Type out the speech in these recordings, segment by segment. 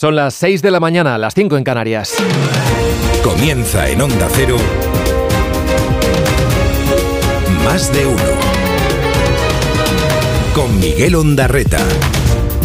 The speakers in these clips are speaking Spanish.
Son las 6 de la mañana, las 5 en Canarias. Comienza en Onda Cero. Más de uno. Con Miguel Ondarreta.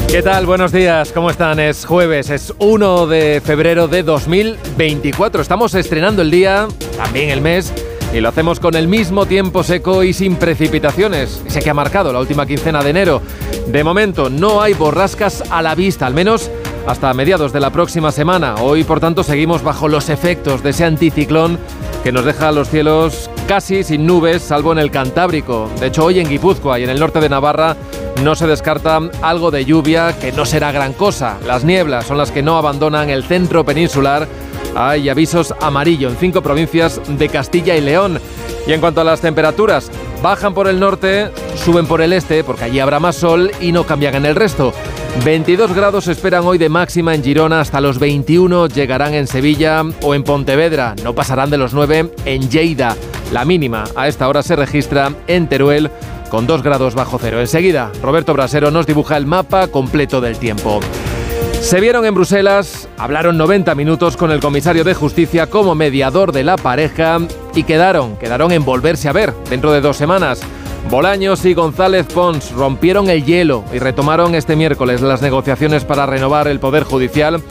¿Qué tal? Buenos días, ¿cómo están? Es jueves, es 1 de febrero de 2024. Estamos estrenando el día, también el mes, y lo hacemos con el mismo tiempo seco y sin precipitaciones, ese que ha marcado la última quincena de enero. De momento no hay borrascas a la vista, al menos hasta mediados de la próxima semana. Hoy, por tanto, seguimos bajo los efectos de ese anticiclón que nos deja los cielos casi sin nubes, salvo en el Cantábrico. De hecho, hoy en Guipúzcoa y en el norte de Navarra no se descarta algo de lluvia que no será gran cosa. Las nieblas son las que no abandonan el centro peninsular. Hay avisos amarillo en cinco provincias de Castilla y León. Y en cuanto a las temperaturas, bajan por el norte, suben por el este, porque allí habrá más sol y no cambian en el resto. 22 grados esperan hoy de máxima en Girona, hasta los 21 llegarán en Sevilla o en Pontevedra, no pasarán de los 9 en Lleida. La mínima a esta hora se registra en Teruel con 2 grados bajo cero. Enseguida, Roberto Brasero nos dibuja el mapa completo del tiempo. Se vieron en Bruselas, hablaron 90 minutos con el comisario de justicia como mediador de la pareja y quedaron, quedaron en volverse a ver dentro de dos semanas. Bolaños y González Pons rompieron el hielo y retomaron este miércoles las negociaciones para renovar el Poder Judicial.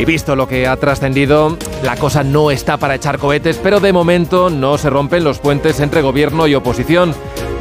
Y visto lo que ha trascendido, la cosa no está para echar cohetes, pero de momento no se rompen los puentes entre gobierno y oposición.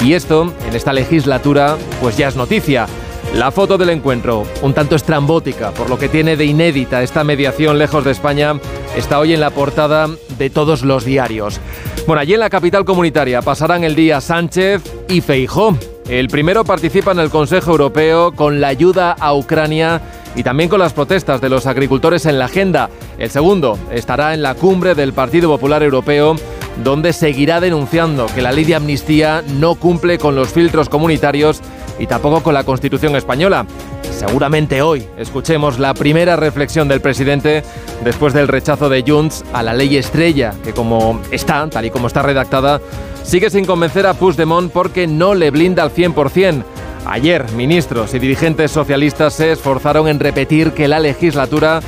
Y esto, en esta legislatura, pues ya es noticia. La foto del encuentro, un tanto estrambótica, por lo que tiene de inédita esta mediación lejos de España, está hoy en la portada de todos los diarios. Bueno, allí en la capital comunitaria pasarán el día Sánchez y Feijó. El primero participa en el Consejo Europeo con la ayuda a Ucrania y también con las protestas de los agricultores en la agenda. El segundo estará en la cumbre del Partido Popular Europeo, donde seguirá denunciando que la ley de amnistía no cumple con los filtros comunitarios y tampoco con la Constitución española. Seguramente hoy escuchemos la primera reflexión del presidente después del rechazo de Junts a la ley estrella, que como está, tal y como está redactada, sigue sin convencer a Puigdemont porque no le blinda al 100%. Ayer, ministros y dirigentes socialistas se esforzaron en repetir que la legislatura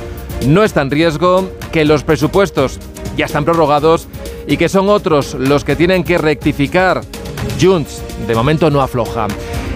no está en riesgo, que los presupuestos ya están prorrogados y que son otros los que tienen que rectificar. Junts, de momento, no afloja.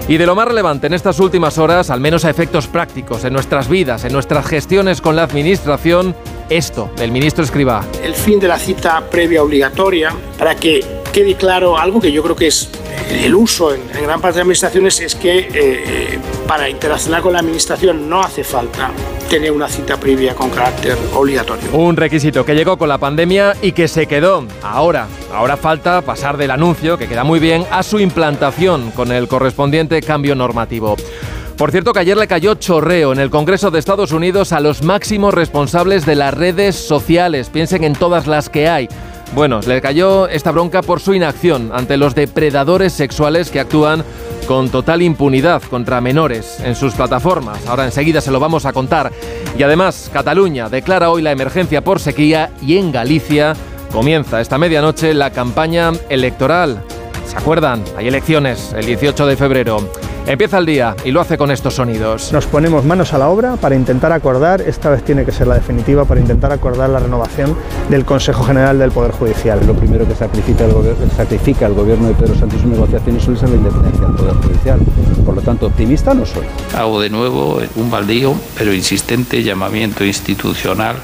Y de lo más relevante en estas últimas horas, al menos a efectos prácticos, en nuestras vidas, en nuestras gestiones con la Administración, esto del ministro Escribá. El fin de la cita previa obligatoria para que quede claro algo que yo creo que es el uso en, gran parte de administraciones es que eh, para interaccionar con la administración no hace falta tener una cita previa con carácter obligatorio. Un requisito que llegó con la pandemia y que se quedó. Ahora, ahora falta pasar del anuncio, que queda muy bien, a su implantación con el correspondiente cambio normativo. Por cierto que ayer le cayó chorreo en el Congreso de Estados Unidos a los máximos responsables de las redes sociales. Piensen en todas las que hay. Bueno, le cayó esta bronca por su inacción ante los depredadores sexuales que actúan con total impunidad contra menores en sus plataformas. Ahora enseguida se lo vamos a contar. Y además, Cataluña declara hoy la emergencia por sequía y en Galicia comienza esta medianoche la campaña electoral. ¿Se acuerdan? Hay elecciones el 18 de febrero. Empieza el día y lo hace con estos sonidos. Nos ponemos manos a la obra para intentar acordar, esta vez tiene que ser la definitiva, para intentar acordar la renovación del Consejo General del Poder Judicial. Lo primero que sacrifica el, sacrifica el gobierno de Pedro Sánchez en sus negociaciones suele ser la independencia del Poder Judicial. Por lo tanto, optimista no soy. Hago de nuevo un baldío, pero insistente llamamiento institucional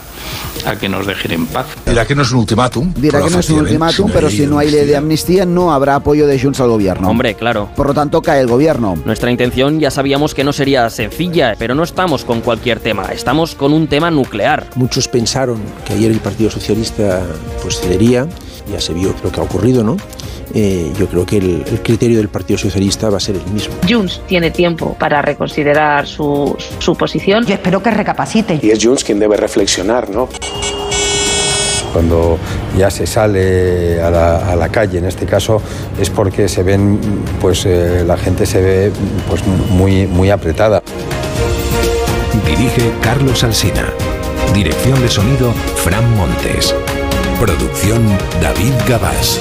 a que nos dejen en paz. Dirá que no es un ultimátum. Dirá que no es un ultimátum, pero si no hay ley de amnistía no habrá apoyo de Junts al gobierno. Hombre, claro. Por lo tanto, cae el gobierno. Nuestra intención ya sabíamos que no sería sencilla, pero no estamos con cualquier tema, estamos con un tema nuclear. Muchos pensaron que ayer el Partido Socialista pues cedería, ya se vio lo que ha ocurrido, ¿no? Eh, yo creo que el, el, criterio del Partido Socialista va a ser el mismo. Junts tiene tiempo para reconsiderar su, su posición. Yo espero que recapacite. Y es Junts quien debe reflexionar, ¿no? Cuando ya se sale a la, a la, calle, en este caso, es porque se ven, pues eh, la gente se ve pues, muy, muy apretada. Dirige Carlos Alsina. Dirección de sonido, Fran Montes. Producción, David Gabás.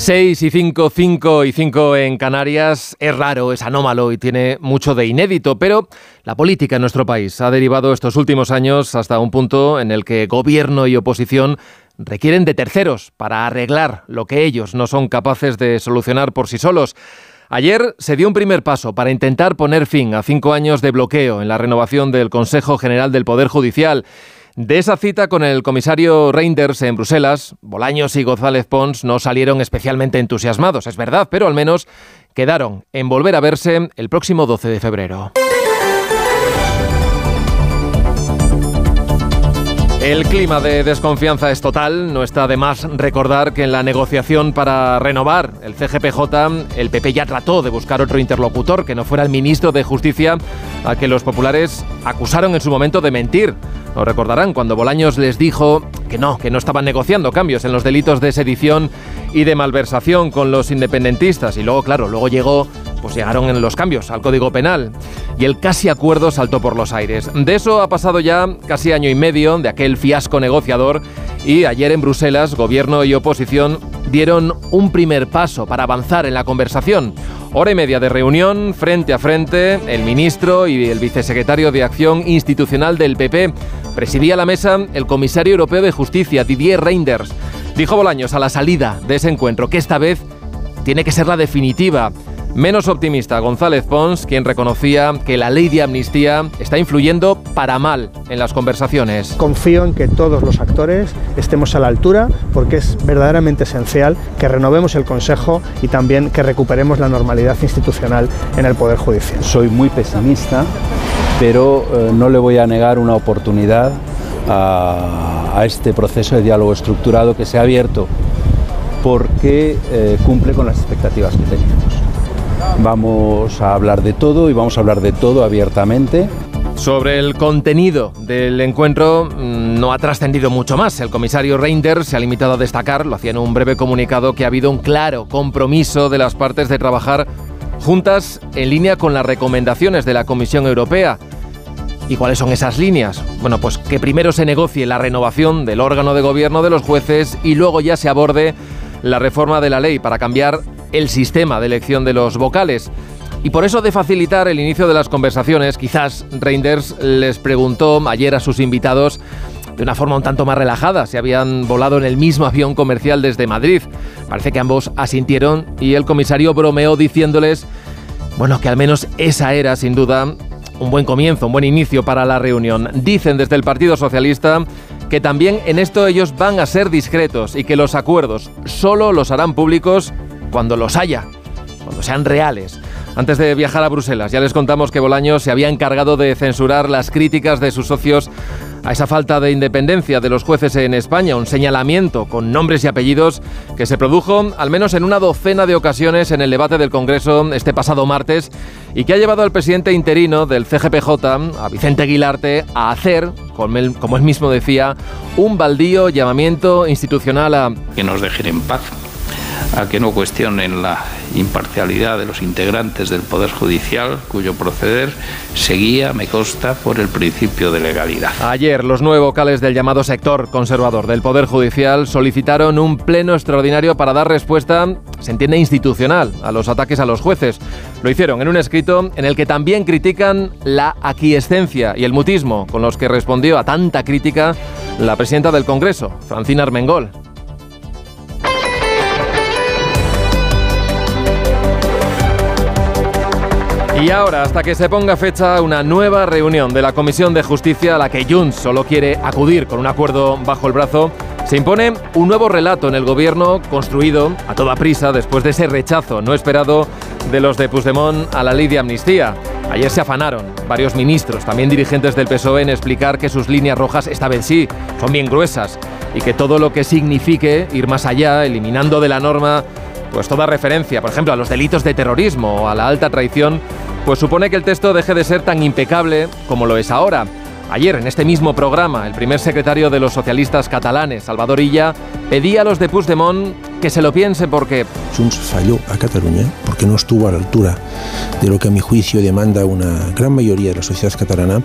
6 y 5, 5 y 5 en Canarias es raro, es anómalo y tiene mucho de inédito, pero la política en nuestro país ha derivado estos últimos años hasta un punto en el que gobierno y oposición requieren de terceros para arreglar lo que ellos no son capaces de solucionar por sí solos. Ayer se dio un primer paso para intentar poner fin a cinco años de bloqueo en la renovación del Consejo General del Poder Judicial. De esa cita con el comisario Reinders en Bruselas, Bolaños y González Pons no salieron especialmente entusiasmados, es verdad, pero al menos quedaron en volver a verse el próximo 12 de febrero. El clima de desconfianza es total. No está de más recordar que en la negociación para renovar el CGPJ, el PP ya trató de buscar otro interlocutor que no fuera el ministro de Justicia, a que los populares acusaron en su momento de mentir. Lo recordarán cuando Bolaños les dijo que no, que no estaban negociando cambios en los delitos de sedición y de malversación con los independentistas. Y luego, claro, luego llegó pues llegaron los cambios al Código Penal y el casi acuerdo saltó por los aires. De eso ha pasado ya casi año y medio de aquel fiasco negociador y ayer en Bruselas gobierno y oposición dieron un primer paso para avanzar en la conversación. Hora y media de reunión frente a frente, el ministro y el vicesecretario de Acción Institucional del PP. Presidía la mesa el comisario europeo de Justicia, Didier Reinders. Dijo Bolaños a la salida de ese encuentro que esta vez tiene que ser la definitiva Menos optimista González Pons, quien reconocía que la ley de amnistía está influyendo para mal en las conversaciones. Confío en que todos los actores estemos a la altura porque es verdaderamente esencial que renovemos el Consejo y también que recuperemos la normalidad institucional en el Poder Judicial. Soy muy pesimista, pero eh, no le voy a negar una oportunidad a, este proceso de diálogo estructurado que se ha abierto porque eh, cumple con las expectativas que teníamos. Vamos a hablar de todo y vamos a hablar de todo abiertamente. Sobre el contenido del encuentro mm, no ha trascendido mucho más. El comisario Reinders se ha limitado a destacar, lo hacía en un breve comunicado, que ha habido un claro compromiso de las partes de trabajar juntas en línea con las recomendaciones de la Comisión Europea. ¿Y cuáles son esas líneas? Bueno, pues que primero se negocie la renovación del órgano de gobierno de los jueces y luego ya se aborde la reforma de la ley para cambiar el sistema de elección de los vocales. Y por eso de facilitar el inicio de las conversaciones, quizás Reinders les preguntó ayer a sus invitados de una forma un tanto más relajada si habían volado en el mismo avión comercial desde Madrid. Parece que ambos asintieron y el comisario bromeó diciéndoles, bueno, que al menos esa era sin duda un buen comienzo, un buen inicio para la reunión. Dicen desde el Partido Socialista que también en esto ellos van a ser discretos y que los acuerdos solo los harán públicos cuando los haya, cuando sean reales. Antes de viajar a Bruselas, ya les contamos que Bolaños se había encargado de censurar las críticas de sus socios a esa falta de independencia de los jueces en España, un señalamiento con nombres y apellidos que se produjo al menos en una docena de ocasiones en el debate del Congreso este pasado martes y que ha llevado al presidente interino del CGPJ, a Vicente Aguilarte, a hacer, como él, como él mismo decía, un baldío llamamiento institucional a... Que nos dejen en paz a que no cuestionen la imparcialidad de los integrantes del Poder Judicial, cuyo proceder seguía, me consta, por el principio de legalidad. Ayer, los nueve vocales del llamado sector conservador del Poder Judicial solicitaron un pleno extraordinario para dar respuesta, se entiende institucional, a los ataques a los jueces. Lo hicieron en un escrito en el que también critican la aquiescencia y el mutismo con los que respondió a tanta crítica la presidenta del Congreso, Francina Armengol. Y ahora, hasta que se ponga fecha, una nueva reunión de la Comisión de Justicia a la que Junts solo quiere acudir con un acuerdo bajo el brazo, se impone un nuevo relato en el gobierno construido a toda prisa después de ese rechazo no esperado de los de Puigdemont a la ley de amnistía. Ayer se afanaron varios ministros, también dirigentes del PSOE, en explicar que sus líneas rojas esta vez sí son bien gruesas y que todo lo que signifique ir más allá, eliminando de la norma pues toda referencia, por ejemplo, a los delitos de terrorismo o a la alta traición, pues supone que el texto deje de ser tan impecable como lo es ahora. Ayer, en este mismo programa, el primer secretario de los socialistas catalanes, Salvador Illa, pedía a los de Puigdemont que se lo piense porque... Junts falló a Cataluña porque no estuvo a la altura de lo que a mi juicio demanda una gran mayoría de la sociedad catalana,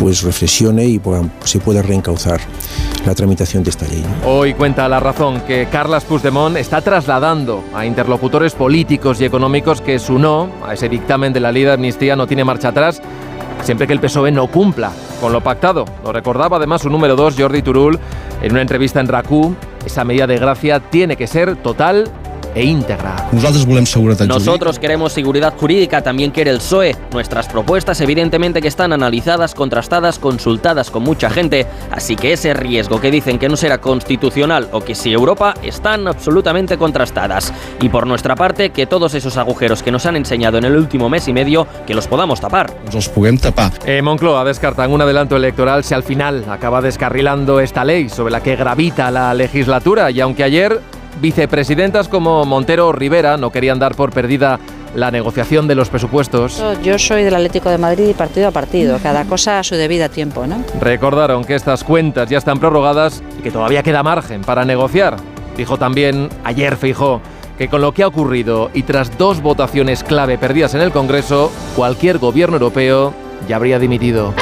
pues reflexione y se pueda reencauzar la tramitación de esta ley. Hoy cuenta la razón que Carles Puigdemont está trasladando a interlocutores políticos y económicos que su no a ese dictamen de la ley de amnistía no tiene marcha atrás siempre que el PSOE no cumpla con lo pactado. Lo recordaba además su número 2, Jordi Turul, en una entrevista en RACU. Esa medida de gracia tiene que ser total e íntegra. Nosotros queremos seguridad jurídica, también quiere el PSOE. Nuestras propuestas evidentemente que están analizadas, contrastadas, consultadas con mucha gente, así que ese riesgo que dicen que no será constitucional o que si Europa están absolutamente contrastadas. Y por nuestra parte, que todos esos agujeros que nos han enseñado en el último mes y medio, que los podamos tapar. Los podemos tapar. Eh, Moncloa descartan un adelanto electoral si al final acaba descarrilando esta ley sobre la que gravita la legislatura y aunque ayer Vicepresidentas como Montero Rivera no querían dar por perdida la negociación de los presupuestos. Yo soy del Atlético de Madrid y partido a partido, cada cosa a su debida tiempo, ¿no? Recordaron que estas cuentas ya están prorrogadas y que todavía queda margen para negociar. Dijo también ayer Fijó que con lo que ha ocurrido y tras dos votaciones clave perdidas en el Congreso, cualquier gobierno europeo ya habría dimitido.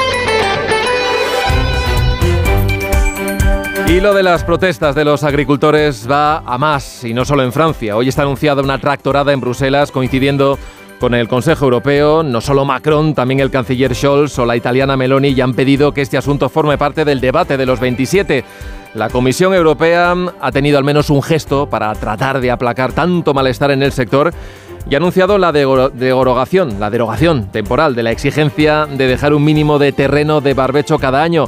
Y lo de las protestas de los agricultores va a más, y no solo en Francia. Hoy está anunciada una tractorada en Bruselas coincidiendo con el Consejo Europeo. No solo Macron, también el canciller Scholz o la italiana Meloni ya han pedido que este asunto forme parte del debate de los 27. La Comisión Europea ha tenido al menos un gesto para tratar de aplacar tanto malestar en el sector y ha anunciado la derogación, la derogación temporal de la exigencia de dejar un mínimo de terreno de barbecho cada año.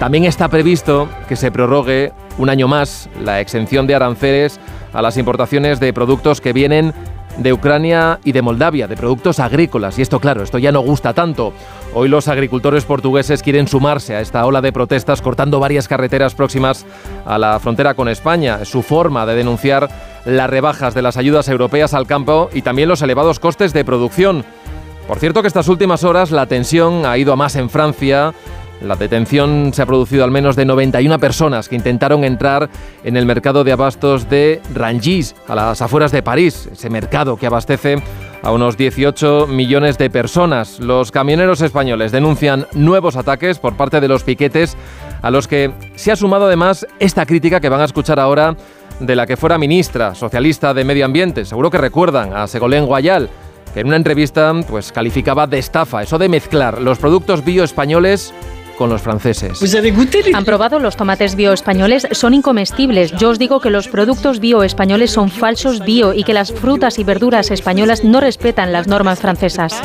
También está previsto que se prorrogue un año más la exención de aranceles a las importaciones de productos que vienen de Ucrania y de Moldavia, de productos agrícolas. Y esto, claro, esto ya no gusta tanto. Hoy los agricultores portugueses quieren sumarse a esta ola de protestas cortando varias carreteras próximas a la frontera con España. Es su forma de denunciar las rebajas de las ayudas europeas al campo y también los elevados costes de producción. Por cierto que estas últimas horas la tensión ha ido a más en Francia la detención se ha producido al menos de 91 personas que intentaron entrar en el mercado de abastos de Rangis, a las afueras de París, ese mercado que abastece a unos 18 millones de personas. Los camioneros españoles denuncian nuevos ataques por parte de los piquetes, a los que se ha sumado además esta crítica que van a escuchar ahora de la que fuera ministra socialista de Medio Ambiente. Seguro que recuerdan a Segolén Guayal, que en una entrevista pues calificaba de estafa eso de mezclar los productos bio españoles con los franceses. Pues ¿Han probado los tomates bio españoles? Son incomestibles. Yo os digo que los productos bio españoles son falsos bio y que las frutas y verduras españolas no respetan las normas francesas.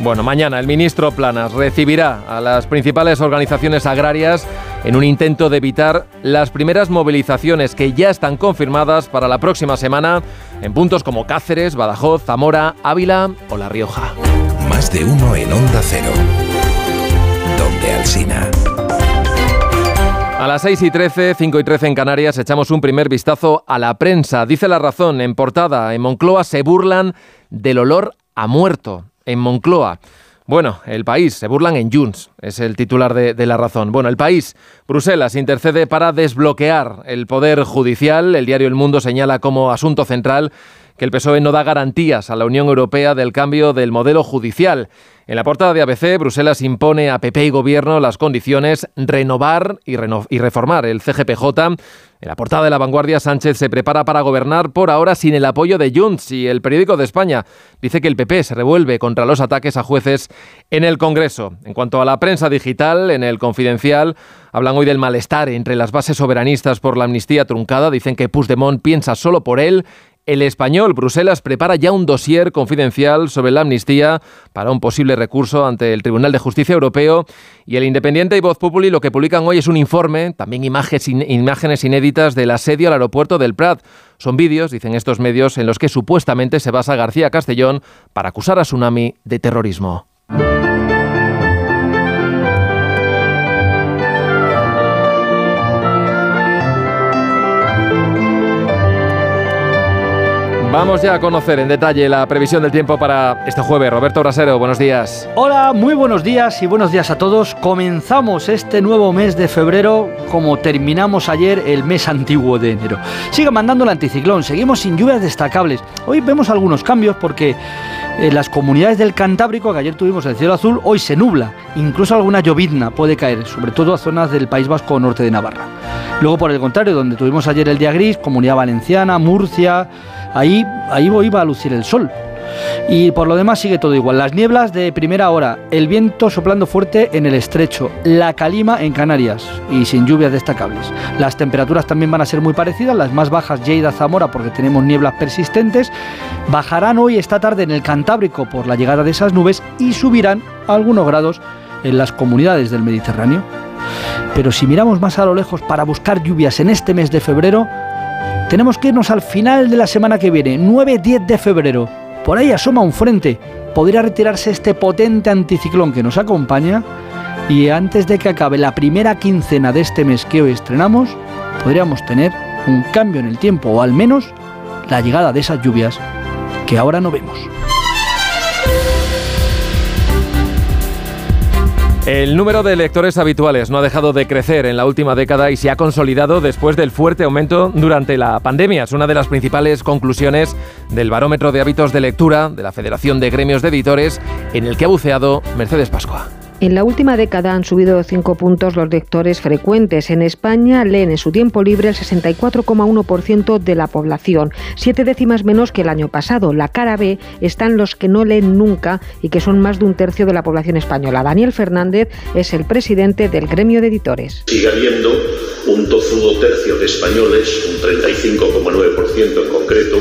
Bueno, mañana el ministro Planas recibirá a las principales organizaciones agrarias en un intento de evitar las primeras movilizaciones que ya están confirmadas para la próxima semana en puntos como Cáceres, Badajoz, Zamora, Ávila o La Rioja. Más de uno en Onda Cero de Alsina. A las 6 y 13, 5 y 13 en Canarias, echamos un primer vistazo a la prensa. Dice la razón, en portada, en Moncloa se burlan del olor a muerto. En Moncloa. Bueno, el país, se burlan en Junts, es el titular de, de, la razón. Bueno, el país, Bruselas, intercede para desbloquear el poder judicial. El diario El Mundo señala como asunto central que el PSOE no da garantías a la Unión Europea del cambio del modelo judicial. En la portada de ABC, Bruselas impone a PP y Gobierno las condiciones renovar y, reformar el CGPJ. En la portada de La Vanguardia, Sánchez se prepara para gobernar por ahora sin el apoyo de Junts y el periódico de España dice que el PP se revuelve contra los ataques a jueces en el Congreso. En cuanto a la prensa digital, en el Confidencial hablan hoy del malestar entre las bases soberanistas por la amnistía truncada. Dicen que Puigdemont piensa solo por él el español, Bruselas, prepara ya un dossier confidencial sobre la amnistía para un posible recurso ante el Tribunal de Justicia Europeo. Y el Independiente y Voz Populi lo que publican hoy es un informe, también imágenes inéditas del asedio al aeropuerto del Prat. Son vídeos, dicen estos medios, en los que supuestamente se basa García Castellón para acusar a Tsunami de terrorismo. Vamos ya a conocer en detalle la previsión del tiempo para este jueves. Roberto Brasero, buenos días. Hola, muy buenos días y buenos días a todos. Comenzamos este nuevo mes de febrero como terminamos ayer el mes antiguo de enero. Sigue mandando el anticiclón, seguimos sin lluvias destacables. Hoy vemos algunos cambios porque en las comunidades del Cantábrico, que ayer tuvimos el cielo azul, hoy se nubla. Incluso alguna llovizna puede caer, sobre todo a zonas del País Vasco norte de Navarra. Luego, por el contrario, donde tuvimos ayer el día gris, Comunidad Valenciana, Murcia, ahí, ahí iba a lucir el sol. Y por lo demás sigue todo igual. Las nieblas de primera hora, el viento soplando fuerte en el estrecho, la calima en Canarias y sin lluvias destacables. Las temperaturas también van a ser muy parecidas, las más bajas Lleida, Zamora porque tenemos nieblas persistentes, bajarán hoy esta tarde en el Cantábrico por la llegada de esas nubes y subirán algunos grados en las comunidades del Mediterráneo. Pero si miramos más a lo lejos para buscar lluvias en este mes de febrero, tenemos que irnos al final de la semana que viene, 9-10 de febrero. Por ahí asoma un frente. Podría retirarse este potente anticiclón que nos acompaña y antes de que acabe la primera quincena de este mes que hoy estrenamos, podríamos tener un cambio en el tiempo o al menos la llegada de esas lluvias que ahora no vemos. El número de lectores habituales no ha dejado de crecer en la última década y se ha consolidado después del fuerte aumento durante la pandemia. Es una de las principales conclusiones del barómetro de hábitos de lectura de la Federación de Gremios de Editores, en el que ha buceado Mercedes Pascua. En la última década han subido cinco puntos los lectores frecuentes. En España leen en su tiempo libre el 64,1% de la población, siete décimas menos que el año pasado. La cara B están los que no leen nunca y que son más de un tercio de la población española. Daniel Fernández es el presidente del gremio de editores. Sigue habiendo un tozudo tercio de españoles, un 35,9% en concreto,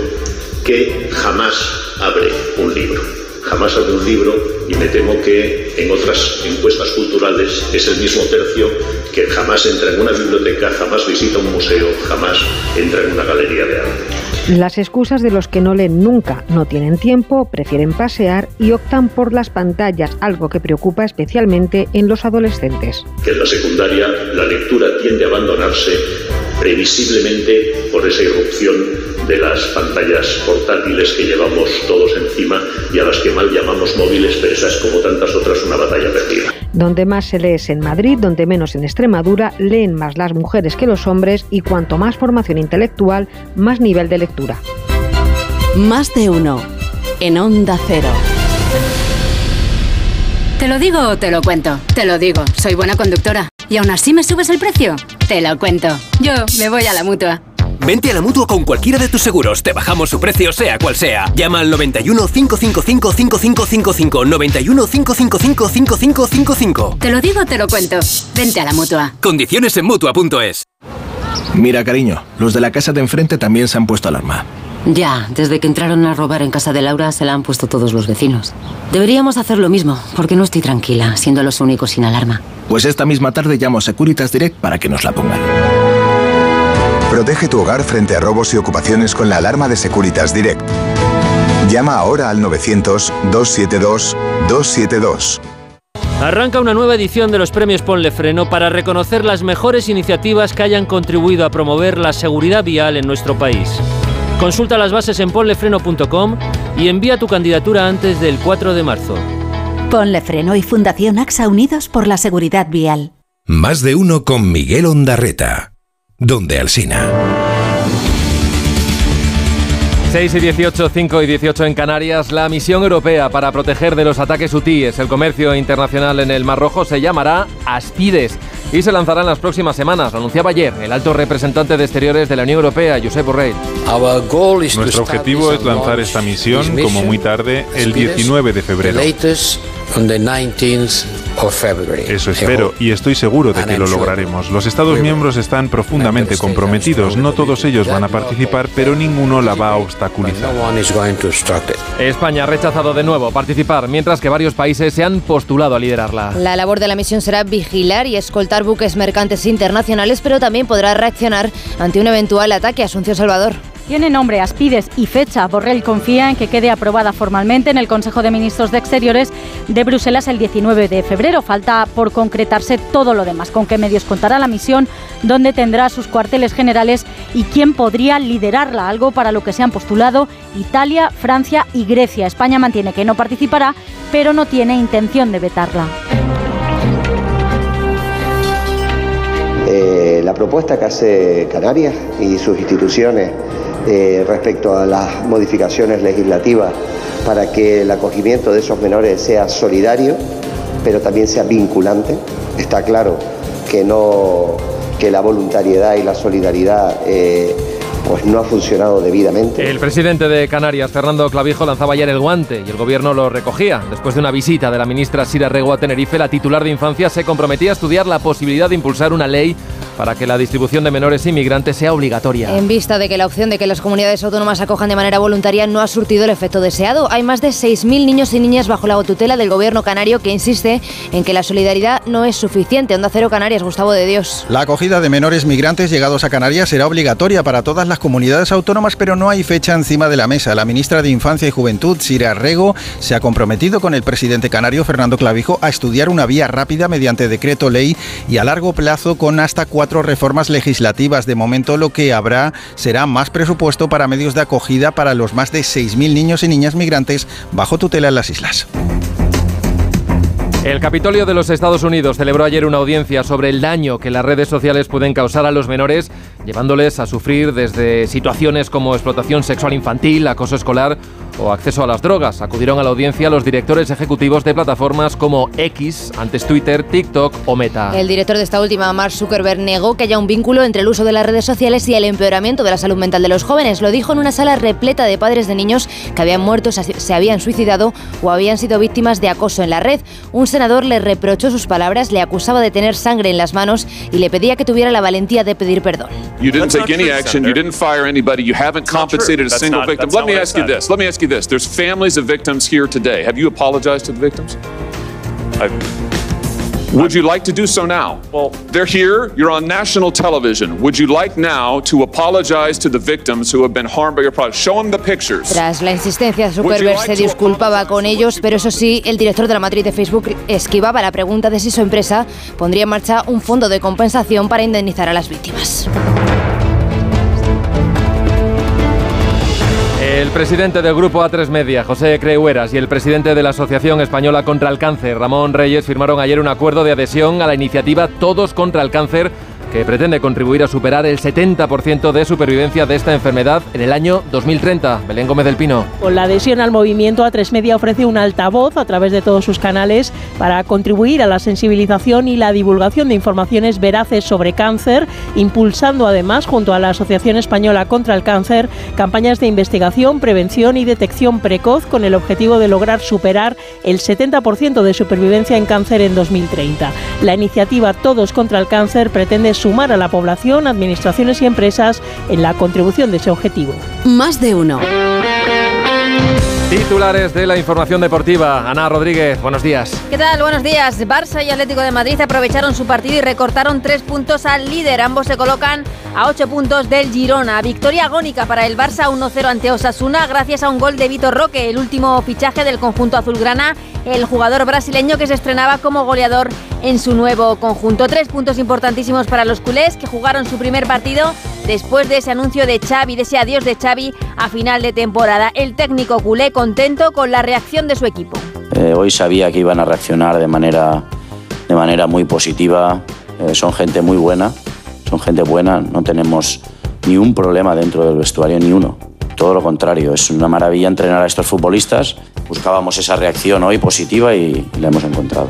que jamás abre un libro jamás abre un libro y me temo que en otras encuestas culturales es el mismo tercio que jamás entra en una biblioteca, jamás visita un museo, jamás entra en una galería de arte. Las excusas de los que no leen nunca, no tienen tiempo, prefieren pasear y optan por las pantallas, algo que preocupa especialmente en los adolescentes. Que en la secundaria la lectura tiende a abandonarse previsiblemente por esa irrupción de las pantallas portátiles que llevamos todos encima y a las que mal llamamos móviles, pero esa es como tantas otras una batalla perdida. Donde más se lee es en Madrid, donde menos en Extremadura, leen más las mujeres que los hombres y cuanto más formación intelectual, más nivel de lectura. Más de uno, en Onda Cero. ¿Te lo digo o te lo cuento? Te lo digo, soy buena conductora. ¿Y aún así me subes el precio? Te lo cuento. Yo me voy a la mutua. Vente a la mutua con cualquiera de tus seguros. Te bajamos su precio, sea cual sea. Llama al 91 555 5555. 91 555 5555. Te lo digo, te lo cuento. Vente a la mutua. Condiciones en mutua.es. Mira, cariño, los de la casa de enfrente también se han puesto alarma. Ya, desde que entraron a robar en casa de Laura se la han puesto todos los vecinos. Deberíamos hacer lo mismo, porque no estoy tranquila, siendo los únicos sin alarma. Pues esta misma tarde llamo a Securitas Direct para que nos la pongan. Protege tu hogar frente a robos y ocupaciones con la alarma de Securitas Direct. Llama ahora al 900-272-272. Arranca una nueva edición de los premios Ponle Freno para reconocer las mejores iniciativas que hayan contribuido a promover la seguridad vial en nuestro país. Consulta las bases en ponlefreno.com y envía tu candidatura antes del 4 de marzo. Ponle Freno y Fundación AXA Unidos por la Seguridad Vial. Más de uno con Miguel Ondarreta. Donde Alsina. 6 y 18, 5 y 18 en Canarias, la misión europea para proteger de los ataques hutíes el comercio internacional en el Mar Rojo se llamará Aspides y se lanzará en las próximas semanas. Lo anunciaba ayer el alto representante de Exteriores de la Unión Europea, Josep Borrell. Nuestro objetivo es lanzar esta misión como muy tarde el 19 de febrero. Eso espero y estoy seguro de que lo lograremos. Los Estados miembros están profundamente comprometidos. No todos ellos van a participar, pero ninguno la va a obstaculizar. España ha rechazado de nuevo participar, mientras que varios países se han postulado a liderarla. La labor de la misión será vigilar y escoltar buques mercantes internacionales, pero también podrá reaccionar ante un eventual ataque a Asunción Salvador. Tiene nombre, Aspides y fecha. Borrell confía en que quede aprobada formalmente en el Consejo de Ministros de Exteriores de Bruselas el 19 de febrero. Falta por concretarse todo lo demás. Con qué medios contará la misión, dónde tendrá sus cuarteles generales y quién podría liderarla. Algo para lo que se han postulado Italia, Francia y Grecia. España mantiene que no participará, pero no tiene intención de vetarla. Eh, la propuesta que hace Canarias y sus instituciones eh, respecto a las modificaciones legislativas para que el acogimiento de esos menores sea solidario, pero también sea vinculante. Está claro que no que la voluntariedad y la solidaridad eh, pues no ha funcionado debidamente. El presidente de Canarias, Fernando Clavijo, lanzaba ayer el guante y el gobierno lo recogía. Después de una visita de la ministra Sira Rego a Tenerife, la titular de Infancia se comprometía a estudiar la posibilidad de impulsar una ley para que la distribución de menores inmigrantes sea obligatoria. En vista de que la opción de que las comunidades autónomas acojan de manera voluntaria no ha surtido el efecto deseado, hay más de 6.000 niños y niñas bajo la tutela del gobierno canario que insiste en que la solidaridad no es suficiente. Onda Cero Canarias, Gustavo de Dios. La acogida de menores migrantes llegados a Canarias será obligatoria para todas las comunidades autónomas, pero no hay fecha encima de la mesa. La ministra de Infancia y Juventud, Sira Rego, se ha comprometido con el presidente canario, Fernando Clavijo, a estudiar una vía rápida mediante decreto ley y a largo plazo con hasta cuatro reformas legislativas. De momento lo que habrá será más presupuesto para medios de acogida para los más de 6.000 niños y niñas migrantes bajo tutela en las islas. El Capitolio de los Estados Unidos celebró ayer una audiencia sobre el daño que las redes sociales pueden causar a los menores, llevándoles a sufrir desde situaciones como explotación sexual infantil, acoso escolar o acceso a las drogas. Acudieron a la audiencia los directores ejecutivos de plataformas como X, antes Twitter, TikTok o Meta. El director de esta última, Mark Zuckerberg, negó que haya un vínculo entre el uso de las redes sociales y el empeoramiento de la salud mental de los jóvenes. Lo dijo en una sala repleta de padres de niños que habían muerto, se habían suicidado o habían sido víctimas de acoso en la red. Un senador le reprochó sus palabras, le acusaba de tener sangre en las manos y le pedía que tuviera la valentía de pedir perdón. You didn't take any action, you didn't fire anybody, you haven't compensated a single victim. Let me ask you this. Let me ask you this. There's families of victims here today. Have you apologized to the victims? Would you like to do so now? Well, they're here. You're on national television. Would you like now to apologize to the victims who have been harmed by your product? Show them the pictures. Tras la insistencia, Zuckerberg se disculpaba con ellos, pero eso sí, el director de la matriz de Facebook esquivaba la pregunta de si su empresa pondría en marcha un fondo de compensación para indemnizar a las víctimas. El presidente del grupo A3 Media, José Creueras, y el presidente de la Asociación Española contra el Cáncer, Ramón Reyes, firmaron ayer un acuerdo de adhesión a la iniciativa Todos contra el Cáncer que pretende contribuir a superar el 70% de supervivencia de esta enfermedad en el año 2030. Belén Gómez del Pino. Con la adhesión al movimiento, A3 Media ofrece un altavoz a través de todos sus canales para contribuir a la sensibilización y la divulgación de informaciones veraces sobre cáncer, impulsando además, junto a la Asociación Española contra el Cáncer, campañas de investigación, prevención y detección precoz con el objetivo de lograr superar el 70% de supervivencia en cáncer en 2030. La iniciativa Todos contra el Cáncer pretende sumar a la población, administraciones y empresas en la contribución de ese objetivo. Más de uno. Titulares de la información deportiva. Ana Rodríguez, buenos días. ¿Qué tal? Buenos días. Barça y Atlético de Madrid aprovecharon su partido y recortaron tres puntos al líder. Ambos se colocan a ocho puntos del Girona. Victoria agónica para el Barça 1-0 ante Osasuna gracias a un gol de Vitor Roque, el último fichaje del conjunto azulgrana, el jugador brasileño que se estrenaba como goleador en su nuevo conjunto. Tres puntos importantísimos para los culés que jugaron su primer partido después de ese anuncio de Xavi, de ese adiós de Xavi a final de temporada. El técnico culé contento con la reacción de su equipo. Eh, hoy sabía que iban a reaccionar de manera, de manera muy positiva. Eh, son gente muy buena, son gente buena. No tenemos ni un problema dentro del vestuario, ni uno. Todo lo contrario, es una maravilla entrenar a estos futbolistas. Buscábamos esa reacción hoy positiva y la hemos encontrado.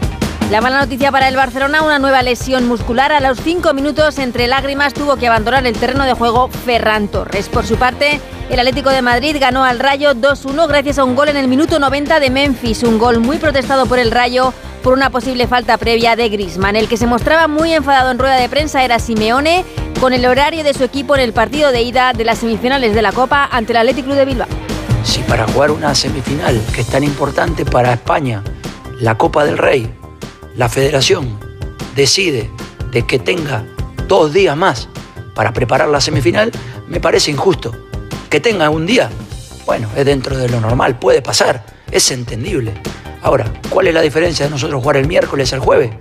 La mala noticia para el Barcelona, una nueva lesión muscular. A los cinco minutos, entre lágrimas, tuvo que abandonar el terreno de juego Ferran Torres. Por su parte, el Atlético de Madrid ganó al Rayo 2-1 gracias a un gol en el minuto 90 de Memphis. Un gol muy protestado por el Rayo por una posible falta previa de Grisman. El que se mostraba muy enfadado en rueda de prensa era Simeone con el horario de su equipo en el partido de ida de las semifinales de la Copa ante el Club de Bilbao. Si para jugar una semifinal que es tan importante para España, la Copa del Rey, la federación decide de que tenga dos días más para preparar la semifinal, me parece injusto. Que tenga un día, bueno, es dentro de lo normal, puede pasar, es entendible. Ahora, ¿cuál es la diferencia de nosotros jugar el miércoles al jueves?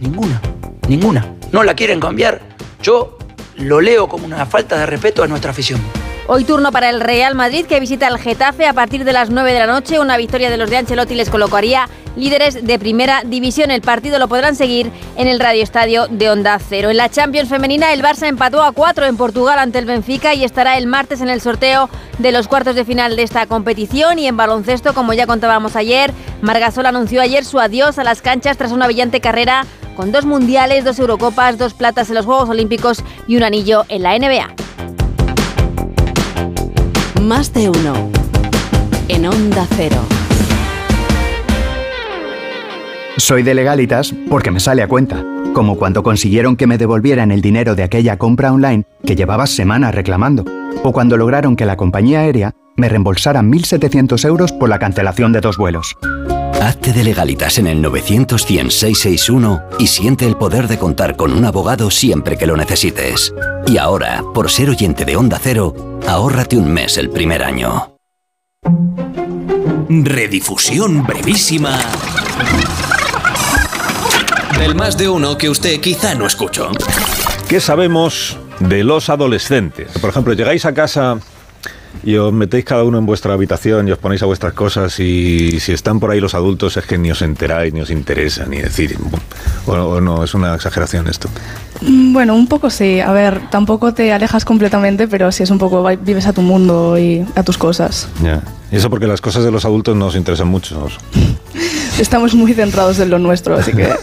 Ninguna, ninguna. ¿No la quieren cambiar? Yo lo leo como una falta de respeto a nuestra afición. Hoy turno para el Real Madrid que visita el Getafe a partir de las 9 de la noche. Una victoria de los de Ancelotti les colocaría líderes de primera división. El partido lo podrán seguir en el Radio Estadio de Onda Cero. En la Champions Femenina el Barça empató a 4 en Portugal ante el Benfica y estará el martes en el sorteo de los cuartos de final de esta competición. Y en baloncesto, como ya contábamos ayer, Margasol anunció ayer su adiós a las canchas tras una brillante carrera con dos mundiales, dos Eurocopas, dos platas en los Juegos Olímpicos y un anillo en la NBA. Más de uno. En Onda Cero. Soy de legalitas porque me sale a cuenta. Como cuando consiguieron que me devolvieran el dinero de aquella compra online que llevaba semanas reclamando. O cuando lograron que la compañía aérea me reembolsara 1.700 euros por la cancelación de dos vuelos. Hazte de legalitas en el 900 y siente el poder de contar con un abogado siempre que lo necesites. Y ahora, por ser oyente de Onda Cero, ahórrate un mes el primer año. Redifusión brevísima del más de uno que usted quizá no escuchó. ¿Qué sabemos de los adolescentes? Por ejemplo, llegáis a casa y os metéis cada uno en vuestra habitación y os ponéis a vuestras cosas y si están por ahí los adultos es que ni os enteráis, ni os interesa, ni decir, o, no, es una exageración esto. Mm, Bueno, un poco sí. A ver, tampoco te alejas completamente, pero sí es un poco, vives a tu mundo y a tus cosas. Ya. Y eso porque las cosas de los adultos no os interesan mucho. os- Estamos muy centrados en lo nuestro, así que...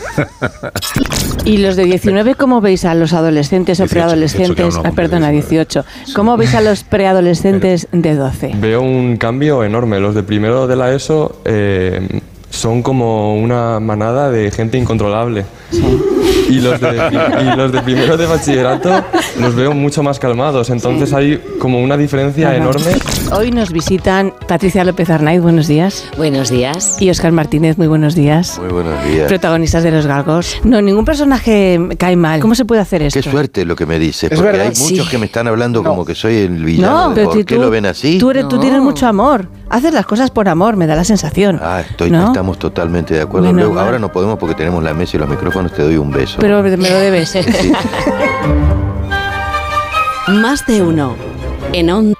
¿Y los de 19 cómo veis a los adolescentes o 18, preadolescentes? 18 que aún no ah, perdona, 18. ¿Cómo veis a los preadolescentes de 12? Veo un cambio enorme. Los de primero de la ESO eh, son como una manada de gente incontrolable. Y los, de, y los de primero de bachillerato los veo mucho más calmados. Entonces hay como una diferencia Ajá. enorme. Hoy nos visitan Patricia López Arnaiz, buenos días. Buenos días. Y Oscar Martínez, muy buenos días. Muy buenos días. Protagonistas de Los Galgos. No, ningún personaje cae mal. ¿Cómo se puede hacer esto? Qué suerte lo que me dices, Es porque verdad. hay muchos Sí. que me están hablando como que soy el villano. No, de- pero ¿Por si qué tú, lo ven así? Tú, eres, tú tienes mucho amor. Haces las cosas por amor, me da la sensación. Ah, estoy, ¿No? estamos totalmente de acuerdo. Luego, ahora no podemos porque tenemos la mesa y los micrófonos, te doy un beso. Pero me lo debes. Más de uno. En Onda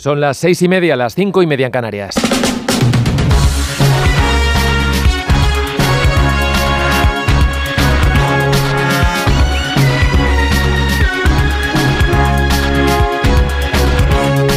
Son las seis y media, las cinco y media en Canarias.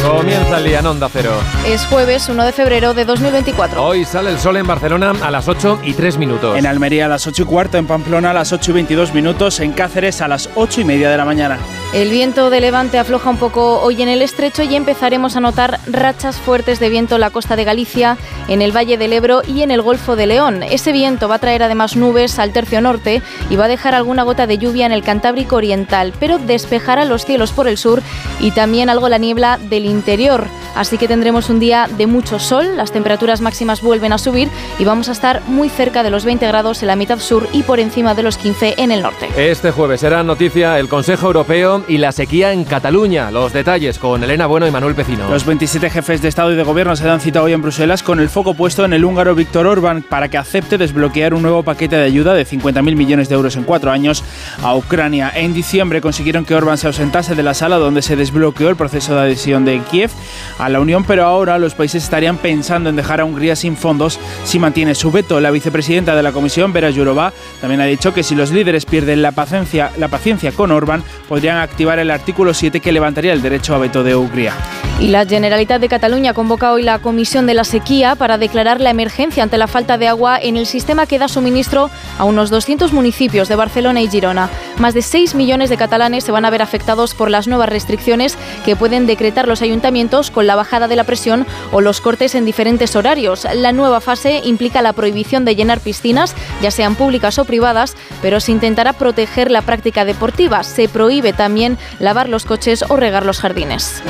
Comienza el día en Onda Cero. Es jueves 1 de febrero de 2024. Hoy sale el sol en Barcelona a las 8 y 3 minutos. En Almería a las 8 y cuarto, en Pamplona a las 8 y 22 minutos, en Cáceres a las 8 y media de la mañana. El viento de levante afloja un poco hoy en el estrecho y empezaremos a notar rachas fuertes de viento en la costa de Galicia, en el Valle del Ebro y en el Golfo de León. Ese viento va a traer además nubes al tercio norte y va a dejar alguna gota de lluvia en el Cantábrico Oriental, pero despejará los cielos por el sur y también algo la niebla del interior. Así que tendremos un día de mucho sol, las temperaturas máximas vuelven a subir y vamos a estar muy cerca de los 20 grados en la mitad sur y por encima de los 15 en el norte. Este jueves será noticia el Consejo Europeo y la sequía en Cataluña. Los detalles con Elena Bueno y Manuel Pecino. Los 27 jefes de Estado y de Gobierno se dan cita hoy en Bruselas con el foco puesto en el húngaro Víctor Orbán para que acepte desbloquear un nuevo paquete de ayuda de 50.000 millones de euros en cuatro años a Ucrania. En diciembre consiguieron que Orbán se ausentase de la sala donde se desbloqueó el proceso de adhesión de Kiev a la Unión, pero ahora los países estarían pensando en dejar a Hungría sin fondos si mantiene su veto. La vicepresidenta de la Comisión, Vera Jourova, también ha dicho que si los líderes pierden la paciencia, la paciencia con Orbán, podrían activar el artículo 7 que levantaría el derecho a veto de Hungría. Y la Generalitat de Cataluña convoca hoy la Comisión de la Sequía para declarar la emergencia ante la falta de agua en el sistema que da suministro a unos 200 municipios de Barcelona y Girona. Más de 6 millones de catalanes se van a ver afectados por las nuevas restricciones que pueden decretar los ayuntamientos con la bajada de la presión o los cortes en diferentes horarios. La nueva fase implica la prohibición de llenar piscinas, ya sean públicas o privadas, pero se intentará proteger la práctica deportiva. Se prohíbe también también lavar los coches o regar los jardines.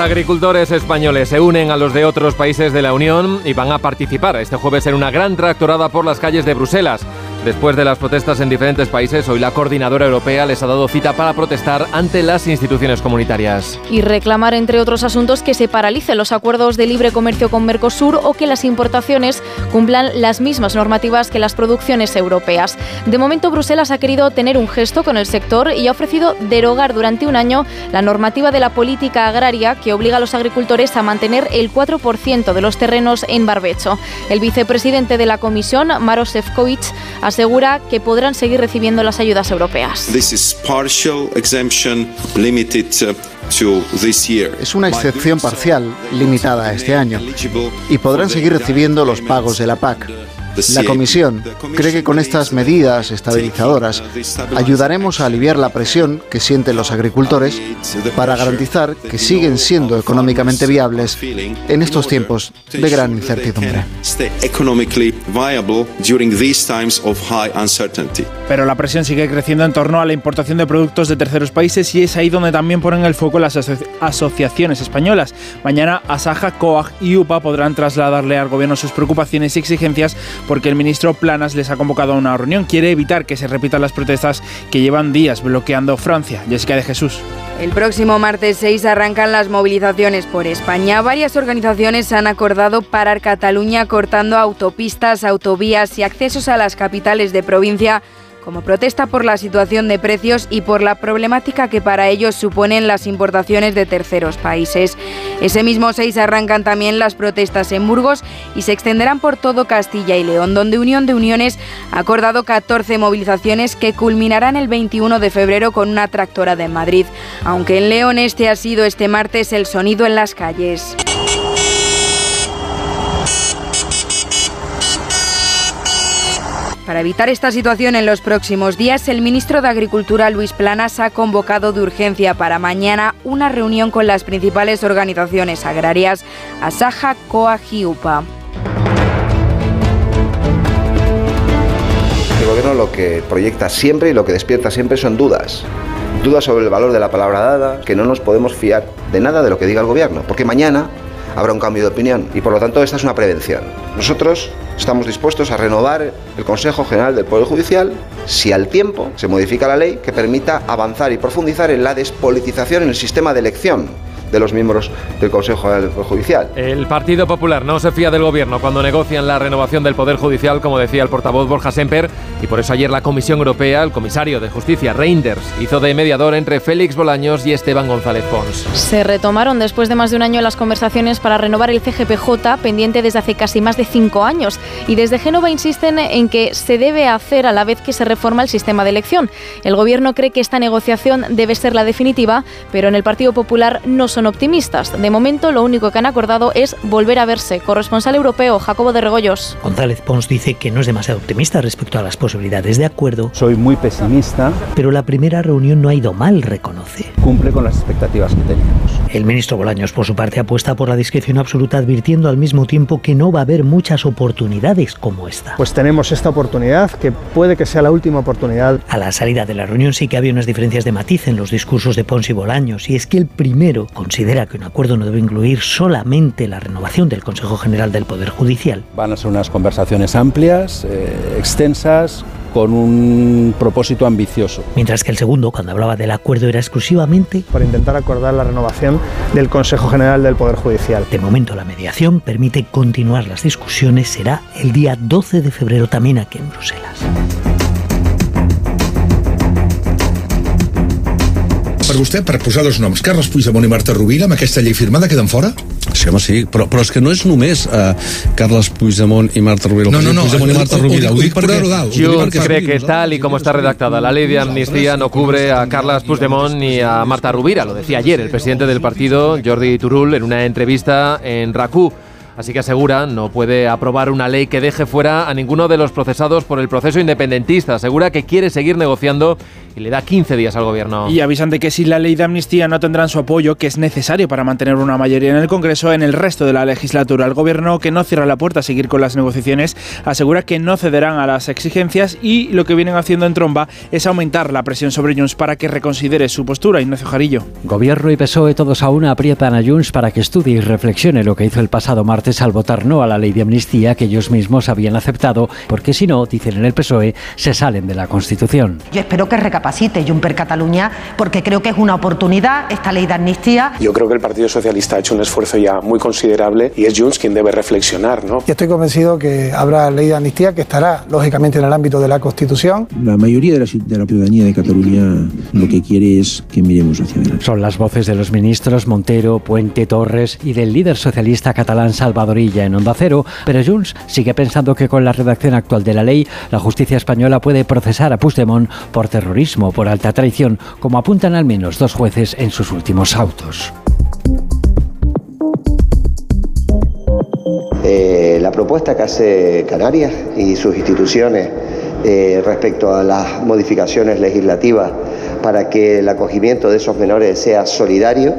agricultores españoles se unen a los de otros países de la Unión y van a participar este jueves en una gran tractorada por las calles de Bruselas. Después de las protestas en diferentes países, hoy la coordinadora europea les ha dado cita para protestar ante las instituciones comunitarias. Y reclamar, entre otros asuntos, que se paralicen los acuerdos de libre comercio con Mercosur o que las importaciones cumplan las mismas normativas que las producciones europeas. De momento, Bruselas ha querido tener un gesto con el sector y ha ofrecido derogar durante un año la normativa de la política agraria que obliga a los agricultores a mantener el 4% de los terrenos en barbecho. El vicepresidente de la Comisión, Maros Sefcovic, asegura que podrán seguir recibiendo las ayudas europeas. Es una excepción parcial, limitada a este año, y podrán seguir recibiendo los pagos de la PAC. La Comisión cree que con estas medidas estabilizadoras ayudaremos a aliviar la presión que sienten los agricultores para garantizar que siguen siendo económicamente viables en estos tiempos de gran incertidumbre. Pero la presión sigue creciendo en torno a la importación de productos de terceros países y es ahí donde también ponen el foco las aso asociaciones españolas. Mañana Asaja, COAG y UPA podrán trasladarle al gobierno sus preocupaciones y exigencias porque el ministro Planas les ha convocado a una reunión. Quiere evitar que se repitan las protestas que llevan días bloqueando Francia. Jessica de Jesús. El próximo martes 6 arrancan las movilizaciones por España. Varias organizaciones han acordado parar Cataluña cortando autopistas, autovías y accesos a las capitales de provincia como protesta por la situación de precios y por la problemática que para ellos suponen las importaciones de terceros países. Ese mismo 6 arrancan también las protestas en Burgos y se extenderán por todo Castilla y León, donde Unión de Uniones ha acordado 14 movilizaciones que culminarán el 21 de febrero con una tractora de Madrid, aunque en León este ha sido este martes el sonido en las calles. Para evitar esta situación en los próximos días, el ministro de Agricultura, Luis Planas, ha convocado de urgencia para mañana una reunión con las principales organizaciones agrarias, Asaja, COAG y. El gobierno lo que proyecta siempre y lo que despierta siempre son dudas. Dudas sobre el valor de la palabra dada, que no nos podemos fiar de nada de lo que diga el gobierno, porque mañana habrá un cambio de opinión y por lo tanto esta es una prevención. Nosotros estamos dispuestos a renovar el Consejo General del Poder Judicial si al tiempo se modifica la ley que permita avanzar y profundizar en la despolitización en el sistema de elección de los miembros del Consejo General del Poder Judicial. El Partido Popular no se fía del gobierno cuando negocian la renovación del Poder Judicial, como decía el portavoz Borja Semper, y por eso ayer la Comisión Europea, el comisario de Justicia Reinders, hizo de mediador entre Félix Bolaños y Esteban González Pons. Se retomaron después de más de un año las conversaciones para renovar el CGPJ, pendiente desde hace casi más de cinco años, y desde Génova insisten en que se debe hacer a la vez que se reforma el sistema de elección. El gobierno cree que esta negociación debe ser la definitiva, pero en el Partido Popular no son optimistas. De momento, lo único que han acordado es volver a verse. Corresponsal europeo, Jacobo de Regoyos. González Pons dice que no es demasiado optimista respecto a las posibilidades de acuerdo. Soy muy pesimista. Pero la primera reunión no ha ido mal, reconoce. Cumple con las expectativas que teníamos. El ministro Bolaños, por su parte, apuesta por la discreción absoluta, advirtiendo al mismo tiempo que no va a haber muchas oportunidades como esta. Pues tenemos esta oportunidad, que puede que sea la última oportunidad. A la salida de la reunión sí que había unas diferencias de matiz en los discursos de Pons y Bolaños, y es que el primero considera que un acuerdo no debe incluir solamente la renovación del Consejo General del Poder Judicial. Van a ser unas conversaciones amplias, eh, extensas, con un propósito ambicioso. Mientras que el segundo, cuando hablaba del acuerdo, era exclusivamente para intentar acordar la renovación del Consejo General del Poder Judicial. De momento, la mediación permite continuar las discusiones. Será el día 12 de febrero también aquí en Bruselas. Per vostè, per posar dos noms, Carles Puigdemont i Marta Rovira, amb aquesta llei firmada queden fora? Sí, home, sí, però, però és que no és només uh, Carles Puigdemont i Marta Rovira. No, no, no, Puigdemont i Marta ho- ho- Rovira. ho dic perquè- ho dic Junts cree que tal y como está redactada la ley de amnistía no cubre a Carles Puigdemont ni a Marta Rubira. Lo decía ayer el presidente del partido, Jordi Turul, en una entrevista en RACU. Así que asegura no puede aprobar una ley que deje fuera a ninguno de los procesados por el proceso independentista. Asegura que quiere seguir negociando y le da 15 días al gobierno. Y avisan de que si la ley de amnistía no tendrán su apoyo, que es necesario para mantener una mayoría en el Congreso en el resto de la legislatura. El gobierno, que no cierra la puerta a seguir con las negociaciones, asegura que no cederán a las exigencias y lo que vienen haciendo en tromba es aumentar la presión sobre Junts para que reconsidere su postura. Ignacio Jarillo. Gobierno y PSOE todos a una aprietan a Junts para que estudie y reflexione lo que hizo el pasado martes al votar no a la ley de amnistía que ellos mismos habían aceptado, porque si no, dicen en el PSOE, se salen de la Constitución. Yo espero que recapacite Juncker Cataluña, porque creo que es una oportunidad esta ley de amnistía. Yo creo que el Partido Socialista ha hecho un esfuerzo ya muy considerable y es Junts quien debe reflexionar. ¿no? Y estoy convencido que habrá ley de amnistía que estará, lógicamente, en el ámbito de la Constitución. La mayoría de la, de la ciudadanía de Cataluña lo que quiere es que miremos hacia adelante. Son las voces de los ministros Montero, Puente, Torres y del líder socialista catalán Salvadorilla en Onda Cero, pero Junts sigue pensando que con la redacción actual de la ley, la justicia española puede procesar a Puigdemont por terrorismo por alta traición, como apuntan al menos dos jueces en sus últimos autos. Eh, la propuesta que hace Canarias y sus instituciones eh, respecto a las modificaciones legislativas para que el acogimiento de esos menores sea solidario,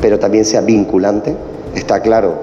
pero también sea vinculante. Está claro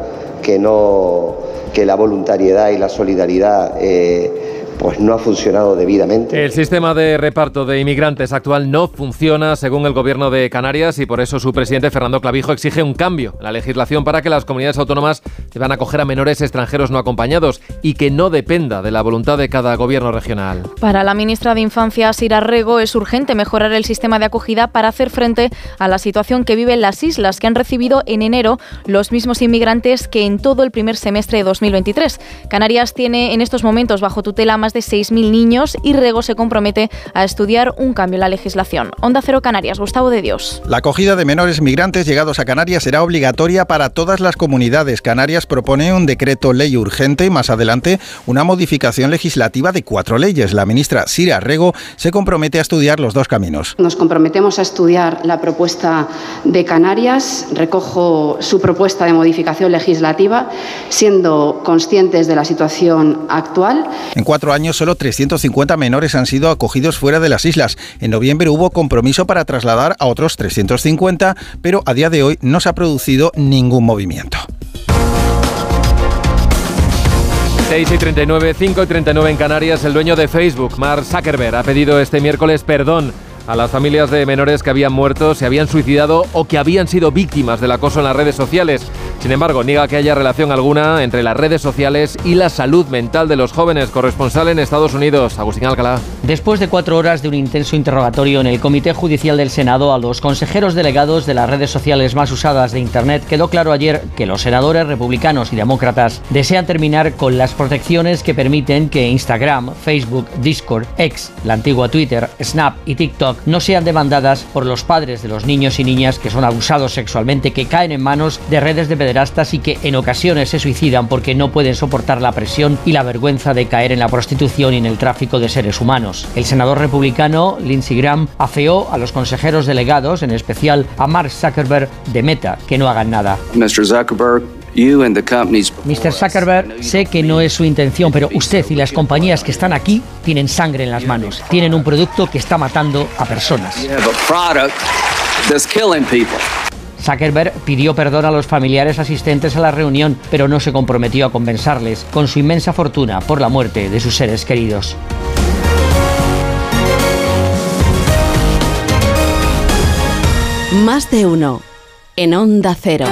que no que la voluntariedad y la solidaridad eh, pues no ha funcionado debidamente. El sistema de reparto de inmigrantes actual no funciona según el gobierno de Canarias y por eso su presidente Fernando Clavijo exige un cambio en la legislación para que las comunidades autónomas deban acoger a menores extranjeros no acompañados y que no dependa de la voluntad de cada gobierno regional. Para la ministra de Infancia, Sira Rego, es urgente mejorar el sistema de acogida para hacer frente a la situación que viven las islas que han recibido en enero los mismos inmigrantes que en todo el primer semestre de 2023. Canarias tiene en estos momentos bajo tutela más de 6.000 niños y Rego se compromete a estudiar un cambio en la legislación. Onda Cero Canarias, Gustavo de Dios. La acogida de menores migrantes llegados a Canarias será obligatoria para todas las comunidades. Canarias propone un decreto ley urgente y más adelante una modificación legislativa de cuatro leyes. La ministra Sira Rego se compromete a estudiar los dos caminos. Nos comprometemos a estudiar la propuesta de Canarias. Recojo su propuesta de modificación legislativa, siendo conscientes de la situación actual. En cuatro años solo 350 menores han sido acogidos fuera de las islas. En noviembre hubo compromiso para trasladar a otros 350, pero a día de hoy no se ha producido ningún movimiento. 6 y 39, 5 y 39 en Canarias, el dueño de Facebook, Mark Zuckerberg, ha pedido este miércoles perdón a las familias de menores que habían muerto, se habían suicidado o que habían sido víctimas del acoso en las redes sociales. Sin embargo, niega que haya relación alguna entre las redes sociales y la salud mental de los jóvenes. Corresponsal en Estados Unidos, Agustín Alcalá. Después de cuatro horas de un intenso interrogatorio en el Comité Judicial del Senado a los consejeros delegados de las redes sociales más usadas de Internet, quedó claro ayer que los senadores republicanos y demócratas desean terminar con las protecciones que permiten que Instagram, Facebook, Discord, X, la antigua Twitter, Snap y TikTok no sean demandadas por los padres de los niños y niñas que son abusados sexualmente, que caen en manos de redes de pederastas y que en ocasiones se suicidan porque no pueden soportar la presión y la vergüenza de caer en la prostitución y en el tráfico de seres humanos. El senador republicano Lindsey Graham afeó a los consejeros delegados, en especial a Mark Zuckerberg de Meta, que no hagan nada. Mr. Zuckerberg, Mr. Zuckerberg, sé que no es su intención, pero usted y las compañías que están aquí tienen sangre en las manos. Tienen un producto que está matando a personas. Zuckerberg pidió perdón a los familiares asistentes a la reunión, pero no se comprometió a compensarles con su inmensa fortuna por la muerte de sus seres queridos. Más de uno en Onda Cero.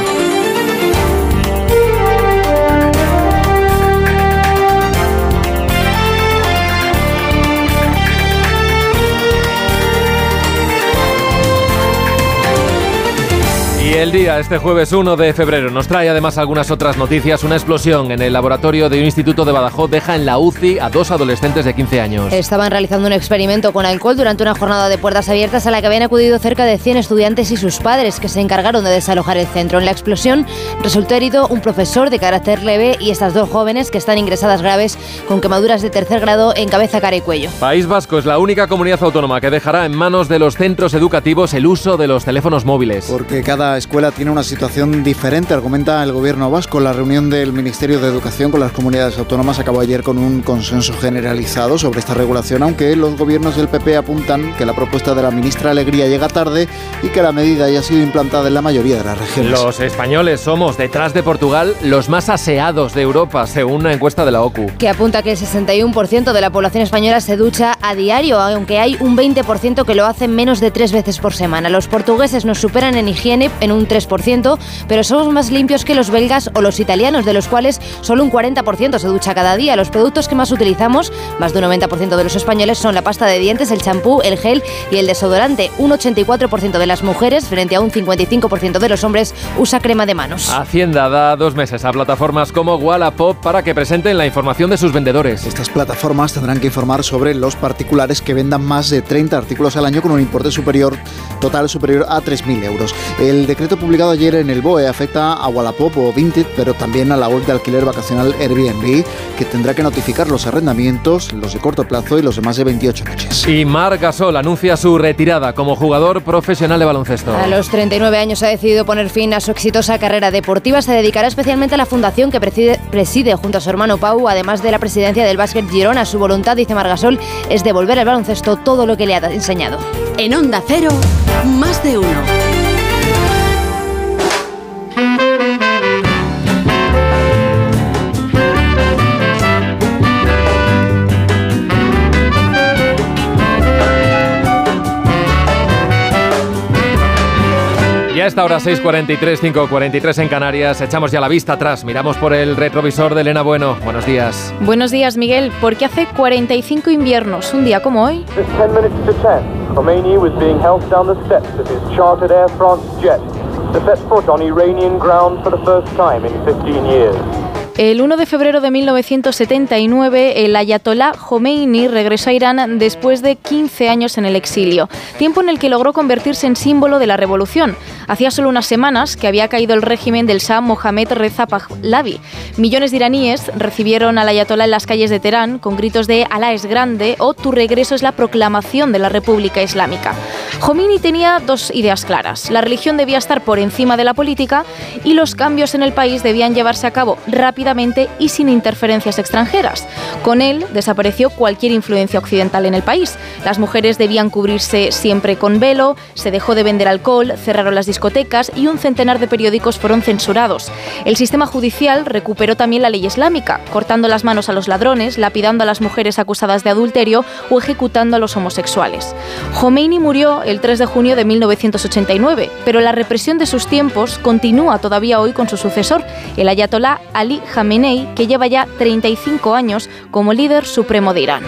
Y el día, este jueves 1 de febrero, nos trae además algunas otras noticias. Una explosión en el laboratorio de un instituto de Badajoz deja en la UCI a dos adolescentes de 15 años. Estaban realizando un experimento con alcohol durante una jornada de puertas abiertas a la que habían acudido cerca de 100 estudiantes y sus padres que se encargaron de desalojar el centro. En la explosión resultó herido un profesor de carácter leve y estas dos jóvenes que están ingresadas graves con quemaduras de tercer grado en cabeza, cara y cuello. País Vasco es la única comunidad autónoma que dejará en manos de los centros educativos el uso de los teléfonos móviles. Porque cada escuela tiene una situación diferente, argumenta el gobierno vasco. La reunión del Ministerio de Educación con las comunidades autónomas acabó ayer con un consenso generalizado sobre esta regulación, aunque los gobiernos del PP apuntan que la propuesta de la ministra Alegría llega tarde y que la medida ya ha sido implantada en la mayoría de las regiones. Los españoles somos, detrás de Portugal, los más aseados de Europa, según una encuesta de la OCU. Que apunta que el 61% de la población española se ducha a diario, aunque hay un 20% que lo hace menos de tres veces por semana. Los portugueses nos superan en higiene en un 3%, pero somos más limpios que los belgas o los italianos, de los cuales solo un 40% se ducha cada día. Los productos que más utilizamos, más de un 90% de los españoles, son la pasta de dientes, el champú, el gel y el desodorante. Un 84% de las mujeres, frente a un 55% de los hombres, usa crema de manos. Hacienda da dos meses a plataformas como Wallapop para que presenten la información de sus vendedores. Estas plataformas tendrán que informar sobre los particulares que vendan más de 30 artículos al año con un importe superior total superior a 3.000 euros. El decreto publicado ayer en el BOE afecta a Wallapop o Vinted, pero también a la web de alquiler vacacional Airbnb, que tendrá que notificar los arrendamientos, los de corto plazo y los de más de 28 noches. Y Marc Gasol anuncia su retirada como jugador profesional de baloncesto. A los 39 años ha decidido poner fin a su exitosa carrera deportiva. Se dedicará especialmente a la fundación que preside, preside junto a su hermano Pau, además de la presidencia del Básquet Girona. Su voluntad, dice Margasol, es devolver al baloncesto todo lo que le ha enseñado. En Onda Cero, más de uno. A esta hora 6.43, 5.43 en Canarias, echamos ya la vista atrás, miramos por el retrovisor de Elena Bueno. Buenos días. Buenos días, Miguel. Porque hace 45 inviernos, un día como hoy. Khomeini was being helped down the steps of his chartered Air France jet to set foot on Iranian ground for the first time in 15 years. El 1 de febrero de 1979, el ayatolá Khomeini regresó a Irán después de 15 años en el exilio, tiempo en el que logró convertirse en símbolo de la revolución. Hacía solo unas semanas que había caído el régimen del Shah Mohammad Reza Pahlavi. Millones de iraníes recibieron al ayatolá en las calles de Teherán con gritos de Alá es grande o Tu regreso es la proclamación de la República Islámica. Khomeini tenía dos ideas claras. La religión debía estar por encima de la política y los cambios en el país debían llevarse a cabo rápidamente y sin interferencias extranjeras. Con él desapareció cualquier influencia occidental en el país. Las mujeres debían cubrirse siempre con velo, se dejó de vender alcohol, cerraron las discotecas y un centenar de periódicos fueron censurados. El sistema judicial recuperó también la ley islámica, cortando las manos a los ladrones, lapidando a las mujeres acusadas de adulterio o ejecutando a los homosexuales. Khomeini murió el 3 de junio de 1989, pero la represión de sus tiempos continúa todavía hoy con su sucesor, el ayatolá Ali Khamenei, que lleva ya 35 años como líder supremo de Irán.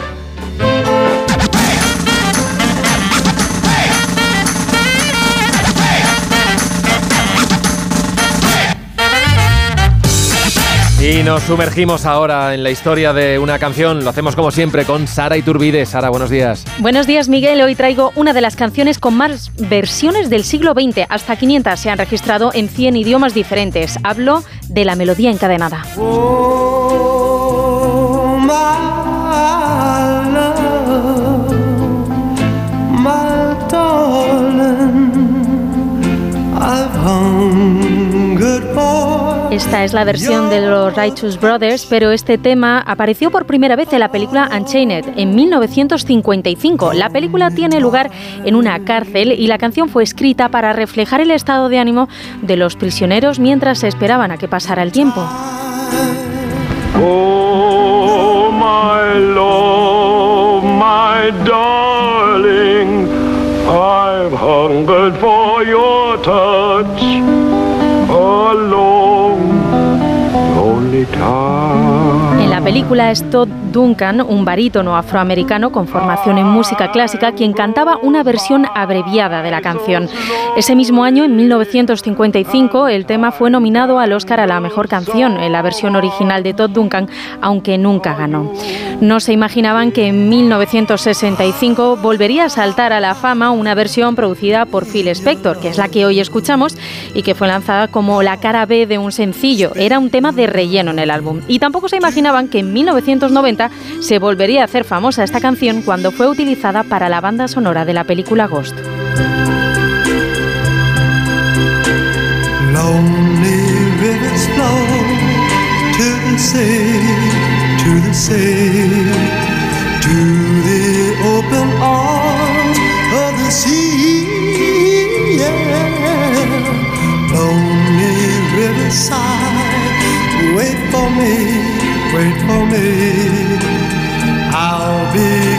Y nos sumergimos ahora en la historia de una canción. Lo hacemos como siempre con Sara Iturbide. Sara, buenos días. Buenos días, Miguel. Hoy traigo una de las canciones con más versiones del siglo XX. Hasta 500 se han registrado en 100 idiomas diferentes. Hablo de la melodía encadenada. Oh, Esta es la versión de los Righteous Brothers, pero este tema apareció por primera vez en la película Unchained en 1955. La película tiene lugar en una cárcel y la canción fue escrita para reflejar el estado de ánimo de los prisioneros mientras esperaban a que pasara el tiempo. Oh, my love, my darling, I've hungered. En la película es Todd Duncan, un barítono afroamericano con formación en música clásica, quien cantaba una versión abreviada de la canción. Ese mismo año, en 1955, el tema fue nominado al Oscar a la mejor canción en la versión original de Todd Duncan, aunque nunca ganó. No se imaginaban que en 1965 volvería a saltar a la fama una versión producida por Phil Spector, que es la que hoy escuchamos y que fue lanzada como la cara B de un sencillo. Era un tema de relleno en el álbum. Y tampoco se imaginaban que en 1990 se volvería a hacer famosa esta canción cuando fue utilizada para la banda sonora de la película Ghost. Lonely wait for me, wait for me. I'll be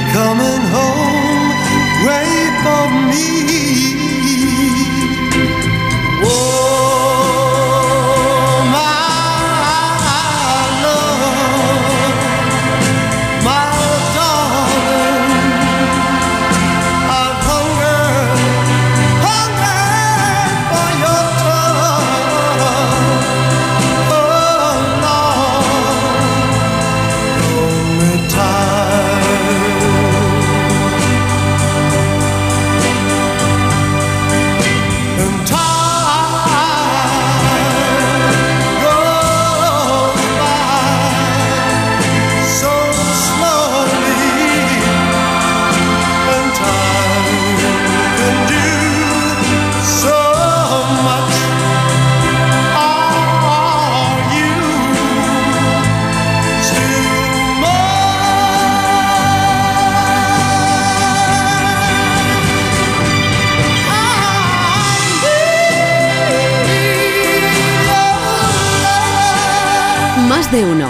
Más de uno.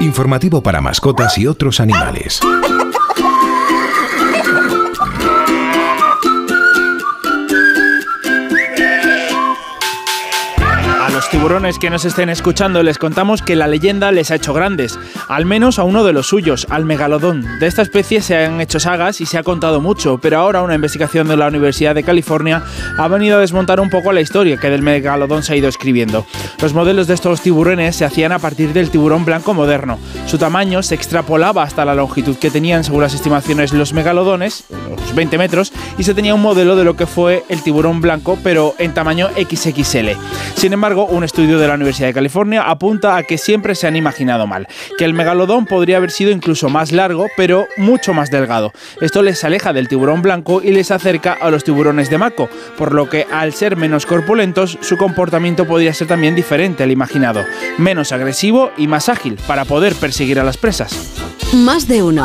Informativo para mascotas y otros animales. A los tiburones que nos estén escuchando les contamos que la leyenda les ha hecho grandes, al menos a uno de los suyos, al megalodón. De esta especie se han hecho sagas y se ha contado mucho, pero ahora una investigación de la Universidad de California ha venido a desmontar un poco la historia que del megalodón se ha ido escribiendo. Los modelos de estos tiburones se hacían a partir del tiburón blanco moderno. Su tamaño se extrapolaba hasta la longitud que tenían, según las estimaciones, los megalodones, unos 20 metros, y se tenía un modelo de lo que fue el tiburón blanco, pero en tamaño XXL. Sin embargo, un estudio de la Universidad de California apunta a que siempre se han imaginado mal, que el megalodón podría haber sido incluso más largo, pero mucho más delgado. Esto les aleja del tiburón blanco y les acerca a los tiburones de Mako, por lo que al ser menos corpulentos, su comportamiento podría ser también diferente al imaginado, menos agresivo y más ágil para poder perseguir a las presas. Más de uno.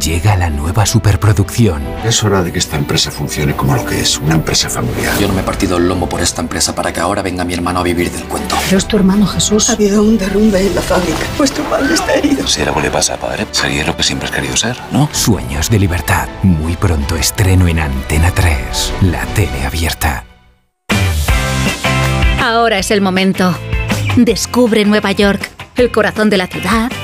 Llega la nueva superproducción. Es hora de que esta empresa funcione como lo que es, una empresa familiar. Yo no me he partido el lomo por esta empresa para que ahora venga mi hermano a vivir del cuento. Pero es tu hermano Jesús. Ha habido un derrumbe en la fábrica. Vuestro padre está herido. Si algo le pasa a padre, sería lo que siempre has querido ser, ¿no? Sueños de libertad. Muy pronto estreno en Antena 3, la tele abierta. Ahora es el momento. Descubre Nueva York, el corazón de la ciudad,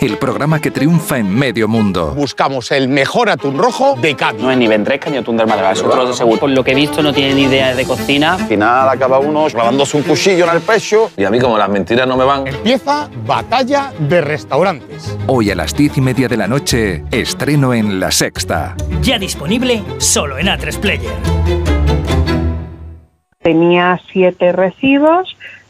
El programa que triunfa en medio mundo. Buscamos el mejor atún rojo de Cádiz. No es ni ventresca ni atún del Málaga, es otro de seguro. Por lo que he visto no tiene ni idea de cocina. Al final acaba uno clavándose un cuchillo en el pecho. Y a mí como las mentiras no me van. Empieza Batalla de Restaurantes. Hoy a las diez y media de la noche, estreno en La Sexta. Ya disponible solo en A3 Player. Tenía siete recibos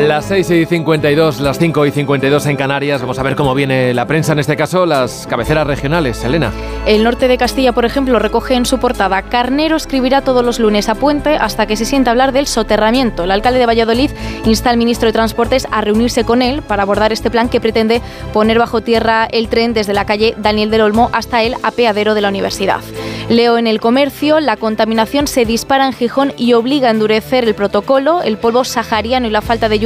Las 6 y 52, las 5 y 52 en Canarias. Vamos a ver cómo viene la prensa, en este caso las cabeceras regionales. Elena. El norte de Castilla, por ejemplo, recoge en su portada Carnero escribirá todos los lunes a Puente hasta que se sienta hablar del soterramiento. El alcalde de Valladolid insta al ministro de Transportes a reunirse con él para abordar este plan que pretende poner bajo tierra el tren desde la calle Daniel del Olmo hasta el apeadero de la universidad. Leo en el comercio, la contaminación se dispara en Gijón y obliga a endurecer el protocolo. El polvo sahariano y la falta de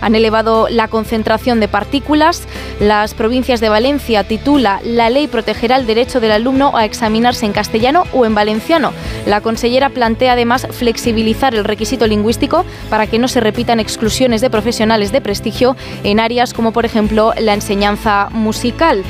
han elevado la concentración de partículas. Las provincias de Valencia titula La ley protegerá el derecho del alumno a examinarse en castellano o en valenciano. La consellera plantea además flexibilizar el requisito lingüístico para que no se repitan exclusiones de profesionales de prestigio en áreas como por ejemplo la enseñanza musical.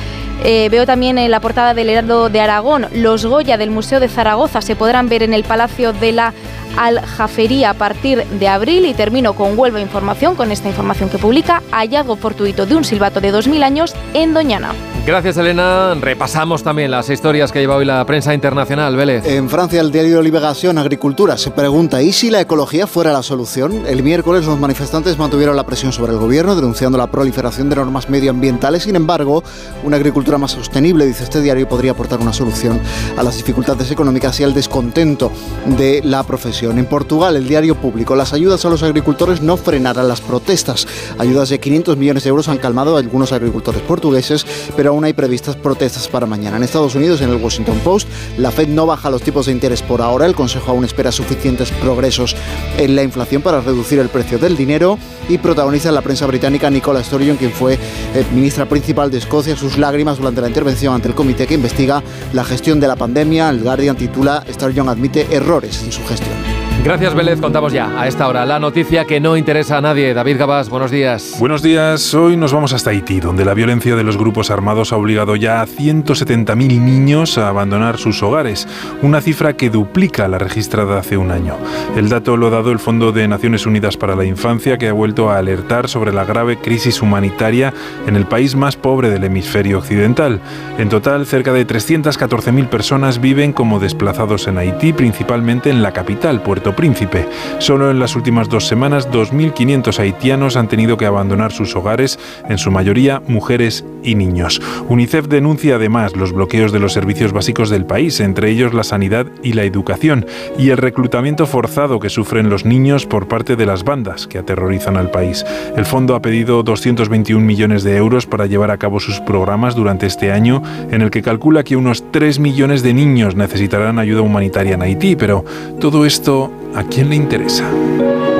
Eh, veo también en la portada del Heraldo de Aragón, los Goya del Museo de Zaragoza se podrán ver en el Palacio de la Aljafería a partir de abril y termino con Huelva Información, con esta información que publica hallazgo fortuito de un silbato de 2.000 años en Doñana. Gracias, Elena. Repasamos también las historias que lleva hoy la prensa internacional, Vélez. En Francia, el diario Liberación Agricultura se pregunta: ¿y si la ecología fuera la solución? El miércoles, los manifestantes mantuvieron la presión sobre el gobierno, denunciando la proliferación de normas medioambientales. Sin embargo, una agricultura más sostenible, dice este diario, podría aportar una solución a las dificultades económicas y al descontento de la profesión. En Portugal, el diario público: las ayudas a los agricultores no frenarán las protestas. Ayudas de 500 millones de euros han calmado a algunos agricultores portugueses, pero aún hay previstas protestas para mañana. En Estados Unidos, en el Washington Post, la Fed no baja los tipos de interés por ahora. El Consejo aún espera suficientes progresos en la inflación para reducir el precio del dinero y protagoniza la prensa británica Nicola Sturgeon, quien fue eh, ministra principal de Escocia, sus lágrimas durante la intervención ante el comité que investiga la gestión de la pandemia. El Guardian titula Sturgeon admite errores en su gestión. Gracias, Vélez. Contamos ya a esta hora la noticia que no interesa a nadie. David Gabás, buenos días. Buenos días. Hoy nos vamos hasta Haití, donde la violencia de los grupos armados ha obligado ya a 170.000 niños a abandonar sus hogares, una cifra que duplica la registrada hace un año. El dato lo ha dado el Fondo de Naciones Unidas para la Infancia, que ha vuelto a alertar sobre la grave crisis humanitaria en el país más pobre del hemisferio occidental. En total, cerca de 314.000 personas viven como desplazados en Haití, principalmente en la capital, Puerto Príncipe. Solo en las últimas dos semanas, 2.500 haitianos han tenido que abandonar sus hogares, en su mayoría mujeres y niños. UNICEF denuncia además los bloqueos de los servicios básicos del país, entre ellos la sanidad y la educación, y el reclutamiento forzado que sufren los niños por parte de las bandas que aterrorizan al país. El fondo ha pedido 221 millones de euros para llevar a cabo sus programas durante este año, en el que calcula que unos 3 millones de niños necesitarán ayuda humanitaria en Haití, pero todo esto ¿A quién le interesa?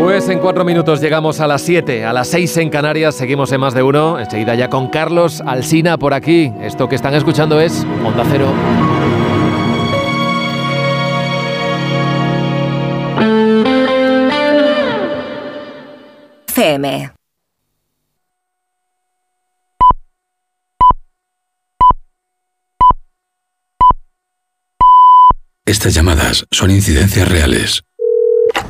Pues en cuatro minutos llegamos a las 7, a las 6 en Canarias, seguimos en más de uno, enseguida ya con Carlos Alsina por aquí. Esto que están escuchando es Onda Cero. CM. Estas llamadas son incidencias reales.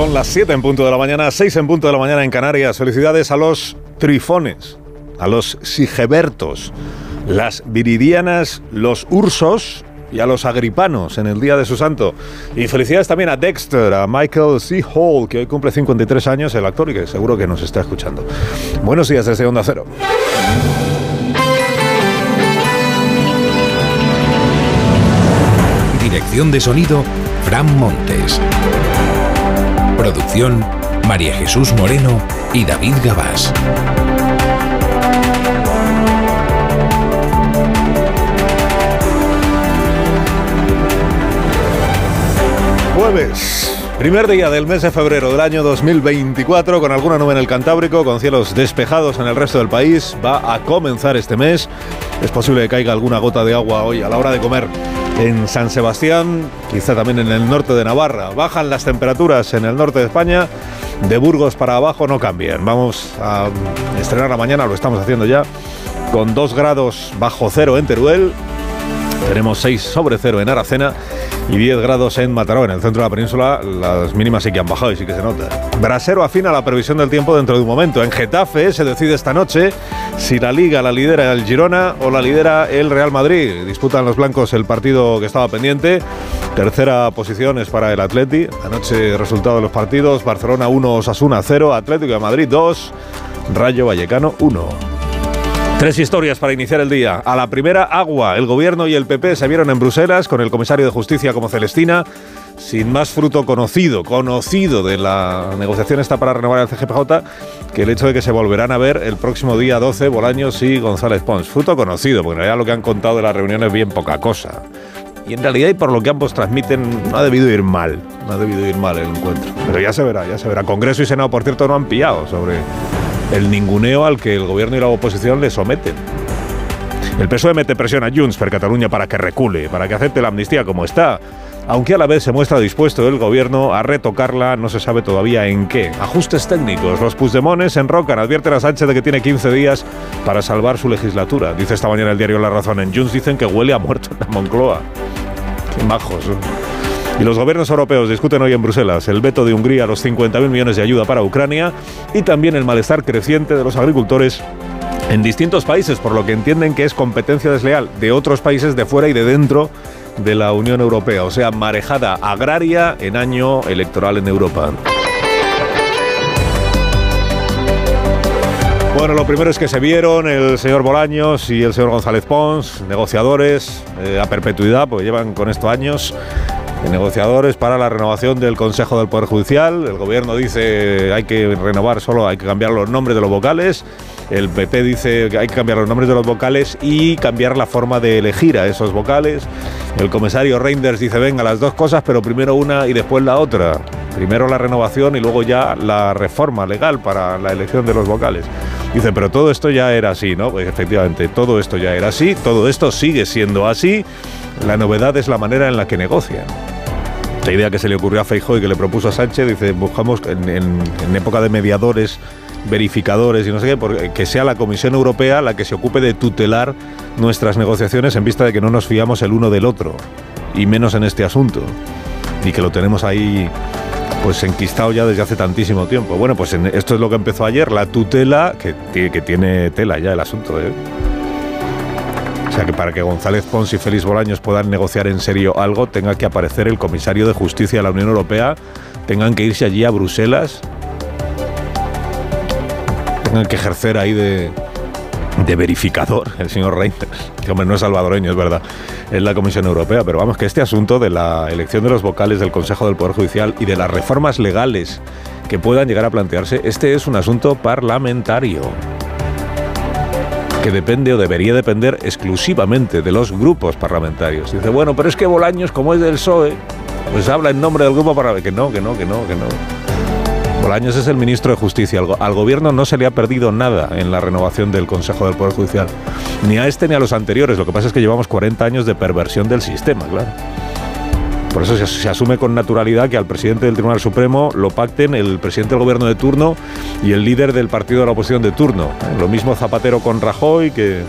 Son las 7 en punto de la mañana, 6 en punto de la mañana en Canarias. Felicidades a los trifones, a los sigebertos, las viridianas, los ursos y a los agripanos en el día de su santo. Y felicidades también a Dexter, a Michael C. Hall, que hoy cumple 53 años, el actor y que seguro que nos está escuchando. Buenos días desde Onda Cero. Dirección de sonido, Fran Montes. Producción, María Jesús Moreno y David Gabás. Jueves, primer día del mes de febrero del año 2024, con alguna nube en el Cantábrico, con cielos despejados en el resto del país. Va a comenzar este mes. Es posible que caiga alguna gota de agua hoy a la hora de comer en San Sebastián, quizá también en el norte de Navarra. Bajan las temperaturas en el norte de España. De Burgos para abajo no cambian. Vamos a estrenar la mañana, lo estamos haciendo ya, con 2 grados bajo cero en Teruel. Tenemos 6 sobre cero en Aracena y 10 grados en Mataró, en el centro de la península. Las mínimas sí que han bajado y sí que se nota. Brasero afina la previsión del tiempo dentro de un momento. En Getafe se decide esta noche si la Liga la lidera el Girona o la lidera el Real Madrid. Disputan los blancos el partido que estaba pendiente. Tercera posición es para el Atleti. Anoche resultado de los partidos. Barcelona 1, Osasuna 0, Atlético de Madrid 2, Rayo Vallecano 1. Tres historias para iniciar el día. A la primera, agua. El gobierno y el PP se vieron en Bruselas con el comisario de Justicia como Celestina. Sin más fruto conocido, conocido de la negociación esta para renovar el CGPJ, que el hecho de que se volverán a ver el próximo día 12 Bolaños y González Pons. Fruto conocido, porque en realidad lo que han contado de las reuniones es bien poca cosa. Y en realidad, y por lo que ambos transmiten, no ha debido ir mal. No ha debido ir mal el encuentro. Pero ya se verá, ya se verá. Congreso y Senado, por cierto, no han pillado sobre el ninguneo al que el gobierno y la oposición le someten. El PSOE mete presión a Junts per Cataluña para que recule, para que acepte la amnistía como está, aunque a la vez se muestra dispuesto el gobierno a retocarla, no se sabe todavía en qué. Ajustes técnicos. Los Puigdemones enrocan, advierten a Sánchez de que tiene 15 días para salvar su legislatura. Dice esta mañana el diario La Razón. En Junts dicen que huele a muerto en Moncloa. Majos. Y los gobiernos europeos discuten hoy en Bruselas el veto de Hungría a los 50.000 millones de ayuda para Ucrania y también el malestar creciente de los agricultores en distintos países, por lo que entienden que es competencia desleal de otros países de fuera y de dentro de la Unión Europea, o sea, marejada agraria en año electoral en Europa. Bueno, lo primero es que se vieron el señor Bolaños y el señor González Pons, negociadores eh, a perpetuidad, porque llevan con esto años negociadores para la renovación del Consejo del Poder Judicial. El gobierno dice hay que renovar solo, hay que cambiar los nombres de los vocales. El PP dice que hay que cambiar los nombres de los vocales y cambiar la forma de elegir a esos vocales. El comisario Reinders dice, venga, las dos cosas, pero primero una y después la otra. Primero la renovación y luego ya la reforma legal para la elección de los vocales. Dice, pero todo esto ya era así, ¿no? Pues efectivamente, todo esto ya era así, todo esto sigue siendo así. La novedad es la manera en la que negocian. La idea que se le ocurrió a Feijóo y que le propuso a Sánchez, dice, buscamos en, época de mediadores, verificadores y no sé qué, que sea la Comisión Europea la que se ocupe de tutelar nuestras negociaciones en vista de que no nos fiamos el uno del otro, y menos en este asunto, y que lo tenemos ahí pues enquistado ya desde hace tantísimo tiempo. Bueno, pues esto es lo que empezó ayer, la tutela, que, que tiene tela ya el asunto. ¿eh? O sea que para que González Pons y Félix Bolaños puedan negociar en serio algo, tenga que aparecer el comisario de Justicia de la Unión Europea, tengan que irse allí a Bruselas, tengan que ejercer ahí de, de verificador el señor Reinders, que hombre no es salvadoreño, es verdad, es la Comisión Europea, pero vamos que este asunto de la elección de los vocales del Consejo del Poder Judicial y de las reformas legales que puedan llegar a plantearse, este es un asunto parlamentario que depende o debería depender exclusivamente de los grupos parlamentarios. Dice, bueno, pero es que Bolaños, como es del PSOE, pues habla en nombre del grupo para que no, que no, que no, que no. Bolaños es el ministro de Justicia. Al, gobierno no se le ha perdido nada en la renovación del Consejo del Poder Judicial. Ni a este ni a los anteriores. Lo que pasa es que llevamos 40 años de perversión del sistema, claro. Por eso se, asume con naturalidad que al presidente del Tribunal Supremo lo pacten el presidente del gobierno de turno y el líder del partido de la oposición de turno. Lo mismo Zapatero con Rajoy que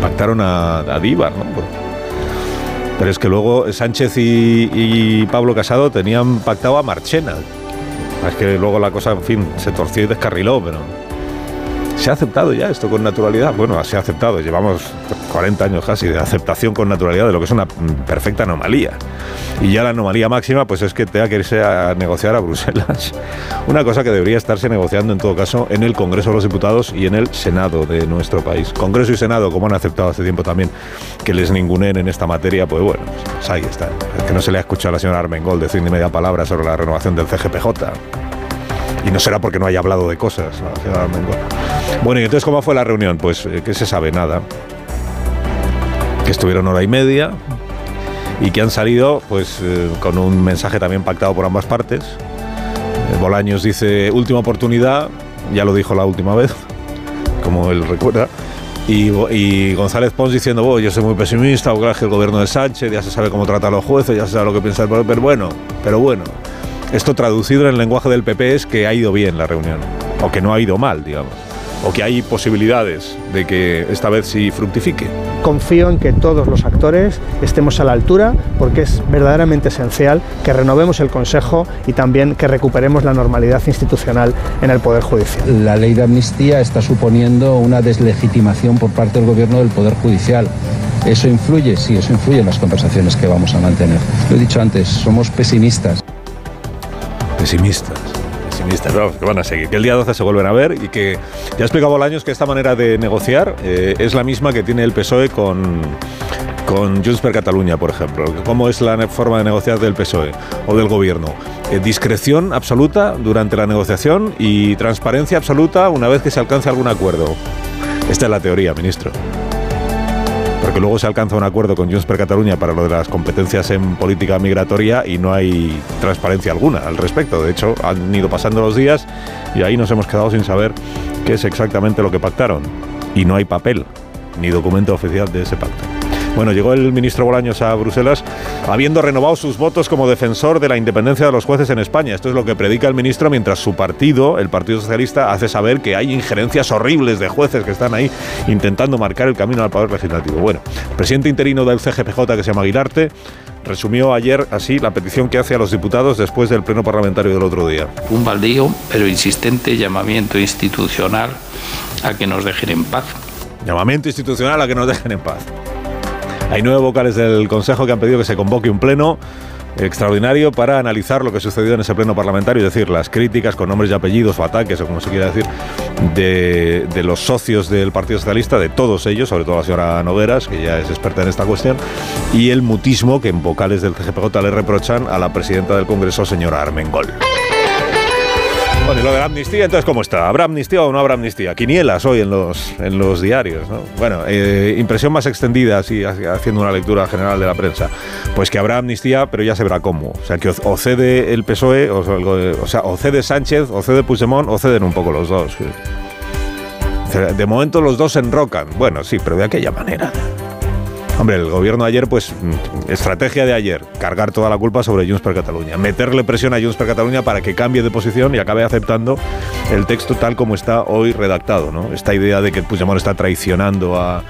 pactaron a, a Díbar, ¿no? Pero es que luego Sánchez y, Pablo Casado tenían pactado a Marchena. Es que luego la cosa, en fin, se torció y descarriló, pero se ha aceptado ya esto con naturalidad. Bueno, se ha aceptado, llevamos 40 años casi de aceptación con naturalidad de lo que es una perfecta anomalía. Y ya la anomalía máxima, pues es que tenga que irse a negociar a Bruselas. Una cosa que debería estarse negociando en todo caso en el Congreso de los Diputados y en el Senado de nuestro país. Congreso y Senado, como han aceptado hace tiempo también que les ningunen en esta materia, pues bueno, pues ahí está. Es que no se le ha escuchado a la señora Armengol decir ni media palabra sobre la renovación del CGPJ. Y no será porque no haya hablado de cosas. Bueno, y entonces, ¿cómo fue la reunión? Pues, eh, ¿qué se sabe? Nada. Que estuvieron hora y media y que han salido, pues, eh, con un mensaje también pactado por ambas partes. Eh, Bolaños dice, última oportunidad, ya lo dijo la última vez, como él recuerda. Y, González Pons diciendo, "Oh, yo soy muy pesimista, porque es que el gobierno de Sánchez ya se sabe cómo trata a los jueces, ya se sabe lo que piensa pero bueno, pero bueno. Esto traducido en el lenguaje del PP es que ha ido bien la reunión, o que no ha ido mal, digamos, o que hay posibilidades de que esta vez sí fructifique. Confío en que todos los actores estemos a la altura porque es verdaderamente esencial que renovemos el Consejo y también que recuperemos la normalidad institucional en el Poder Judicial. La ley de amnistía está suponiendo una deslegitimación por parte del gobierno del Poder Judicial. ¿Eso influye? Sí, eso influye en las conversaciones que vamos a mantener. Lo he dicho antes, somos pesimistas. Pesimistas. Pesimistas, vamos, que van a seguir. Que el día 12 se vuelven a ver y que ya ha explicado Bolaños que esta manera de negociar eh, es la misma que tiene el PSOE con, con Junts per Catalunya, por ejemplo. ¿Cómo es la forma de negociar del PSOE o del gobierno? Eh, discreción absoluta durante la negociación y transparencia absoluta una vez que se alcance algún acuerdo. Esta es la teoría, ministro. Porque luego se alcanza un acuerdo con Junts per Catalunya para lo de las competencias en política migratoria y no hay transparencia alguna al respecto. De hecho, han ido pasando los días y ahí nos hemos quedado sin saber qué es exactamente lo que pactaron. Y no hay papel ni documento oficial de ese pacto. Bueno, llegó el ministro Bolaños a Bruselas habiendo renovado sus votos como defensor de la independencia de los jueces en España. Esto es lo que predica el ministro mientras su partido, el Partido Socialista, hace saber que hay injerencias horribles de jueces que están ahí intentando marcar el camino al poder legislativo. Bueno, el presidente interino del CGPJ, que se llama Aguilarte, resumió ayer así la petición que hace a los diputados después del pleno parlamentario del otro día. Un baldío, pero insistente llamamiento institucional a que nos dejen en paz. Llamamiento institucional a que nos dejen en paz. Hay nueve vocales del Consejo que han pedido que se convoque un pleno extraordinario para analizar lo que sucedió en ese pleno parlamentario, es decir, las críticas con nombres y apellidos o ataques, o como se quiera decir, de, los socios del Partido Socialista, de todos ellos, sobre todo la señora Nogueras, que ya es experta en esta cuestión, y el mutismo que en vocales del CGPJ le reprochan a la presidenta del Congreso, señora Armengol. Bueno, y lo de la amnistía, entonces, ¿cómo está? ¿Habrá amnistía o no habrá amnistía? Quinielas hoy en los, en los diarios, ¿no? Bueno, eh, impresión más extendida, así, haciendo una lectura general de la prensa. Pues que habrá amnistía, pero ya se verá cómo. O sea, que o, cede el PSOE, o, o sea, o cede Sánchez, o cede Puigdemont, o ceden un poco los dos. De momento los dos se enrocan. Bueno, sí, pero de aquella manera. Hombre, el gobierno ayer, pues, mm, estrategia de ayer, cargar toda la culpa sobre Junts per Catalunya, meterle presión a Junts per Catalunya para que cambie de posición y acabe aceptando el texto tal como está hoy redactado, ¿no? Esta idea de que Puigdemont está traicionando a...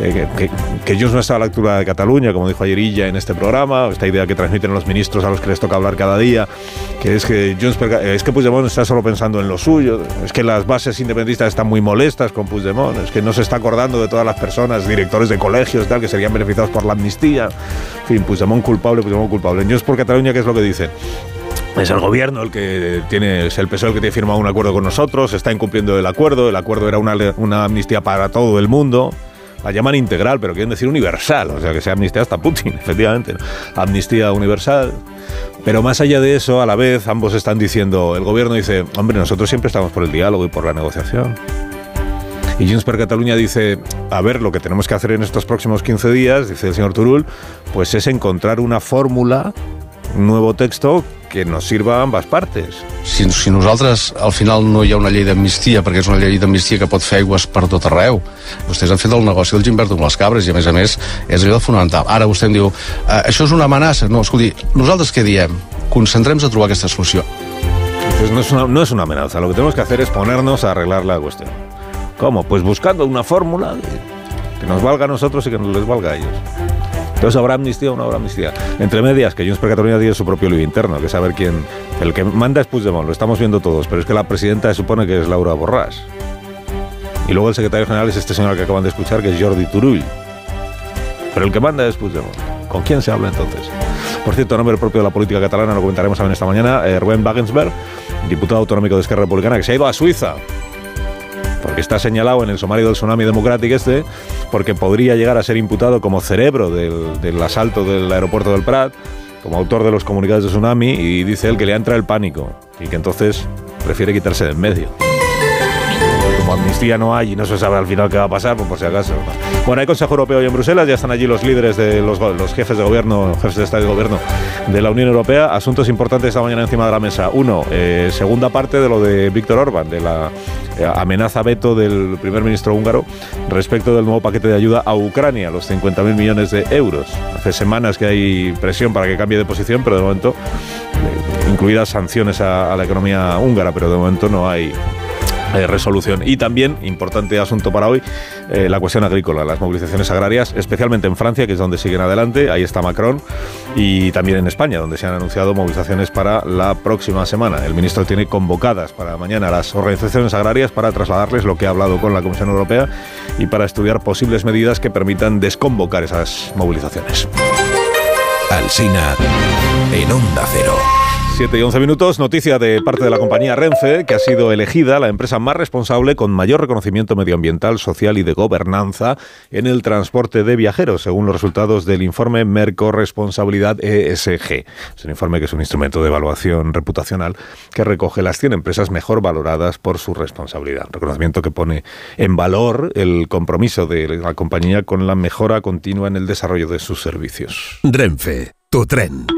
eh, que, que, Junts no está a la altura de Cataluña, como dijo ayer en este programa, esta idea que transmiten los ministros a los que les toca hablar cada día, que es que Junts es que Puigdemont está solo pensando en lo suyo, es que las bases independentistas están muy molestas con Puigdemont, es que no se está acordando de todas las personas, directores de colegios, tal, que serían beneficiados por la amnistía. En fin, Puigdemont culpable, Puigdemont culpable. En Junts por Cataluña, ¿qué es lo que dicen? Es el gobierno el que tiene, es el PSOE el que tiene firmado un acuerdo con nosotros, está incumpliendo el acuerdo, el acuerdo era una amnistía para todo el mundo, la llaman integral, pero quieren decir universal, o sea que sea amnistía hasta Putin, efectivamente. Amnistía universal. Pero más allá de eso, a la vez, ambos están diciendo, el gobierno dice, hombre, nosotros siempre estamos por el diálogo y por la negociación. Y Junts per Catalunya dice, a ver, lo que tenemos que hacer en estos próximos 15 días, dice el señor Turul, pues es encontrar una fórmula, un nuevo texto que nos sirva a ambas partes. Si, si nosaltres al final no hi ha una llei d'amnistia, perquè és una llei d'amnistia que pot fer aigües per tot arreu, vostès han fet el negoci del Gimberto amb les cabres i a més a més és allò fonamental. Ara vostè em diu, eh, això és una amenaça. No, escolti, nosaltres què diem? Concentrem-nos a trobar aquesta solució. Pues no es, una, no es una amenaza, lo que tenemos que hacer es ponernos a arreglar la cuestión. ¿Cómo? Pues buscando una fórmula que nos valga a nosotros y que nos les valga a ellos. Entonces, ¿habrá amnistía o no habrá amnistía? Entre medias, que Junts per Catalunya tiene su propio lío interno, que saber quién... El que manda es Puigdemont, lo estamos viendo todos, pero es que la presidenta supone que es Laura Borràs. Y luego el secretario general es este señor que acaban de escuchar, que es Jordi Turull. Pero el que manda es Puigdemont. ¿Con quién se habla entonces? Por cierto, nombre propio de la política catalana, lo comentaremos también esta mañana, eh, Rubén Wagensberg, diputado autonómico de Esquerra Republicana, que se ha ido a Suiza porque está señalado en el sumario del Tsunami Democratic este, porque podría llegar a ser imputado como cerebro del, del asalto del aeropuerto del Prat, como autor de los comunicados de Tsunami, y dice él que le entra el pánico y que entonces prefiere quitarse de en medio. Amnistía no hay y no se sabe al final qué va a pasar, pues por si acaso. Bueno, hay Consejo Europeo hoy en Bruselas, ya están allí los líderes de los, jefes de gobierno, jefes de Estado y Gobierno de la Unión Europea. Asuntos importantes esta mañana encima de la mesa. Uno, eh, segunda parte de lo de Víctor Orbán, de la eh, amenaza veto del primer ministro húngaro respecto del nuevo paquete de ayuda a Ucrania, los 50.000 millones de euros. Hace semanas que hay presión para que cambie de posición, pero de momento, eh, incluidas sanciones a, a la economía húngara, pero de momento no hay eh, resolución. Y también, importante asunto para hoy, eh, la cuestión agrícola, las movilizaciones agrarias, especialmente en Francia, que es donde siguen adelante, ahí está Macron, y también en España, donde se han anunciado movilizaciones para la próxima semana. El ministro tiene convocadas para mañana las organizaciones agrarias para trasladarles lo que ha hablado con la Comisión Europea y para estudiar posibles medidas que permitan desconvocar esas movilizaciones. Alsina en Onda Cero. 7 y 11 minutos, noticia de parte de la compañía Renfe, que ha sido elegida la empresa más responsable con mayor reconocimiento medioambiental, social y de gobernanza en el transporte de viajeros, según los resultados del informe Merco Responsabilidad ESG. Es un informe que es un instrumento de evaluación reputacional que recoge las 100 empresas mejor valoradas por su responsabilidad. Reconocimiento que pone en valor el compromiso de la compañía con la mejora continua en el desarrollo de sus servicios. Renfe, tu tren.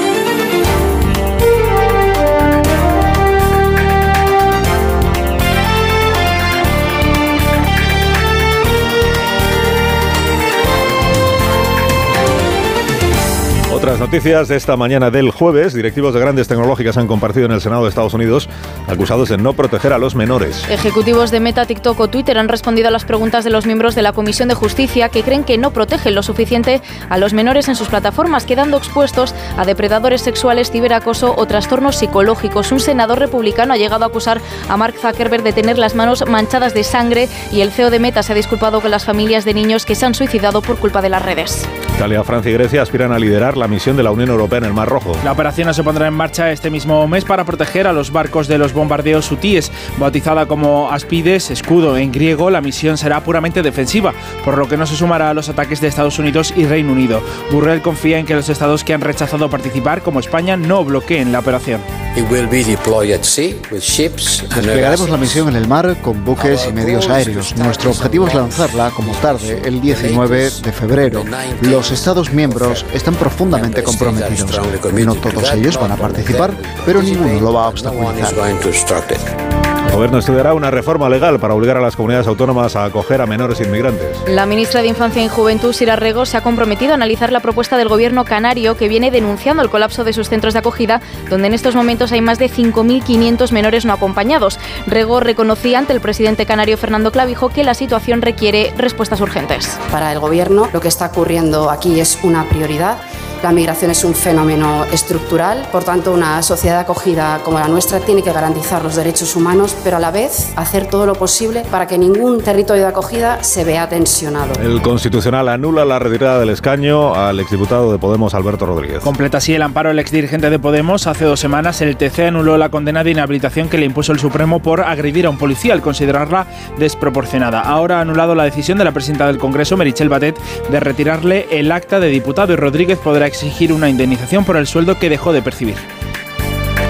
Otras noticias de esta mañana del jueves. Directivos de grandes tecnológicas han compartido en el Senado de Estados Unidos acusados de no proteger a los menores. Ejecutivos de Meta, TikTok o Twitter han respondido a las preguntas de los miembros de la Comisión de Justicia que creen que no protegen lo suficiente a los menores en sus plataformas, quedando expuestos a depredadores sexuales, ciberacoso o trastornos psicológicos. Un senador republicano ha llegado a acusar a Mark Zuckerberg de tener las manos manchadas de sangre y el CEO de Meta se ha disculpado con las familias de niños que se han suicidado por culpa de las redes. Italia, Francia y Grecia aspiran a liderar la misión de la Unión Europea en el Mar Rojo. La operación se pondrá en marcha este mismo mes para proteger a los barcos de los bombardeos hutíes. Bautizada como Aspides, escudo en griego, la misión será puramente defensiva, por lo que no se sumará a los ataques de Estados Unidos y Reino Unido. Burrell confía en que los estados que han rechazado participar, como España, no bloqueen la operación. Desplegaremos la misión en el mar con buques y medios aéreos. Nuestro objetivo es lanzarla como tarde, el 19 de febrero. Los Estados miembros están profundamente comprometidos. No todos ellos van a participar, pero ninguno lo va a obstaculizar. El gobierno estudiará una reforma legal para obligar a las comunidades autónomas a acoger a menores inmigrantes. La ministra de Infancia y Juventud, Sira Rego, se ha comprometido a analizar la propuesta del gobierno canario que viene denunciando el colapso de sus centros de acogida, donde en estos momentos hay más de 5.500 menores no acompañados. Rego reconocía ante el presidente canario Fernando Clavijo que la situación requiere respuestas urgentes. Para el Gobierno lo que está ocurriendo aquí es una prioridad. La migración es un fenómeno estructural, por tanto una sociedad acogida como la nuestra tiene que garantizar los derechos humanos, pero a la vez hacer todo lo posible para que ningún territorio de acogida se vea tensionado. El Constitucional anula la retirada del escaño al exdiputado de Podemos, Alberto Rodríguez. Completa así el amparo el exdirigente de Podemos. Hace dos semanas el TC anuló la condena de inhabilitación que le impuso el Supremo por agredir a un policía al considerarla desproporcionada. Ahora ha anulado la decisión de la presidenta del Congreso, Merichel Batet, de retirarle el acta de diputado y Rodríguez podrá exigir una indemnización por el sueldo que dejó de percibir.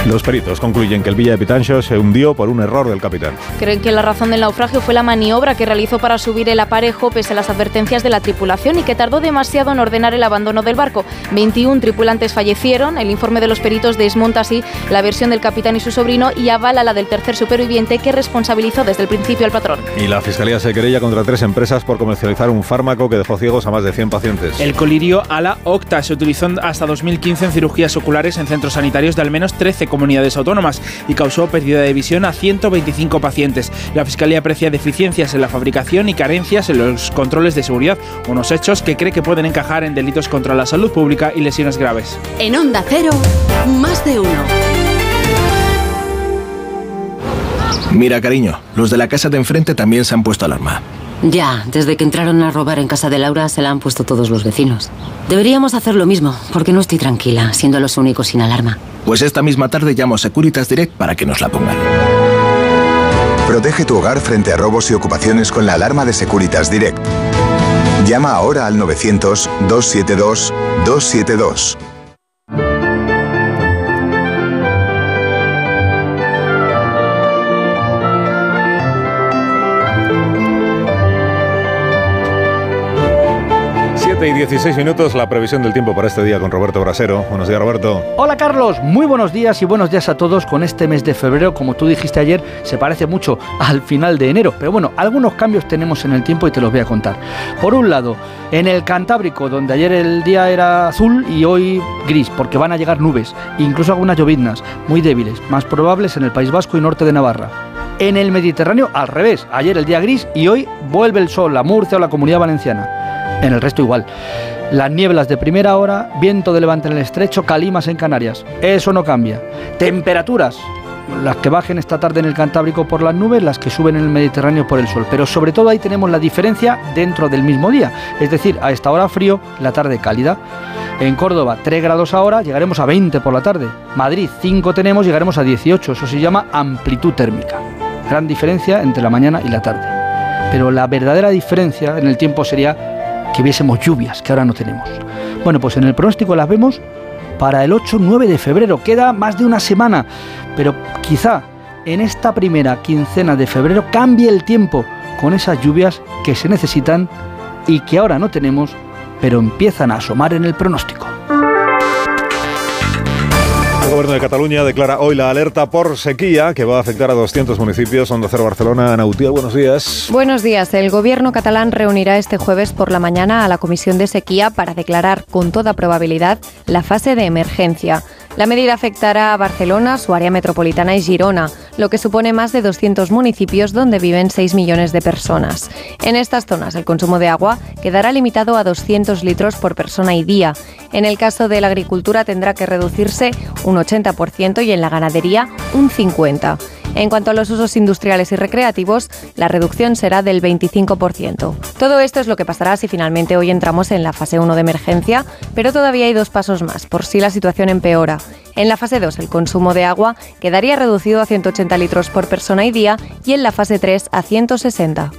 Los peritos concluyen que el Villa de Pitancho se hundió por un error del capitán. Creen que la razón del naufragio fue la maniobra que realizó para subir el aparejo pese a las advertencias de la tripulación y que tardó demasiado en ordenar el abandono del barco. 21 tripulantes fallecieron. El informe de los peritos desmonta así la versión del capitán y su sobrino y avala la del tercer superviviente que responsabilizó desde el principio al patrón. Y la Fiscalía se querella contra tres empresas por comercializar un fármaco que dejó ciegos a más de 100 pacientes. El colirio ala octa se utilizó hasta 2015 en cirugías oculares en centros sanitarios de al menos 13 comunidades autónomas y causó pérdida de visión a 125 pacientes. La Fiscalía aprecia deficiencias en la fabricación y carencias en los controles de seguridad, unos hechos que cree que pueden encajar en delitos contra la salud pública y lesiones graves. En Onda Cero, más de uno. Mira, cariño, los de la casa de enfrente también se han puesto alarma. Ya, desde que entraron a robar en casa de Laura se la han puesto todos los vecinos. Deberíamos hacer lo mismo, porque no estoy tranquila, siendo los únicos sin alarma. Pues esta misma tarde llamo a Securitas Direct para que nos la pongan. Protege tu hogar frente a robos y ocupaciones con la alarma de Securitas Direct. Llama ahora al 900-272-272. 7 y 16 minutos, la previsión del tiempo para este día con Roberto Brasero. Buenos días, Roberto. Hola Carlos, muy buenos días y buenos días a todos con este mes de febrero. Como tú dijiste ayer, se parece mucho al final de enero, pero bueno, algunos cambios tenemos en el tiempo y te los voy a contar. Por un lado, en el Cantábrico, donde ayer el día era azul y hoy gris, porque van a llegar nubes, incluso algunas lloviznas muy débiles, más probables en el País Vasco y norte de Navarra. En el Mediterráneo, al revés, ayer el día gris y hoy vuelve el sol, la Murcia o la Comunidad Valenciana. En el resto igual. Las nieblas de primera hora, viento de levante en el estrecho, calimas en Canarias. Eso no cambia. Temperaturas. Las que bajen esta tarde en el Cantábrico por las nubes, las que suben en el Mediterráneo por el sol. Pero sobre todo ahí tenemos la diferencia dentro del mismo día. Es decir, a esta hora frío, la tarde cálida. En Córdoba 3 grados ahora, llegaremos a 20 por la tarde. Madrid 5 tenemos, llegaremos a 18. Eso se llama amplitud térmica. Gran diferencia entre la mañana y la tarde. Pero la verdadera diferencia en el tiempo sería que viésemos lluvias, que ahora no tenemos. Bueno, pues en el pronóstico las vemos para el 8-9 de febrero. Queda más de una semana, pero quizá en esta primera quincena de febrero cambie el tiempo con esas lluvias que se necesitan y que ahora no tenemos, pero empiezan a asomar en el pronóstico. El gobierno de Cataluña declara hoy la alerta por sequía que va a afectar a 200 municipios. Onda Cero Barcelona, Nautia, buenos días. Buenos días. El gobierno catalán reunirá este jueves por la mañana a la Comisión de Sequía para declarar con toda probabilidad la fase de emergencia. La medida afectará a Barcelona, su área metropolitana y Girona, lo que supone más de 200 municipios donde viven 6 millones de personas. En estas zonas el consumo de agua quedará limitado a 200 litros por persona y día. En el caso de la agricultura tendrá que reducirse un 80% y en la ganadería un 50%. En cuanto a los usos industriales y recreativos, la reducción será del 25%. Todo esto es lo que pasará si finalmente hoy entramos en la fase 1 de emergencia, pero todavía hay dos pasos más, por si la situación empeora. En la fase 2 el consumo de agua quedaría reducido a 180 litros por persona y día y en la fase 3 a 160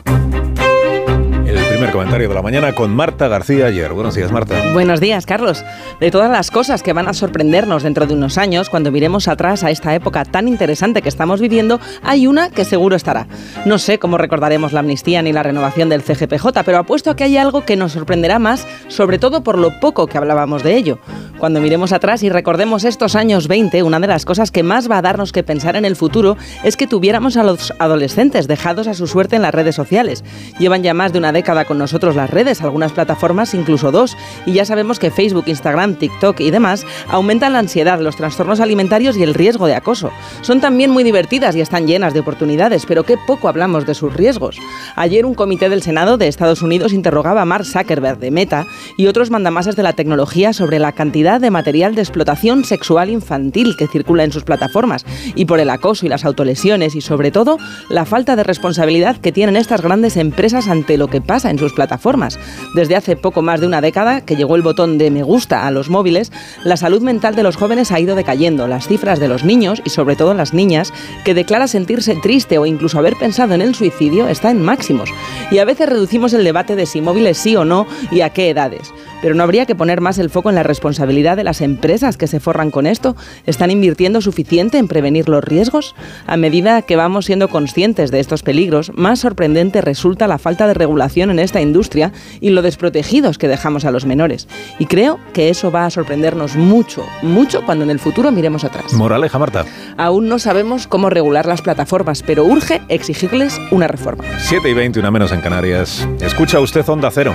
primer comentario de la mañana con Marta García ayer. Buenos días, Marta. Buenos días, Carlos. De todas las cosas que van a sorprendernos dentro de unos años, cuando miremos atrás a esta época tan interesante que estamos viviendo, hay una que seguro estará. No sé cómo recordaremos la amnistía ni la renovación del CGPJ, pero apuesto a que hay algo que nos sorprenderá más, sobre todo por lo poco que hablábamos de ello. Cuando miremos atrás y recordemos estos años 20, una de las cosas que más va a darnos que pensar en el futuro es que tuviéramos a los adolescentes dejados a su suerte en las redes sociales. Llevan ya más de una década con nosotros las redes, algunas plataformas incluso dos, y ya sabemos que Facebook, Instagram, TikTok y demás aumentan la ansiedad, los trastornos alimentarios y el riesgo de acoso. Son también muy divertidas y están llenas de oportunidades, pero qué poco hablamos de sus riesgos. Ayer un comité del Senado de Estados Unidos interrogaba a Mark Zuckerberg de Meta y otros mandamases de la tecnología sobre la cantidad de material de explotación sexual infantil que circula en sus plataformas y por el acoso y las autolesiones y sobre todo la falta de responsabilidad que tienen estas grandes empresas ante lo que pasa en sus plataformas. Desde hace poco más de una década que llegó el botón de me gusta a los móviles, la salud mental de los jóvenes ha ido decayendo. Las cifras de los niños y sobre todo las niñas que declara sentirse triste o incluso haber pensado en el suicidio está en máximos. Y a veces reducimos el debate de si móviles sí o no y a qué edades. Pero no habría que poner más el foco en la responsabilidad de las empresas que se forran con esto. ¿Están invirtiendo suficiente en prevenir los riesgos? A medida que vamos siendo conscientes de estos peligros, más sorprendente resulta la falta de regulación en esta industria y lo desprotegidos que dejamos a los menores. Y creo que eso va a sorprendernos mucho, mucho cuando en el futuro miremos atrás. Moraleja, Marta. Aún no sabemos cómo regular las plataformas, pero urge exigirles una reforma. 7 y 20, una menos en Canarias. Escucha usted Onda Cero.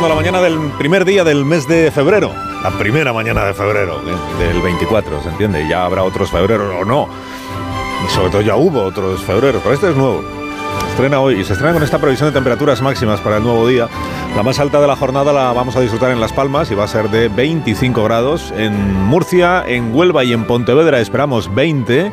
La mañana del primer día del mes de febrero. La primera mañana de febrero, ¿eh? del 24, ¿se entiende? Ya habrá otros febreros o no. Y sobre todo ya hubo otros febreros, pero este es nuevo. Estrena hoy y se estrena con esta previsión de temperaturas máximas para el nuevo día. La más alta de la jornada la vamos a disfrutar en Las Palmas y va a ser de 25 grados. En Murcia, en Huelva y en Pontevedra esperamos 20.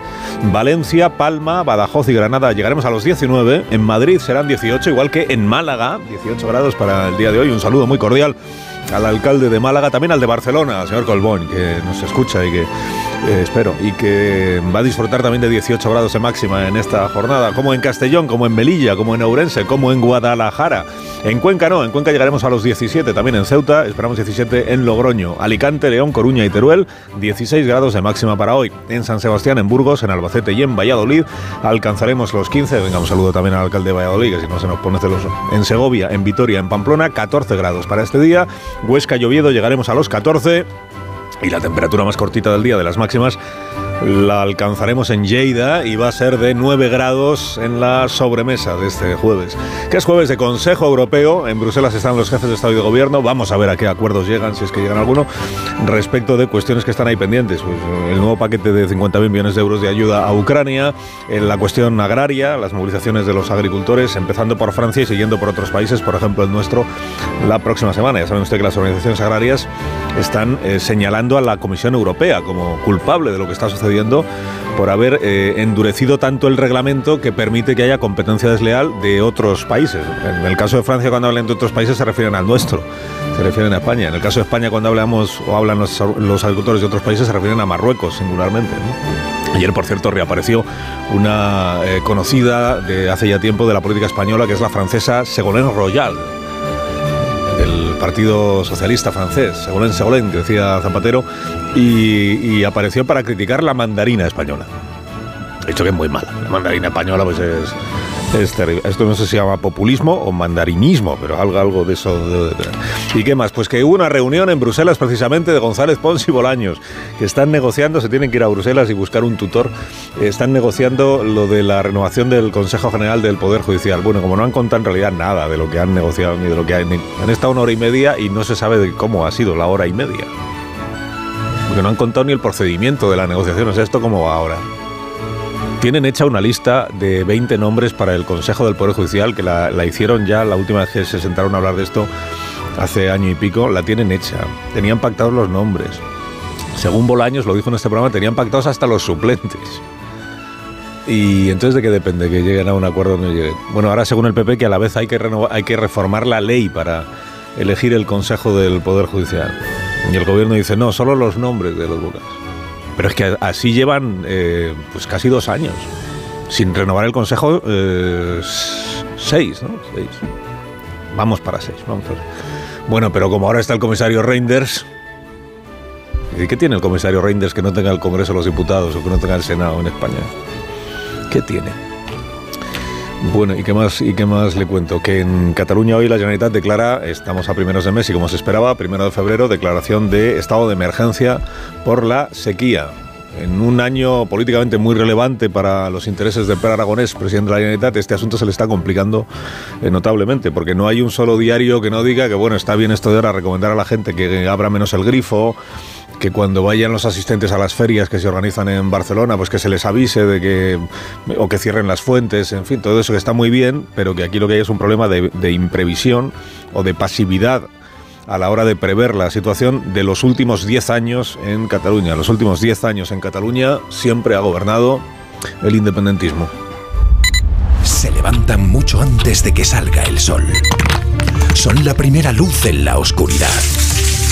Valencia, Palma, Badajoz y Granada llegaremos a los 19. En Madrid serán 18, igual que en Málaga, 18 grados para el día de hoy. Un saludo muy cordial al alcalde de Málaga, también al de Barcelona, al señor Colbón, que nos escucha y que eh, espero, y que va a disfrutar también de 18 grados de máxima en esta jornada, como en Castellón, como en Melilla, como en Ourense, como en Guadalajara. En Cuenca no, en Cuenca llegaremos a los 17, también en Ceuta, esperamos 17 en Logroño, Alicante, León, Coruña y Teruel, 16 grados de máxima para hoy. En San Sebastián, en Burgos, en Albacete y en Valladolid alcanzaremos los 15. Venga, un saludo también al alcalde de Valladolid, que si no se nos pone celoso. En Segovia, en Vitoria, en Pamplona, 14 grados para este día. Huesca y Oviedo llegaremos a los 14. Y la temperatura más cortita del día de las máximas la alcanzaremos en Lleida y va a ser de 9 grados en la sobremesa de este jueves. Que es jueves de Consejo Europeo. En Bruselas están los jefes de Estado y de Gobierno. Vamos a ver a qué acuerdos llegan, si es que llegan alguno, respecto de cuestiones que están ahí pendientes. Pues, el nuevo paquete de 50.000 millones de euros de ayuda a Ucrania, en la cuestión agraria, las movilizaciones de los agricultores, empezando por Francia y siguiendo por otros países, por ejemplo el nuestro, la próxima semana. Ya saben usted que las organizaciones agrarias están eh, señalando a la Comisión Europea como culpable de lo que está sucediendo por haber eh, endurecido tanto el reglamento que permite que haya competencia desleal de otros países. En el caso de Francia, cuando hablan de otros países, se refieren al nuestro, se refieren a España. En el caso de España, cuando hablamos o hablan los, agricultores de otros países, se refieren a Marruecos singularmente. Ayer, por cierto, reapareció una eh, conocida de hace ya tiempo de la política española, que es la francesa Ségolène Royal, del Partido Socialista francés, Ségolène Ségolène, que decía Zapatero, y, apareció para criticar la mandarina española. De hecho que es muy mala. La mandarina española pues es, es terrible. Esto no sé si se llama populismo o mandarinismo, pero algo, algo de eso. De, de, ¿Y qué más? Pues que hubo una reunión en Bruselas precisamente de González Pons y Bolaños, que están negociando, se tienen que ir a Bruselas y buscar un tutor, están negociando lo de la renovación del Consejo General del Poder Judicial. Bueno, como no han contado en realidad nada de lo que han negociado ni de lo que han... Han estado una hora y media y no se sabe de cómo ha sido la hora y media porque no han contado ni el procedimiento de la negociación. O sea, esto cómo va ahora. Tienen hecha una lista de 20 nombres para el Consejo del Poder Judicial, que la, la, hicieron ya la última vez que se sentaron a hablar de esto, hace año y pico, la tienen hecha. Tenían pactados los nombres. Según Bolaños, lo dijo en este programa, tenían pactados hasta los suplentes. Y entonces, ¿de qué depende? Que lleguen a un acuerdo o no lleguen. Bueno, ahora según el PP, que a la vez hay que, renovar, hay que reformar la ley para elegir el Consejo del Poder Judicial. Y el gobierno dice, no, solo los nombres de los vocales. Pero es que así llevan eh, pues casi dos años. Sin renovar el consejo, eh, seis, ¿no? Seis. Vamos para seis, vamos para Bueno, pero como ahora está el comisario Reinders, ¿y qué tiene el comisario Reinders que no tenga el Congreso de los Diputados o que no tenga el Senado en España? ¿Qué tiene? Bueno, ¿y qué, más, ¿y qué más le cuento? Que en Cataluña hoy la Generalitat declara, estamos a primeros de mes y como se esperaba, primero de febrero, declaración de estado de emergencia por la sequía. En un año políticamente muy relevante para los intereses de Per Aragonés, presidente de la Generalitat, este asunto se le está complicando eh, notablemente, porque no hay un solo diario que no diga que, bueno, está bien esto de ahora recomendar a la gente que abra menos el grifo, que cuando vayan los asistentes a las ferias que se organizan en Barcelona, pues que se les avise de que o que cierren las fuentes, en fin, todo eso que está muy bien, pero que aquí lo que hay es un problema de, de imprevisión o de pasividad a la hora de prever la situación de los últimos 10 años en Cataluña. Los últimos 10 años en Cataluña siempre ha gobernado el independentismo. Se levantan mucho antes de que salga el sol. Son la primera luz en la oscuridad.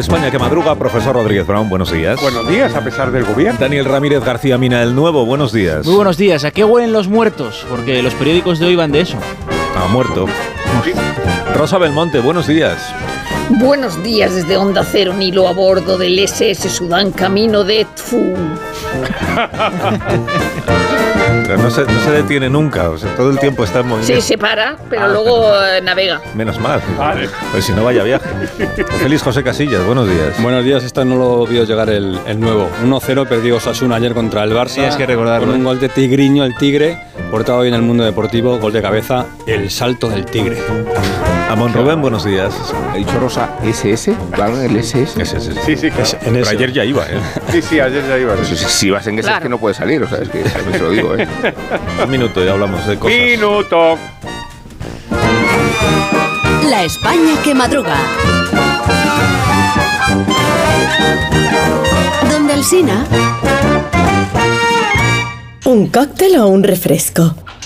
España que madruga, profesor Rodríguez Brown, buenos días. Buenos días, a pesar del gobierno. Daniel Ramírez García Mina, el nuevo, buenos días. Muy buenos días. ¿A qué huelen los muertos? Porque los periódicos de hoy van de eso. Ha muerto. Rosa Belmonte, buenos días. Buenos días desde Onda Cero, Nilo a bordo del SS Sudán camino de Tfu. No se, no se detiene nunca, o sea, todo el tiempo está en movimiento. Sí, se para, pero Ah, luego eh, navega. Menos mal. Pues si no vaya viaje. Feliz José Casillas, buenos días. Buenos días, esta no lo vio llegar el, el nuevo. 1-0 perdió Osasuna ayer contra el Barça. Tienes que recordarlo, Con un ¿eh? gol de Tigriño, el Tigre, portado hoy en el mundo deportivo, gol de cabeza, el salto del Tigre. Amón Rubén, buenos días. ¿Ha dicho Rosa SS? ¿Van el SS? SS. Sí, sí, claro. En Pero ayer ya iba, ¿eh? Sí, sí, ayer ya iba. Pues si, vas en ese es que no puede salir, o sea, es que también se lo digo, ¿eh? Un minuto y hablamos de cosas. Minuto. La España que madruga. Donde el Sina. ¿Un cóctel o un refresco?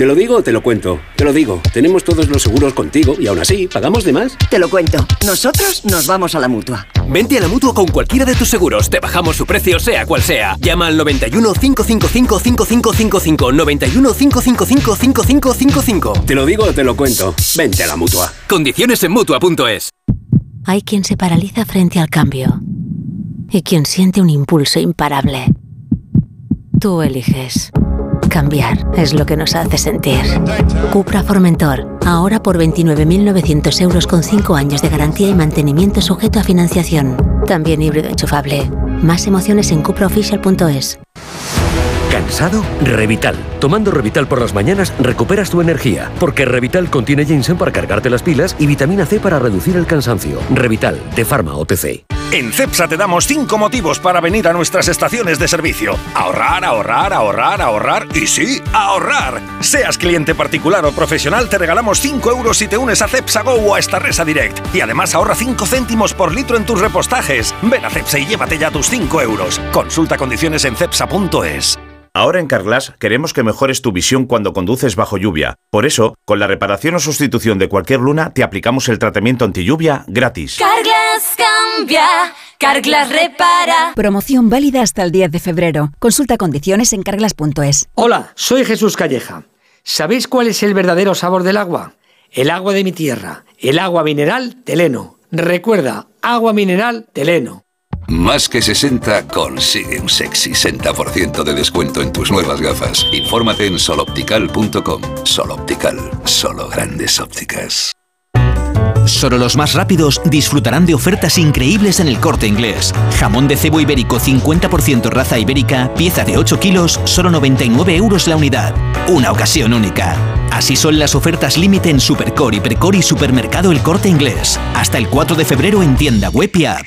¿Te lo digo o te lo cuento? Te lo digo. Tenemos todos los seguros contigo y aún así, ¿pagamos de más? Te lo cuento. Nosotros nos vamos a la mutua. Vente a la mutua con cualquiera de tus seguros. Te bajamos su precio, sea cual sea. Llama al 91 555 5555. 91 555 5555. Te lo digo o te lo cuento. Vente a la mutua. Condiciones en mutua.es. Hay quien se paraliza frente al cambio y quien siente un impulso imparable. Tú eliges. Cambiar es lo que nos hace sentir. Cupra Formentor, ahora por 29.900 euros con 5 años de garantía y mantenimiento sujeto a financiación. También híbrido enchufable. Más emociones en cupraofficial.es. ¿Cansado? Revital. Tomando Revital por las mañanas recuperas tu energía, porque Revital contiene ginseng para cargarte las pilas y vitamina C para reducir el cansancio. Revital, de Pharma OTC. En CEPSA te damos 5 motivos para venir a nuestras estaciones de servicio. Ahorrar, ahorrar, ahorrar, ahorrar y sí, ahorrar. Seas cliente particular o profesional, te regalamos 5 euros si te unes a CEPSA Go o a Estarresa Direct. Y además ahorra 5 céntimos por litro en tus repostajes. Ven a CEPSA y llévate ya tus 5 euros. Consulta condiciones en cepsa.es. Ahora en Carglass queremos que mejores tu visión cuando conduces bajo lluvia. Por eso, con la reparación o sustitución de cualquier luna, te aplicamos el tratamiento anti lluvia gratis. Carglass cambia, Carglass repara. Promoción válida hasta el 10 de febrero. Consulta condiciones en carglass.es. Hola, soy Jesús Calleja. ¿Sabéis cuál es el verdadero sabor del agua? El agua de mi tierra, el agua mineral Teleno. Recuerda, agua mineral Teleno. Más que 60 consigue un sexy 60% de descuento en tus nuevas gafas. Infórmate en soloptical.com. Soloptical, solo grandes ópticas. Solo los más rápidos disfrutarán de ofertas increíbles en el corte inglés. Jamón de cebo ibérico 50% raza ibérica, pieza de 8 kilos, solo 99 euros la unidad. Una ocasión única. Así son las ofertas límite en Supercore, Hipercore y Supermercado El Corte Inglés. Hasta el 4 de febrero en tienda web y app.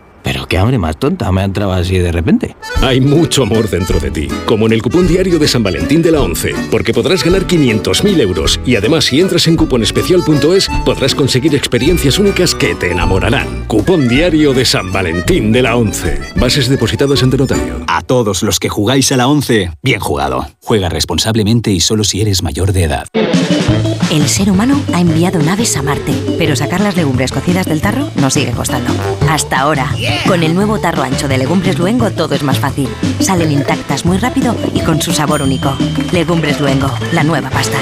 pero qué hambre más tonta me ha entrado así de repente. Hay mucho amor dentro de ti, como en el cupón diario de San Valentín de la 11, porque podrás ganar 500.000 euros y además si entras en cuponespecial.es podrás conseguir experiencias únicas que te enamorarán. Cupón diario de San Valentín de la 11. Bases depositadas ante notario. A todos los que jugáis a la 11, bien jugado. Juega responsablemente y solo si eres mayor de edad. El ser humano ha enviado naves a Marte, pero sacar las legumbres cocidas del tarro nos sigue costando. Hasta ahora. Con el nuevo tarro ancho de Legumbres Luengo todo es más fácil. Salen intactas muy rápido y con su sabor único. Legumbres Luengo, la nueva pasta.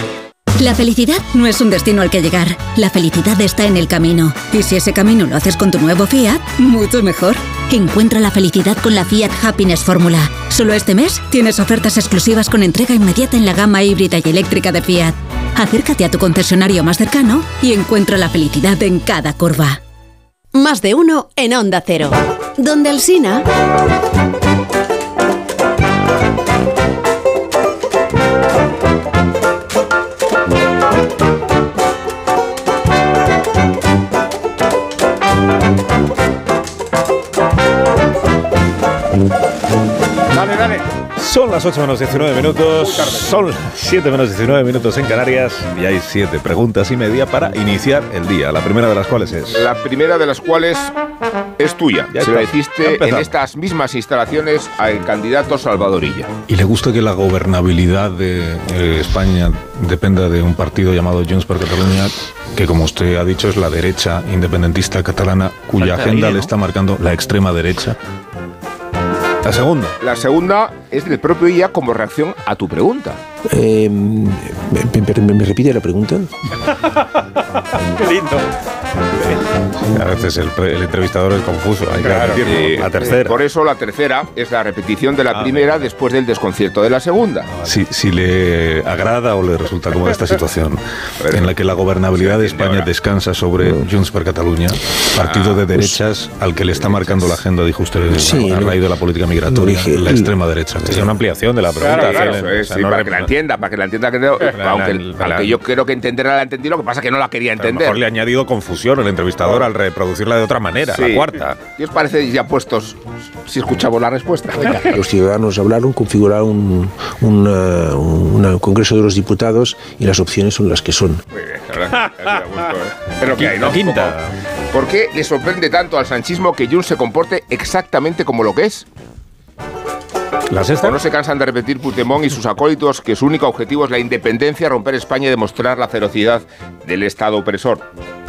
La felicidad no es un destino al que llegar. La felicidad está en el camino. Y si ese camino lo haces con tu nuevo Fiat, mucho mejor. Encuentra la felicidad con la Fiat Happiness Fórmula. Solo este mes tienes ofertas exclusivas con entrega inmediata en la gama híbrida y eléctrica de Fiat. Acércate a tu concesionario más cercano y encuentra la felicidad en cada curva. Más de uno en Onda Cero. Donde el Sina. Dale, dale. Son las 8 menos 19 minutos. Son las 7 menos 19 minutos en Canarias. Y hay 7 preguntas y media para iniciar el día. La primera de las cuales es. La primera de las cuales es tuya. Ya Se la hiciste en estas mismas instalaciones al candidato Salvadorilla. ¿Y le gusta que la gobernabilidad de eh, España dependa de un partido llamado Junts per Catalunya, que como usted ha dicho es la derecha independentista catalana, cuya Falta agenda ahí, ¿no? le está marcando la extrema derecha? La segunda. La segunda es del propio IA como reacción a tu pregunta. Eh, me, me- me repite la pregunta? Qué lindo. A veces el, el entrevistador es confuso. Hay que Claro, repetirlo. eh, la tercera. Por eso la tercera es la repetición de la Ah, primera después del desconcierto de la segunda. Si, si le agrada o le resulta cómoda esta situación en la que la gobernabilidad de España descansa sobre Junts per Catalunya, partido de derechas al que le está marcando la agenda, dijo usted, Sí, a raíz de la política migratoria, la extrema derecha. Es una ampliación de la pregunta. Claro, claro, Helen. eso es, O sea, sí, no para que la entienda, para que la entienda, que no- la- aunque, la- aunque yo creo que entenderla la entendí, lo que pasa es que no la quería A lo entender. mejor le ha añadido confusión el entrevistador al reproducirla de otra manera, Sí. la cuarta. ¿Qué os parece ya puestos si escuchamos la respuesta? Los ciudadanos hablaron, configuraron un, un, eh, un Congreso de los Diputados y las opciones son las que son. Muy bien, la verdad, que ha sido a gusto, ¿eh? Lo que hay, ¿no? Quinta. ¿Por qué le sorprende tanto al sanchismo que Junts se comporte exactamente como lo que es? ¿La sexta? ¿O no se cansan de repetir Puigdemont y sus acólitos que su único objetivo es la independencia, romper España y demostrar la ferocidad del Estado opresor?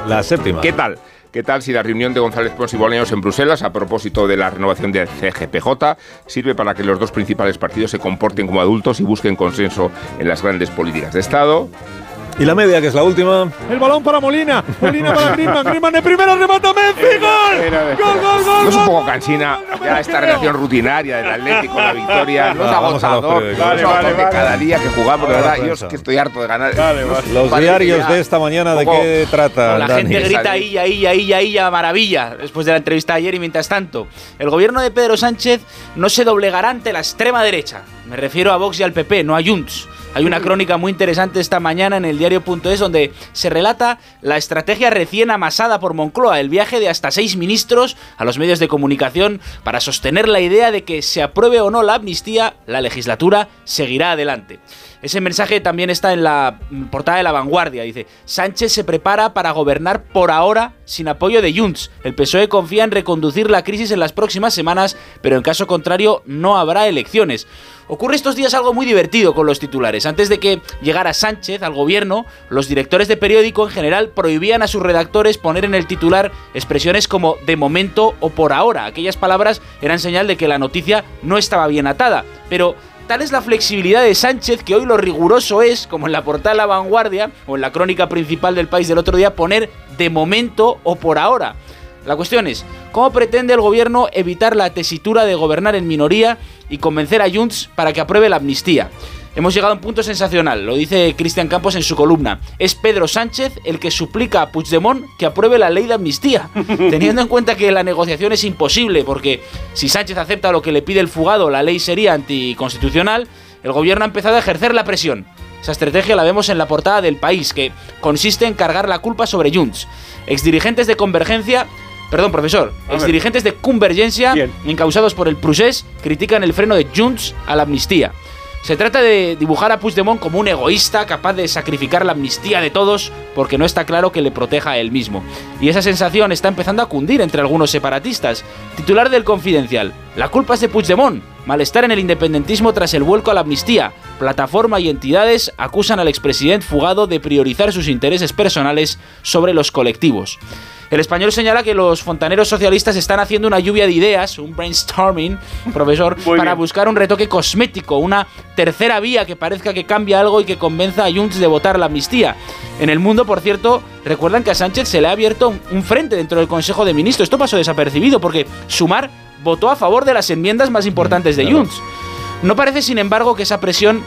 La séptima. ¿Qué tal? ¿Qué tal si la reunión de González Pons y Bolaños en Bruselas a propósito de la renovación del CGPJ sirve para que los dos principales partidos se comporten como adultos y busquen consenso en las grandes políticas de Estado? Y la media, que es la última. El balón para Molina. Molina para Griezmann. Griezmann de primera, remata Messi. ¡Gol! ¡Gol, gol, gol! ¿No es un poco cansina ya esta relación rutinaria del Atlético, la victoria? ¿No es Va, vamos a los agotador? periódicos. ¿No es Vale, vale, cada día que jugamos, de verdad? Yo es que estoy harto de ganar. Los diarios de esta mañana, ¿de qué trata? La Dani? gente grita illa, illa, illa, illa, maravilla, después de la entrevista de ayer y mientras tanto, el gobierno de Pedro Sánchez no se doblegará ante la extrema derecha. Me refiero a Vox y al PP, no a Junts. Hay una crónica muy interesante esta mañana en el diario.es donde se relata la estrategia recién amasada por Moncloa, el viaje de hasta seis ministros a los medios de comunicación para sostener la idea de que se apruebe o no la amnistía, la legislatura seguirá adelante. Ese mensaje también está en la mm, portada de La Vanguardia. Dice, Sánchez se prepara para gobernar por ahora sin apoyo de Junts. El PSOE confía en reconducir la crisis en las próximas semanas, pero en caso contrario no habrá elecciones. Ocurre estos días algo muy divertido con los titulares. Antes de que llegara Sánchez al gobierno, los directores de periódico en general prohibían a sus redactores poner en el titular expresiones como de momento o por ahora. Aquellas palabras eran señal de que la noticia no estaba bien atada. Pero Tal es la flexibilidad de Sánchez que hoy lo riguroso es, como en la portada La Vanguardia o en la crónica principal del país del otro día, poner de momento o por ahora. La cuestión es, ¿cómo pretende el gobierno evitar la tesitura de gobernar en minoría y convencer a Junts para que apruebe la amnistía? Hemos llegado a un punto sensacional, lo dice Cristian Campos en su columna. Es Pedro Sánchez el que suplica a Puigdemont que apruebe la ley de amnistía, teniendo en cuenta que la negociación es imposible, porque si Sánchez acepta lo que le pide el fugado, la ley sería anticonstitucional, el gobierno ha empezado a ejercer la presión. Esa estrategia la vemos en la portada del país, que consiste en cargar la culpa sobre Junts. Exdirigentes de Convergencia Perdón, profesor. A ver. Exdirigentes de Convergencia, encausados por el Prusés, critican el freno de Junts a la amnistía. Se trata de dibujar a Puigdemont como un egoísta capaz de sacrificar la amnistía de todos porque no está claro que le proteja a él mismo. Y esa sensación está empezando a cundir entre algunos separatistas. Titular del Confidencial. La culpa es de Puigdemont. Malestar en el independentismo tras el vuelco a la amnistía. Plataforma y entidades acusan al expresidente fugado de priorizar sus intereses personales sobre los colectivos. El español señala que los fontaneros socialistas están haciendo una lluvia de ideas, un brainstorming, profesor, para buscar un retoque cosmético, una tercera vía que parezca que cambia algo y que convenza a Junts de votar la amnistía. En el mundo, por cierto, recuerdan que a Sánchez se le ha abierto un- un frente dentro del Consejo de Ministros. Esto pasó desapercibido porque Sumar votó a favor de las enmiendas más importantes de Junts. No parece, sin embargo, que esa presión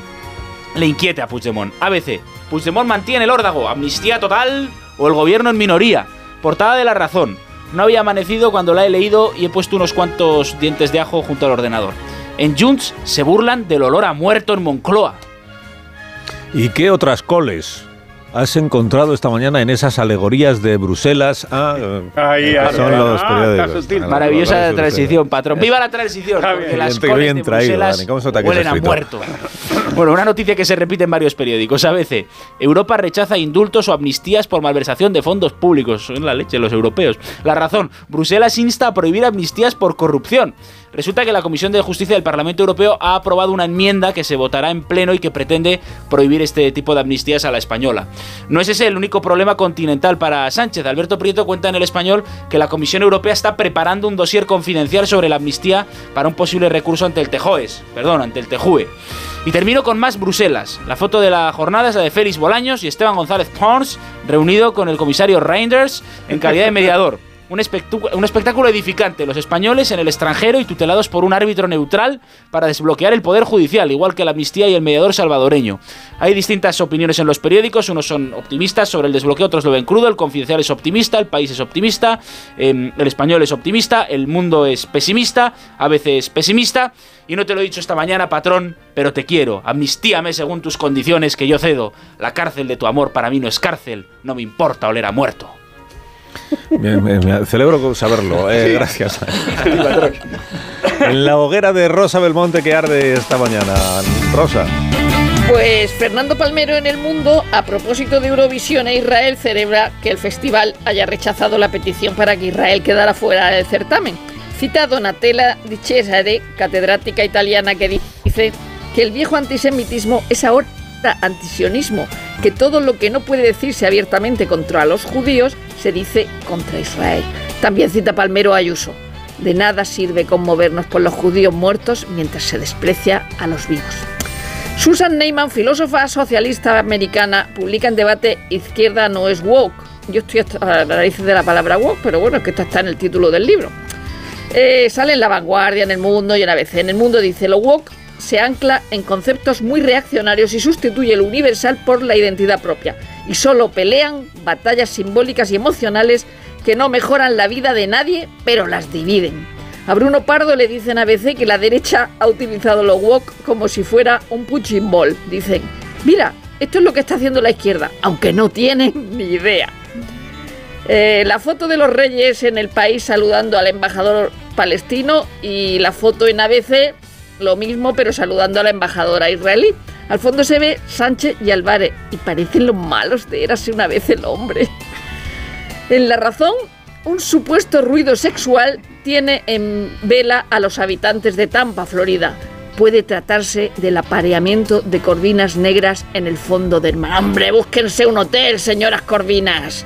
le inquiete a Puigdemont. ABC. Puigdemont mantiene el órdago, amnistía total o el gobierno en minoría. Portada de la razón. No había amanecido cuando la he leído y he puesto unos cuantos dientes de ajo junto al ordenador. En Junts se burlan del olor a muerto en Moncloa. ¿Y qué otras coles has encontrado esta mañana en esas alegorías de Bruselas? Ah, Ahí, que ahí, son ahí. los Ah, periódicos. Ah, Maravillosa los- los- transición, patrón. ¡Viva la transición! Porque las Bien, coles bien de traído, Bruselas Dani. ¿Cómo se nota que es huelen a muerto. Bueno, una noticia que se repite en varios periódicos. ABC. Europa rechaza indultos o amnistías por malversación de fondos públicos. Son la leche los europeos. La razón. Bruselas insta a prohibir amnistías por corrupción. Resulta que la Comisión de Justicia del Parlamento Europeo ha aprobado una enmienda que se votará en pleno y que pretende prohibir este tipo de amnistías a la española. No es ese el único problema continental para Sánchez. Alberto Prieto cuenta en el español que la Comisión Europea está preparando un dossier confidencial sobre la amnistía para un posible recurso ante el Tejoes, perdón, ante el Tejue. Y termino con más Bruselas. La foto de la jornada es la de Félix Bolaños y Esteban González Pons, reunido con el comisario Reinders en calidad de mediador. Un, un espectáculo edificante, los españoles en el extranjero y tutelados por un árbitro neutral para desbloquear el poder judicial, igual que la amnistía y el mediador salvadoreño. Hay distintas opiniones en los periódicos, unos son optimistas sobre el desbloqueo, otros lo ven crudo, el confidencial es optimista, el país es optimista, em, el español es optimista, el mundo es pesimista, a veces pesimista, y no te lo he dicho esta mañana, patrón, pero te quiero, amnistíame según tus condiciones que yo cedo, la cárcel de tu amor para mí no es cárcel, no me importa oler a muerto. Me, me- me celebro saberlo. eh, Sí. Gracias. en la hoguera de Rosa Belmonte que arde esta mañana. Rosa. Pues Fernando Palmero en el mundo, a propósito de Eurovisión e Israel, celebra que el festival haya rechazado la petición para que Israel quedara fuera del certamen. Cita a Donatella Di Cesare, catedrática italiana, que dice que el viejo antisemitismo es ahora antisionismo, que todo lo que no puede decirse abiertamente contra los judíos se dice contra Israel. También cita Palmero Ayuso. De nada sirve conmovernos por los judíos muertos mientras se desprecia a los vivos. Susan Neyman, filósofa socialista americana, publica en debate Izquierda no es woke. Yo estoy hasta a la raíz de la palabra woke, pero bueno, es que esto está en el título del libro. Eh, sale en La Vanguardia, en El Mundo y en ABC. En El Mundo dice, lo woke se ancla en conceptos muy reaccionarios y sustituye lo universal por la identidad propia. Y solo pelean batallas simbólicas y emocionales que no mejoran la vida de nadie, pero las dividen. A Bruno Pardo le dicen a ABC que la derecha ha utilizado lo woke como si fuera un punching ball. Dicen, mira, esto es lo que está haciendo la izquierda, aunque no tienen ni idea. Eh, la foto de los reyes en el país saludando al embajador palestino y la foto en ABC, lo mismo, pero saludando a la embajadora israelí. Al fondo se ve Sánchez y Álvarez y parecen los malos de Érase una vez el hombre. En La Razón, un supuesto ruido sexual tiene en vela a los habitantes de Tampa, Florida. Puede tratarse del apareamiento de corvinas negras en el fondo del mar. ¡Hombre, búsquense un hotel, señoras corvinas!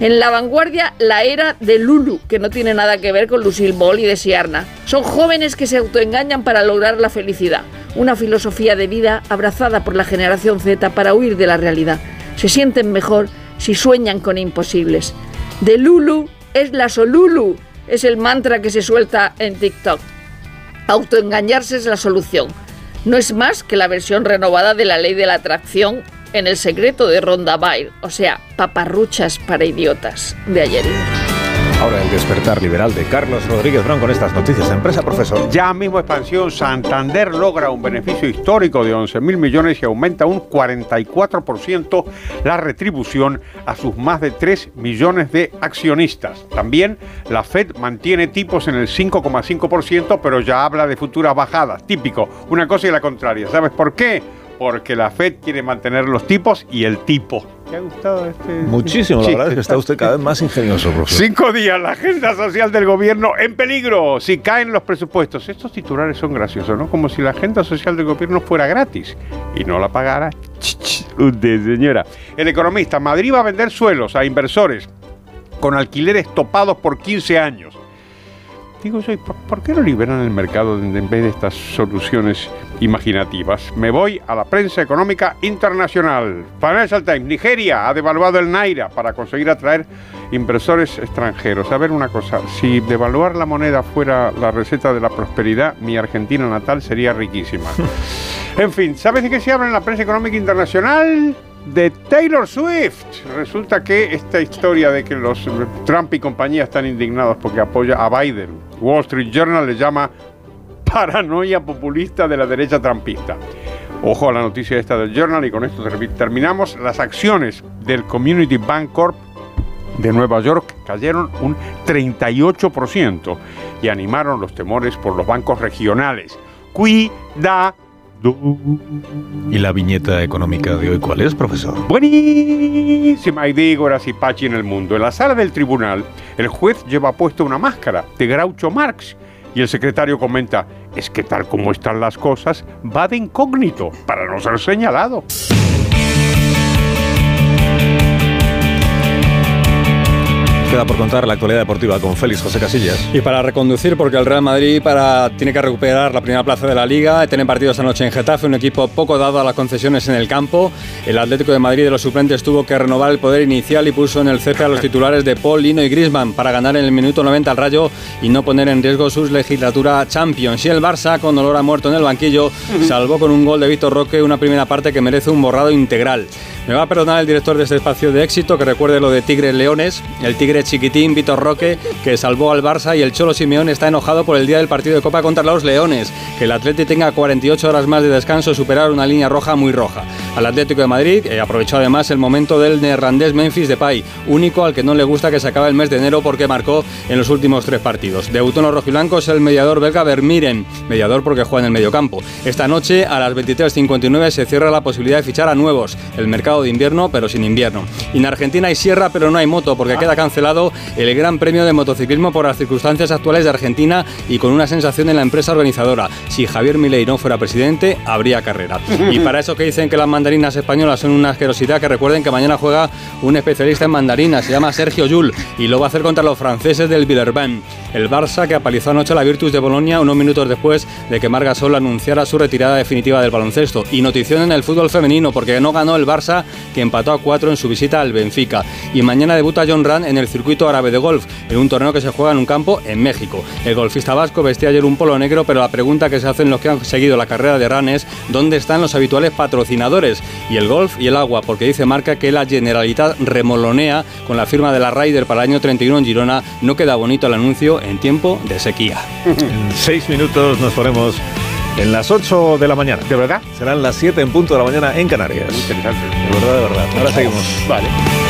En la vanguardia, la era de Lulu, que no tiene nada que ver con Lucille Ball y de Siarna. Son jóvenes que se autoengañan para lograr la felicidad. Una filosofía de vida abrazada por la generación Z para huir de la realidad. Se sienten mejor si sueñan con imposibles. De Lulu es la Solulu, es el mantra que se suelta en TikTok. Autoengañarse es la solución. No es más que la versión renovada de la ley de la atracción en el secreto de Ronda Byrne, o sea, paparruchas para idiotas de ayer. Ahora el despertar liberal de Carlos Rodríguez Brown con estas noticias. Empresa, profesor. Ya mismo expansión, Santander logra un beneficio histórico de 11 mil millones y aumenta un 44% la retribución a sus más de 3 millones de accionistas. También la Fed mantiene tipos en el 5,5%, pero ya habla de futuras bajadas. Típico, una cosa y la contraria. ¿Sabes por qué? Porque la Fed quiere mantener los tipos y el tipo. ¿Te ha gustado este? Muchísimo, la Sí. verdad es que está usted cada vez más ingenioso, profesor. Cinco días, la agenda social del gobierno en peligro si caen los presupuestos. Estos titulares son graciosos, ¿no? Como si la agenda social del gobierno fuera gratis y no la pagara usted, señora. El economista, Madrid va a vender suelos a inversores con alquileres topados por 15 años. Digo yo, ¿y ¿por, por qué no liberan el mercado en en vez de estas soluciones imaginativas? Me voy a la prensa económica internacional. Financial Times, Nigeria ha devaluado el Naira para conseguir atraer inversores extranjeros. A ver una cosa, si devaluar la moneda fuera la receta de la prosperidad, mi Argentina natal sería riquísima. en fin, ¿sabes de qué se habla en la prensa económica internacional? De Taylor Swift. Resulta que esta historia de que los Trump y compañía están indignados porque apoya a Biden, Wall Street Journal le llama paranoia populista de la derecha trumpista. Ojo a la noticia esta del Journal y con esto termi- terminamos. Las acciones del Community Bank Corp de Nueva York cayeron un 38% y animaron los temores por los bancos regionales. Cuidado. ¿Y la viñeta económica de hoy cuál es, profesor? Buenísima y digo Pachi en el mundo. En la sala del tribunal, el juez lleva puesta una máscara de Groucho Marx y el secretario comenta, es que tal como están las cosas, va de incógnito para no ser señalado. Queda por contar la actualidad deportiva con Félix José Casillas. Y para reconducir, porque el Real Madrid para, tiene que recuperar la primera plaza de la Liga, tiene partidos esta noche en Getafe, un equipo poco dado a las concesiones en el campo. El Atlético de Madrid de los suplentes tuvo que renovar el poder inicial y puso en el césped a los titulares de Paul, Lino y Griezmann para ganar en el minuto 90 al Rayo y no poner en riesgo su legislatura Champions. Y el Barça, con olor a muerto en el banquillo, salvó con un gol de Víctor Roque una primera parte que merece un borrado integral. Me va a perdonar el director de este espacio de éxito que recuerde lo de Tigres Leones, el Tigre chiquitín Víctor Roque que salvó al Barça y el Cholo Simeón está enojado por el día del partido de Copa contra los Leones, que el Atleti tenga 48 horas más de descanso superar una línea roja muy roja. Al Atlético de Madrid eh, aprovechó además el momento del neerlandés Memphis Depay, único al que no le gusta que se acabe el mes de enero porque marcó en los últimos tres partidos. Debutó en los rojiblancos el mediador belga Vermiren, mediador porque juega en el mediocampo. Esta noche a las 23.59 se cierra la posibilidad de fichar a nuevos, el mercado de invierno pero sin invierno. Y en Argentina hay sierra pero no hay moto porque queda cancelado el Gran Premio de Motociclismo por las circunstancias actuales de Argentina y con una sensación en la empresa organizadora. Si Javier Milei no fuera presidente, habría carrera. Y para eso que dicen que las mandarinas españolas son una asquerosidad, que recuerden que mañana juega un especialista en mandarinas, se llama Sergio Yul, y lo va a hacer contra los franceses del Villerban. El Barça que apalizó anoche la Virtus de Bolonia unos minutos después de que Marga Sol anunciara su retirada definitiva del baloncesto. Y notición en el fútbol femenino, porque no ganó el Barça, que empató a cuatro en su visita al Benfica. Y mañana debuta John Rand en el circuito árabe de golf, en un torneo que se juega en un campo en México. El golfista vasco vestía ayer un polo negro, pero la pregunta que se hacen los que han seguido la carrera de Ran es ¿dónde están los habituales patrocinadores? Y el golf y el agua, porque dice Marca que la Generalitat remolonea con la firma de la Ryder para el año 31 en Girona. No queda bonito el anuncio en tiempo de sequía. En seis minutos nos ponemos en las 8 de la mañana. ¿De verdad? Serán las 7 en punto de la mañana en Canarias. interesante. De verdad, de verdad. Ahora seguimos. Vale.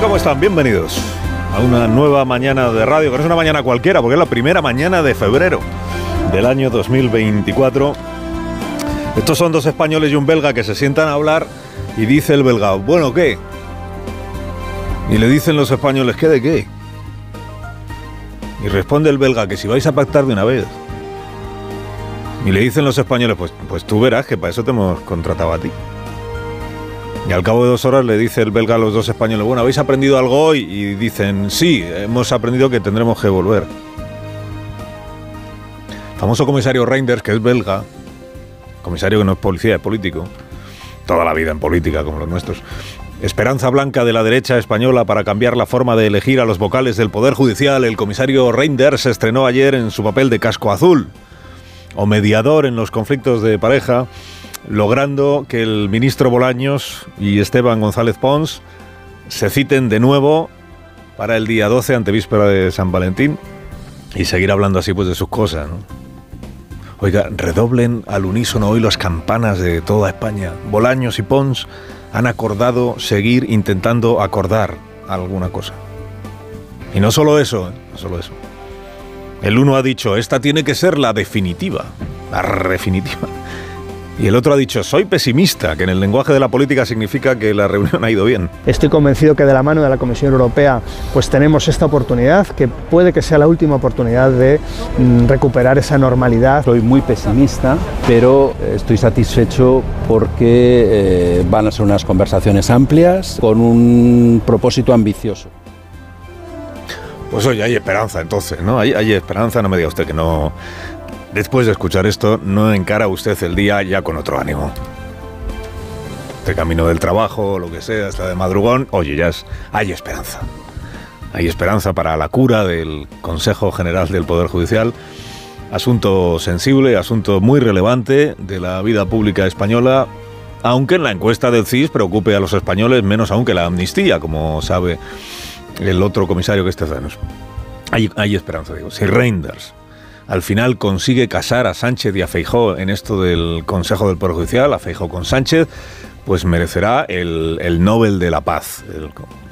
¿Cómo están? Bienvenidos a una nueva mañana de radio, que no es una mañana cualquiera, porque es la primera mañana de febrero del año 2024. Estos son dos españoles y un belga que se sientan a hablar y dice el belga, bueno, ¿qué? Y le dicen los españoles, ¿qué de qué? Y responde el belga que si vais a pactar de una vez. Y le dicen los españoles, pues, pues tú verás que para eso te hemos contratado a ti. Y al cabo de dos horas le dice el belga a los dos españoles, bueno, ¿habéis aprendido algo hoy? Y dicen, sí, hemos aprendido que tendremos que volver. El famoso comisario Reinders, que es belga, comisario que no es policía, es político, toda la vida en política como los nuestros, Esperanza blanca de la derecha española para cambiar la forma de elegir a los vocales del Poder Judicial, el comisario Reinders se estrenó ayer en su papel de casco azul, o mediador en los conflictos de pareja, logrando que el ministro Bolaños y Esteban González Pons se citen de nuevo para el día 12, antevíspera de San Valentín, y seguir hablando así pues de sus cosas. Oiga, redoblen al unísono hoy las campanas de toda España. Bolaños y Pons han acordado seguir intentando acordar alguna cosa. Y no solo eso, ¿eh? no solo eso. El uno ha dicho, esta tiene que ser la definitiva, la definitiva. Y el otro ha dicho, soy pesimista, que en el lenguaje de la política significa que la reunión ha ido bien. Estoy convencido que de la mano de la Comisión Europea pues tenemos esta oportunidad, que puede que sea la última oportunidad de mm, recuperar esa normalidad. Soy muy pesimista, pero eh, estoy satisfecho porque eh, van a ser unas conversaciones amplias con un propósito ambicioso. Pues oye, hay esperanza entonces, ¿no? Hay, hay esperanza, no me diga usted que no, Después de escuchar esto, no encara usted el día ya con otro ánimo. De camino del trabajo, lo que sea, hasta de madrugón, oye, ya es, hay esperanza. Hay esperanza para la cura del Consejo General del Poder Judicial. Asunto sensible, asunto muy relevante de la vida pública española, aunque en la encuesta del CIS preocupe a los españoles menos aún que la amnistía, como sabe el otro comisario que este Tezanos. Hay esperanza, digo. Si Reinders al final consigue casar a Sánchez y a Feijó en esto del Consejo del Poder Judicial, a Feijó con Sánchez, pues merecerá el, Nobel de la Paz,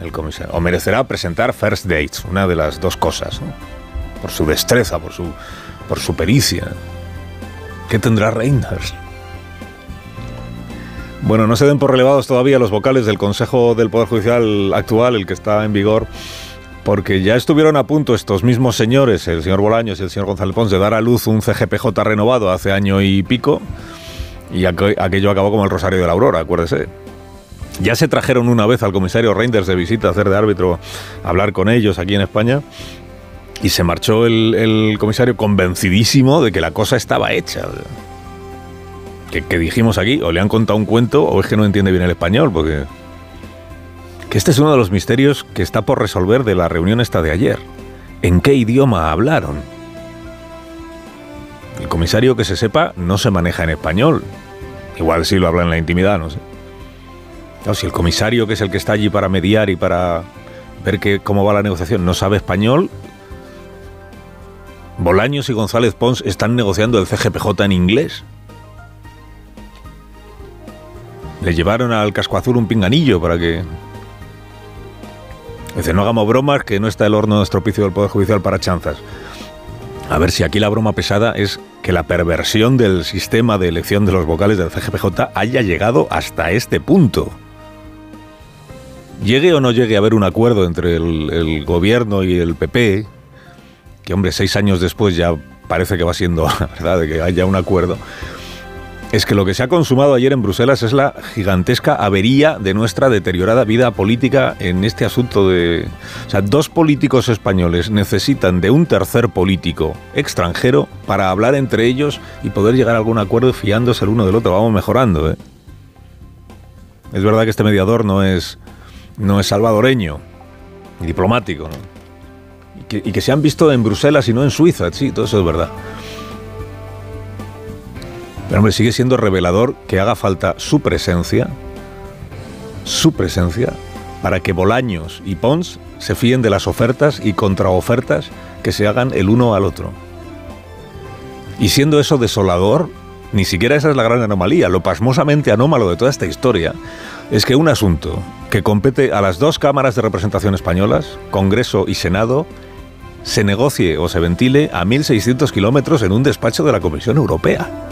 el, comisario. O merecerá presentar First Dates, una de las dos cosas, por su destreza, por su, por su pericia. ¿Qué tendrá Reinders? Bueno, no se den por relevados todavía los vocales del Consejo del Poder Judicial actual, el que está en vigor porque ya estuvieron a punto estos mismos señores, el señor Bolaños y el señor González Pons, de dar a luz un CGPJ renovado hace año y pico, y aquello acabó como el Rosario de la Aurora, acuérdese. Ya se trajeron una vez al comisario Reinders de visita a hacer de árbitro, hablar con ellos aquí en España, y se marchó el, el comisario convencidísimo de que la cosa estaba hecha. Que, que dijimos aquí, o le han contado un cuento, o es que no entiende bien el español, porque que este es uno de los misterios que está por resolver de la reunión esta de ayer. ¿En qué idioma hablaron? El comisario que se sepa no se maneja en español. Igual si lo habla en la intimidad, no sé. Si el comisario que es el que está allí para mediar y para ver que, cómo va la negociación no sabe español, Bolaños y González Pons están negociando el CGPJ en inglés. Le llevaron al casco azul un pinganillo para que Dice, no hagamos bromas, que no está el horno de estropicio del Poder Judicial para chanzas. A ver si aquí la broma pesada es que la perversión del sistema de elección de los vocales del CGPJ haya llegado hasta este punto. Llegue o no llegue a haber un acuerdo entre el, el gobierno y el PP, que hombre, seis años después ya parece que va siendo verdad de que haya un acuerdo es que lo que se ha consumado ayer en Bruselas es la gigantesca avería de nuestra deteriorada vida política en este asunto de... O sea, dos políticos españoles necesitan de un tercer político extranjero para hablar entre ellos y poder llegar a algún acuerdo fiándose el uno del otro. Vamos mejorando, ¿eh? Es verdad que este mediador no es, no es salvadoreño, ni diplomático, y, que, y que se han visto en Bruselas y no en Suiza, sí, todo eso es verdad. Pero hombre, sigue siendo revelador que haga falta su presencia, su presencia, para que Bolaños y Pons se fíen de las ofertas y contraofertas que se hagan el uno al otro. Y siendo eso desolador, ni siquiera esa es la gran anomalía. Lo pasmosamente anómalo de toda esta historia es que un asunto que compete a las dos cámaras de representación españolas, Congreso y Senado, se negocie o se ventile a 1.600 kilómetros en un despacho de la Comisión Europea.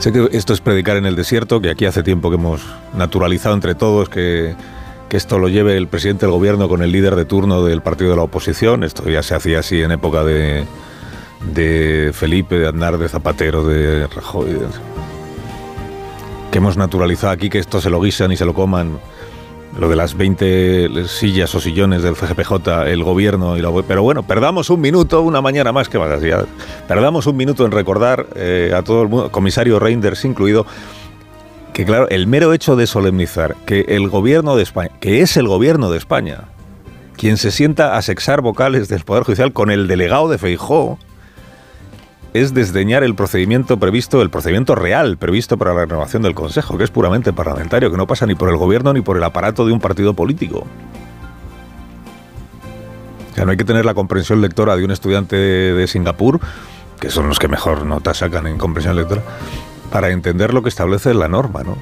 Sé que esto es predicar en el desierto, que aquí hace tiempo que hemos naturalizado entre todos que, que esto lo lleve el presidente del gobierno con el líder de turno del partido de la oposición. Esto ya se hacía así en época de, de Felipe, de Andar, de Zapatero, de Rajoy. que hemos naturalizado aquí que esto se lo guisan y se lo coman. Lo de las 20 sillas o sillones del CGPJ, el gobierno y la... Pero bueno, perdamos un minuto, una mañana más que más. ya. Perdamos un minuto en recordar eh, a todo el mundo, comisario Reinders incluido, que claro, el mero hecho de solemnizar que el gobierno de España, que es el gobierno de España, quien se sienta a sexar vocales del Poder Judicial con el delegado de Feijó, es desdeñar el procedimiento previsto, el procedimiento real previsto para la renovación del Consejo, que es puramente parlamentario, que no pasa ni por el gobierno ni por el aparato de un partido político. O sea, no hay que tener la comprensión lectora de un estudiante de, Singapur, que son los que mejor nota sacan en comprensión lectora, para entender lo que establece la norma, ¿no?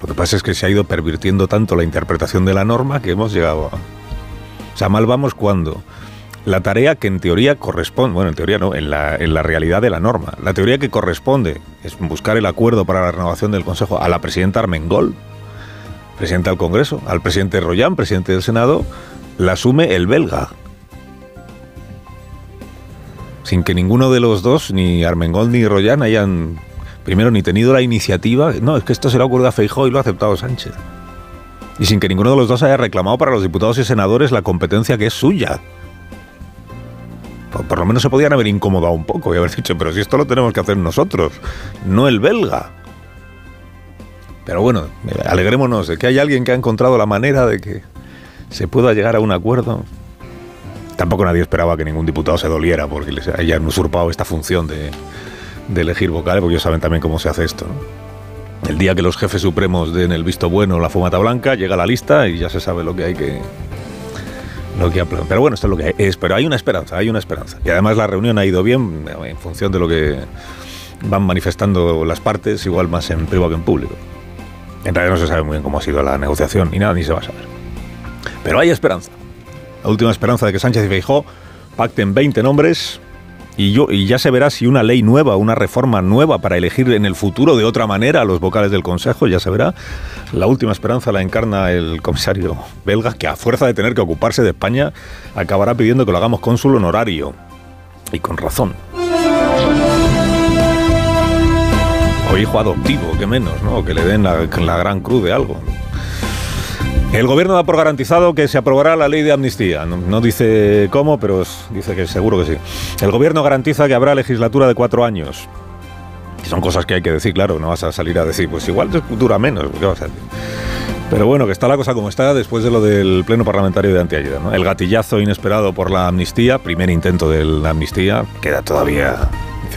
Lo que pasa es que se ha ido pervirtiendo tanto la interpretación de la norma que hemos llegado a... O sea, mal vamos cuando la tarea que en teoría corresponde, bueno, en teoría no, en la, en la realidad de la norma, la teoría que corresponde es buscar el acuerdo para la renovación del Consejo a la presidenta Armengol, presidenta del Congreso, al presidente Royán, presidente del Senado, la asume el belga. Sin que ninguno de los dos, ni Armengol ni Royán, hayan, primero, ni tenido la iniciativa. No, es que esto se le ha ocurrido a Feijó y lo ha aceptado Sánchez. Y sin que ninguno de los dos haya reclamado para los diputados y senadores la competencia que es suya. Por, lo menos se podían haber incomodado un poco y haber dicho, pero si esto lo tenemos que hacer nosotros, no el belga. Pero bueno, eh, alegrémonos de que hay alguien que ha encontrado la manera de que se pueda llegar a un acuerdo. Tampoco nadie esperaba que ningún diputado se doliera porque les hayan usurpado esta función de, elegir vocales, porque ellos saben también cómo se hace esto. El día que los jefes supremos den el visto bueno, la fumata blanca, llega la lista y ya se sabe lo que hay que, que pero bueno, esto es lo que. Es, pero hay una esperanza, hay una esperanza. Y además la reunión ha ido bien eh, en función de lo que van manifestando las partes, igual más en privado que en público. En realidad no se sabe muy bien cómo ha sido la negociación, ni nada, ni se va a saber. Pero hay esperanza. La última esperanza de que Sánchez y Feijó pacten 20 nombres y, yo, y ya se verá si una ley nueva, una reforma nueva para elegir en el futuro de otra manera a los vocales del Consejo, ya se verá. La última esperanza la encarna el comisario belga, que a fuerza de tener que ocuparse de España, acabará pidiendo que lo hagamos cónsul honorario. Y con razón. O hijo adoptivo, que menos, ¿no? Que le den la, la gran cruz de algo. El gobierno da por garantizado que se aprobará la ley de amnistía. No, dice cómo, pero dice que seguro que sí. El gobierno garantiza que habrá legislatura de cuatro años. Son cosas que hay que decir, claro. No vas a salir a decir, pues igual dura menos. ¿qué vas a? Pero bueno, que está la cosa como está después de lo del pleno parlamentario de anteayer. El gatillazo inesperado por la amnistía, primer intento de la amnistía, queda todavía.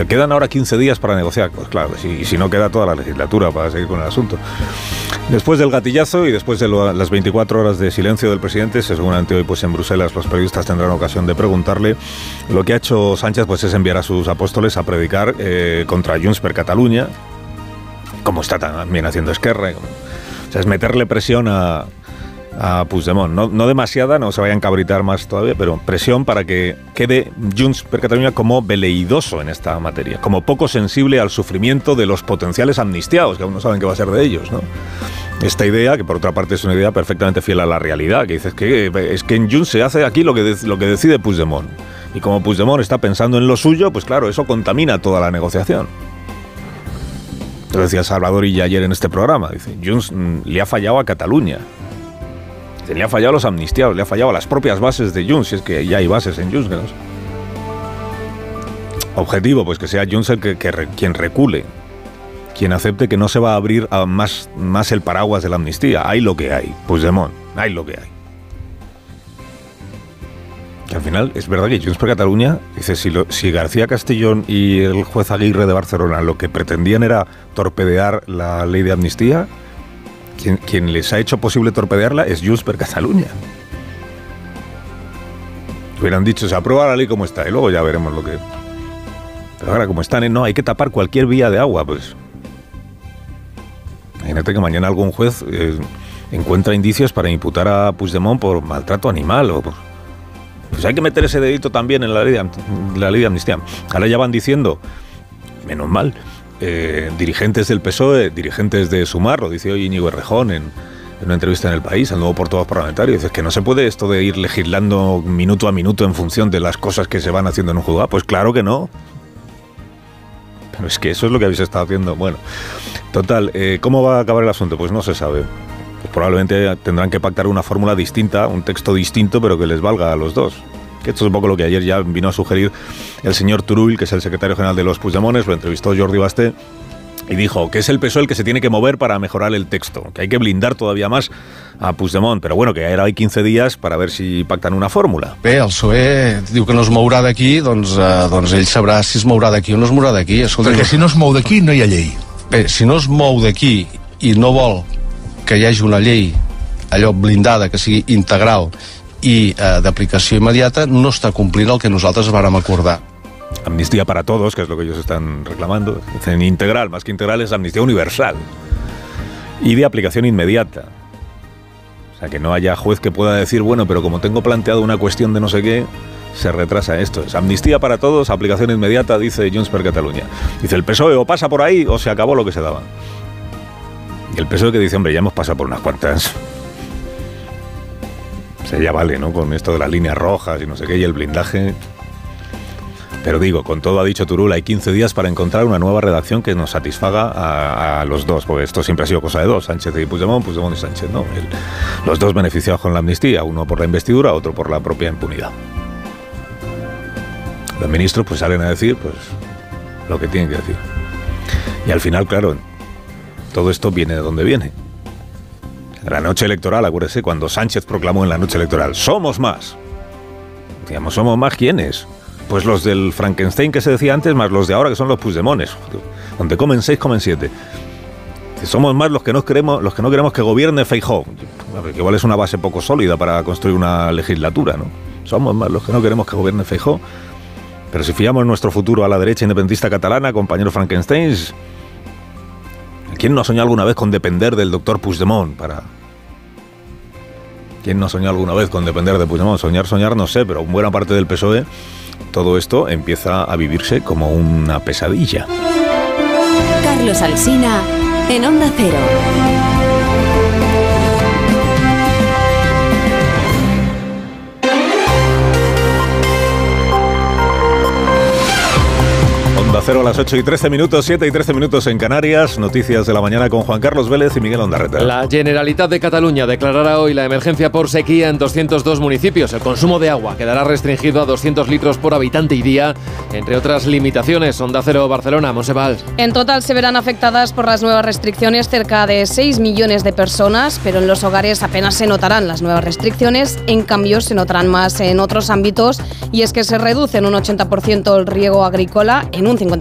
Quedan ahora 15 días para negociar. Pues claro, si, no queda toda la legislatura para seguir con el asunto. Después del gatillazo y después de las 24 horas de silencio del presidente, seguramente hoy pues en Bruselas los periodistas tendrán ocasión de preguntarle. Lo que ha hecho Sánchez pues es enviar a sus apóstoles a predicar eh, contra Junts per Cataluña, como está también haciendo Esquerra. o sea, es meterle presión a, a Puigdemont. No, no demasiada, no se vayan a cabritar más todavía, pero presión para que quede Junts per Cataluña como veleidoso en esta materia, como poco sensible al sufrimiento de los potenciales amnistiados, que aún no saben qué va a ser de ellos, ¿no? Esta idea, que por otra parte es una idea perfectamente fiel a la realidad, que dices que es que en Junts se hace aquí lo que, lo que decide Puigdemont. Y como Puigdemont está pensando en lo suyo, pues claro, eso contamina toda la negociación. Lo decía Salvador y ayer en este programa. Dice, Junts mm, le ha fallado a Cataluña. Le ha fallado a los amnistiados, le ha fallado a las propias bases de Junts, si es que ya hay bases en Junts. no. Objetivo, pues que sea Junts el que, que quien recule, quien acepte que no se va a abrir a más, más el paraguas de la amnistía. Hay lo que hay, Puigdemont, hay lo que hay. Que al final es verdad que Junts per Cataluña dice si, lo- si García Castellón y el juez Aguirre de Barcelona lo que pretendían era torpedear la ley de amnistía, quien, les ha hecho posible torpedearla es Junts per. Hubieran dicho, se aprueba la ley como está y luego ya veremos lo que... Pero ahora como están, ¿eh? no, hay que tapar cualquier vía de agua, pues... Imagínate que mañana algún juez eh, encuentra indicios para imputar a Puigdemont por maltrato animal o por... Pues hay que meter ese dedito también en la ley de, la ley de amnistía. Ahora ya van diciendo, menos mal, eh, dirigentes del PSOE, dirigentes de Sumar, lo dice hoy Íñigo Errejón en, una entrevista en El País, al nuevo portavoz parlamentario, dice que no se puede esto de ir legislando minuto a minuto en función de las cosas que se van haciendo en un juzgado. Pues claro que no. Pero es que eso es lo que habéis estado haciendo. Bueno, total, eh, ¿cómo va a acabar el asunto? Pues no se sabe. Pues probablemente tendrán que pactar una fórmula distinta, un texto distinto, pero que les valga a los dos. Que esto es un poco lo que ayer ya vino a sugerir el señor Turull, que es el secretario general de los Puigdemones, lo entrevistó Jordi Basté, y dijo que es el PSOE el que se tiene que mover para mejorar el texto, que hay que blindar todavía más a Puigdemont, però bueno, que ara hay 15 dies per a veure si pacten una fórmula. Bé, el PSOE diu que no es mourà d'aquí, doncs, eh, doncs ell sabrà si es mourà d'aquí o no es mourà d'aquí. Escolta, Perquè si no es mou d'aquí no hi ha llei. Bé, si no es mou d'aquí i no vol que hi hagi una llei allò blindada, que sigui integral i eh, d'aplicació immediata, no està complint el que nosaltres vàrem acordar. Amnistía para todos, que es lo que ellos están reclamando. Dicen integral, más que integral es amnistía universal. Y de aplicación inmediata. O sea, que no haya juez que pueda decir, bueno, pero como tengo planteado una cuestión de no sé qué, se retrasa esto. Es amnistía para todos, aplicación inmediata, dice Junts per Cataluña. Dice el PSOE o pasa por ahí o se acabó lo que se daba. Y el PSOE que dice, hombre, ya hemos pasado por unas cuantas. Sea, ya vale, ¿no? Con esto de las líneas rojas y no sé qué, y el blindaje. Pero digo, con todo ha dicho Turul, hay 15 días para encontrar una nueva redacción que nos satisfaga a, a los dos, porque esto siempre ha sido cosa de dos, Sánchez y Puigdemont, Puigdemont y Sánchez, no. El- los dos beneficiados con la amnistía, uno por la investidura, otro por la propia impunidad. Los ministros pues salen a decir pues lo que tienen que decir. Y al final, claro, todo esto viene de donde viene. La noche electoral, acuérdese, cuando Sánchez proclamó en la noche electoral, somos más. Digamos, ¿somos más quiénes? Pues los del Frankenstein que se decía antes, más los de ahora que son los Puigdemones. Donde comen seis, comen siete. Somos más los que no queremos, los que no queremos que gobierne Feijóo. Que igual es una base poco sólida para construir una legislatura, ¿no? Somos más los que no queremos que gobierne Feijóo. Pero si fiamos nuestro futuro a la derecha independentista catalana, compañero Frankenstein, ¿quién no ha soñado alguna vez con depender del doctor Puigdemont para... ¿Quién no ha soñado alguna vez con depender de Puigdemont? Soñar, soñar, no sé, pero buena parte del PSOE, todo esto empieza a vivirse como una pesadilla. Carlos Alsina en Onda Cero. Cero a las 8 y 13 minutos, 7 y 13 minutos en Canarias. Noticias de la mañana con Juan Carlos Vélez y Miguel Ondarreta. La Generalitat de Cataluña declarará hoy la emergencia por sequía en 202 municipios. El consumo de agua quedará restringido a 200 litros por habitante y día, entre otras limitaciones. Onda Cero Barcelona, Monseval. En total se verán afectadas por las nuevas restricciones cerca de 6 millones de personas, pero en los hogares apenas se notarán las nuevas restricciones, en cambio se notarán más en otros ámbitos y es que se reduce en un 80% el riego agrícola, en un 50%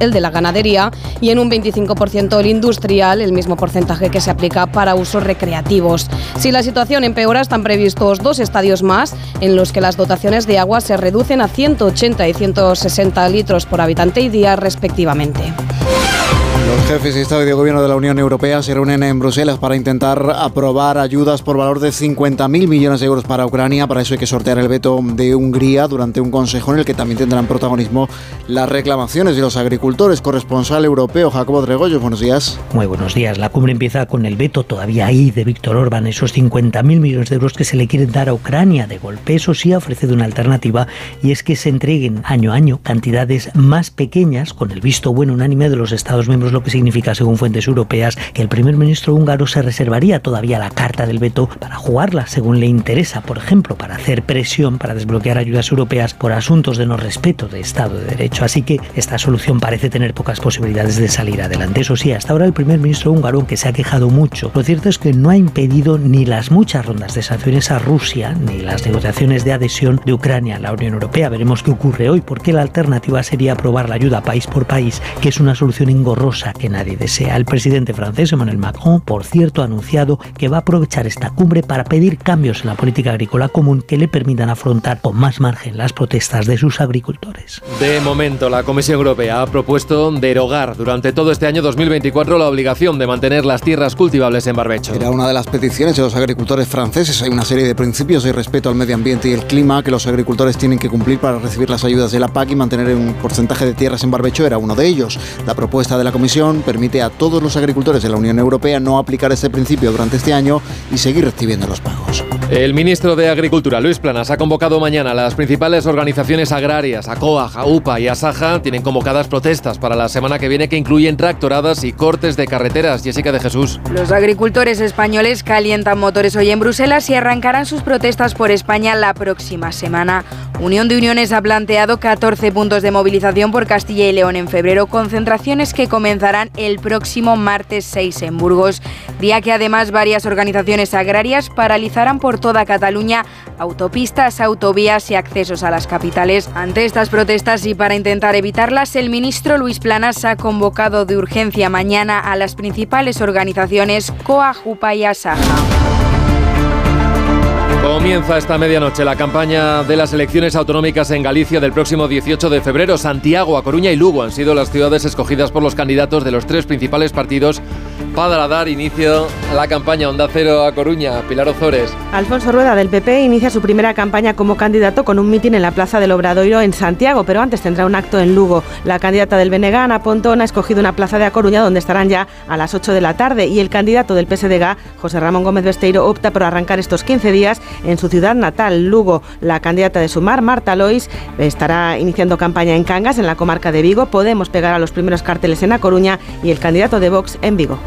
el de la ganadería y en un 25% el industrial, el mismo porcentaje que se aplica para usos recreativos. Si la situación empeora, están previstos dos estadios más en los que las dotaciones de agua se reducen a 180 y 160 litros por habitante y día respectivamente. Los jefes de Estado y de Gobierno de la Unión Europea se reúnen en Bruselas para intentar aprobar ayudas por valor de 50.000 millones de euros para Ucrania. Para eso hay que sortear el veto de Hungría durante un consejo en el que también tendrán protagonismo las reclamaciones de los agricultores. Corresponsal europeo Jacobo Tregollo, buenos días. Muy buenos días. La cumbre empieza con el veto todavía ahí de Víctor Orbán, esos 50.000 millones de euros que se le quieren dar a Ucrania de golpe. Eso sí ha ofrecido una alternativa y es que se entreguen año a año cantidades más pequeñas con el visto bueno unánime de los Estados miembros, que significa, según fuentes europeas, que el primer ministro húngaro se reservaría todavía la carta del veto para jugarla según le interesa, por ejemplo, para hacer presión para desbloquear ayudas europeas por asuntos de no respeto de Estado de Derecho. Así que esta solución parece tener pocas posibilidades de salir adelante. Eso sí, hasta ahora el primer ministro húngaro, aunque se ha quejado mucho, lo cierto es que no ha impedido ni las muchas rondas de sanciones a Rusia, ni las negociaciones de adhesión de Ucrania a la Unión Europea. Veremos qué ocurre hoy, porque la alternativa sería aprobar la ayuda país por país, que es una solución engorrosa cosa que nadie desea. El presidente francés Emmanuel Macron, por cierto, ha anunciado que va a aprovechar esta cumbre para pedir cambios en la política agrícola común que le permitan afrontar con más margen las protestas de sus agricultores. De momento, la Comisión Europea ha propuesto derogar durante todo este año 2024 la obligación de mantener las tierras cultivables en barbecho. Era una de las peticiones de los agricultores franceses. Hay una serie de principios de respeto al medio ambiente y el clima que los agricultores tienen que cumplir para recibir las ayudas de la PAC y mantener un porcentaje de tierras en barbecho era uno de ellos. La propuesta de la Comisión permite a todos los agricultores de la Unión Europea no aplicar este principio durante este año y seguir recibiendo los pagos. El ministro de Agricultura, Luis Planas, ha convocado mañana a las principales organizaciones agrarias, ACOAG, AUPA y ASAJA. Tienen convocadas protestas para la semana que viene que incluyen tractoradas y cortes de carreteras. Jessica de Jesús. Los agricultores españoles calientan motores hoy en Bruselas y arrancarán sus protestas por España la próxima semana. Unión de Uniones ha planteado 14 puntos de movilización por Castilla y León en febrero, concentraciones que el próximo martes 6 en Burgos, día que además varias organizaciones agrarias paralizarán por toda Cataluña autopistas, autovías y accesos a las capitales. Ante estas protestas y para intentar evitarlas, el ministro Luis Planas ha convocado de urgencia mañana a las principales organizaciones COA, JUPA y ASAJA. Comienza esta medianoche la campaña de las elecciones autonómicas en Galicia del próximo 18 de febrero. Santiago, A Coruña y Lugo han sido las ciudades escogidas por los candidatos de los tres principales partidos para dar inicio a la campaña Onda Cero a Coruña. Pilar Ozores. Alfonso Rueda del PP inicia su primera campaña como candidato con un mitin en la Plaza del Obradoiro en Santiago, pero antes tendrá un acto en Lugo. La candidata del BNG, Ana Pontón, ha escogido una plaza de A Coruña donde estarán ya a las 8 de la tarde y el candidato del PSDG, José Ramón Gómez Besteiro, opta por arrancar estos 15 días en su ciudad natal, Lugo. La candidata de Sumar, Marta Lois, estará iniciando campaña en Cangas, en la comarca de Vigo. Podemos pegar a los primeros carteles en A Coruña y el candidato de Vox en Vigo.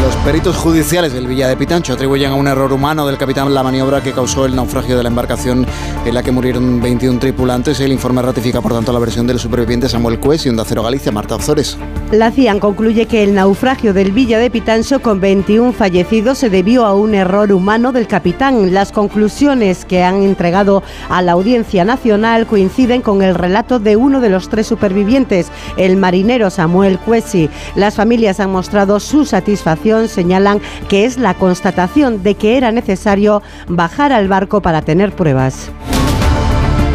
Los peritos judiciales del Villa de Pitancho atribuyen a un error humano del capitán la maniobra que causó el naufragio de la embarcación en la que murieron 21 tripulantes. El informe ratifica, por tanto, la versión del superviviente Samuel Cues y Onda Cero Galicia, Marta Ozores. La CIAN concluye que el naufragio del Villa de Pitancho con 21 fallecidos se debió a un error humano del capitán. Las conclusiones que han entregado a la Audiencia Nacional coinciden con el relato de uno de los tres supervivientes, el marinero Samuel Cuesi. Las familias han mostrado su satisfacción señalan que es la constatación de que era necesario bajar al barco para tener pruebas.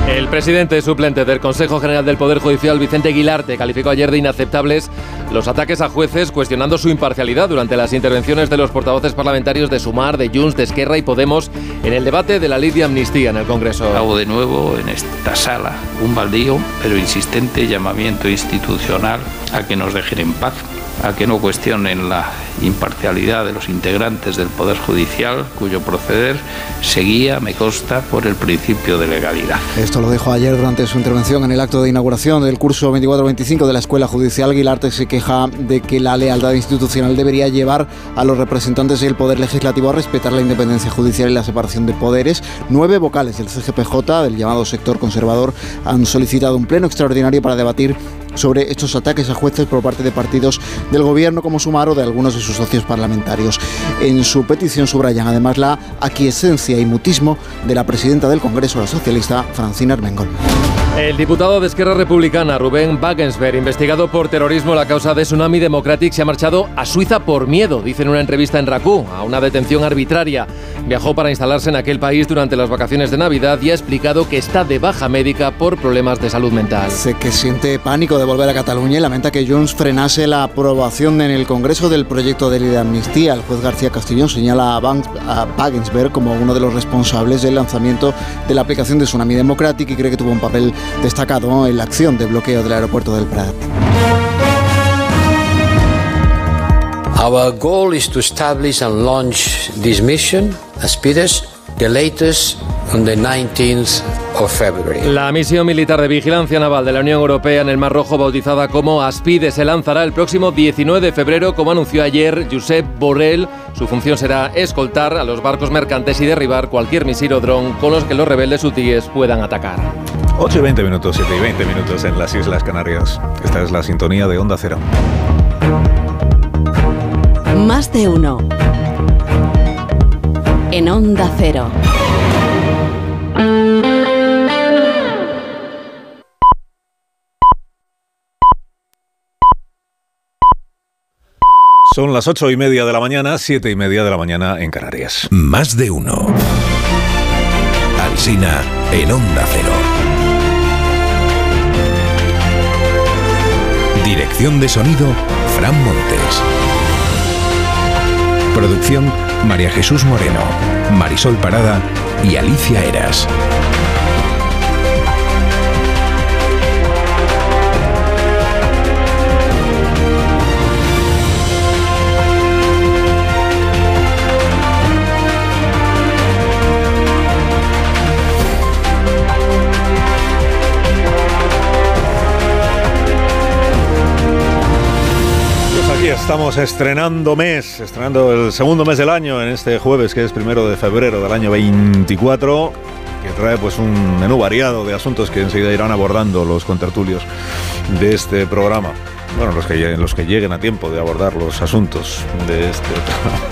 El presidente suplente del Consejo General del Poder Judicial, Vicente Aguilarte, calificó ayer de inaceptables los ataques a jueces cuestionando su imparcialidad durante las intervenciones de los portavoces parlamentarios de Sumar, de Junts, de Esquerra y Podemos en el debate de la ley de amnistía en el Congreso. Hago de nuevo en esta sala un baldío, pero insistente llamamiento institucional a que nos dejen en paz a que no cuestionen la imparcialidad de los integrantes del Poder Judicial, cuyo proceder seguía, me consta, por el principio de legalidad. Esto lo dijo ayer durante su intervención en el acto de inauguración del curso 24-25 de la Escuela Judicial. Aguilarte se queja de que la lealtad institucional debería llevar a los representantes del Poder Legislativo a respetar la independencia judicial y la separación de poderes. Nueve vocales del CGPJ, del llamado sector conservador, han solicitado un pleno extraordinario para debatir sobre estos ataques a jueces por parte de partidos del gobierno como Sumar o de algunos de sus socios parlamentarios. En su petición subrayan además la aquiescencia y mutismo de la presidenta del Congreso, la socialista Francina Armengol. El diputado de Esquerra Republicana, Rubén Wagensberg, investigado por terrorismo a la causa de Tsunami Democratic, se ha marchado a Suiza por miedo, dice en una entrevista en RACU, a una detención arbitraria. Viajó para instalarse en aquel país durante las vacaciones de Navidad y ha explicado que está de baja médica por problemas de salud mental. Sé que siente pánico de volver a Cataluña y lamenta que Junts frenase la aprobación en el Congreso del proyecto de ley de amnistía. El juez García Castellón señala a, Wagensberg como uno de los responsables del lanzamiento de la aplicación de Tsunami Democratic y cree que tuvo un papel destacado en la acción de bloqueo del aeropuerto del Prat. Our goal is to establish and launch this mission, the latest on the 19th of February. La misión militar de vigilancia naval de la Unión Europea en el Mar Rojo, bautizada como Aspide, se lanzará el próximo 19 de febrero, como anunció ayer Josep Borrell. Su función será escoltar a los barcos mercantes y derribar cualquier misil o dron con los que los rebeldes hutíes puedan atacar. 8 y 20 minutos, 7 y 20 minutos en las Islas Canarias. Esta es la sintonía de Onda Cero. Más de uno. En Onda Cero. Son las ocho y media de la mañana, siete y media de la mañana en Canarias. Más de uno. Alsina en Onda Cero. Dirección de sonido, Fran Montes. Producción, María Jesús Moreno, Marisol Parada y Alicia Eras. Estamos estrenando mes, estrenando el segundo mes del año en este jueves que es primero de febrero del año 24, que trae pues un menú variado de asuntos que enseguida irán abordando los contertulios de este programa. Bueno, los que, lleguen- los que lleguen a tiempo de abordar los asuntos de este programa.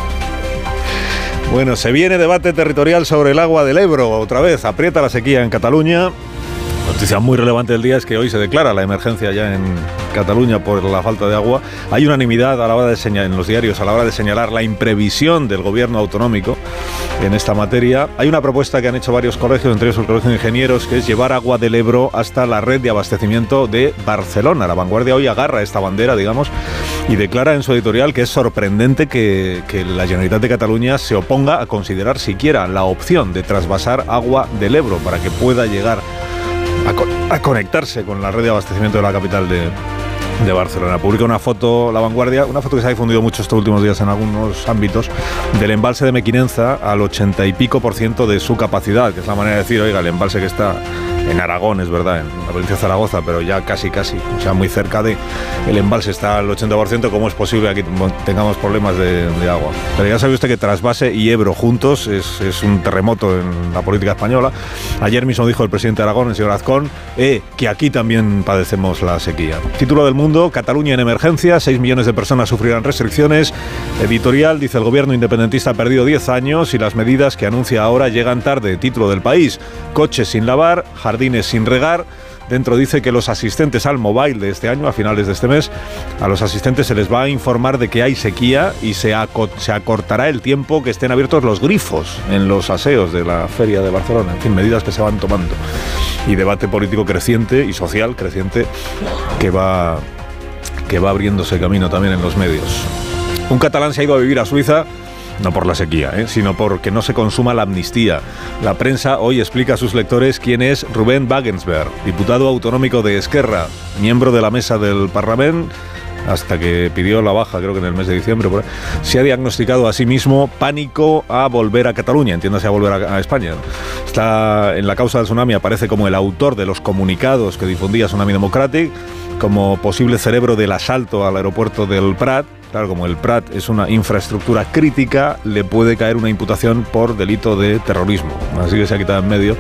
Bueno, se viene debate territorial sobre el agua del Ebro. Otra vez, aprieta la sequía en Cataluña. Noticia muy relevante del día es que hoy se declara la emergencia ya en Cataluña por la falta de agua. Hay unanimidad a la hora de señalar, en los diarios a la hora de señalar la imprevisión del gobierno autonómico en esta materia. Hay una propuesta que han hecho varios colegios, entre ellos el Colegio de Ingenieros, que es llevar agua del Ebro hasta la red de abastecimiento de Barcelona. La vanguardia hoy agarra esta bandera, digamos, y declara en su editorial que es sorprendente que, la Generalitat de Cataluña se oponga a considerar siquiera la opción de trasvasar agua del Ebro para que pueda llegar a, a conectarse con la red de abastecimiento de la capital de, de Barcelona. Publica una foto, La Vanguardia, una foto que se ha difundido mucho estos últimos días en algunos ámbitos, del embalse de Mequinenza al 80 y pico por ciento de su capacidad, que es la manera de decir, oiga, el embalse que está en Aragón, es verdad, en la provincia de Zaragoza, pero ya casi, casi, o sea, muy cerca de el embalse está al 80%, ¿cómo es posible que aquí tengamos problemas de, de agua? Pero ya sabe usted que Trasvase y Ebro juntos es, es un terremoto en la política española. Ayer mismo dijo el presidente de Aragón, el señor Azcón, eh, que aquí también padecemos la sequía. Título del mundo, Cataluña en emergencia, 6 millones de personas sufrirán restricciones. Editorial, dice el gobierno independentista ha perdido 10 años y las medidas que anuncia ahora llegan tarde. Título del país, coches sin lavar, jardines sin regar. Dentro dice que los asistentes al mobile de este año, a finales de este mes, a los asistentes se les va a informar de que hay sequía y se, aco- se acortará el tiempo que estén abiertos los grifos en los aseos de la feria de Barcelona. En fin, medidas que se van tomando. Y debate político creciente y social creciente que va, que va abriéndose camino también en los medios. Un catalán se ha ido a vivir a Suiza no por la sequía, ¿eh? sino porque no se consuma la amnistía. La prensa hoy explica a sus lectores quién es Rubén Wagensberg, diputado autonómico de Esquerra, miembro de la mesa del Parlamento hasta que pidió la baja, creo que en el mes de diciembre, se ha diagnosticado a sí mismo pánico a volver a Cataluña, entiéndase a volver a, a España. Está en la causa del tsunami, aparece como el autor de los comunicados que difundía Tsunami Democratic, como posible cerebro del asalto al aeropuerto del Prat. Claro, como el Prat es una infraestructura crítica, le puede caer una imputación por delito de terrorismo. Así que se ha quitado en medio.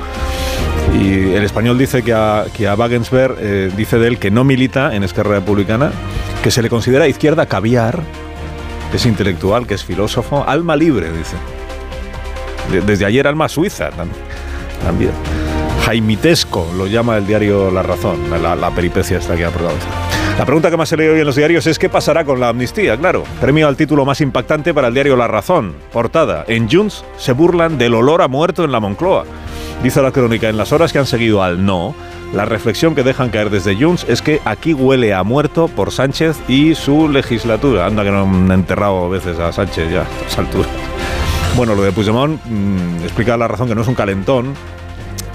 Y el español dice que a, que a Wagensberg eh, dice de él que no milita en Esquerra Republicana, que se le considera izquierda caviar, que es intelectual, que es filósofo, alma libre, dice. De- desde ayer alma suiza tam- también. Jaimitesco lo llama el diario La Razón, la, la peripecia esta que ha protagonizado. La pregunta que más se lee hoy en los diarios es qué pasará con la amnistía, claro. Premio al título más impactante para el diario La Razón. Portada. En Junts se burlan del olor a muerto en la Moncloa. Dice la crónica, en las horas que han seguido al no, la reflexión que dejan caer desde Junts es que aquí huele a muerto por Sánchez y su legislatura. Anda que no han enterrado veces a Sánchez ya a esa altura. Bueno, lo de Puigdemont mm, explica la razón que no es un calentón,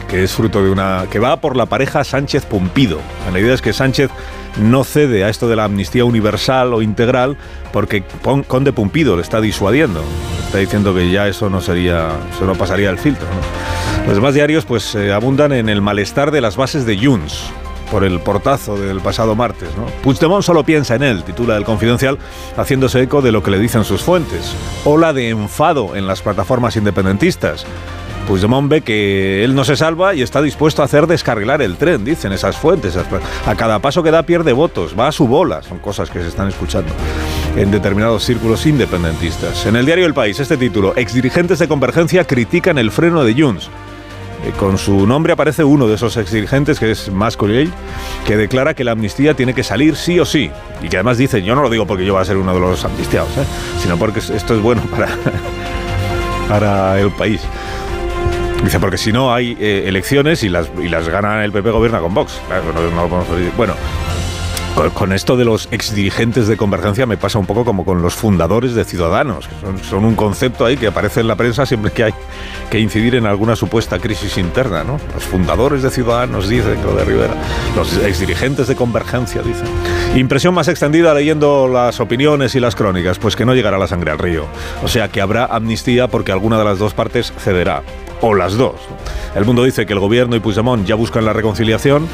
que es fruto de una. que va por la pareja Sánchez-Pumpido. La idea es que Sánchez no cede a esto de la amnistía universal o integral porque Conde Pumpido le está disuadiendo. Está diciendo que ya eso no sería. eso no pasaría el filtro. Los demás diarios pues eh, abundan en el malestar de las bases de Junts por el portazo del pasado martes. ¿no? Puigdemont solo piensa en él, titula el Confidencial, haciéndose eco de lo que le dicen sus fuentes. Ola de enfado en las plataformas independentistas. Puigdemont ve que él no se salva y está dispuesto a hacer descarrilar el tren, dicen esas fuentes. A cada paso que da pierde votos, va a su bola, son cosas que se están escuchando en determinados círculos independentistas. En el diario El País, este título, exdirigentes de Convergencia critican el freno de Junts. Eh, con su nombre aparece uno de esos exdirigentes, que es Mascolell, que declara que la amnistía tiene que salir sí o sí. Y que además dice, yo no lo digo porque yo voy a ser uno de los amnistiados, ¿eh? sino porque esto es bueno para, para el país. Dice, porque si no hay eh, elecciones y las, y las gana el PP gobierna con Vox. No, lo podemos decir. Bueno, con- esto de los exdirigentes de Convergencia me pasa un poco como con los fundadores de Ciudadanos, que son, son un concepto ahí que aparece en la prensa siempre que hay que incidir en alguna supuesta crisis interna, ¿no? Los fundadores de Ciudadanos dicen lo de Rivera, los exdirigentes de Convergencia dicen. Impresión más extendida leyendo las opiniones y las crónicas, pues que no llegará la sangre al río. O sea que habrá amnistía porque alguna de las dos partes cederá. O las dos. El mundo dice que el gobierno y Puigdemont ya buscan la reconciliación.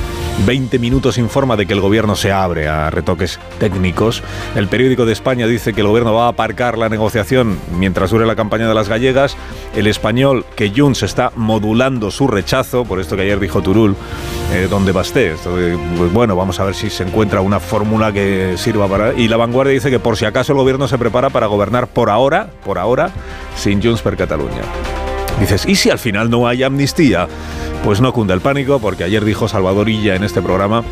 20 minutos informa de que el gobierno se abre a retoques técnicos. El periódico de España dice que el gobierno va a aparcar la negociación mientras dure la campaña de las gallegas. El español que Junts está modulando su rechazo, por esto que ayer dijo Turul, eh, donde basté. Esto de, pues, bueno, vamos a ver si se encuentra una fórmula que sirva para... Y la vanguardia dice que por si acaso el gobierno se prepara para gobernar por ahora, por ahora, sin Junts per Cataluña. Dices, ¿y si al final no hay amnistía? Pues no cunda el pánico, porque ayer dijo Salvador Illa en este programa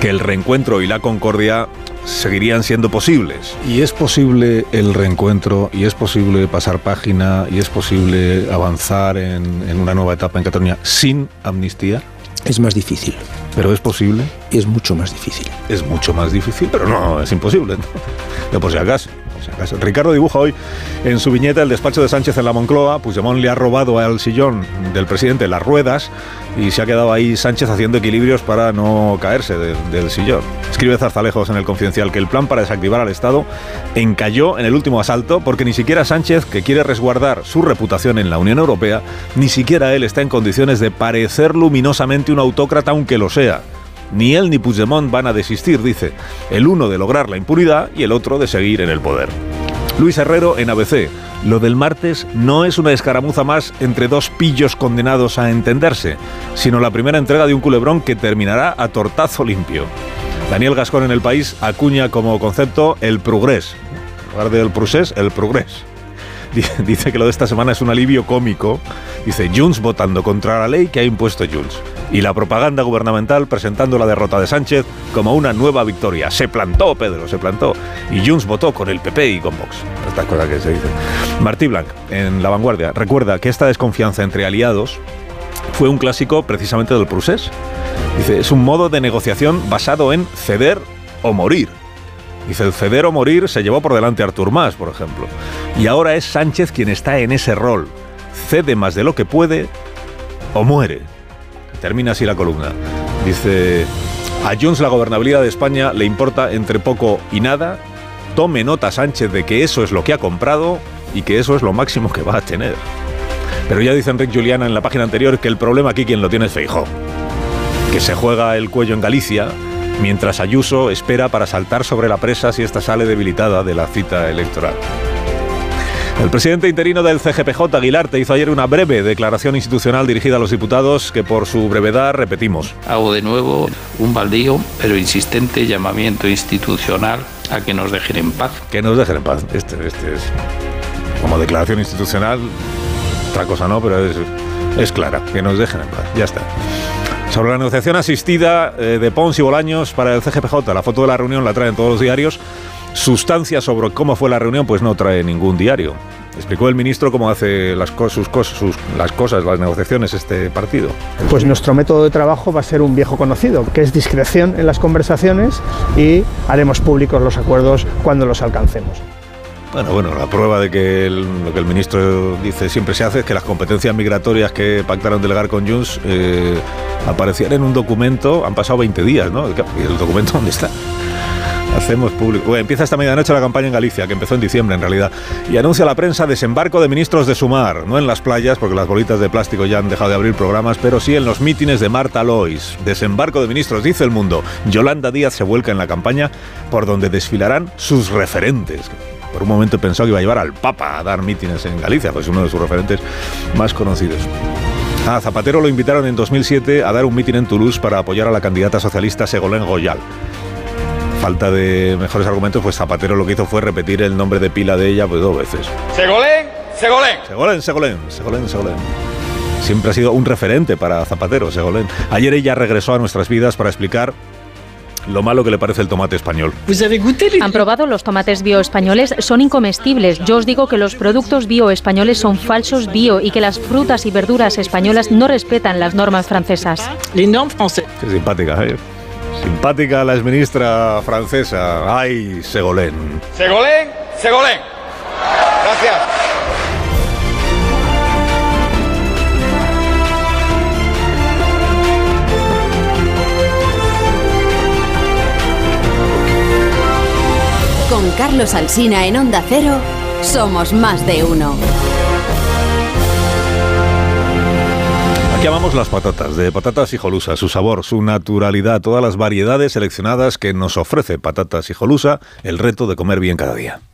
que el reencuentro y la concordia seguirían siendo posibles. Y es posible el reencuentro, y es posible pasar página, y es posible avanzar en, en una nueva etapa en Cataluña sin amnistía. Es más difícil. Pero es posible. Es mucho más difícil. Es mucho más difícil, pero no, es imposible. ¿no? Pero por si acaso. Ricardo dibuja hoy en su viñeta el despacho de Sánchez en la Moncloa. Puigdemont le ha robado al sillón del presidente las ruedas y se ha quedado ahí Sánchez haciendo equilibrios para no caerse de- del sillón. Escribe Zarzalejos en el Confidencial que el plan para desactivar al Estado encalló en el último asalto porque ni siquiera Sánchez, que quiere resguardar su reputación en la Unión Europea, ni siquiera él está en condiciones de parecer luminosamente un autócrata aunque lo sea. Ni él ni Puigdemont van a desistir, dice, el uno de lograr la impunidad y el otro de seguir en el poder. Luis Herrero en ABC. Lo del martes no es una escaramuza más entre dos pillos condenados a entenderse, sino la primera entrega de un culebrón que terminará a tortazo limpio. Daniel Gascón en el país acuña como concepto el progrés. En lugar del el progrés. Dice- que lo de esta semana es un alivio cómico. Dice Junts votando contra la ley que ha impuesto Junts. Y la propaganda gubernamental presentando la derrota de Sánchez como una nueva victoria. Se plantó, Pedro, se plantó. Y Junts votó con el PP y con Vox. Estas cosas que se dicen. Martí Blanc, en La Vanguardia, recuerda que esta desconfianza entre aliados fue un clásico precisamente del Prusés. Dice, es un modo de negociación basado en ceder o morir. Dice, el ceder o morir se llevó por delante a Artur Mas, por ejemplo. Y ahora es Sánchez quien está en ese rol. Cede más de lo que puede o muere. Termina así la columna. Dice, a Junts la gobernabilidad de España le importa entre poco y nada. Tome nota Sánchez de que eso es lo que ha comprado y que eso es lo máximo que va a tener. Pero ya dice Enrique Juliana en la página anterior que el problema aquí quien lo tiene es Feijó, que se juega el cuello en Galicia, mientras Ayuso espera para saltar sobre la presa si esta sale debilitada de la cita electoral. El presidente interino del CGPJ, Aguilarte, hizo ayer una breve declaración institucional dirigida a los diputados que por su brevedad repetimos. Hago de nuevo un baldío, pero insistente llamamiento institucional a que nos dejen en paz. Que nos dejen en paz. Este, este es como declaración institucional, otra cosa no, pero es, es clara. Que nos dejen en paz. Ya está. Sobre la negociación asistida eh, de Pons y Bolaños para el CGPJ, la foto de la reunión la traen todos los diarios. Sustancia sobre cómo fue la reunión, pues no trae ningún diario. Explicó el ministro cómo hace las, cos- sus cos- sus- las cosas, las negociaciones este partido. Pues nuestro método de trabajo va a ser un viejo conocido, que es discreción en las conversaciones y haremos públicos los acuerdos cuando los alcancemos. Bueno, bueno, la prueba de que el- lo que el ministro dice siempre se hace es que las competencias migratorias que pactaron delegar con Junts eh, aparecían en un documento, han pasado 20 días, ¿no? ¿Y el documento dónde está? Hacemos público. Bueno, empieza esta medianoche la campaña en Galicia, que empezó en diciembre en realidad, y anuncia la prensa desembarco de ministros de Sumar, no en las playas, porque las bolitas de plástico ya han dejado de abrir programas, pero sí en los mítines de Marta Lois. Desembarco de ministros, dice el mundo. Yolanda Díaz se vuelca en la campaña por donde desfilarán sus referentes. Por un momento pensó que iba a llevar al Papa a dar mítines en Galicia, pues uno de sus referentes más conocidos. A Zapatero lo invitaron en 2007 a dar un mitin en Toulouse para apoyar a la candidata socialista Segolén Goyal. Falta de mejores argumentos, pues Zapatero lo que hizo fue repetir el nombre de pila de ella pues dos veces. Segolén, Segolén. Segolén, Segolén, Segolén, Segolén. Siempre ha sido un referente para Zapatero, Segolén. Ayer ella regresó a nuestras vidas para explicar lo malo que le parece el tomate español. ¿Han probado los tomates bio españoles? Son incomestibles. Yo os digo que los productos bio españoles son falsos bio y que las frutas y verduras españolas no respetan las normas francesas. Qué simpática, ¿eh? Simpática la exministra francesa. Ay, Segolén. Segolén, Segolén. Carlos Alsina en Onda Cero, somos más de uno. Aquí amamos las patatas, de patatas hijolusa, su sabor, su naturalidad, todas las variedades seleccionadas que nos ofrece patatas hijolusa, el reto de comer bien cada día.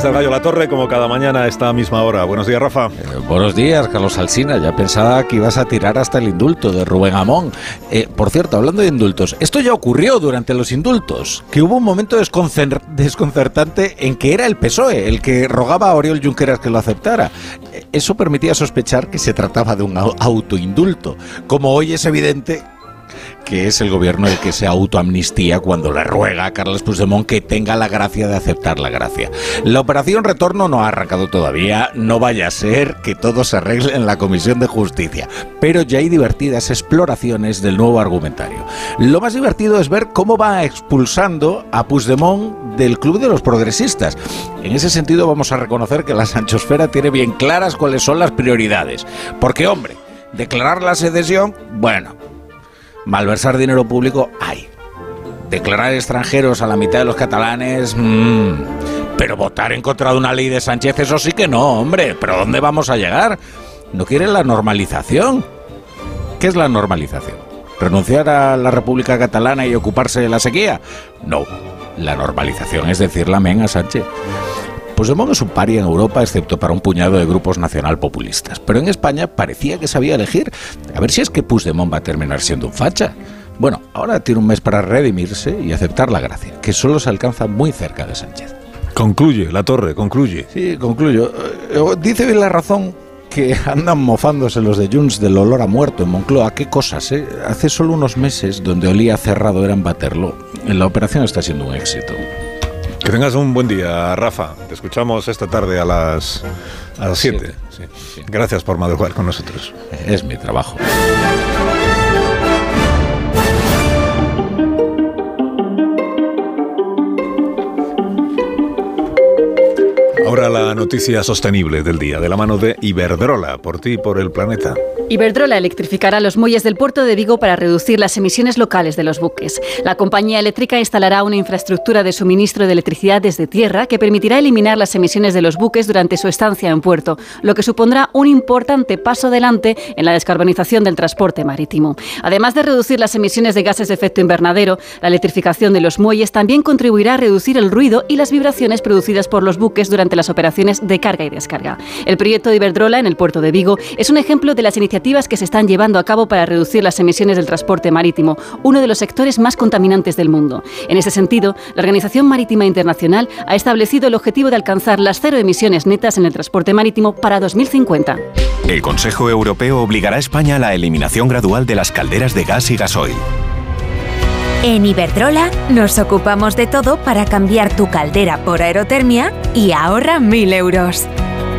Está el Gallo La Torre, como cada mañana a esta misma hora. Buenos días, Rafa. Buenos días, Carlos Alsina. Ya pensaba que ibas a tirar hasta el indulto de Rubén Amón. Eh, por cierto, hablando de indultos, esto ya ocurrió durante los indultos, que hubo un momento desconcer- desconcertante en que era el PSOE el que rogaba a Oriol Junqueras que lo aceptara. Eh, Eso permitía sospechar que se trataba de un au- autoindulto. Como hoy es evidente que es el gobierno el que se autoamnistía cuando le ruega a Carles Puigdemont que tenga la gracia de aceptar la gracia. La operación retorno no ha arrancado todavía, no vaya a ser que todo se arregle en la Comisión de Justicia, pero ya hay divertidas exploraciones del nuevo argumentario. Lo más divertido es ver cómo va expulsando a Puigdemont del Club de los Progresistas. En ese sentido vamos a reconocer que la Sanchosfera tiene bien claras cuáles son las prioridades, porque hombre, declarar la secesión, bueno, Malversar dinero público, hay. Declarar extranjeros a la mitad de los catalanes, mmm. Pero votar en contra de una ley de Sánchez, eso sí que no, hombre. ¿Pero dónde vamos a llegar? ¿No quieren la normalización? ¿Qué es la normalización? ¿Renunciar a la República Catalana y ocuparse de la sequía? No. La normalización es decir amén a Sánchez. Puigdemont es un pari en Europa, excepto para un puñado de grupos nacional populistas. Pero en España parecía que sabía elegir. A ver si es que Puigdemont va a terminar siendo un facha. Bueno, ahora tiene un mes para redimirse y aceptar la gracia, que solo se alcanza muy cerca de Sánchez. Concluye, La Torre, concluye. Sí, concluyo. Eh, Dice bien la razón que andan mofándose los de Junts del olor a muerto en Moncloa. ¿Qué cosas, eh? Hace solo unos meses, donde olía cerrado era en Baterlo. La operación está siendo un éxito. Que tengas un buen día, Rafa. Te escuchamos esta tarde a las a las 7. Gracias por madrugar con nosotros. Es mi trabajo. Ahora la noticia sostenible del día, de la mano de Iberdrola, por ti y por el planeta. Iberdrola electrificará los muelles del puerto de Vigo para reducir las emisiones locales de los buques. La compañía eléctrica instalará una infraestructura de suministro de electricidad desde tierra que permitirá eliminar las emisiones de los buques durante su estancia en puerto, lo que supondrá un importante paso adelante en la descarbonización del transporte marítimo. Además de reducir las emisiones de gases de efecto invernadero, la electrificación de los muelles también contribuirá a reducir el ruido y las vibraciones producidas por los buques durante las operaciones de carga y descarga. El proyecto de Iberdrola en el puerto de Vigo es un ejemplo de las iniciativas que se están llevando a cabo para reducir las emisiones del transporte marítimo, uno de los sectores más contaminantes del mundo. En ese sentido, la Organización Marítima Internacional ha establecido el objetivo de alcanzar las cero emisiones netas en el transporte marítimo para 2050. El Consejo Europeo obligará a España a la eliminación gradual de las calderas de gas y gasoil. En Iberdrola nos ocupamos de todo para cambiar tu caldera por aerotermia y ahorra mil euros.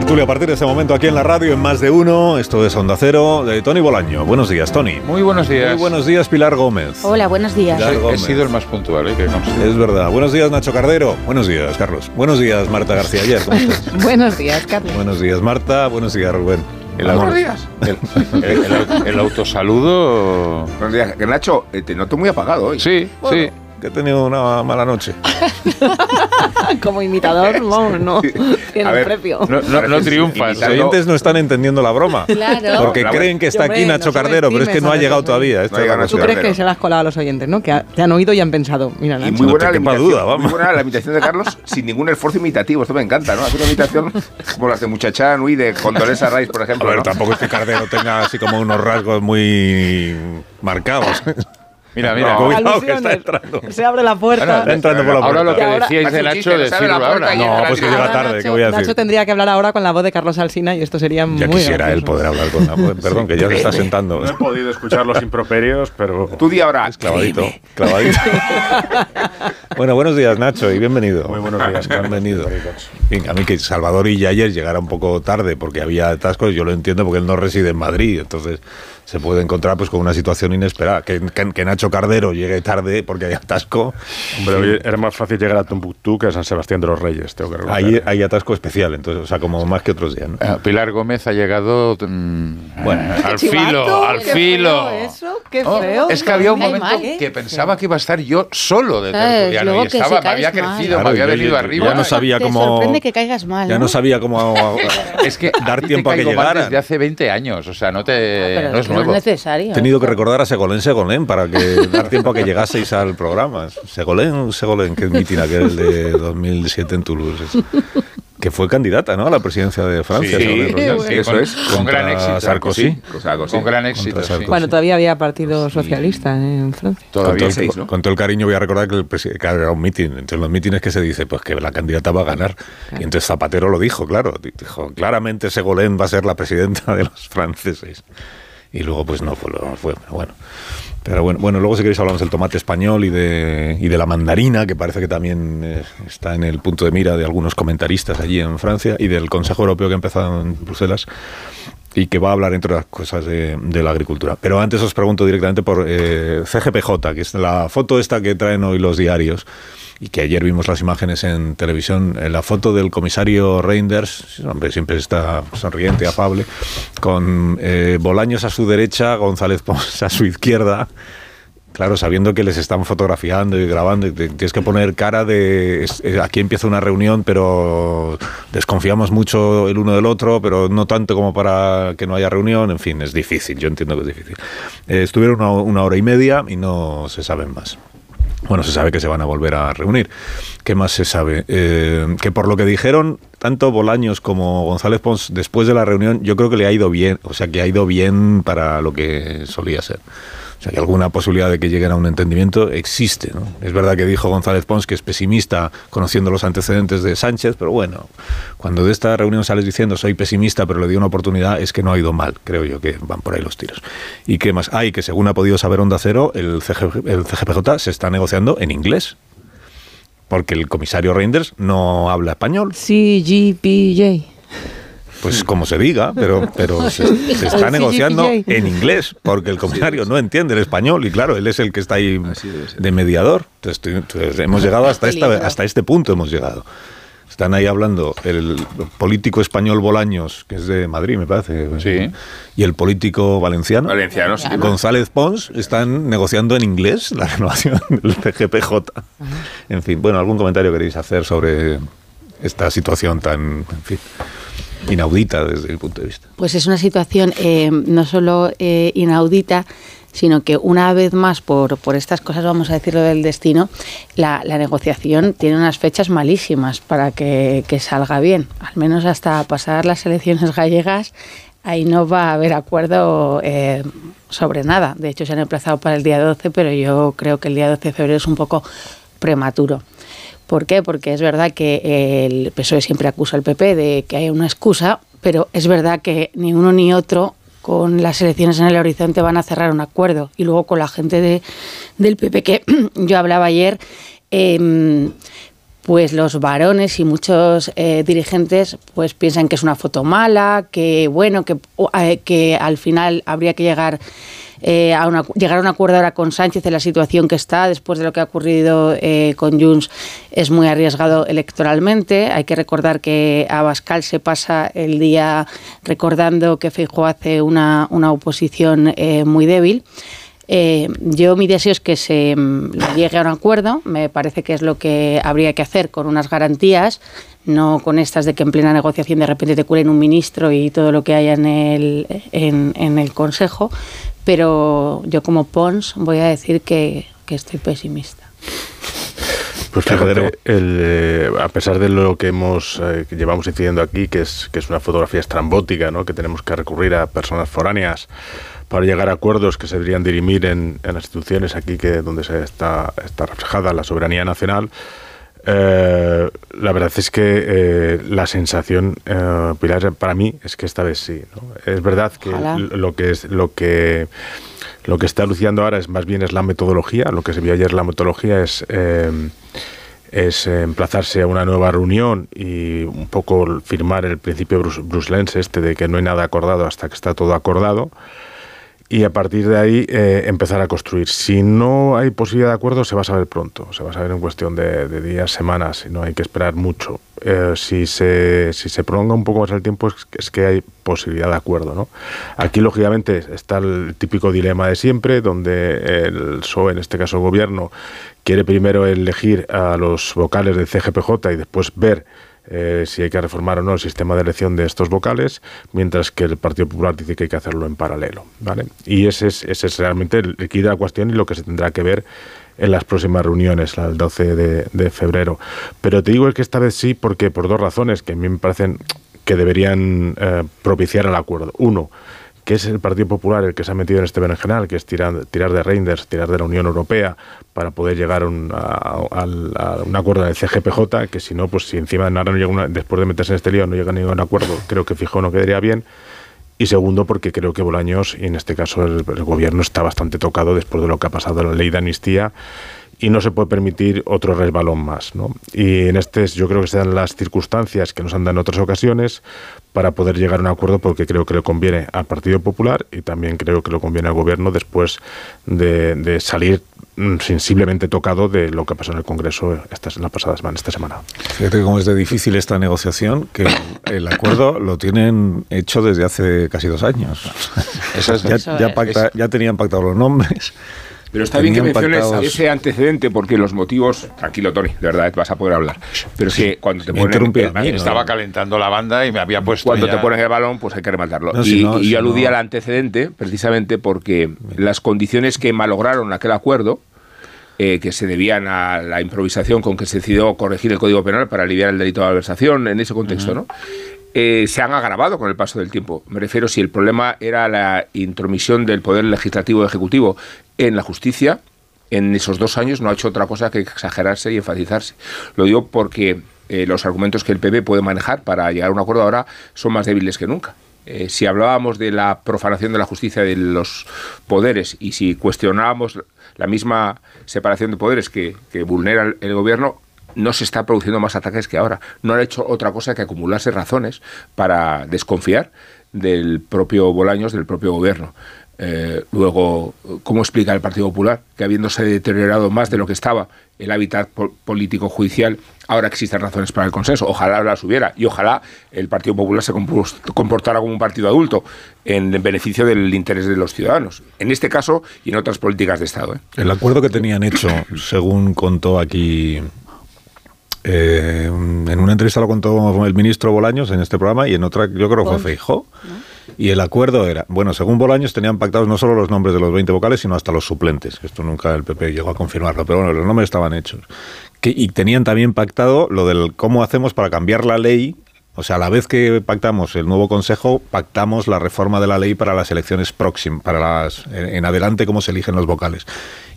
Tertulia a partir de este momento aquí en la radio en más de uno. Esto es Onda Cero de Tony Bolaño. Buenos días, Tony. Muy buenos días. Muy buenos días, Pilar Gómez. Hola, buenos días. Pilar He Gómez. sido el más puntual, ¿eh? que conste. Es verdad. Buenos días, Nacho Cardero. Buenos días, Carlos. Buenos días, Marta García Ayer. ¿Cómo estás? Buenos días, Carlos. buenos días, Marta. Buenos días, Rubén. El, Vamos. auto- el, el- el- el autosaludo. Buenos días. Nacho, eh, te noto muy apagado hoy. Sí, Bueno, sí. Que he tenido una mala noche. Como imitador, no, no. Tiene A ver, precio. No, no, no triunfas. Los oyentes no están entendiendo la broma. Claro. Porque creen que está hombre, aquí no Nacho Cardero, pero es que no ha a llegado todavía. Esta No ha es la llegado ¿Tú crees que se las has colado a los oyentes, no? Que ha- te han oído y han pensado, mira, Y Nacho. muy No buena, la imitación, duda, vamos. muy buena la imitación de Carlos sin ningún esfuerzo imitativo. Esto me encanta, ¿no? Hacer una imitación como las de Muchacha Nui de Condoleza Rice, por A ejemplo. ver, ¿no? tampoco es que Cardero tenga así como unos rasgos muy marcados. Mira, mira. No. Cuidado que está entrando. Se abre la puerta. Ahora, Está entrando por la ahora lo puerta. que decíais de Nacho, que decirlo puerta ahora. No, pues que llega tarde, Nacho, ¿qué voy a decir? Nacho tendría que hablar ahora con la voz de Carlos Alsina y esto sería Ya muy quisiera él gracioso. poder hablar con la Perdón, que ya se está sentando. No he podido escuchar los improperios, pero Tú di ahora. Es clavadito, clavadito. bueno, buenos días, Nacho, y bienvenido. Muy buenos días. Bienvenido. Venga, a mí que Salvador y ayer llegara un poco tarde porque había atascos, yo lo entiendo porque él no reside en Madrid, entonces se puede encontrar pues con una situación inesperada. Que, que- que Nacho Cardero llegue tarde porque hay atasco, hombre, hoy era más fácil llegar a Tombuctú que a San Sebastián de los Reyes, tengo que reconocer. hay, hay atasco especial, entonces, o sea, como más que otros días. ¿no? Ah, Pilar Gómez ha llegado mm, Bueno. al Chivato, filo, al qué filo. feo eso, qué Oh, feo. es que había un momento mal, ¿eh? que pensaba que iba a estar yo solo de tertuliano y estaba, si me había mal. crecido, Claro, me había venido yo- arriba. ya no sabía Te cómo... sorprende que caigas mal, Ya no sabía cómo Es que a dar ti te tiempo a que llegara. desde hace 20 años, o sea, no te Pero no es nuevo. necesario. He tenido que recordar a Segolén Segolén para que dar tiempo a que llegaseis al programa. Segolén Segolén, que es mitin aquel de 2007 en Toulouse. Que fue candidata ¿no? a la presidencia de Francia. Sí, sí, Royal. sí, Eso con- es. con gran éxito. Sarkozy. Sarkozy. Con gran éxito. Sarkozy. Bueno, todavía había partido socialista en Francia. Con Todavía todo, seis, el, ¿no? con todo el cariño voy a recordar que, el que era un mitin. Entre los mítines que se dice, pues que la candidata va a ganar. Y entonces Zapatero lo dijo, claro. Dijo, claramente Segolén va a ser la presidenta de los franceses. Y luego pues no fue, no fue pero bueno. Pero bueno, bueno, luego si queréis hablamos del tomate español y de, y de la mandarina, que parece que también eh, está en el punto de mira de algunos comentaristas allí en Francia, y del Consejo Europeo que ha empezado en Bruselas y que va a hablar, entre otras cosas, de, de la agricultura. Pero antes os pregunto directamente por eh, CGPJ, que es la foto esta que traen hoy los diarios y que ayer vimos las imágenes en televisión, eh, la foto del comisario Reinders, hombre, siempre está sonriente, afable, con eh, Bolaños a su derecha, González Pons a su izquierda, Claro, sabiendo que les están fotografiando y grabando, tienes que poner cara de eh, aquí empieza una reunión, pero desconfiamos mucho el uno del otro, pero no tanto como para que no haya reunión. En fin, es difícil, yo entiendo que es difícil. Eh, estuvieron una, una hora y media y no se saben más. Bueno, se sabe que se van a volver a reunir. ¿Qué más se sabe? Eh, que por lo que dijeron tanto Bolaños como González Pons después de la reunión, yo creo que le ha ido bien, o sea, que ha ido bien para lo que solía ser. O sea, que alguna posibilidad de que lleguen a un entendimiento existe. ¿no? Es verdad que dijo González Pons que es pesimista conociendo los antecedentes de Sánchez, pero bueno, cuando de esta reunión sales diciendo soy pesimista, pero le di una oportunidad, es que no ha ido mal. Creo yo que van por ahí los tiros. ¿Y qué más? Hay que según ha podido saber Onda Cero, el, CG el CGPJ se está negociando en inglés. Porque el comisario Reinders no habla español. CGPJ. Pues como se diga, pero, pero se, se está negociando en inglés, porque el comisario no entiende el español y claro, él es el que está ahí de mediador. Entonces, entonces, hemos llegado hasta, esta, hasta este punto, hemos llegado. Están ahí hablando el político español Bolaños, que es de Madrid, me parece. Y el político valenciano. Valenciano, sí. González Pons están negociando en inglés la renovación del CGPJ. En fin, bueno, ¿algún comentario queréis hacer sobre esta situación tan, inaudita desde mi punto de vista? Pues es una situación eh, no solo eh, inaudita, sino que una vez más, por, por estas cosas, vamos a decirlo del destino, la, negociación tiene unas fechas malísimas para que, que salga bien. Al menos hasta pasar las elecciones gallegas, ahí no va a haber acuerdo eh, sobre nada. De hecho, se han emplazado para el día 12, pero yo creo que el día 12 de febrero es un poco prematuro. ¿Por qué? Porque es verdad que el PSOE siempre acusa al PP de que hay una excusa, pero es verdad que ni uno ni otro con las elecciones en el horizonte van a cerrar un acuerdo. Y luego con la gente de, del PP que yo hablaba ayer, eh, pues los varones y muchos eh, dirigentes pues piensan que es una foto mala, que bueno, que, eh, que al final habría que llegar eh, llegar a un acuerdo ahora con Sánchez en la situación que está después de lo que ha ocurrido eh, con Junts es muy arriesgado electoralmente. Hay que recordar que Abascal se pasa el día recordando que Feijóo hace una, una oposición eh, muy débil. Yo mi deseo es que se mm, llegue a un acuerdo, me parece que es lo que habría que hacer con unas garantías, no con estas de que en plena negociación de repente te cuelen un ministro y todo lo que haya en el, en, en el Consejo, pero yo como Pons voy a decir que, que estoy pesimista. Pues fíjate, el, eh, a pesar de lo que hemos eh, que llevamos incidiendo aquí, que es, que es una fotografía estrambótica, ¿no? que tenemos que recurrir a personas foráneas para llegar a acuerdos que se deberían dirimir en, en las instituciones aquí que donde se está, está reflejada la soberanía nacional, eh, la verdad es que eh, la sensación, eh, Pilar, para mí es que esta vez sí. ¿no? Es verdad que Ojalá. lo que es lo que lo que está luciendo ahora es más bien es la metodología. Lo que se vio ayer la metodología es eh, es emplazarse a una nueva reunión y un poco firmar el principio brus- bruselense este de que no hay nada acordado hasta que está todo acordado y a partir de ahí eh, empezar a construir. Si no hay posibilidad de acuerdo, se va a saber pronto, se va a saber en cuestión de, días, semanas, y no hay que esperar mucho. Eh, si, se, si se prolonga un poco más el tiempo, es, es que hay posibilidad de acuerdo. ¿no? Aquí, lógicamente, está el típico dilema de siempre, donde el PSOE, en este caso el gobierno, quiere primero elegir a los vocales del CGPJ y después ver eh, si hay que reformar o no el sistema de elección de estos vocales, mientras que el Partido Popular dice que hay que hacerlo en paralelo. ¿vale? Y ese es, ese es realmente la cuestión y lo que se tendrá que ver en las próximas reuniones, la del 12 de, de febrero. Pero te digo que esta vez sí, porque por dos razones que a mí me parecen que deberían eh, propiciar el acuerdo. Uno, que es el Partido Popular el que se ha metido en este berenjenal, que es tirar, tirar de Reinders, tirar de la Unión Europea para poder llegar a un, acuerdo del CGPJ, que si no, pues si encima ahora no llega después de meterse en este lío no llega a ningún acuerdo, creo que fijo no quedaría bien. Y segundo, porque creo que Bolaños, y en este caso el, el gobierno, está bastante tocado después de lo que ha pasado en la ley de amnistía y no se puede permitir otro resbalón más. ¿no? Y en este yo creo que se dan las circunstancias que nos han dado en otras ocasiones para poder llegar a un acuerdo porque creo que le conviene al Partido Popular y también creo que le conviene al gobierno después de, de salir mm, sensiblemente tocado de lo que pasó en el Congreso esta, la pasada semana, esta semana. Fíjate cómo es de difícil esta negociación, que el acuerdo lo tienen hecho desde hace casi dos años. Eso es- ya, Eso ya es. pacta- ya tenían pactados los nombres. Pero está bien que menciones ese antecedente porque los motivos. Tranquilo, Tony, de verdad vas a poder hablar. Pero es que cuando te Me ponen. el- mí, ¿no? Estaba calentando la banda y me había puesto Cuando ya- te pones el balón, pues hay que rematarlo. No, y, si no, y si yo aludía no- al antecedente precisamente porque las condiciones que malograron aquel acuerdo, eh, que se debían a la improvisación con que se decidió corregir el Código Penal para aliviar el delito de malversación en ese contexto, ¿no? Eh, se han agravado con el paso del tiempo. Me refiero si el problema era la intromisión del poder legislativo y ejecutivo en la justicia, en esos dos años no ha hecho otra cosa que exagerarse y enfatizarse. Lo digo porque eh, los argumentos que el PP puede manejar para llegar a un acuerdo ahora son más débiles que nunca. Eh, si hablábamos de la profanación de la justicia de los poderes y si cuestionábamos la misma separación de poderes que, vulnera el gobierno, no se está produciendo más ataques que ahora. No han hecho otra cosa que acumularse razones para desconfiar del propio Bolaños, del propio gobierno. Eh, luego, ¿cómo explica el Partido Popular que habiéndose deteriorado más de lo que estaba el hábitat po- político judicial, ahora existen razones para el consenso? Ojalá las hubiera y ojalá el Partido Popular se comportara como un partido adulto en beneficio del interés de los ciudadanos. En este caso y en otras políticas de Estado. ¿eh? El acuerdo que tenían hecho, según contó aquí, eh, en una entrevista lo contó el ministro Bolaños en este programa y en otra yo creo que fue. Feijó. Y el acuerdo era, bueno, según Bolaños tenían pactados no solo los nombres de los 20 vocales, sino hasta los suplentes. Esto nunca el PP llegó a confirmarlo, pero bueno, los nombres estaban hechos. Que, y tenían también pactado lo del cómo hacemos para cambiar la ley. O sea, a la vez que pactamos el nuevo consejo, pactamos la reforma de la ley para las elecciones próximas, para las en, adelante cómo se eligen los vocales.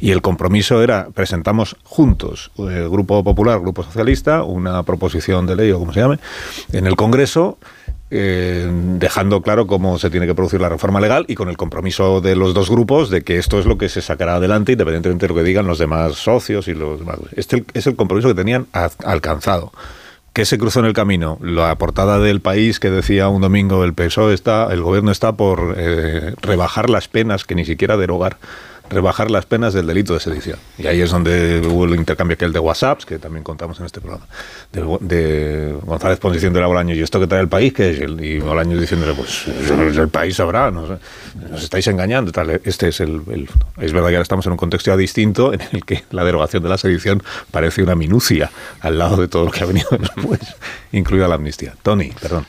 Y el compromiso era, presentamos juntos, el Grupo Popular, Grupo Socialista, una proposición de ley o como se llame, en el Congreso eh, dejando claro cómo se tiene que producir la reforma legal y con el compromiso de los dos grupos de que esto es lo que se sacará adelante independientemente de lo que digan los demás socios y los demás. Este es el compromiso que tenían alcanzado. ¿Qué se cruzó en el camino? La portada del país que decía un domingo el PSOE está, el gobierno está por eh, rebajar las penas que ni siquiera derogar rebajar las penas del delito de sedición. Y ahí es donde hubo el intercambio que el de WhatsApps, que también contamos en este programa, de, González Pons diciéndole a Bolaños, ¿y esto qué trae el país? que es? Y Bolaños diciéndole, pues el país sabrá, nos, nos estáis engañando. Este es el, Es verdad que ahora estamos en un contexto ya distinto en el que la derogación de la sedición parece una minucia al lado de todo lo que ha venido después, incluida la amnistía. Tony, perdón.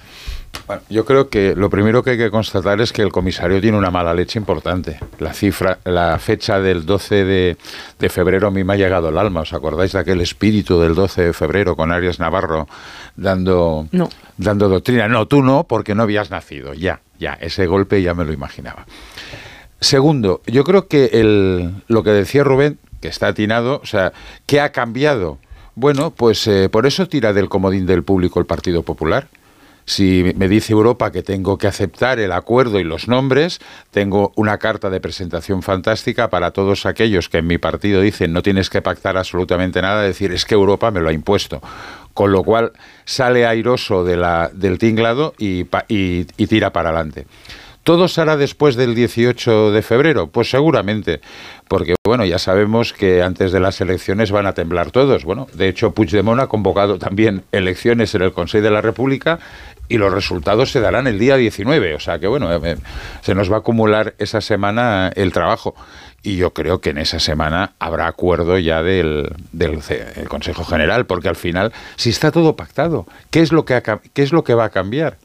Bueno, yo creo que lo primero que hay que constatar es que el comisario tiene una mala leche importante. La cifra, la fecha del 12 de, febrero a mí me ha llegado el alma. ¿Os acordáis de aquel espíritu del 12 de febrero con Arias Navarro dando, dando doctrina? No, tú no, porque no habías nacido. Ya, ya, ese golpe ya me lo imaginaba. Segundo, yo creo que el, lo que decía Rubén, que está atinado, o sea, ¿qué ha cambiado? Bueno, pues eh, por eso tira del comodín del público el Partido Popular si me dice Europa que tengo que aceptar el acuerdo y los nombres, tengo una carta de presentación fantástica para todos aquellos que en mi partido dicen no tienes que pactar absolutamente nada, decir es que Europa me lo ha impuesto. Con lo cual sale airoso de la, del tinglado y, y, y tira para adelante. ¿Todo será después del 18 de febrero? Pues seguramente, porque bueno, ya sabemos que antes de las elecciones van a temblar todos. Bueno, de hecho Puigdemont ha convocado también elecciones en el Consejo de la República y los resultados se darán el día 19. O sea que, bueno, eh, se nos va a acumular esa semana el trabajo. Y yo creo que en esa semana habrá acuerdo ya del, Consejo General, porque al final, si está todo pactado, ¿qué es lo que, qué es lo que va a cambiar?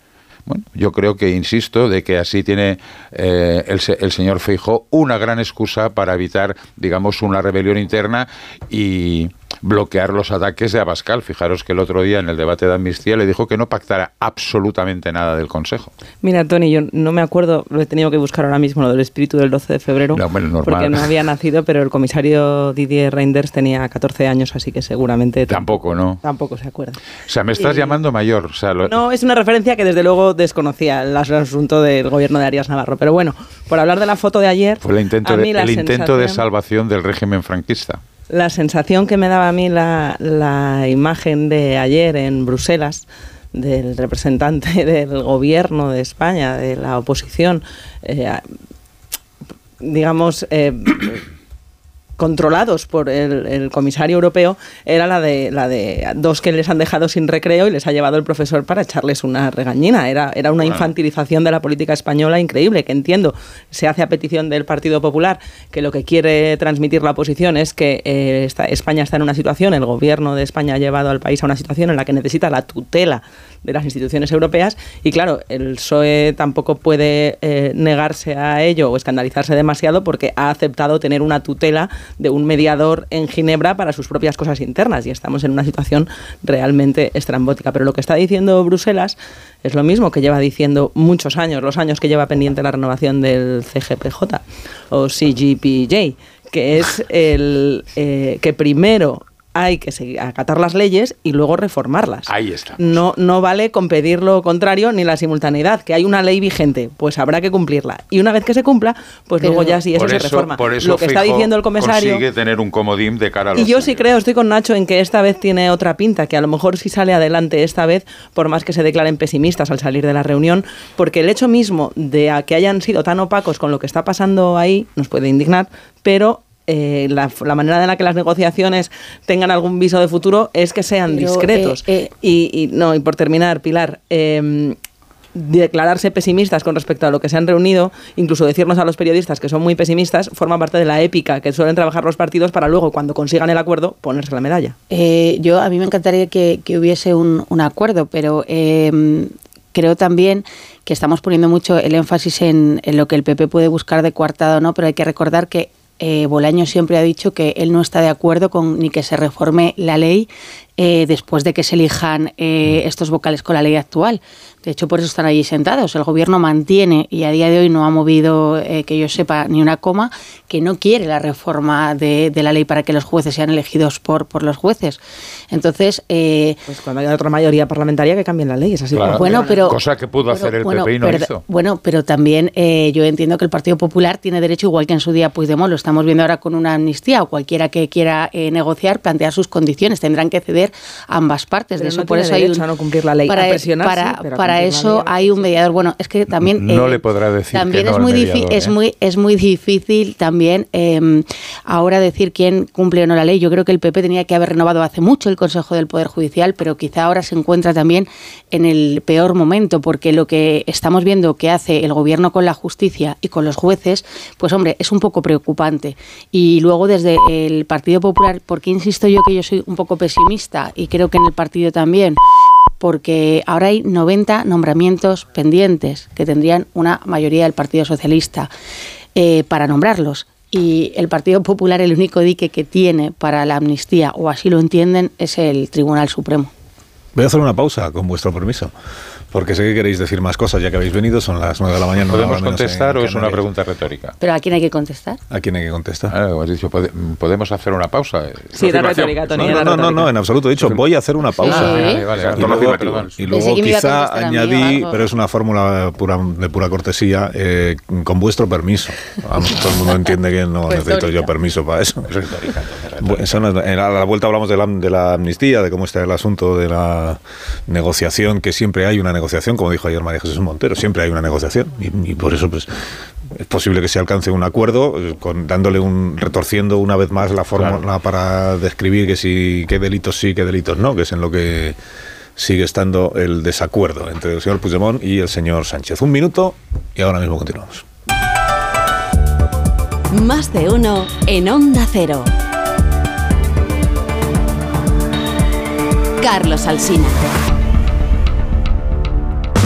Bueno, yo creo que, insisto, de que así tiene eh, el, el, señor Feijó una gran excusa para evitar, digamos, una rebelión interna y, bloquear los ataques de Abascal. Fijaros que el otro día en el debate de amnistía le dijo que no pactara absolutamente nada del Consejo. Mira, Tony, yo no me acuerdo, lo he tenido que buscar ahora mismo, lo del espíritu del 12 de febrero, porque no había nacido, pero el comisario Didier Reinders tenía 14 años, así que seguramente... Tampoco, ¿no? Tampoco se acuerda. O sea, me estás llamando mayor. O sea, No, es una referencia que desde luego desconocía el asunto del gobierno de Arias Navarro. Pero bueno, por hablar de la foto de ayer... Fue el intento, de, el intento de salvación del régimen franquista. La sensación que me daba a mí la, la imagen de ayer en Bruselas del representante del gobierno de España, de la oposición, eh, digamos, eh, controlados por el, comisario europeo era la de la de dos que les han dejado sin recreo y les ha llevado el profesor para echarles una regañina. Era, era una infantilización de la política española increíble, que entiendo, se hace a petición del Partido Popular, que lo que quiere transmitir la oposición es que eh, España está en una situación, el gobierno de España ha llevado al país a una situación en la que necesita la tutela de las instituciones europeas y claro, el PSOE tampoco puede eh, negarse a ello o escandalizarse demasiado porque ha aceptado tener una tutela de un mediador en Ginebra para sus propias cosas internas y estamos en una situación realmente estrambótica. Pero lo que está diciendo Bruselas es lo mismo que lleva diciendo muchos años, los años que lleva pendiente la renovación del CGPJ o CGPJ, que es el eh, que primero hay que seguir, acatar las leyes y luego reformarlas. Ahí está. No, no vale con pedir lo contrario ni la simultaneidad, que hay una ley vigente, pues habrá que cumplirla. Y una vez que se cumpla, pues luego ya sí eso, se reforma. Por eso lo que está diciendo el comisario. Consigue tener un comodín de cara a los Y yo sí creo, estoy con Nacho en que esta vez tiene otra pinta, que a lo mejor sí sale adelante esta vez, por más que se declaren pesimistas al salir de la reunión, porque el hecho mismo de que hayan sido tan opacos con lo que está pasando ahí nos puede indignar, pero eh, la, manera en la que las negociaciones tengan algún viso de futuro es que sean discretos. Eh, eh, y, no, y por terminar, Pilar, em, declararse pesimistas con respecto a lo que se han reunido, incluso decirnos a los periodistas que son muy pesimistas, forma parte de la épica que suelen trabajar los partidos para luego, cuando consigan el acuerdo, ponerse la medalla. yo a mí me encantaría que, hubiese un, un, acuerdo, pero em, creo también que estamos poniendo mucho el énfasis en, en, lo que el PP puede buscar de coartado, ¿no? Pero hay que recordar que eh, Bolaño siempre ha dicho que él no está de acuerdo con ni que se reforme la ley eh, después de que se elijan eh, estos vocales con la ley actual. De hecho, por eso están allí sentados. El gobierno mantiene, y a día de hoy no ha movido, eh, que yo sepa, ni una coma, que no quiere la reforma de, de la ley para que los jueces sean elegidos por, por los jueces. Entonces. Eh, pues cuando haya otra mayoría parlamentaria que cambien la ley, es así. Claro. Bueno, pero. Cosa que pudo hacer el bueno, PP y no pero- hizo. Bueno, pero también eh, yo entiendo que el Partido Popular tiene derecho, igual que en su día Puigdemont, lo estamos viendo ahora con una amnistía, o cualquiera que quiera eh, negociar, plantear sus condiciones. Tendrán que ceder ambas partes. Pero de eso, no por tiene eso hay derecho un, a no cumplir la ley, para, a presionar, para, sí, pero a para eso hay un mediador. Bueno, es que también No eh, le podrá decir también que no es muy mediador, es ¿eh? muy es muy difícil también eh, ahora decir quién cumple o no la ley. Yo creo que el PP tenía que haber renovado hace mucho el Consejo del Poder Judicial, pero quizá ahora se encuentra también en el peor momento, porque lo que estamos viendo que hace el gobierno con la justicia y con los jueces, pues hombre, es un poco preocupante. Y luego desde el Partido Popular, porque insisto yo que yo soy un poco pesimista y creo que en el partido también, porque ahora hay 90 nombramientos pendientes que tendrían una mayoría del Partido Socialista eh, para nombrarlos. Y el Partido Popular, el único dique que tiene para la amnistía, o así lo entienden, es el Tribunal Supremo. Voy a hacer una pausa, con vuestro permiso. Porque sé que queréis decir más cosas, ya que habéis venido, son las 9 de la mañana. ¿Podemos contestar o es una pregunta retórica? ¿Pero a quién hay que contestar? ¿A quién hay que contestar? Ah, has dicho, "Pode- ¿podemos hacer una pausa? Sí, era Afirmación. retórica, Tony. No, no, no, no, en absoluto. He dicho, voy a hacer una pausa. Ah, vale, vale, Y luego, quizá añadí, pero es una fórmula pura, de pura cortesía, eh, con vuestro permiso. Vamos, todo el mundo entiende que no necesito yo permiso para eso. A la vuelta hablamos de la, de la amnistía, de cómo está el asunto de la negociación, que siempre hay una negociación, como dijo ayer María Jesús Montero, siempre hay una negociación y, y por eso pues es posible que se alcance un acuerdo eh, con dándole un retorciendo una vez más la fórmula para describir que si qué delitos sí, qué delitos no, que es en lo que sigue estando el desacuerdo entre el señor Puigdemont y el señor Sánchez. Un minuto y ahora mismo continuamos. Más de uno en Onda Cero. Carlos Alsina.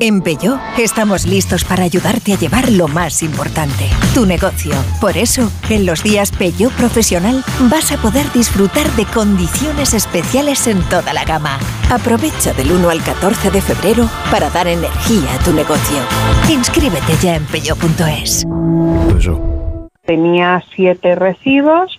En Peugeot estamos listos para ayudarte a llevar lo más importante, tu negocio. Por eso, en los días Peugeot Profesional vas a poder disfrutar de condiciones especiales en toda la gama. Aprovecha del 1 al 14 de febrero para dar energía a tu negocio. Inscríbete ya en peugeot.es. Tenía siete recibos,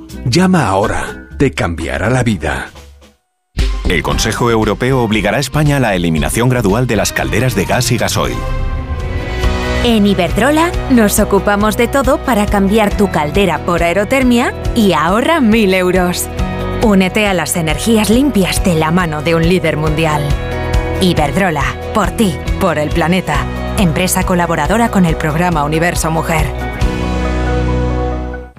Llama ahora. Te cambiará la vida. El Consejo Europeo obligará a España a la eliminación gradual de las calderas de gas y gasoil. En Iberdrola nos ocupamos de todo para cambiar tu caldera por aerotermia y ahorra 1000 euros. Únete a las energías limpias de la mano de un líder mundial. Iberdrola, por ti, por el planeta. Empresa colaboradora con el programa Universo Mujer.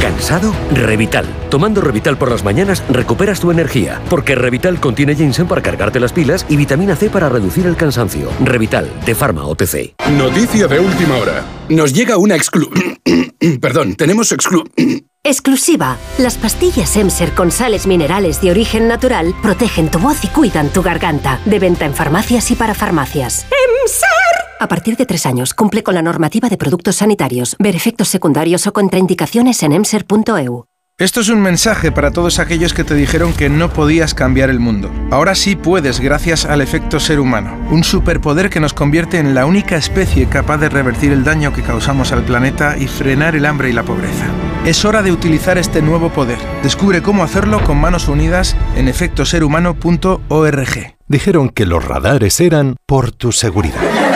¿Cansado? Revital. Tomando Revital por las mañanas recuperas tu energía, porque Revital contiene ginseng para cargarte las pilas y vitamina C para reducir el cansancio. Revital, de Pharma OTC. Noticia de última hora. Nos llega una exclu... Perdón, tenemos exclu... Exclusiva. Las pastillas Emser con sales minerales de origen natural protegen tu voz y cuidan tu garganta. De venta en farmacias y para farmacias. ¡Emser! A partir de tres años, cumple con la normativa de productos sanitarios. Ver efectos secundarios o contraindicaciones en emser.eu. Esto es un mensaje para todos aquellos que te dijeron que no podías cambiar el mundo. Ahora sí puedes gracias al efecto ser humano, un superpoder que nos convierte en la única especie capaz de revertir el daño que causamos al planeta y frenar el hambre y la pobreza. Es hora de utilizar este nuevo poder. Descubre cómo hacerlo con manos unidas en efectoserhumano.org. Dijeron que los radares eran por tu seguridad.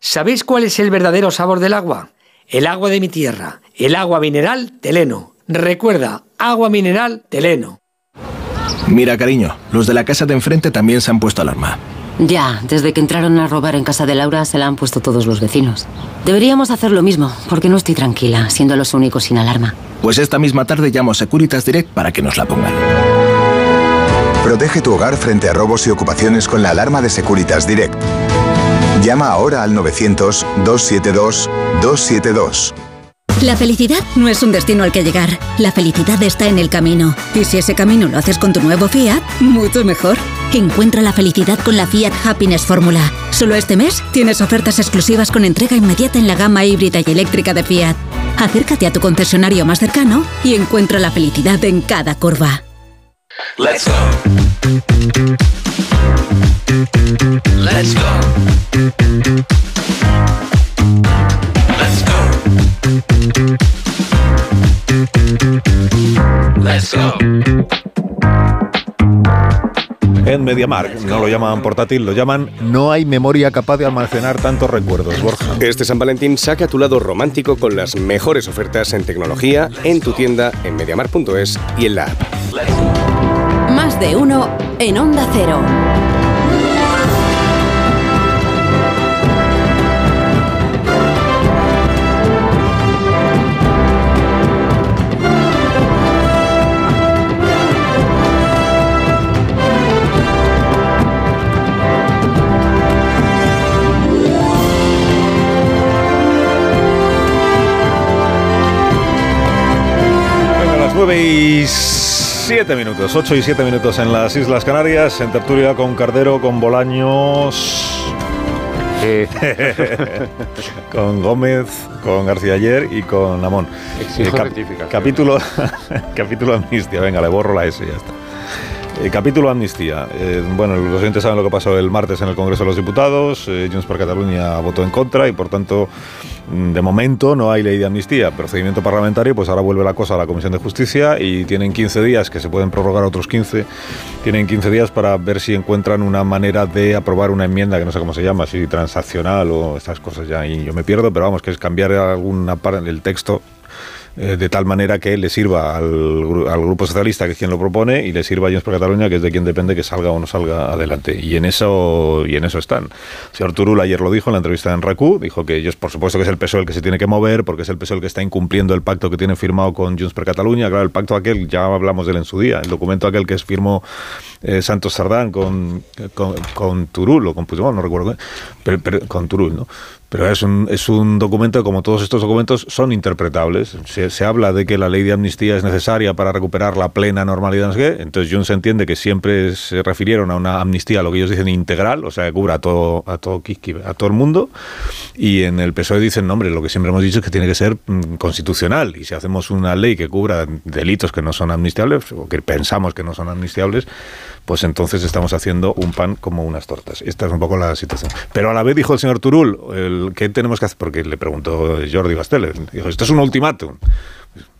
¿Sabéis cuál es el verdadero sabor del agua? El agua de mi tierra, el agua mineral Teleno. Recuerda, agua mineral Teleno. Mira, cariño, los de la casa de enfrente también se han puesto alarma. Ya, desde que entraron a robar en casa de Laura se la han puesto todos los vecinos. Deberíamos hacer lo mismo, porque no estoy tranquila, siendo los únicos sin alarma. Pues esta misma tarde llamo a Securitas Direct para que nos la pongan. Protege tu hogar frente a robos y ocupaciones con la alarma de Securitas Direct. Llama ahora al 900-272-272. La felicidad no es un destino al que llegar, la felicidad está en el camino. Y si ese camino lo haces con tu nuevo Fiat, mucho mejor. Encuentra la felicidad con la Fiat Happiness Fórmula. Solo este mes tienes ofertas exclusivas con entrega inmediata en la gama híbrida y eléctrica de Fiat. Acércate a tu concesionario más cercano y encuentra la felicidad en cada curva. Let's go. Let's go. Let's go. Let's go. En MediaMark no lo llaman portátil, lo llaman no hay memoria capaz de almacenar tantos recuerdos. Borja. Este San Valentín saca tu lado romántico con las mejores ofertas en tecnología en tu tienda en mediamar.es y en la app. De uno en Onda Cero. 9 y 7 minutos, 8 y 7 minutos en las Islas Canarias, en tertulia con Cardero, con Bolaños. con Gómez, con García Ayer y con Amón. Eh, cap- capítulo, capítulo amnistía, venga, le borro la S y ya está. Eh, capítulo amnistía. Eh, bueno, los oyentes saben lo que pasó el martes en el Congreso de los Diputados. Eh, Junts per Cataluña votó en contra y, por tanto, de momento no hay ley de amnistía. Procedimiento parlamentario, pues ahora vuelve la cosa a la Comisión de Justicia y tienen 15 días, que se pueden prorrogar otros 15. Tienen 15 días para ver si encuentran una manera de aprobar una enmienda que no sé cómo se llama, si transaccional o estas cosas ya. Y yo me pierdo, pero vamos, que es cambiar alguna parte del texto eh, de tal manera que le sirva al, gru- al Grupo Socialista, que es quien lo propone, y le sirva a Junts per Cataluña, que es de quien depende que salga o no salga adelante. Y en eso y en eso están. El señor Turul ayer lo dijo en la entrevista en RACU, dijo que ellos, por supuesto, que es el PSOE el que se tiene que mover, porque es el PSOE el que está incumpliendo el pacto que tiene firmado con Junts per Cataluña. Claro, el pacto aquel, ya hablamos de él en su día, el documento aquel que firmó eh, Santos Sardán con, con, con Turul, o con Puigdemont, no recuerdo, pero- con Turul, ¿no? Pero es un, es un documento, como todos estos documentos, son interpretables. Se, se habla de que la ley de amnistía es necesaria para recuperar la plena normalidad. Entonces Junts entiende que siempre se refirieron a una amnistía, lo que ellos dicen integral, o sea, que cubra a todo, a todo, a todo el mundo. Y en el PSOE dicen, no, hombre, lo que siempre hemos dicho es que tiene que ser mm, constitucional. Y si hacemos una ley que cubra delitos que no son amnistiables, o que pensamos que no son amnistiables, pues entonces estamos haciendo un pan como unas tortas. Esta es un poco la situación. Pero a la vez dijo el señor Turul, el, ¿qué tenemos que hacer? Porque le preguntó Jordi Bastel, dijo, esto es un ultimátum.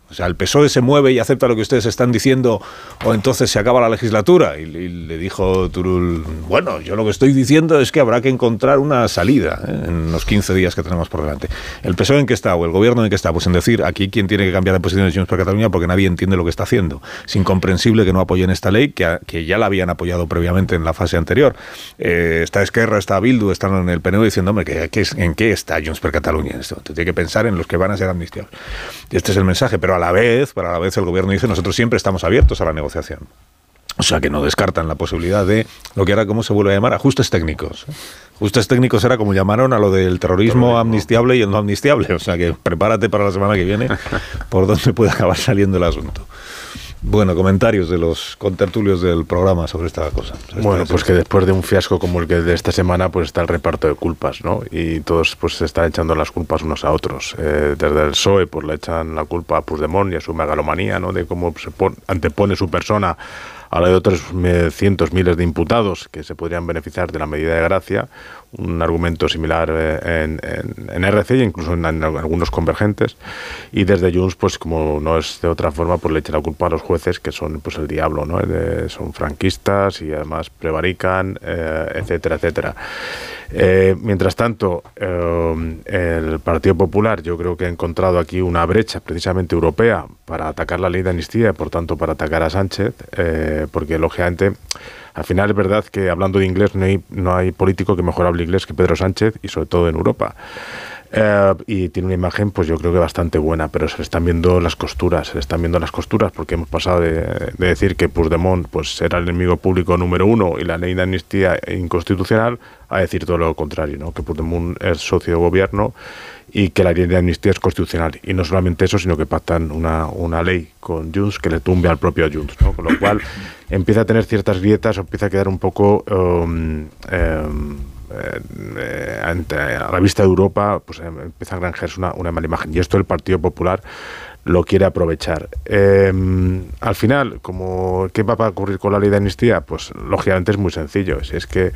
O sea, el PSOE se mueve y acepta lo que ustedes están diciendo o entonces se acaba la legislatura. Y, le dijo Turul, bueno, yo lo que estoy diciendo es que habrá que encontrar una salida ¿eh? en los 15 días que tenemos por delante. ¿El PSOE en qué está o el gobierno en qué está? Pues en decir, aquí quién tiene que cambiar de posición de Junts por Cataluña porque nadie entiende lo que está haciendo. Es incomprensible que no apoyen esta ley, que, ya la habían apoyado previamente en la fase anterior. Eh, está Esquerra, está Bildu, están en el PNV diciendo, hombre, ¿qué- es- ¿en qué está Junts per Cataluña esto? Tiene que pensar en los que van a ser amnistiados. Este es el mensaje, pero a la vez, para la vez el gobierno dice, nosotros siempre estamos abiertos a la negociación. O sea, que no descartan la posibilidad de lo que ahora, ¿cómo se vuelve a llamar? Ajustes técnicos. Ajustes técnicos era como llamaron a lo del terrorismo, amnistiable y el no amnistiable. O sea, que prepárate para la semana que viene por donde puede acabar saliendo el asunto. Bueno, comentarios de los contertulios del programa sobre esta cosa. Bueno, pues que después de un fiasco como el que de esta semana, pues está el reparto de culpas, ¿no? Y todos pues se están echando las culpas unos a otros. Eh, desde el PSOE, pues le echan la culpa a Puigdemont y a su megalomanía, ¿no? De cómo se pon- antepone su persona a la de otros eh, cientos, miles de imputados que se podrían beneficiar de la medida de gracia. Un argumento similar eh, en, en- en RC e incluso en, algunos convergentes. Y desde Junts, pues como no es de otra forma, pues le echa la culpa a los jueces que son pues el diablo, ¿no? Son franquistas y además prevarican, eh, etcétera, etcétera. Eh, mientras tanto, el Partido Popular yo creo que ha encontrado aquí una brecha precisamente europea para atacar la ley de amnistía por tanto para atacar a Sánchez, porque lógicamente al final es verdad que hablando de inglés no hay, no hay político que mejor hable inglés que Pedro Sánchez y sobre todo en Europa. Eh, y tiene una imagen, pues yo creo que bastante buena, pero se le están viendo las costuras, se le están viendo las costuras, porque hemos pasado de, de decir que Puigdemont pues, era el enemigo público número uno y la ley de amnistía inconstitucional, a decir todo lo contrario, ¿no? que Puigdemont es socio de gobierno y que la ley de amnistía es constitucional. Y no solamente eso, sino que pactan una, una ley con Junts que le tumbe al propio Junts, ¿no? con lo cual empieza a tener ciertas grietas o empieza a quedar un poco... um, em, eh, ante- a la vista de Europa pues, eh, empieza a granjearse una, una mala imagen. Y esto el Partido Popular lo quiere aprovechar. Eh, al final, como ¿qué va a ocurrir con la ley de amnistía? Pues lógicamente es muy sencillo. Si es que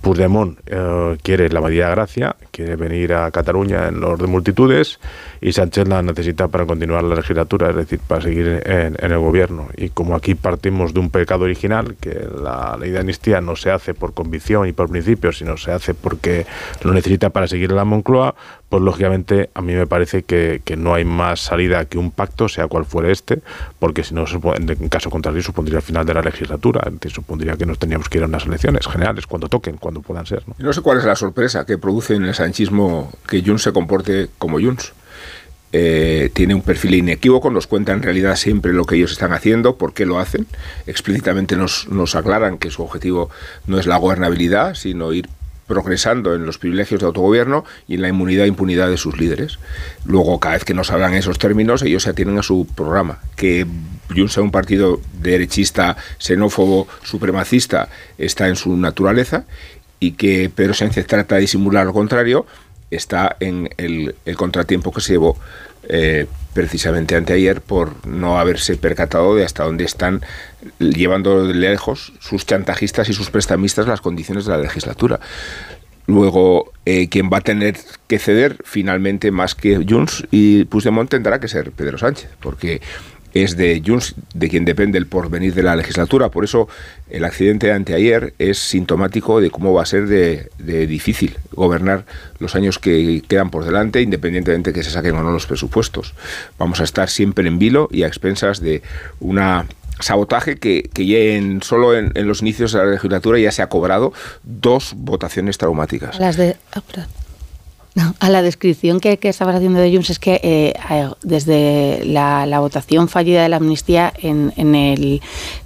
Puigdemont eh, quiere la medida de gracia, quiere venir a Cataluña en los de multitudes y Sánchez la necesita para continuar la legislatura, es decir, para seguir en, en el gobierno. Y como aquí partimos de un pecado original, que la ley de amnistía no se hace por convicción y por principio, sino se hace porque lo necesita para seguir en la Moncloa, pues lógicamente a mí me parece que, no hay más salida que un pacto, sea cual fuere este, porque si no, en caso contrario, supondría el final de la legislatura, supondría que nos teníamos que ir a unas elecciones generales, cuando toquen, cuando puedan ser. ¿no? No sé cuál es la sorpresa que produce en el sanchismo que Junts se comporte como Junts. Eh, tiene un perfil inequívoco, nos cuenta en realidad siempre lo que ellos están haciendo, por qué lo hacen. Explícitamente nos, nos aclaran que su objetivo no es la gobernabilidad, sino ir progresando en los privilegios de autogobierno y en la inmunidad e impunidad de sus líderes. Luego, cada vez que nos hablan esos términos, ellos se atienen a su programa. Que Junts sea un partido derechista, xenófobo, supremacista, está en su naturaleza y que Pedro Sánchez trata de disimular lo contrario, está en el, el contratiempo que se llevó eh, precisamente anteayer por no haberse percatado de hasta dónde están llevando lejos sus chantajistas y sus prestamistas las condiciones de la legislatura. Luego, eh, quien va a tener que ceder finalmente más que Junts y Puigdemont tendrá que ser Pedro Sánchez, porque es de Junts de quien depende el porvenir de la legislatura. Por eso el accidente de anteayer es sintomático de cómo va a ser de, difícil gobernar los años que quedan por delante, independientemente que se saquen o no los presupuestos. Vamos a estar siempre en vilo y a expensas de una sabotaje que, que ya en, solo en, los inicios de la legislatura ya se ha cobrado dos votaciones traumáticas. Las de. ah. No, a la descripción que, estabas haciendo de Junts es que eh, desde la, la votación fallida de la amnistía en, en el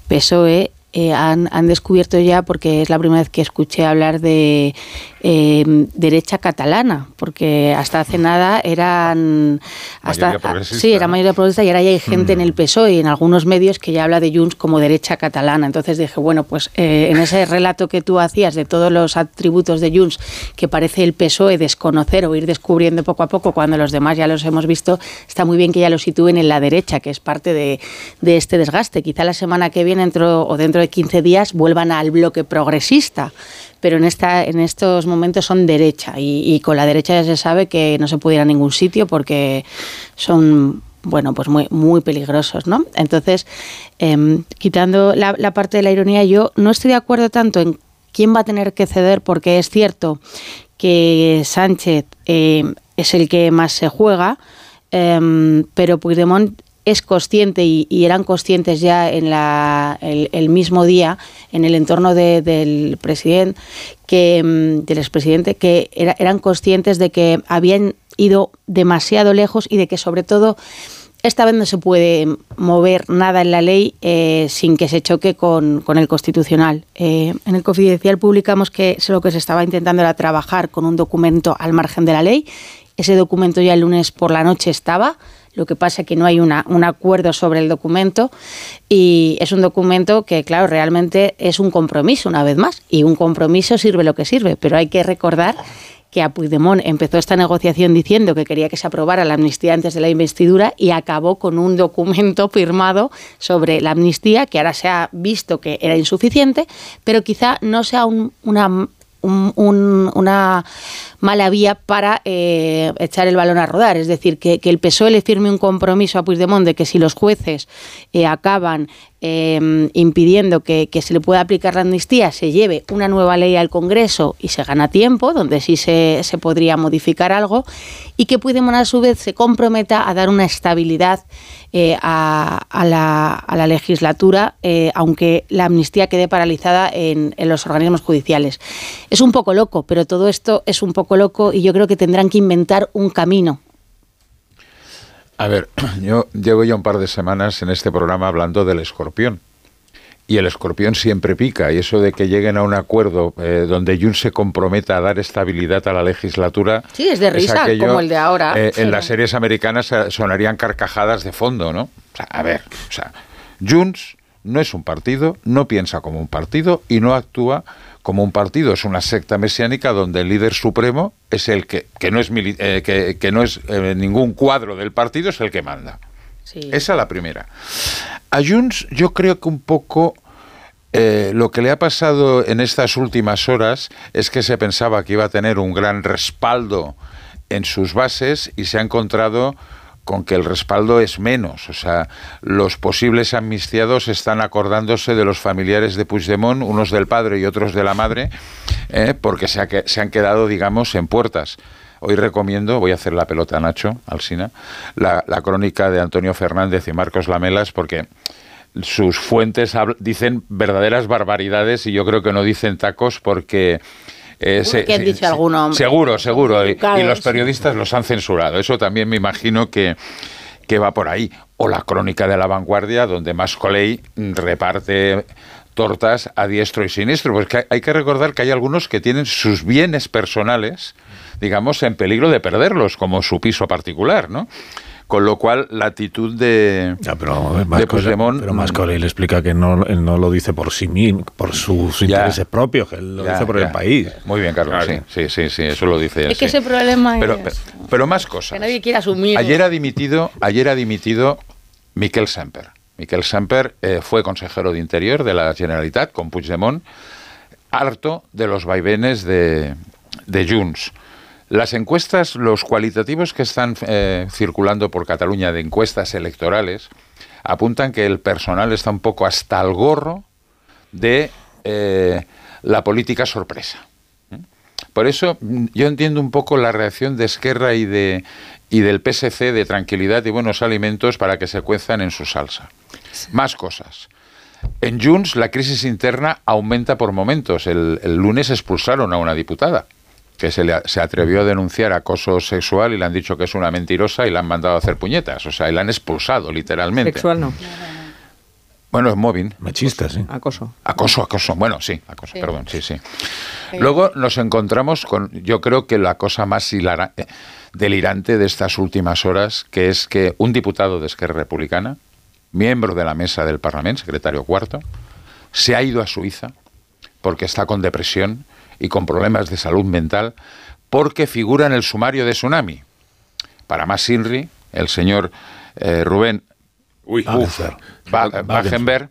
PSOE eh, han, han descubierto ya, porque es la primera vez que escuché hablar de eh, derecha catalana, porque hasta hace nada eran... Hasta, progresista, sí, era mayoría progresista y ahora ya hay gente en el PSOE y en algunos medios que ya habla de Junts como derecha catalana. Entonces dije, bueno, pues eh, en ese relato que tú hacías de todos los atributos de Junts que parece el PSOE desconocer o ir descubriendo poco a poco cuando los demás ya los hemos visto, está muy bien que ya lo sitúen en la derecha, que es parte de, de este desgaste. Quizá la semana que viene dentro, o dentro de 15 días vuelvan al bloque progresista pero en, esta, en estos momentos son derecha y, con la derecha ya se sabe que no se puede ir a ningún sitio porque son bueno, pues muy, peligrosos, ¿no? Entonces, em, quitando la, la parte de la ironía, yo no estoy de acuerdo tanto en quién va a tener que ceder, porque es cierto que Sánchez eh, es el que más se juega, em, pero Puigdemont es consciente y, y eran conscientes ya en la, el, mismo día en el entorno de- del presidente que mm, del expresidente que era- eran conscientes de que habían ido demasiado lejos y de que sobre todo esta vez no se puede mover nada en la ley eh, sin que se choque con, con el constitucional. Eh, en el confidencial publicamos que lo que se estaba intentando era trabajar con un documento al margen de la ley. Ese documento ya el lunes por la noche estaba. Lo que pasa es que no hay una, un acuerdo sobre el documento y es un documento que, claro, realmente es un compromiso una vez más. Y un compromiso sirve lo que sirve, pero hay que recordar que a Puigdemont empezó esta negociación diciendo que quería que se aprobara la amnistía antes de la investidura y acabó con un documento firmado sobre la amnistía que ahora se ha visto que era insuficiente, pero quizá no sea un- una, un- un- una mala vía para eh, echar el balón a rodar. Es decir, que, que el PSOE le firme un compromiso a Puigdemont de que si los jueces eh, acaban eh, impidiendo que, que se le pueda aplicar la amnistía, se lleve una nueva ley al Congreso y se gana tiempo, donde sí se, se podría modificar algo, y que Puigdemont a su vez se comprometa a dar una estabilidad eh, a, a la, a la legislatura, aunque la amnistía quede paralizada en, en los organismos judiciales. Es un poco loco, pero todo esto es un poco loco y yo creo que tendrán que inventar un camino. A ver, yo llevo ya un par de semanas en este programa hablando del escorpión. Y el escorpión siempre pica, y eso de que lleguen a un acuerdo eh, donde Jun se comprometa a dar estabilidad a la legislatura. Sí, es de risa, aquello, como el de ahora. eh, Sí. En las series americanas eh, sonarían carcajadas de fondo, ¿no? O sea, a ver, o sea, Junts no es un partido, no piensa como un partido y no actúa como un partido. Es una secta mesiánica donde el líder supremo es el que, que no es, eh, que, que no es eh, ningún cuadro del partido, es el que manda. Esa es la primera. A Junts yo creo que un poco eh, lo que le ha pasado en estas últimas horas es que se pensaba que iba a tener un gran respaldo en sus bases y se ha encontrado con que el respaldo es menos. O sea, los posibles amnistiados están acordándose de los familiares de Puigdemont, unos del padre y otros de la madre, eh, porque se, ha se han quedado, digamos, en puertas. Hoy recomiendo, voy a hacer la pelota a Nacho, Alsina, la, la crónica de Antonio Fernández y Marcos Lamelas, porque sus fuentes dicen verdaderas barbaridades y yo creo que no dicen tacos porque... eh, se- que han se- dicho se- algún hombre. Seguro, seguro. Y, los periodistas los han censurado. Eso también me imagino que, que va por ahí. O la crónica de la vanguardia, donde Mascoley reparte tortas a diestro y siniestro. Pues que hay- hay que recordar que hay algunos que tienen sus bienes personales, digamos, en peligro de perderlos, como su piso particular, ¿no? Con lo cual, la actitud de, Pero, de Mascolell- Puigdemont... pero Mascolell le explica que no, él no lo dice por sí mismo, por sus intereses propios, que él lo Ya, dice por ya. el país. Muy bien, Carlos, sí, sí, sí, sí, eso lo dice Es que ese problema Pero, es pero, pero más cosas. que nadie quiere asumir. Ayer ha dimitido, ayer ha dimitido Miquel Semper. Miquel Semper eh, fue consejero de Interior de la Generalitat con Puigdemont, harto de los vaivenes de, de Junts. Las encuestas, los cualitativos que están eh, circulando por Cataluña de encuestas electorales, apuntan que el personal está un poco hasta el gorro de eh, la política sorpresa. Por eso mm, yo entiendo un poco la reacción de Esquerra y de y del PSC de tranquilidad y buenos alimentos para que se cuezan en su salsa. Más cosas. En Junts la crisis interna aumenta por momentos. El, el lunes expulsaron a una diputada que se, le, se atrevió a denunciar acoso sexual y le han dicho que es una mentirosa y la han mandado a hacer puñetas. O sea, y la han expulsado literalmente. Sexual no. Bueno, es móvil. Machista, sí. Acoso. Acoso, acoso. Bueno, sí, acoso, Sí. perdón, sí, sí. Luego nos encontramos con, yo creo que la cosa más hilara- eh, delirante de estas últimas horas, que es que un diputado de Esquerra Republicana, miembro de la mesa del Parlamento, secretario cuarto, se ha ido a Suiza porque está con depresión y con problemas de salud mental, porque figura en el sumario de Tsunami. Para más Inri, el señor eh, Rubén Uf, Ba- Wagenberg,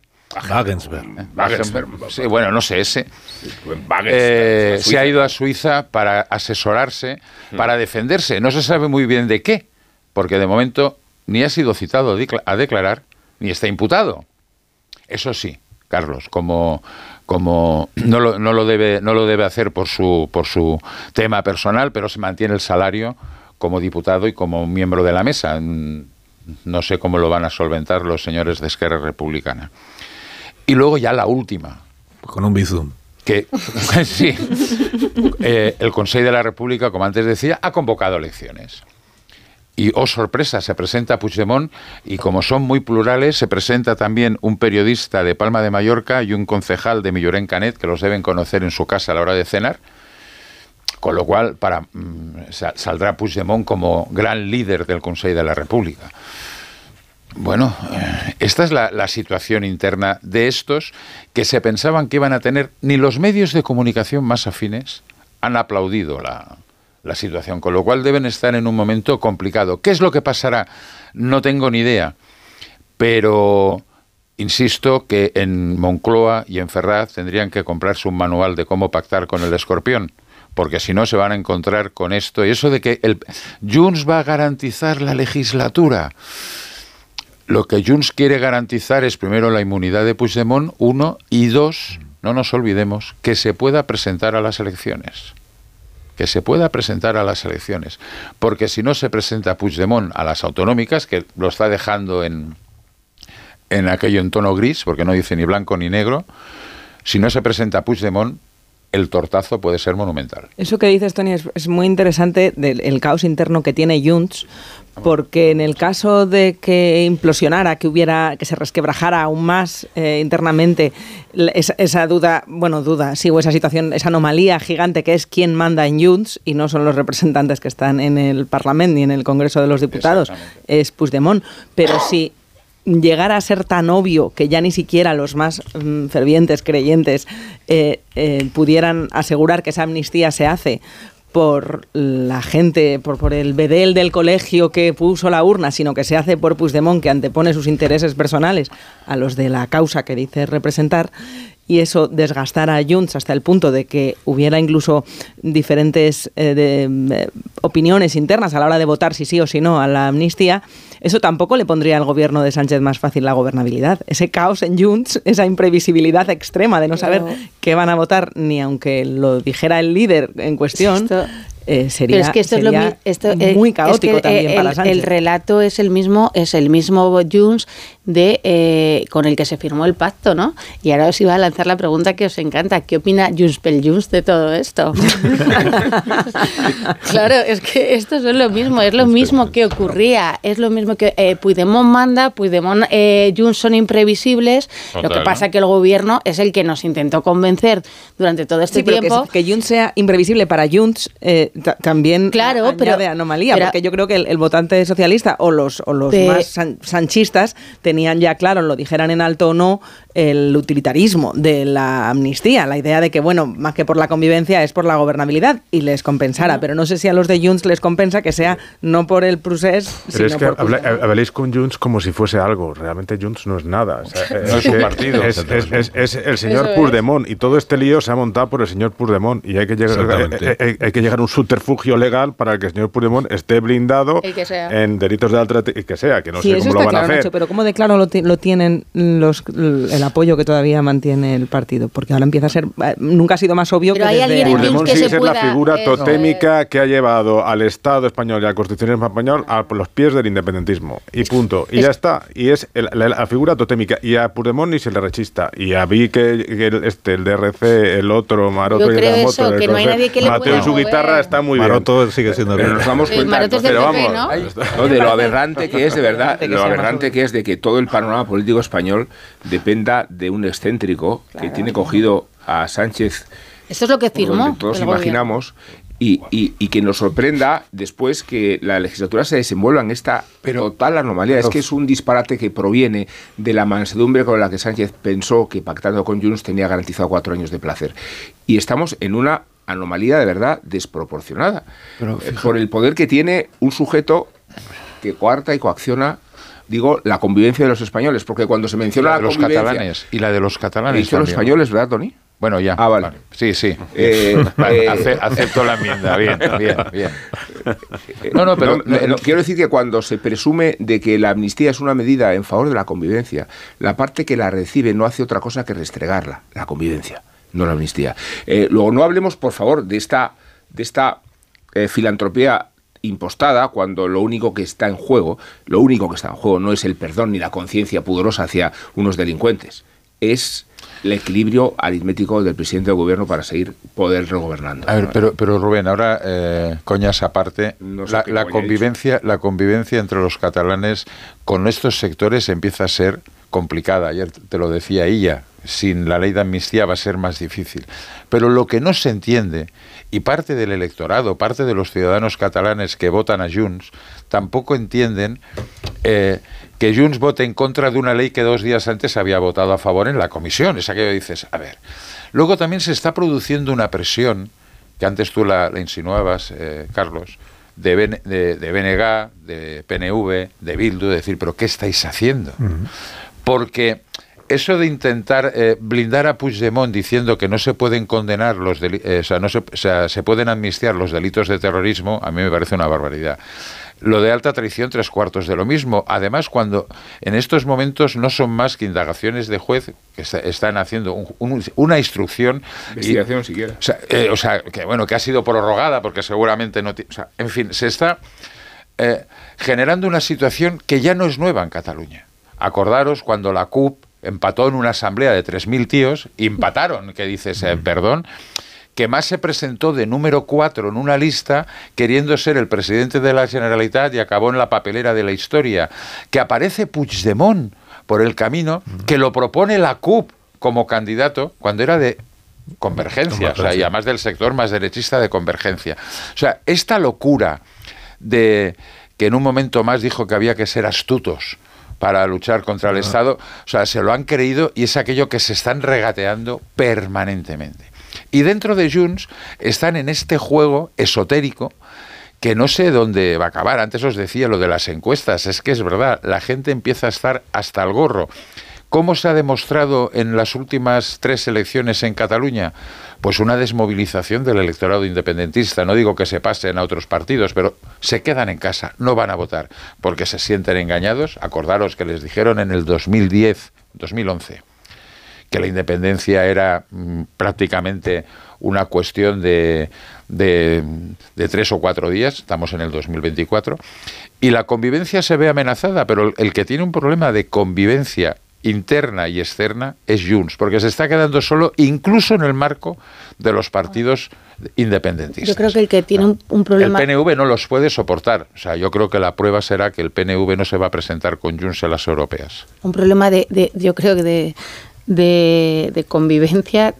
Wagensberg. Wagenberg, sí, bueno, no sé, ese. Wagenberg, Eh, se ha ido a Suiza para asesorarse, para defenderse. No se sabe muy bien de qué, porque de momento ni ha sido citado a declarar, ni está imputado. Eso sí, Carlos, como, como no, lo, no, lo debe, no lo debe hacer por su, por su tema personal, pero se mantiene el salario como diputado y como miembro de la mesa. Mm, No sé cómo lo van a solventar los señores de Esquerra Republicana. Y luego ya la última, Con un bizum. que sí, eh, el Consejo de la República, como antes decía, ha convocado elecciones. Y, oh sorpresa, se presenta Puigdemont y como son muy plurales, se presenta también un periodista de Palma de Mallorca y un concejal de Millorén Canet, que los deben conocer en su casa a la hora de cenar. Con lo cual, para, mm, sa- saldrá Puigdemont como gran líder del Consejo de la República. Bueno, eh, esta es la situación interna de estos que se pensaban que iban a tener, ni los medios de comunicación más afines han aplaudido la, la situación, con lo cual deben estar en un momento complicado. ¿Qué es lo que pasará? No tengo ni idea, pero insisto que en Moncloa y en Ferraz tendrían que comprarse un manual de cómo pactar con el escorpión. Porque si no se van a encontrar con esto. Y eso de que el Junts va a garantizar la legislatura. Lo que Junts quiere garantizar es primero la inmunidad de Puigdemont, uno, y dos, no nos olvidemos, que se pueda presentar a las elecciones. Que se pueda presentar a las elecciones. Porque si no se presenta Puigdemont a las autonómicas, que lo está dejando en, en aquello en tono gris, porque no dice ni blanco ni negro, si no se presenta Puigdemont, el tortazo puede ser monumental. Eso que dices, Tony, es, es muy interesante del el caos interno que tiene Junts, porque en el caso de que implosionara, que hubiera, que se resquebrajara aún más eh, internamente esa, esa duda, bueno, duda, sí, o esa situación, esa anomalía gigante que es quién manda en Junts y no son los representantes que están en el Parlamento ni en el Congreso de los Diputados, es Puigdemont. Pero si llegara a ser tan obvio que ya ni siquiera los más mm, fervientes creyentes eh, eh, pudieran asegurar que esa amnistía se hace por la gente, por, por el bedel del colegio que puso la urna, sino que se hace por Puigdemont, que antepone sus intereses personales a los de la causa que dice representar, y eso desgastara a Junts hasta el punto de que hubiera incluso diferentes eh, de, eh, opiniones internas a la hora de votar si sí o si no a la amnistía, eso tampoco le pondría al gobierno de Sánchez más fácil la gobernabilidad. Ese caos en Junts, esa imprevisibilidad extrema de no saber Pero- qué van a votar ni aunque lo dijera el líder en cuestión, eh, sería, Pero es que esto es lo esto, eh, muy es caótico eh, también el, para Sánchez. el relato es el mismo, es el mismo Junts de eh, con el que se firmó el pacto, ¿no? Y ahora os iba a lanzar la pregunta que os encanta, ¿qué opina Junts pel Junts de todo esto? claro, es que esto es lo mismo, es lo mismo que ocurría, es lo mismo que eh, Puigdemont manda, Puigdemont, eh, Junts son imprevisibles, lo Total, que ¿no? pasa que el gobierno es el que nos intentó convencer durante todo este Sí, pero que, tiempo. que Junts sea imprevisible para Junts eh, ta- también Claro, añade pero- anomalía, pero- porque yo creo que el, el votante socialista o los, o los De- más san- sanchistas tenían ya claro, lo dijeran en alto o no, el utilitarismo de la amnistía, la idea de que, bueno, más que por la convivencia es por la gobernabilidad y les compensara, pero no sé si a los de Junts les compensa que sea no por el procés, Pero sino es que por habla- habláis con Junts como si fuese algo. Realmente Junts no es nada. O sea, No es un que partido. Es, es- es- es el señor. Puigdemont. Y todo este lío se ha montado por el señor Puigdemont. Y hay que llegar, Exactamente. eh, eh, hay que llegar a un subterfugio legal para que el señor Puigdemont esté blindado El que sea. en delitos de alta y que sea. Que no sí, sé cómo lo van claro, a hacer. Nacho, pero ¿cómo claro lo, lo tienen los, el apoyo que todavía mantiene el partido? Porque ahora empieza a ser, eh, nunca ha sido más obvio Pero que hay desde alguien que sigue se ser la pueda, figura eh, totémica que ha llevado al Estado español y a la Constitución español a los pies del independentismo. Y punto. Y Es- ya está. Y es el- la, la figura totémica. Y a Puigdemont ni se le rechista. Y a vi que, que el, este, el DRC, el otro, Maroto y la eso, moto, el que no hay nadie que le Mateo pueda y su mover. guitarra está muy bien. Maroto sigue siendo Pero bien. nos damos El cuenta, es del pero PP, vamos, ¿no? no, de lo aberrante que es, de verdad, lo aberrante que es de que todo el panorama político español dependa de un excéntrico que tiene cogido a Sánchez Esto es lo que firmó. donde todos imaginamos y, y- y que nos sorprenda después que la legislatura se desenvuelva en esta total anomalía. es que es un disparate que proviene de la mansedumbre con la que Sánchez pensó que pactando con Junts tenía garantizado cuatro años de placer. Y estamos en una anomalía de verdad desproporcionada Pero eh, por el poder que tiene un sujeto que coarta y coacciona digo la convivencia de los españoles porque cuando se menciona la la, de los convivencia catalanes y la de los catalanes los españoles verdad Tony Bueno, ya. Ah, vale. Sí, sí. Eh, Vale, eh, ace- acepto la enmienda. Bien, bien, bien. No, no, pero quiero decir que cuando se presume de que la amnistía es una medida en favor de la convivencia, la parte que la recibe no hace otra cosa que restregarla, la convivencia, no la amnistía. Eh, luego, no hablemos, por favor, de esta, de esta eh, filantropía impostada cuando lo único que está en juego, lo único que está en juego no es el perdón ni la conciencia pudorosa hacia unos delincuentes, es el equilibrio aritmético del presidente del gobierno para seguir poder regobernando. A ver, pero, pero Rubén, ahora eh, coñas aparte, No sé la, convivencia, la convivencia entre los catalanes con estos sectores empieza a ser complicada. Ayer te lo decía ella, sin la ley de amnistía va a ser más difícil. Pero lo que no se entiende, y parte del electorado, parte de los ciudadanos catalanes que votan a Junts, tampoco entienden eh, que Junts vote en contra de una ley que dos días antes había votado a favor en la comisión. Es aquello que dices, a ver. Luego también se está produciendo una presión, que antes tú la, la insinuabas, eh, Carlos, de, BN de, de BNG, de PNV, de Bildu, de decir, pero ¿qué estáis haciendo? Porque eso de intentar eh, blindar a Puigdemont diciendo que no se pueden condenar los deli- eh, o sea, no se, o sea, se pueden amnistiar los delitos de terrorismo, a mí me parece una barbaridad. Lo de alta traición, tres cuartos de lo mismo. Además, cuando en estos momentos no son más que indagaciones de juez que está- están haciendo un- un- una instrucción. y- Investigación siquiera. o sea, eh, o sea, que bueno, que ha sido prorrogada porque seguramente no. O sea, en fin, se está eh, generando una situación que ya no es nueva en Cataluña. Acordaros cuando la CUP empató en una asamblea de 3.000 tíos, y empataron, que dices, eh, perdón, que más se presentó de número 4 en una lista queriendo ser el presidente de la Generalitat y acabó en la papelera de la historia, que aparece Puigdemont por el camino, que lo propone la CUP como candidato cuando era de convergencia, o sea, y además del sector más derechista de convergencia. O sea, esta locura de que en un momento más dijo que había que ser astutos para luchar contra el Estado, o sea, se lo han creído y es aquello que se están regateando permanentemente. Y dentro de Junts están en este juego esotérico que no sé dónde va a acabar. Antes os decía lo de las encuestas, es que es verdad, la gente empieza a estar hasta el gorro. ¿Cómo se ha demostrado en las últimas tres elecciones en Cataluña? Pues una desmovilización del electorado independentista. No digo que se pasen a otros partidos, pero se quedan en casa, no van a votar, porque se sienten engañados. Acordaros que les dijeron en el 2010, 2011, que la independencia era mm, prácticamente una cuestión de, de, de tres o cuatro días, estamos en el 2024, y la convivencia se ve amenazada, pero el, el que tiene un problema de convivencia interna y externa es Junts, porque se está quedando solo incluso en el marco de los partidos independentistas. Yo creo que el que tiene un, un problema... El PNV no los puede soportar. O sea, yo creo que la prueba será que el PNV no se va a presentar con Junts en las europeas. un problema de, de- yo creo que de, de, de convivencia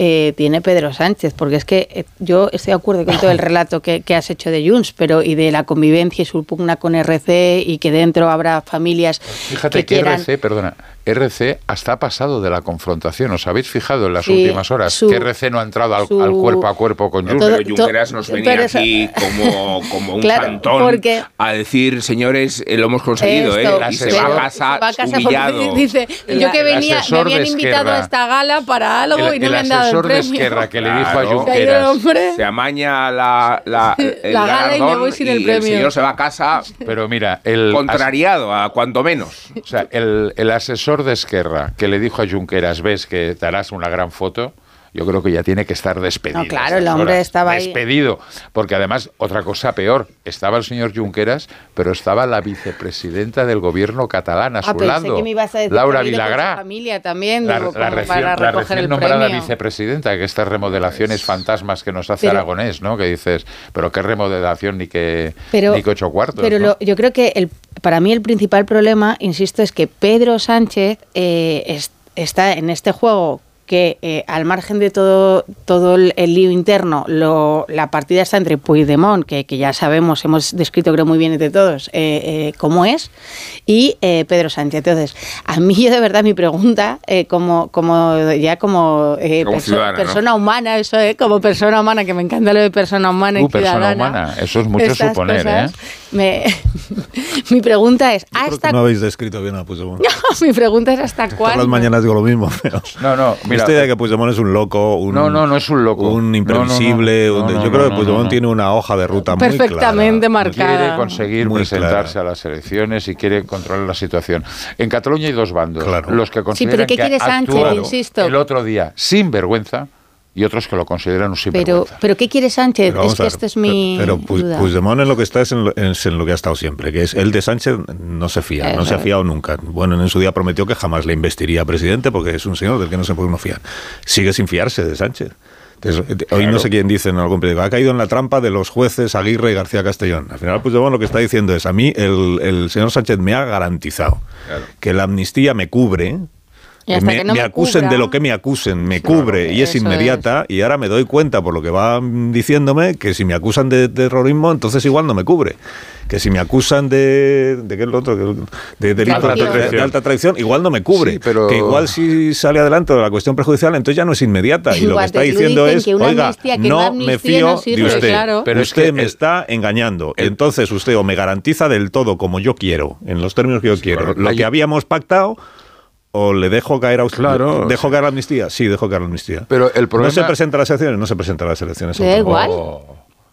eh, tiene Pedro Sánchez, porque es que eh, yo estoy de acuerdo con todo el relato que, que has hecho de Junts, pero y de la convivencia y su pugna con RC y que dentro habrá familias Fíjate que que, quieran... RC, perdona, RC hasta ha pasado de la confrontación. ¿Os habéis fijado en las Sí, últimas horas? su- que RC no ha entrado al, su- al cuerpo a cuerpo con. Todo- Pero Junqueras nos venía eso- aquí como, como un Claro, cantón porque- a decir, señores, eh, lo hemos conseguido, Esto, ¿eh? Se pero va a se casa, va a casa porque humillado. dice, El- yo que el venía, me habían invitado a esta gala para algo El- y no el me han dado el asesor de premio. Esquerra que le dijo a. Junqueras. Se amaña la, la, el La gala y me voy sin el premio. señor se va a casa Pero mira, el contrariado, a cuanto menos. O sea, el, el asesor de Esquerra que le dijo a Junqueras, ves que te harás una gran foto, yo creo que ya tiene que estar despedido. No, claro, el hombre horas. estaba ahí. Despedido. Porque además, otra cosa peor, estaba el señor Junqueras, pero estaba la vicepresidenta del gobierno catalán a Ah, su pensé lado, que me ibas a decir Laura que Vilagrá. familia también, La, digo, la recién, para la recién el nombrada premio. vicepresidenta, que estas remodelaciones fantasmas que nos hace Pero- Aragonés, ¿no? Que dices, pero qué remodelación ni Pero- ni qué ocho cuartos. Pero ¿no? lo- yo creo que el, para mí el principal problema, insisto, es que Pedro Sánchez eh, es- está en este juego que eh, al margen de todo todo el, el lío interno, lo- la partida está entre Puigdemont, que, que ya sabemos, hemos descrito creo muy bien entre todos eh, eh, cómo es, y eh, Pedro Sánchez. Entonces, a mí yo de verdad mi pregunta, eh, como, como ya como, eh, Como perso- ciudadana, ¿no? persona humana, eso, eh, como persona humana, que me encanta lo de persona humana y Uh, persona ciudadana. humana, eso es mucho suponer, cosas, ¿eh? me- mi pregunta es, ¿hasta que no habéis descrito bien a Puigdemont. mi pregunta es hasta Todas las cuándo. mañanas digo lo mismo. pero- No, no, mira, Mira, esta idea de que Puigdemont es un loco, un, No, no, no es un loco. un imprevisible, no, no, un- no, yo no, creo que Puigdemont no, no. tiene una hoja de ruta muy clara. Perfectamente marcada. Quiere conseguir Muy presentarse clara. a las elecciones y quiere controlar la situación. En Cataluña hay dos bandos. Los que Sí, consideran pero ¿qué que quiere Sánchez? Insisto. el otro día sin vergüenza y otros que lo consideran un sinvergüenza. Pero, pero ¿qué quiere Sánchez? Pero es que ver, esto es mi Pero duda. Puigdemont en lo que está es en lo, es en lo que ha estado siempre, que es el de Sánchez no se fía, no Eso se ha es. fiado nunca. Bueno, en su día prometió que jamás le investiría a presidente porque es un señor del que no se puede uno fiar. Sigue sin fiarse de Sánchez. Entonces, eh, hoy no Claro. sé quién dice en algún periódico, ha caído en la trampa de los jueces Aguirre y García Castellón. Al final, Puigdemont lo que está diciendo es, a mí el, el señor Sánchez me ha garantizado que la amnistía me cubre, me, que no me me acusen cubra- de lo que me acusen, me cubre y es inmediata y ahora me doy cuenta por lo que va mm, diciéndome que si me acusan de terrorismo entonces igual no me cubre. Que si me acusan de... ¿De qué es lo otro? De, de delito de, traición. de alta traición, igual no me cubre. Sí, pero- Que igual si sale adelante la cuestión prejudicial, entonces ya no es inmediata. Y lo que está diciendo es, que una oiga, amnistía, que no amnistía me fío no sirve, de usted. claro. Pero es usted que me el- está engañando. Entonces usted o me garantiza del todo como yo quiero, en los términos que yo quiero, lo Hay- que habíamos pactado o le dejo caer a usted. Claro. ¿Dejo caer la amnistía? Sí, dejo caer la amnistía. Pero el problema- ¿No se presenta a las elecciones? No se presenta a las elecciones. Le da igual.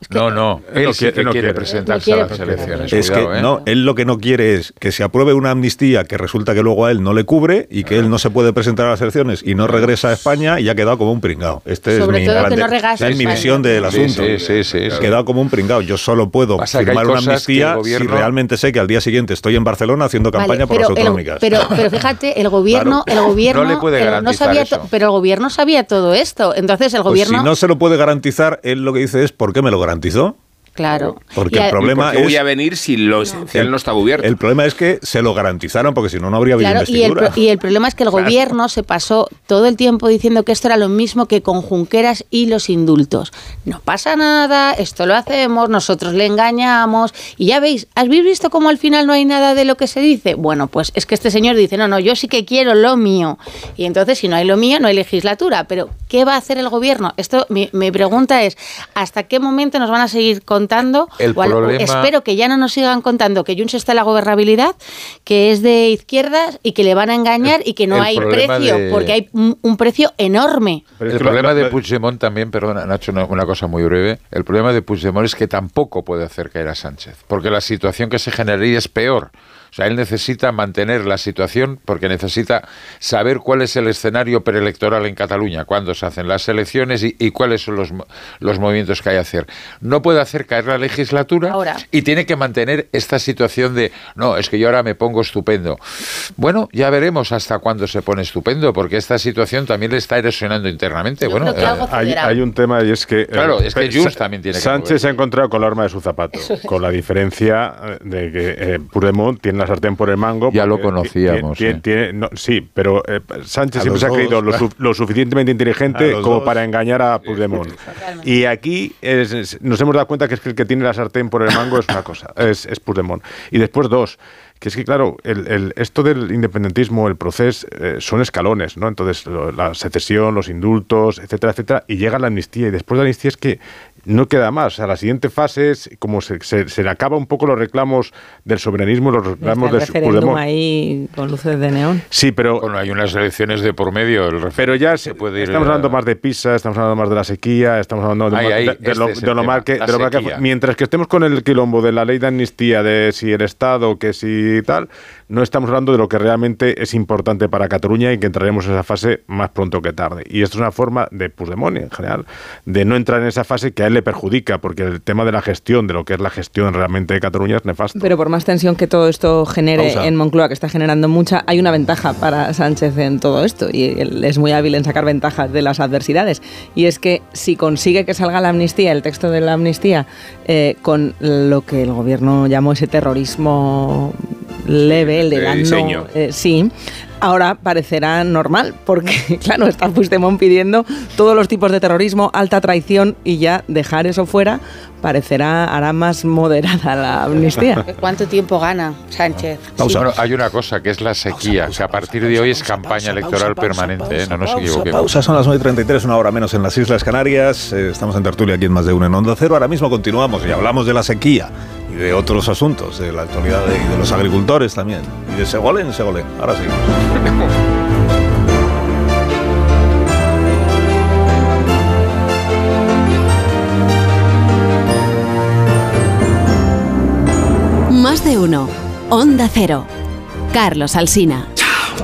No, no, él, no sí quiere- que no quiere quiere. presentarse No a las elecciones. Es cuidado, que ¿eh? no, él lo que no quiere es que se apruebe una amnistía que resulta que luego a él no le cubre y que él no se puede presentar a las elecciones y no regresa a España y ha quedado como un pringao. Este Sobre es mi, todo que grande- no es mi España. visión del asunto. sí, sí, sí, sí. quedado como un pringao. Yo solo puedo Pasa firmar una amnistía gobierno- si realmente sé que al día siguiente estoy en Barcelona haciendo Vale, campaña por las el- autonómicas. pero, pero fíjate, el gobierno, Claro. el gobierno No le puede eh, garantizar sabía eso. to- pero el gobierno sabía todo esto. Entonces el Pues gobierno, si no se lo puede garantizar, él lo que dice es ¿por qué me lo garantizó? Claro. Porque Y el problema ¿Por qué voy es- a venir si lo esencial no está cubierto? El problema es que se lo garantizaron porque si no, no habría habido Claro, y el, investidura. y el problema es que el Claro. gobierno se pasó todo el tiempo diciendo que esto era lo mismo que con Junqueras y los indultos. No pasa nada, esto lo hacemos, nosotros le engañamos. Y ya veis, ¿habéis visto cómo al final no hay nada de lo que se dice? Bueno, pues es que este señor dice, no, no, yo sí que quiero lo mío. Y entonces, si no hay lo mío, no hay legislatura. Pero, ¿qué va a hacer el gobierno? Esto, mi, mi pregunta es, ¿hasta qué momento nos van a seguir contando? El O al- o problema- espero que ya no nos sigan contando que Junts está en la gobernabilidad, que es de izquierdas y que le van a engañar y que no hay precio, de- porque hay un, un precio enorme. el problema de Puigdemont también, perdona, Nacho, una, una cosa muy breve. El problema de Puigdemont es que tampoco puede hacer caer a Sánchez, porque la situación que se generaría es peor. O sea, él necesita mantener la situación porque necesita saber cuál es el escenario preelectoral en Cataluña, cuándo se hacen las elecciones y, y cuáles son los, los movimientos que hay que hacer. No puede hacer caer la legislatura Ahora. y tiene que mantener esta situación de, no, es que yo ahora me pongo estupendo. Bueno, ya veremos hasta cuándo se pone estupendo, porque esta situación también le está erosionando internamente. bueno, eh, Hay, un tema y es que... eh, Claro, es que Junts también tiene que Sánchez se ha encontrado con la arma de su zapato, con la diferencia eh, de que eh, Puigdemont tiene la sartén por el mango. Ya lo conocíamos, tiene- eh. tiene- no, sí, pero eh, Sánchez A siempre se ha creído lo, claro. su- lo suficientemente inteligente como dos. para engañar a Puigdemont. Y aquí es- es- nos hemos dado cuenta que es que el que tiene la sartén por el mango es una cosa, es, es Puigdemont. Y después dos, que es que claro, el, el- esto del independentismo, el proceso, eh, son escalones, ¿no? Entonces, lo- la secesión, los indultos, etcétera, etcétera, y llega la amnistía. Y después de la amnistía es que no queda más. O sea, la siguiente fase es como se, se, se le acaba un poco los reclamos del soberanismo, los reclamos Está el de referéndum Puigdemont. ahí con luces de neón. Sí, pero Bueno, hay unas elecciones de por medio. el pero ya se- puede ir estamos a- hablando más de PISA, estamos hablando más de la sequía, estamos hablando de, Ahí, ahí, de- de lo, este de lo tema, mal que, la de lo mal que- sequía. mientras que estemos con el quilombo de la ley de amnistía, de si el Estado, que si tal, no estamos hablando de lo que realmente es importante para Cataluña y que entraremos en esa fase más pronto que tarde. Y esto es una forma de Puigdemont en general, de no entrar en esa fase que a él le perjudica, porque el tema de la gestión, de lo que es la gestión realmente de Cataluña es nefasto. Pero por más tensión que todo esto genere Pausa. en Moncloa, que está generando mucha, hay una ventaja para Sánchez en todo esto y él es muy hábil en sacar ventajas de las adversidades. Y es que si consigue que salga la amnistía, el texto de la amnistía, eh, con lo que el gobierno llamó ese terrorismo leve, el de de la no, diseño. eh, sí, ahora parecerá normal, porque claro, está Puigdemont pidiendo todos los tipos de terrorismo, alta traición y ya dejar eso fuera parecerá, hará más moderada la amnistía. ¿Cuánto tiempo gana Sánchez? Bueno, hay una cosa que es la sequía, que a partir de hoy es campaña electoral permanente, ¿eh? no nos equivoquemos. Pausa, son las 9.33, una hora menos en las Islas Canarias. Eh, estamos en tertulia aquí en Más de Uno en Onda Cero. Ahora mismo continuamos y hablamos de la sequía de otros asuntos, de la actualidad de, de los agricultores también. Y de Segolén, Segolén. Ahora sí. Más de uno. Onda Cero. Carlos Alsina. Chao,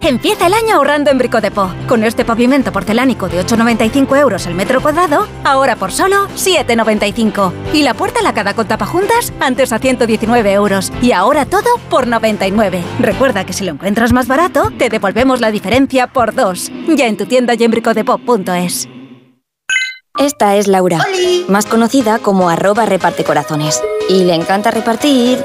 Empieza el año ahorrando en Brico Depot. Con este pavimento porcelánico de 8,95 euros el metro cuadrado, ahora por solo 7,95. Y la puerta lacada con tapajuntas, antes a 119 euros. Y ahora todo por 99. Recuerda que si lo encuentras más barato, te devolvemos la diferencia por dos. Ya en tu tienda y en bricodepot.es. Esta es Laura, más conocida como arroba reparte corazones. Y le encanta repartir,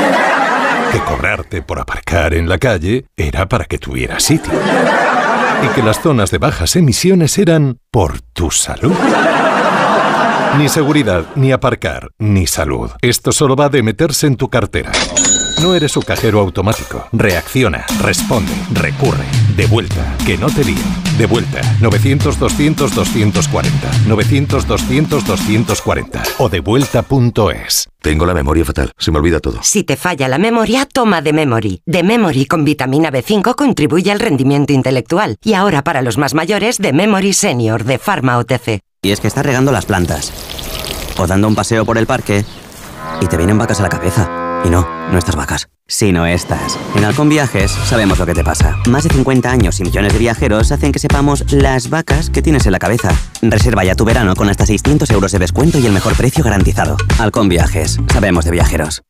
Que cobrarte por aparcar en la calle era para que tuvieras sitio. Y que las zonas de bajas emisiones eran por tu salud. Ni seguridad, ni aparcar, ni salud. Esto solo va de meterse en tu cartera. No eres su cajero automático. Reacciona, responde, recurre. De vuelta, que no te líen. De vuelta, 900-200-240. 900-200-240. O devuelta.es. Tengo la memoria fatal, se me olvida todo. Si te falla la memoria, toma de Memory. De Memory con vitamina B5 contribuye al rendimiento intelectual. Y ahora para los más mayores, de Memory Senior de Pharma OTC. Y es que estás regando las plantas. O dando un paseo por el parque. Y te vienen vacas a la cabeza. Y no, no estas vacas, sino estas. En Halcón Viajes sabemos lo que te pasa. Más de 50 años y millones de viajeros hacen que sepamos las vacas que tienes en la cabeza. Reserva ya tu verano con hasta 600 euros de descuento y el mejor precio garantizado. Halcón Viajes, sabemos de viajeros.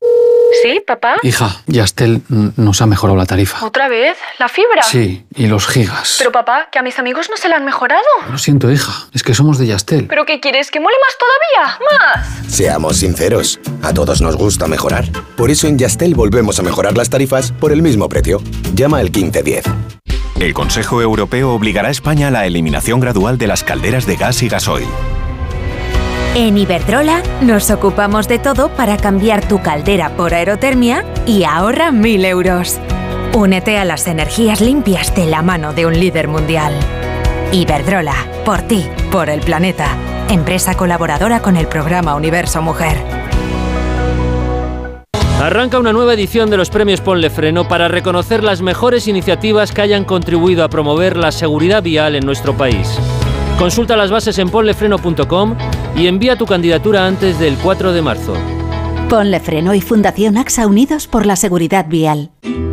¿Sí, papá? Hija, Yastel nos ha mejorado la tarifa. ¿Otra vez? ¿La fibra? Sí, y los gigas. Pero papá, que a mis amigos no se la han mejorado. Lo siento, hija, es que somos de Yastel. ¿Pero qué quieres? ¿Que mole más todavía? ¡Más! Seamos sinceros, a todos nos gusta mejorar. Por eso en Yastel volvemos a mejorar las tarifas por el mismo precio. Llama al 1510. El Consejo Europeo obligará a España a la eliminación gradual de las calderas de gas y gasoil. En Iberdrola nos ocupamos de todo para cambiar tu caldera por aerotermia y ahorra 1000 euros. Únete a las energías limpias de la mano de un líder mundial. Iberdrola, por ti, por el planeta. Empresa colaboradora con el programa Universo Mujer. Arranca una nueva edición de los premios Ponle Freno para reconocer las mejores iniciativas que hayan contribuido a promover la seguridad vial en nuestro país. Consulta las bases en ponlefreno.com y envía tu candidatura antes del 4 de marzo. Ponle Freno y Fundación AXA Unidos por la Seguridad Vial.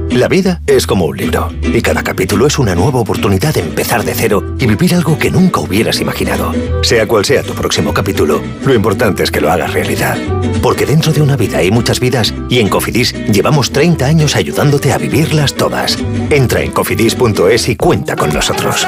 La vida es como un libro y cada capítulo es una nueva oportunidad de empezar de cero y vivir algo que nunca hubieras imaginado. Sea cual sea tu próximo capítulo, lo importante es que lo hagas realidad. Porque dentro de una vida hay muchas vidas y en Cofidis llevamos 30 años ayudándote a vivirlas todas. Entra en cofidis.es y cuenta con nosotros.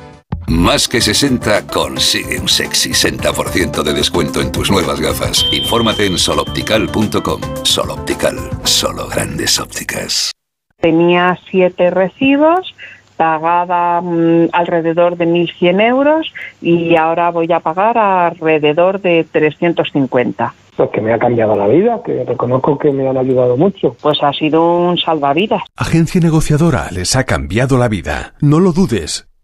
Más que 60 consigue un sexy 60% de descuento en tus nuevas gafas. Infórmate en soloptical.com. Soloptical, solo grandes ópticas. Tenía siete recibos, pagaba mm, alrededor de 1.100 euros y ahora voy a pagar alrededor de 350. Pues que me ha cambiado la vida, que reconozco que me han ayudado mucho. Pues ha sido un salvavidas. Agencia negociadora les ha cambiado la vida. No lo dudes.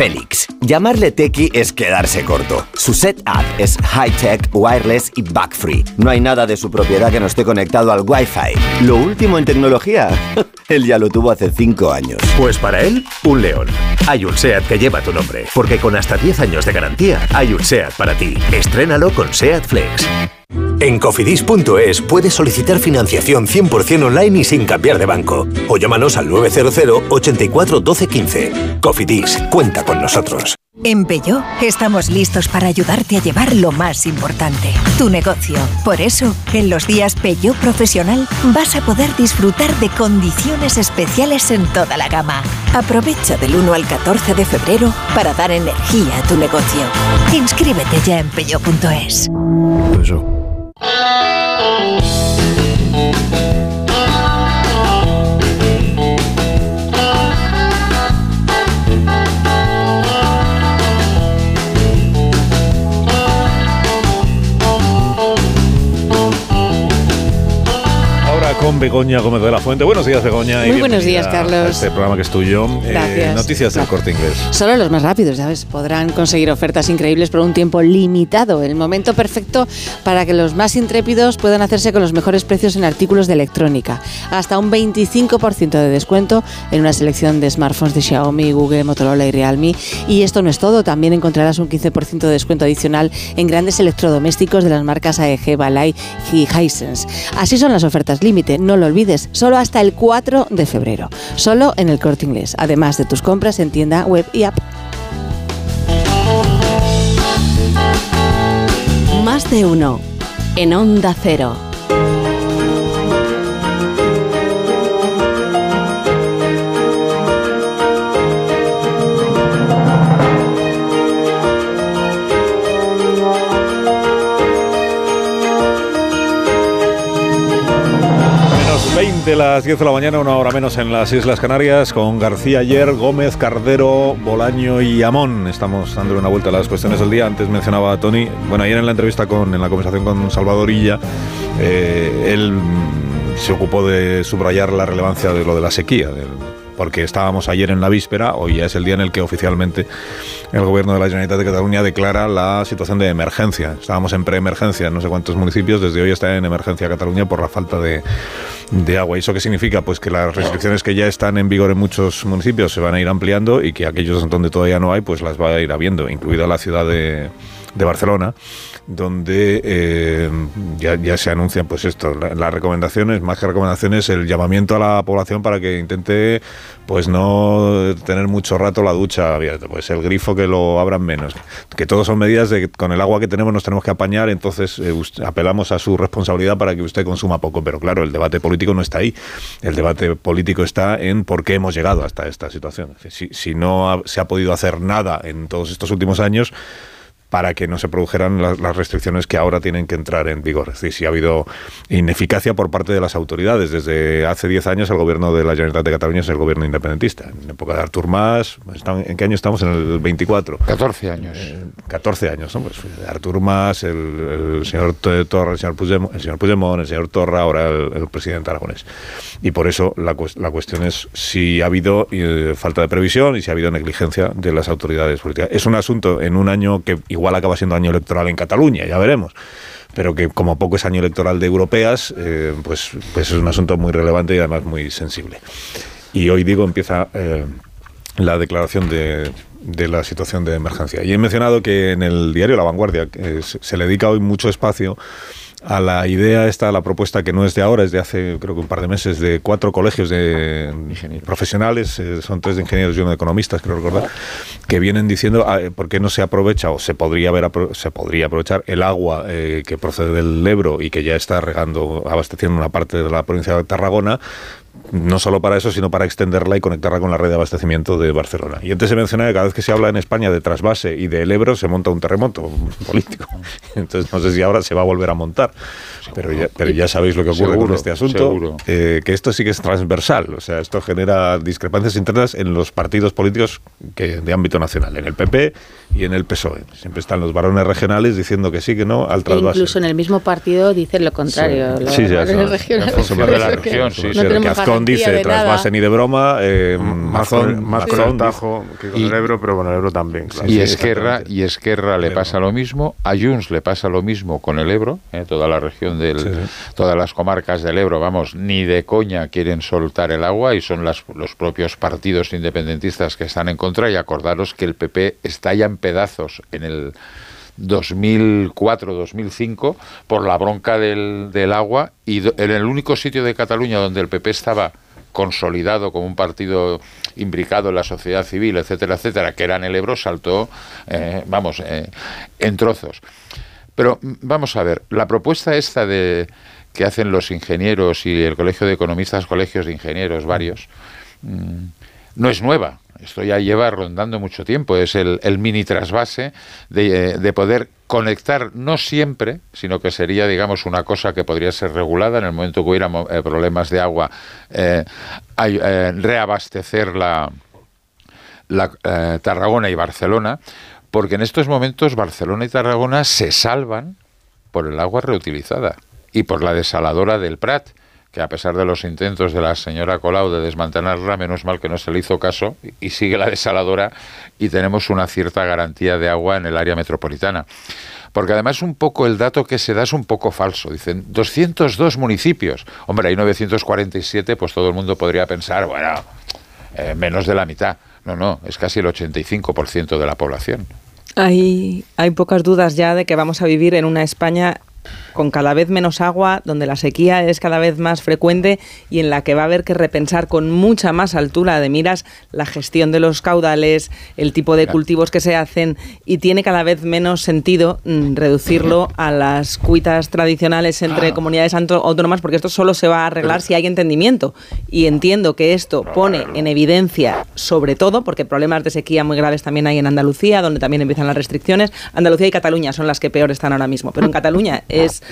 Félix. Llamarle tequi es quedarse corto. Su setup es high-tech, wireless y bug-free. No hay nada de su propiedad que no esté conectado al Wi-Fi. Lo último en tecnología, él ya lo tuvo hace 5 años. Pues para él, un león. Hay un SEAT que lleva tu nombre, porque con hasta 10 años de garantía, hay un SEAT para ti. Estrénalo con SEAT Flex. En cofidis.es puedes solicitar financiación 100% online y sin cambiar de banco. O llámanos al 900 84 12 15. Cofidis, cuenta con nosotros. En Peugeot estamos listos para ayudarte a llevar lo más importante, tu negocio. Por eso, en los días Peugeot Profesional vas a poder disfrutar de condiciones especiales en toda la gama. Aprovecha del 1 al 14 de febrero para dar energía a tu negocio. Inscríbete ya en peugeot.es. Ahora con Begoña Gómez de la Fuente. Buenos días, Begoña. y Muy buenos días, Carlos. a Este programa que es tuyo. Eh, Gracias. noticias del corte inglés. Solo los más rápidos, ¿sabes? Podrán conseguir ofertas increíbles por un tiempo limitado. El momento perfecto para que los más intrépidos puedan hacerse con los mejores precios en artículos de electrónica. Hasta un 25% de descuento en una selección de smartphones de Xiaomi, Google, Motorola y Realme. Y esto no es todo. También encontrarás un 15% de descuento adicional en grandes electrodomésticos de las marcas AEG, Balay y Hisense. Así son las ofertas límite. No lo olvides. Solo hasta el 4 de febrero. Solo en el corte inglés. Además de tus compras en tienda web y app. Más de uno. En Onda Cero. 20 las 10 de la mañana, una hora menos en las Islas Canarias, con García Ayer, Gómez, Cardero, Bolaño y Amón. Estamos dándole una vuelta a las cuestiones del día. Antes mencionaba a Tony, bueno, ayer en la entrevista con, en la conversación con Salvador Illa, eh, él se ocupó de subrayar la relevancia de lo de la sequía, del- porque estábamos ayer en la víspera, hoy ya es el día en el que oficialmente el gobierno de la Generalitat de Cataluña declara la situación de emergencia. Estábamos en preemergencia en no sé cuántos municipios, desde hoy está en emergencia Cataluña por la falta de, agua. ¿Y eso qué significa? Pues que las restricciones que ya están en vigor en muchos municipios se van a ir ampliando y que aquellos donde todavía no hay, pues las va a ir habiendo, incluida la ciudad de, de Barcelona donde eh, ya, ya se anuncian pues esto, la- las recomendaciones, más que recomendaciones, el llamamiento a la población para que intente pues no tener mucho rato la ducha abierta, pues el grifo que lo abran menos, que todo son medidas de que con el agua que tenemos nos tenemos que apañar, entonces eh, apelamos a su responsabilidad para que usted consuma poco, pero claro, el debate político no está ahí, el debate político está en por qué hemos llegado hasta esta situación. Si, si no ha- se ha podido hacer nada en todos estos últimos años, para que no se produjeran las, las restricciones que ahora tienen que entrar en vigor. Es decir, si ha habido ineficacia por parte de las autoridades. Desde hace 10 años el gobierno de la Generalitat de Cataluña es el gobierno independentista. En época de Artur Mas, ¿están- ¿en qué año estamos? En el 24. 14 años. 14 años, ¿no? Pues Artur Mas, el, el señor Torra, el señor Puigdemont, el señor Puigdemont, el señor Torra, ahora el, el presidente aragonés. Y por eso la, la cuestión es si ha habido eh, falta de previsión y si ha habido negligencia de las autoridades políticas. Es un asunto en un año que igual acaba siendo año electoral en Cataluña, ya veremos pero que como poco es año electoral de europeas, eh, pues, pues es un asunto muy relevante y además muy sensible. Y hoy digo, empieza eh, la declaración de, de la situación de emergencia. Y he mencionado que en el diario La Vanguardia se le dedica hoy mucho espacio a la idea esta, a la propuesta que no es de ahora, es de hace creo que un par de meses, de cuatro colegios de profesionales, eh, son tres de ingenieros y uno de economistas, creo recordar, que vienen diciendo ah, por qué no se aprovecha o se podría haber se podría aprovechar el agua eh, que procede del Ebro y que ya está regando, abasteciendo una parte de la provincia de Tarragona no solo para eso, sino para extenderla y conectarla con la red de abastecimiento de Barcelona. Y antes se menciona que cada vez que se habla en España de trasvase y del Ebro se monta un terremoto político. Entonces no sé si ahora se va a volver a montar. Pero ya, pero ya sabéis lo que ocurre con este asunto. Eh, que esto sí que es transversal. O sea, esto genera discrepancias internas en los partidos políticos que, de ámbito nacional, en el PP y en el PSOE. Siempre están los varones regionales diciendo que sí, que no, al trasvase. Incluso en el mismo partido dicen lo contrario. Sí, sí ya, de la región, sí, sí, Azcón dice trasvase ni de broma, eh, Mazón, más con el Tajo que con el Ebro, pero con el Ebro también. Y, Esquerra, y Esquerra le pasa lo mismo, a Junts le pasa lo mismo con el Ebro, eh, toda la región del, todas las comarcas del Ebro, vamos, ni de coña quieren soltar el agua y son las, los propios partidos independentistas que están en contra y acordaros que el PP está ya en pedazos en el 2004-2005 por la bronca del, del agua y en el único sitio de Cataluña donde el PP estaba consolidado como un partido imbricado en la sociedad civil, etcétera, etcétera, que era en el Ebro, saltó, eh, vamos, eh, en trozos. Pero mm, vamos a ver, la propuesta esta de que hacen los ingenieros y el Colegio de Economistas, colegios de ingenieros varios, mm, no es nueva. Esto ya lleva rondando mucho tiempo. Es el, mini trasvase de, eh, de, poder conectar, no siempre, sino que sería, digamos, una cosa que podría ser regulada en el momento que hubiera eh, problemas de agua, eh, reabastecer la, la Tarragona y Barcelona, porque en estos momentos Barcelona y Tarragona se salvan por el agua reutilizada y por la desaladora del Prat que a pesar de los intentos de la señora Colau de desmantelarla, menos mal que no se le hizo caso y sigue la desaladora y tenemos una cierta garantía de agua en el área metropolitana. Porque además un poco el dato que se da es un poco falso. Dicen 202 municipios. Hombre, hay 947, pues todo el mundo podría pensar, bueno, eh, menos de la mitad. No, no, es casi el 85% de la población. Hay, hay pocas dudas ya de que vamos a vivir en una España con cada vez menos agua, donde la sequía es cada vez más frecuente y en la que va a haber que repensar con mucha más altura de miras la gestión de los caudales, el tipo de cultivos que se hacen y tiene cada vez menos sentido mm, reducirlo a las cuitas tradicionales entre comunidades autónomas porque esto solo se va a arreglar si hay entendimiento. Y entiendo que esto pone en evidencia sobre todo porque problemas de sequía muy graves también hay en Andalucía donde también empiezan las restricciones. Andalucía y Cataluña son las que peor están ahora mismo pero en Cataluña es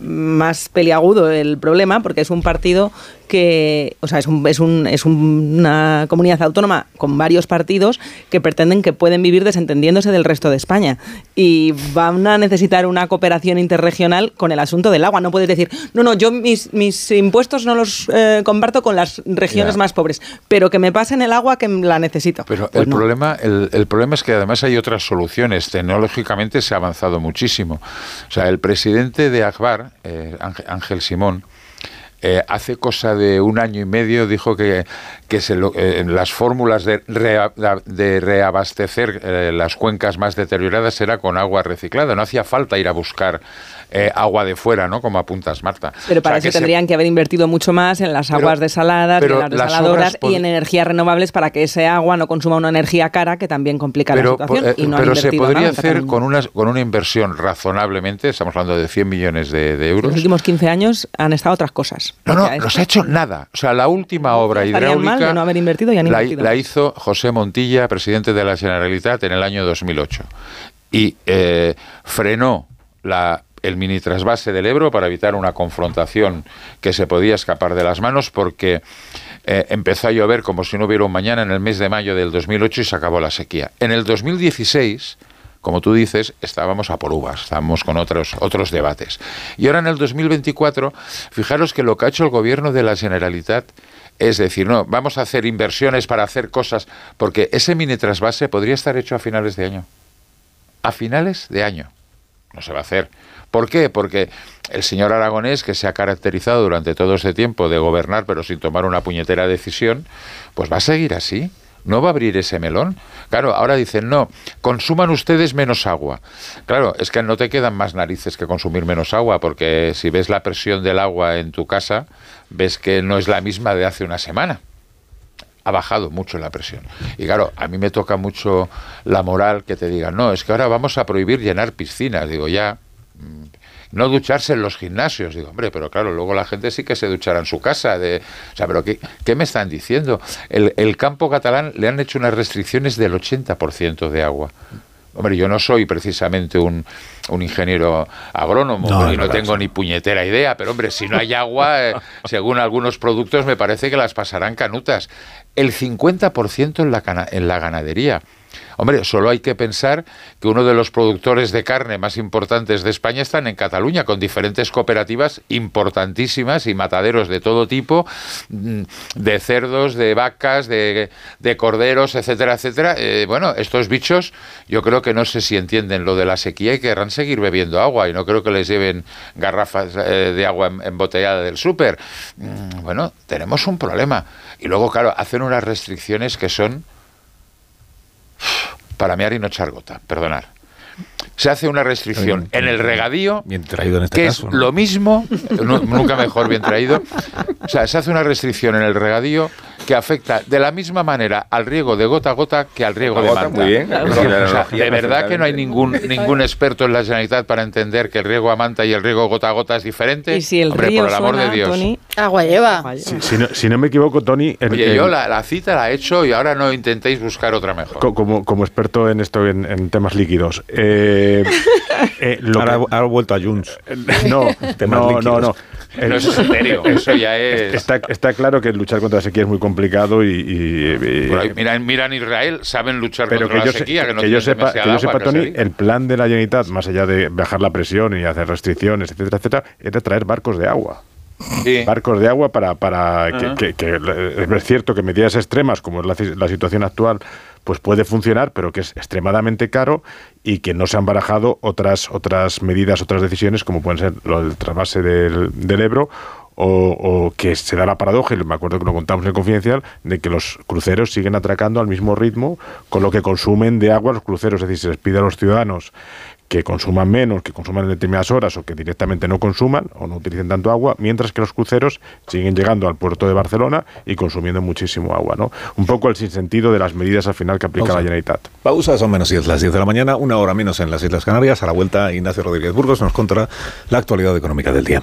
más peliagudo el problema porque es un partido que, o sea, es, un, es, un, es una comunidad autónoma con varios partidos que pretenden que pueden vivir desentendiéndose del resto de España y van a necesitar una cooperación interregional con el asunto del agua. No puedes decir, no, no, yo mis, mis impuestos no los eh, comparto con las regiones más pobres, pero que me pasen el agua que la necesito. Pero pues el, problema, el, el, problema es que además hay otras soluciones. Tecnológicamente se ha avanzado muchísimo. O sea, el presidente de Akbar, eh, Ángel Simón, eh, hace cosa de un año y medio dijo que, que se eh, las fórmulas de, de reabastecer eh, las cuencas más deterioradas era con agua reciclada. No hacía falta ir a buscar agua de fuera, ¿no? Como apuntas, Marta. Pero para eso tendrían que haber invertido mucho más en las aguas desaladas, en las desaladoras y en energías renovables para que ese agua no consuma una energía cara que también complica la situación. y no pero se podría hacer con una, con una inversión razonablemente, estamos hablando de 100 millones de, de euros. En los últimos 15 años han estado otras cosas. No, no, no se ha hecho nada. O sea, la última obra hidráulica no haber invertido y han la, invertido. la, hizo José Montilla, presidente de la Generalitat, en el año 2008. Y eh, frenó la, el mini trasvase del Ebro para evitar una confrontación que se podía escapar de las manos porque eh, empezó a llover como si no hubiera un mañana en el mes de mayo del 2008 y se acabó la sequía. En el 2016 como tú dices, estábamos a por uvas, estábamos con otros, otros debates. Y ahora en el 2024, fijaros que lo que ha hecho el gobierno de la Generalitat es decir, no, vamos a hacer inversiones para hacer cosas, porque ese mini trasvase podría estar hecho a finales de año. A finales de año. No se va a hacer. ¿Por qué? Porque el señor Aragonés, que se ha caracterizado durante todo este tiempo de gobernar, pero sin tomar una puñetera decisión, pues va a seguir así no va a abrir ese melón. Claro, ahora dicen, no, consuman ustedes menos agua. Claro, es que no te quedan más narices que consumir menos agua, porque si ves la presión del agua en tu casa, ves que no es la misma de hace una semana. Ha bajado mucho la presión. Y claro, a mí me toca mucho la moral que te digan, no, es que ahora vamos a prohibir llenar piscinas. Digo, ya, mm, no ducharse en los gimnasios. Digo, hombre, pero claro, luego la gente sí que se duchará en su casa. De, o sea, pero ¿qué, qué me están diciendo? El, el campo catalán le han hecho unas restricciones del 80% de agua. Hombre, yo no soy precisamente un, un ingeniero agrónomo No, y no tengo ni puñetera idea, pero hombre, si no hay agua, eh, según algunos productos, me parece que las pasarán canutas. El 50% en la, en la ganadería. Hombre, solo hay que pensar que uno de los productores de carne más importantes de España están en Cataluña, con diferentes cooperativas importantísimas y mataderos de todo tipo, mm, de cerdos, de vacas, de, de corderos, etcétera, etcétera. Eh, bueno, estos bichos yo creo que no sé si entienden lo de la sequía y querrán seguir bebiendo agua y no creo que les lleven garrafas eh, de agua em- embotellada del súper. Mm, Bueno, tenemos un problema. Y luego, claro, hacen unas restricciones que son para mear y no echar gota, perdonar. Se hace una restricción en el regadío, Bien traído en este que caso. es ¿no? lo mismo, nu- nunca mejor bien traído. O sea, se hace una restricción en el regadío que afecta de la misma manera al riego de gota a gota que al riego de manta. muy bien. La o sea, de verdad que no hay ningún ningún experto en la Generalitat para entender que el riego a manta y el riego gota a gota es diferente. Y si el Hombre, río por el amor suena, de Dios. Tony, Agua lleva. Si, si no, si no me equivoco, Tony. el- Oye, el- yo la, la cita la he hecho y ahora no intentéis buscar otra mejor. co- como, como experto en esto, en, en temas líquidos. eh, eh, lo ahora, que- ahora he vuelto a Junts. No, Temas no, no, líquidos. no. No, eso es etéreo, eso ya es- Está, está claro que luchar contra la sequía es muy complicado y. y- y- Por ahí, mira, mira en Israel, saben luchar pero contra que la yo, sé- sequía, que no que yo sepa, que yo Tony, el plan de la Generalitat, más allá de bajar la presión y hacer restricciones, etcétera, etcétera, era traer barcos de agua. Barcos de agua para, para que, que- que, es cierto que medidas extremas, como es la, ci- la situación actual, pues puede funcionar, pero que es extremadamente caro y que no se han barajado otras, otras medidas, otras decisiones, como pueden ser lo del trasvase del, del Ebro o, o que se da la paradoja, y me acuerdo que lo contamos en el confidencial, de que los cruceros siguen atracando al mismo ritmo con lo que consumen de agua los cruceros. Es decir, se les pide a los ciudadanos que consuman menos, que consuman en determinadas horas o que directamente no consuman o no utilicen tanto agua, mientras que los cruceros siguen llegando al puerto de Barcelona y consumiendo muchísimo agua. ¿no? Un poco el sinsentido de las medidas al final que aplica Pausa. la Generalitat. Pausa, son menos 10 las 10 de la mañana, una hora menos en las Islas Canarias. A la vuelta, Ignacio Rodríguez Burgos nos contará la actualidad económica del día.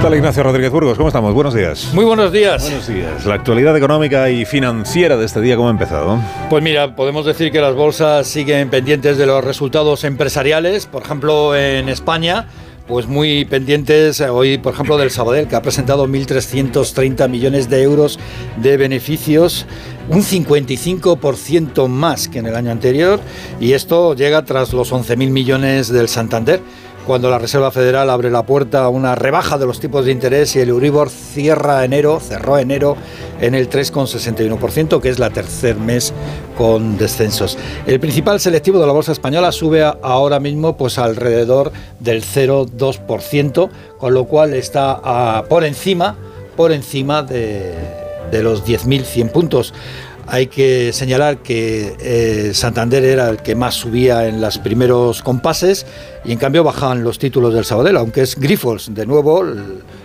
tal, Ignacio Rodríguez Burgos? ¿Cómo estamos? Buenos días. Muy buenos días. Buenos días. La actualidad económica y financiera de este día, ¿cómo ha empezado? Pues mira, podemos decir que las bolsas siguen pendientes de los resultados empresariales, por ejemplo en España, pues muy pendientes eh, hoy, por ejemplo, del Sabadell, que ha presentado 1.330 millones de euros de beneficios, un 55% más que en el año anterior, y esto llega tras los 11.000 millones del Santander cuando la Reserva Federal abre la puerta a una rebaja de los tipos de interés y el Euribor cierra enero, cerró enero en el 3,61%, que es la tercer mes con descensos. El principal selectivo de la bolsa española sube a- ahora mismo pues alrededor del 0,2%, con lo cual está ah, por encima, por encima de, de los 10.100 puntos. Hay que señalar que eh, Santander era el que más subía en los primeros compases y en cambio bajaban los títulos del Sabadell, aunque es Grifols, de nuevo,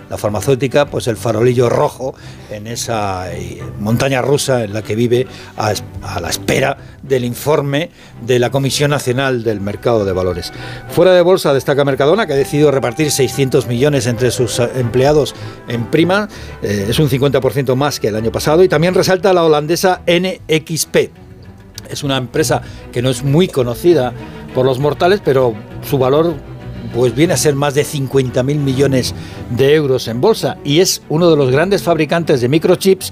la farmacéutica, pues el farolillo rojo en esa eh, montaña rusa en la que vive a la espera del informe de la Comisión Nacional del Mercado de Valores. Fuera de bolsa destaca Mercadona, que ha decidido repartir 600 millones entre sus eh, empleados en prima, eh, es un 50% más que el año pasado, y también resalta la holandesa NXP. Es una empresa que no es muy conocida por los mortales, pero su valor pues viene a ser más de 50.000 millones de euros en bolsa y es uno de los grandes fabricantes de microchips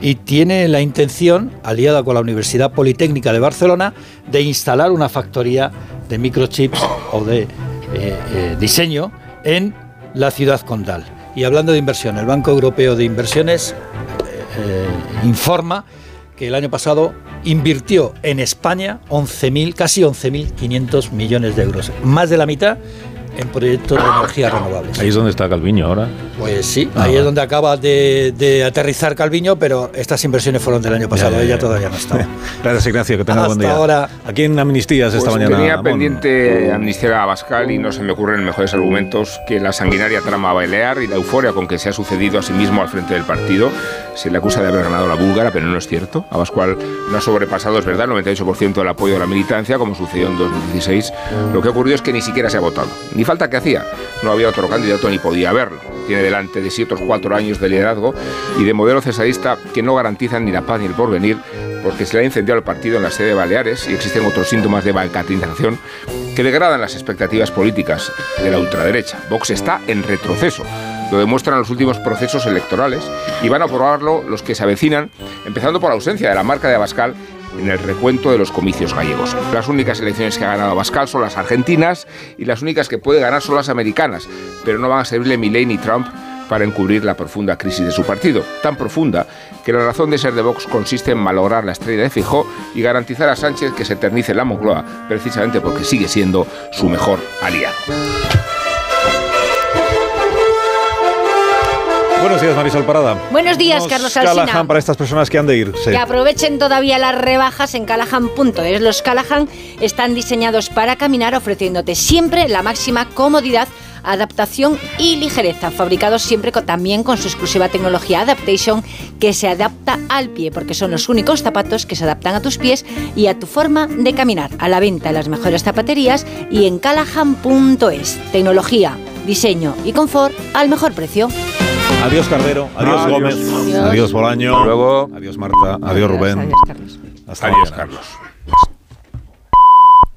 y tiene la intención, aliada con la Universidad Politécnica de Barcelona, de instalar una factoría de microchips o de eh, eh, diseño en la ciudad condal. Y hablando de inversión, el Banco Europeo de Inversiones eh, informa que el año pasado invirtió en España 11.000, casi 11.500 millones de euros. Más de la mitad en proyectos de energías renovables. Ahí es donde está Calviño ahora. Pues sí, Ah, ahí es donde acaba de, de aterrizar Calviño, pero estas inversiones fueron del año pasado, Ya, ya, ella ya. todavía no estaba. Gracias, Ignacio, que tengas buen Hasta día. ahora. Aquí en Amnistías esta Pues mañana. Tenía pendiente amnistiar a Abascal y no se me ocurren mejores argumentos que la sanguinaria trama Balear y la euforia con que se ha sucedido a sí mismo al frente del partido. Se le acusa de haber ganado la búlgara, pero no es cierto. Abascal no ha sobrepasado, es verdad, el 98% del apoyo de la militancia, como sucedió en 2016. Lo que ocurrió es que ni siquiera se ha votado. Ni falta que hacía. No había otro candidato ni podía haberlo. Tiene delante de sí otros cuatro años de liderazgo y de modelo cesadista que no garantizan ni la paz ni el porvenir, porque se le ha incendiado el partido en la sede de Baleares y existen otros síntomas de balcanización que degradan las expectativas políticas de la ultraderecha. Vox está en retroceso. Lo demuestran los últimos procesos electorales y van a probarlo los que se avecinan, empezando por la ausencia de la marca de Abascal en el recuento de los comicios gallegos. Las únicas elecciones que ha ganado Abascal son las argentinas y las únicas que puede ganar son las americanas, pero no van a servirle Milley ni Trump para encubrir la profunda crisis de su partido, tan profunda que la razón de ser de Vox consiste en malograr la estrella de Fijó y garantizar a Sánchez que se eternice la Moncloa, precisamente porque sigue siendo su mejor aliado. Buenos días, Marisol Parada. Buenos días, Carlos Alsina. Callahan para estas personas que han de ir. sí. Que aprovechen todavía las rebajas en Callahan.es. Los Callahan están diseñados para caminar ofreciéndote siempre la máxima comodidad adaptación y ligereza, fabricados siempre con- también con su exclusiva tecnología Adaptation que se adapta al pie, porque son los únicos zapatos que se adaptan a tus pies y a tu forma de caminar. A la venta en las mejores zapaterías y en callahan.es. Tecnología, diseño y confort al mejor precio. Adiós, Cardero. Adiós, Adiós. Gómez. Adiós. Adiós, Bolaño. Luego. Adiós, Marta. Adiós, Rubén. Adiós, Carlos. Hasta Adiós, mañana. Carlos.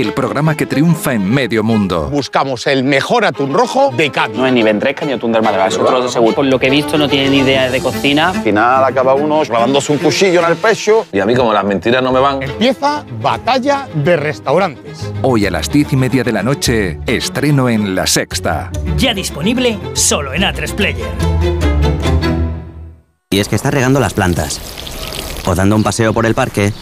El programa que triunfa en medio mundo. Buscamos el mejor atún rojo de Cádiz. No es ni ventresca ni atún del Málaga, eso te lo seguro. Por lo que he visto no tienen idea de cocina. Al final acaba uno clavándose un cuchillo en el pecho. Y a mí como las mentiras no me van. Empieza Batalla de Restaurantes. Hoy a las diez y media de la noche, estreno en La Sexta. Ya disponible solo en A3 Player. Y es que estás regando las plantas. O dando un paseo por el parque.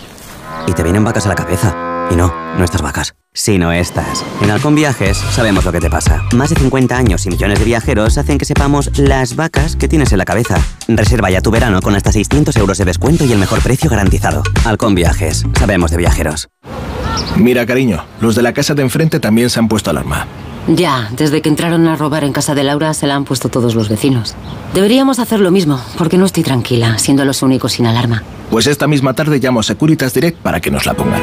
Y te vienen vacas a la cabeza. Y no, no estas vacas. Sino estas. En Halcón Viajes sabemos lo que te pasa. Más de 50 años y millones de viajeros hacen que sepamos las vacas que tienes en la cabeza. Reserva ya tu verano con hasta 600 euros de descuento y el mejor precio garantizado. Halcón Viajes. Sabemos de viajeros. Mira, cariño, los de la casa de enfrente también se han puesto alarma. Ya, desde que entraron a robar en casa de Laura se la han puesto todos los vecinos. Deberíamos hacer lo mismo, porque no estoy tranquila, siendo los únicos sin alarma. Pues esta misma tarde llamo a Securitas Direct para que nos la pongan.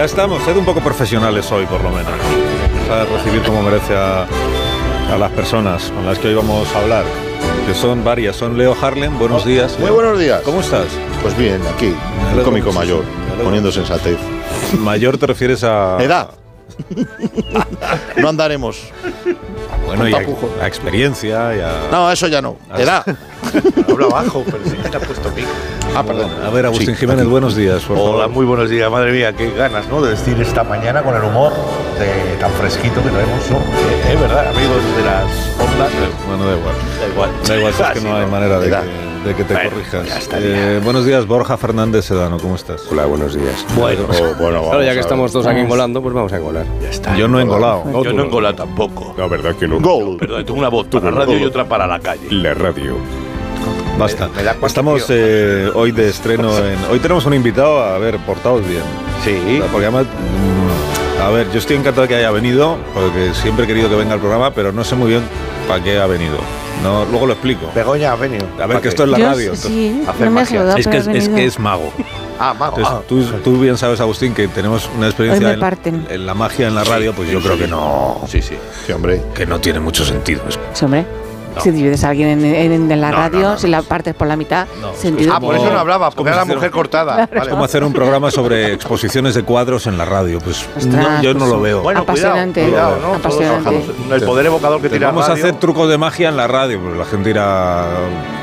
Ya estamos. Sed un poco profesionales hoy, por lo menos. Vamos a recibir como merece a, a las personas con las que hoy vamos a hablar. Que son varias. Son Leo Harlem, buenos días. Muy Leo. buenos días. ¿Cómo estás? Pues bien, aquí, el cómico mayor, poniendo sensatez. Mayor te refieres a... Edad. no andaremos. Bueno, y a, experiencia y a... No, eso ya no. Ah, Edad. Hablo abajo, pero que te ha puesto pico. Ah, perdón. A ver, Agustín Sí, Jiménez, aquí. buenos días, por Hola, favor. muy buenos días. Madre mía, qué ganas, ¿no? De decir esta mañana con el humor de tan fresquito que traemos, ¿no? Eh, Es verdad, amigos de las ondas. Bueno, da igual. Da igual. Da igual, si es que no hay manera de Edad. que, de que te Bueno, corrijas. ya está, Eh, buenos días, Borja Fernández Sedano, ¿cómo estás? Hola, buenos días. Bueno, Oh, bueno, Claro, ya que estamos todos aquí engolando, pues vamos a engolar. ya está. Yo no he engolado. Yo no engola tampoco. La verdad que no. Gol. Perdón, tengo una voz para la radio y otra para la calle. La radio. Basta. Me- me Estamos eh, hoy de estreno en... Hoy tenemos un invitado, a ver, portaos bien. Sí. Porque además, mm, a ver, yo estoy encantado de que haya venido, porque siempre he querido que venga al programa, pero no sé muy bien para qué ha venido. No, luego lo explico. Begoña ha venido. A ver, que esto es la Yo radio. sí, hacer no me saludado, Es que es, que es mago. Ah, mago. Entonces, ah. tú, tú bien sabes, Agustín, que tenemos una experiencia en, la magia en la radio, pues yo Sí, creo sí. que no, Sí, sí. Sí, hombre. que no tiene mucho sentido. Sí, hombre. Si divides a alguien en, en- en la No, radio, no, no, si la partes por la mitad, No, sentido. Ah, por eso no hablaba, porque como era la mujer cortada. Es como hacer un programa sobre exposiciones de cuadros en la radio. Pues Ostras, no, yo no pues lo veo. Bueno, Apasionante. cuidado, cuidado. El poder evocador que tiene vamos a hacer trucos de magia en la radio, pues la gente irá,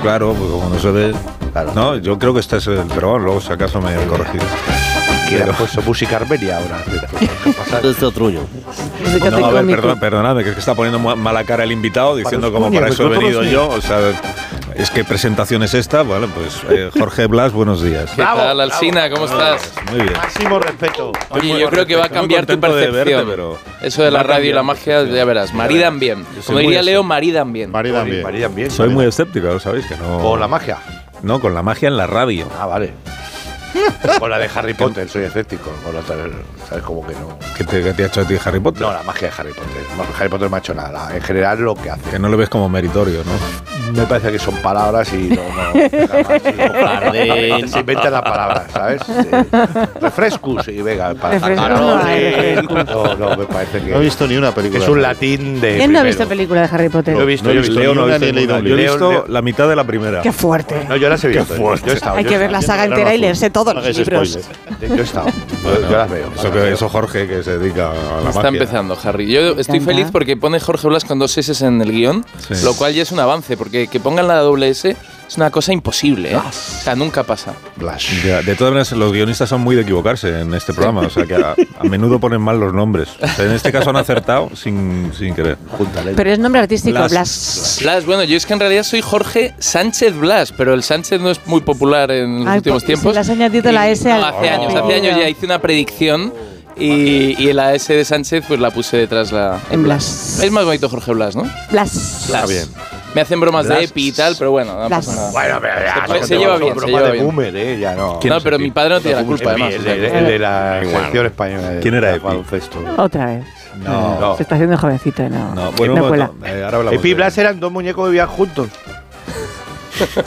claro, pues como no se ve. Claro. No, yo creo que este es el, pero bueno, luego si acaso me corregís. Que era puesto música armenia ahora. ¿Qué pasa? Otruño. Música No, a ver, perdón, perdonadme, que es que está poniendo ma- mala cara el invitado, diciendo como para eso he venido yo. O sea, es que presentación es esta. Bueno, pues eh, Jorge Blas, buenos días. ¿Qué tal, Alsina? ¿Cómo estás? Muy bien. Máximo respeto. Oye, yo creo que va a cambiar tu de percepción. verte, pero Eso de la radio y la magia, ya verás. Maridan bien. Como muy diría. Leo, maridan bien. Maridan bien. Soy muy escéptico, ¿lo sabéis? Que no. Con la magia. No, con la magia en la radio. Ah, vale. Con la de Harry Potter soy escéptico. Con la otra, ¿Sabes cómo que no? ¿Qué te, qué te ha hecho a ti Harry Potter? No, la magia de Harry Potter. No, Harry Potter no me ha hecho nada. En general, lo que hace. Que no lo ves como meritorio, ¿no? Me parece que son palabras y no. no se inventan las palabras, ¿sabes? Eh, refrescus y venga. para- no me parece que. No he visto ni una película. Es un latín de. ¿Quién no ha visto película de Harry Potter? Yo he visto, No he visto visto. Leo no visto he leído un Yo he visto Leo- la mitad de la primera. Qué fuerte. No, yo las he visto. He estado. Hay yo que ver la saga entera y leerse todos No los libros. spoiler. Yo he estado. Yo, yo las veo. Eso, que, eso Jorge, que se dedica a la Está magia. empezando, Harry. Yo estoy feliz porque pone Jorge Blas con dos S en el guion, Sí. lo cual ya es un avance, porque que pongan la doble S es una cosa imposible, ¿eh? O sea, nunca pasa. Blas. Ya, de todas maneras, los guionistas son muy de equivocarse en este programa, o sea que a, a menudo ponen mal los nombres. O sea, en este caso han acertado sin, sin querer. Júntale. Pero es nombre artístico, Blas. Blas. Blas, bueno, yo es que en realidad soy Jorge Sánchez Blas, pero el Sánchez no es muy popular en los Ay, últimos pues, tiempos. si le has añadido la S al- No, hace años, hace años ya hice una predicción y, y la S de Sánchez pues la puse detrás la En Blas. Es más bonito Jorge Blas, ¿no? Blas. Blas. bien. Me hacen bromas Blas. de Epi y tal, pero bueno, no Blas. pasa nada. Bueno, pero ya. Se no lleva bien, se lleva de bien. boomer, ¿eh? Ya no. ¿Quién No, pero mi padre no tiene la culpa, Epi, además. el, el de la selección española ¿Quién era Epi? baloncesto. Otra vez. No. No. Se está haciendo jovencito no. No, bueno, no momento, eh, ahora hablamos Epi y Blas eran dos muñecos que vivían juntos.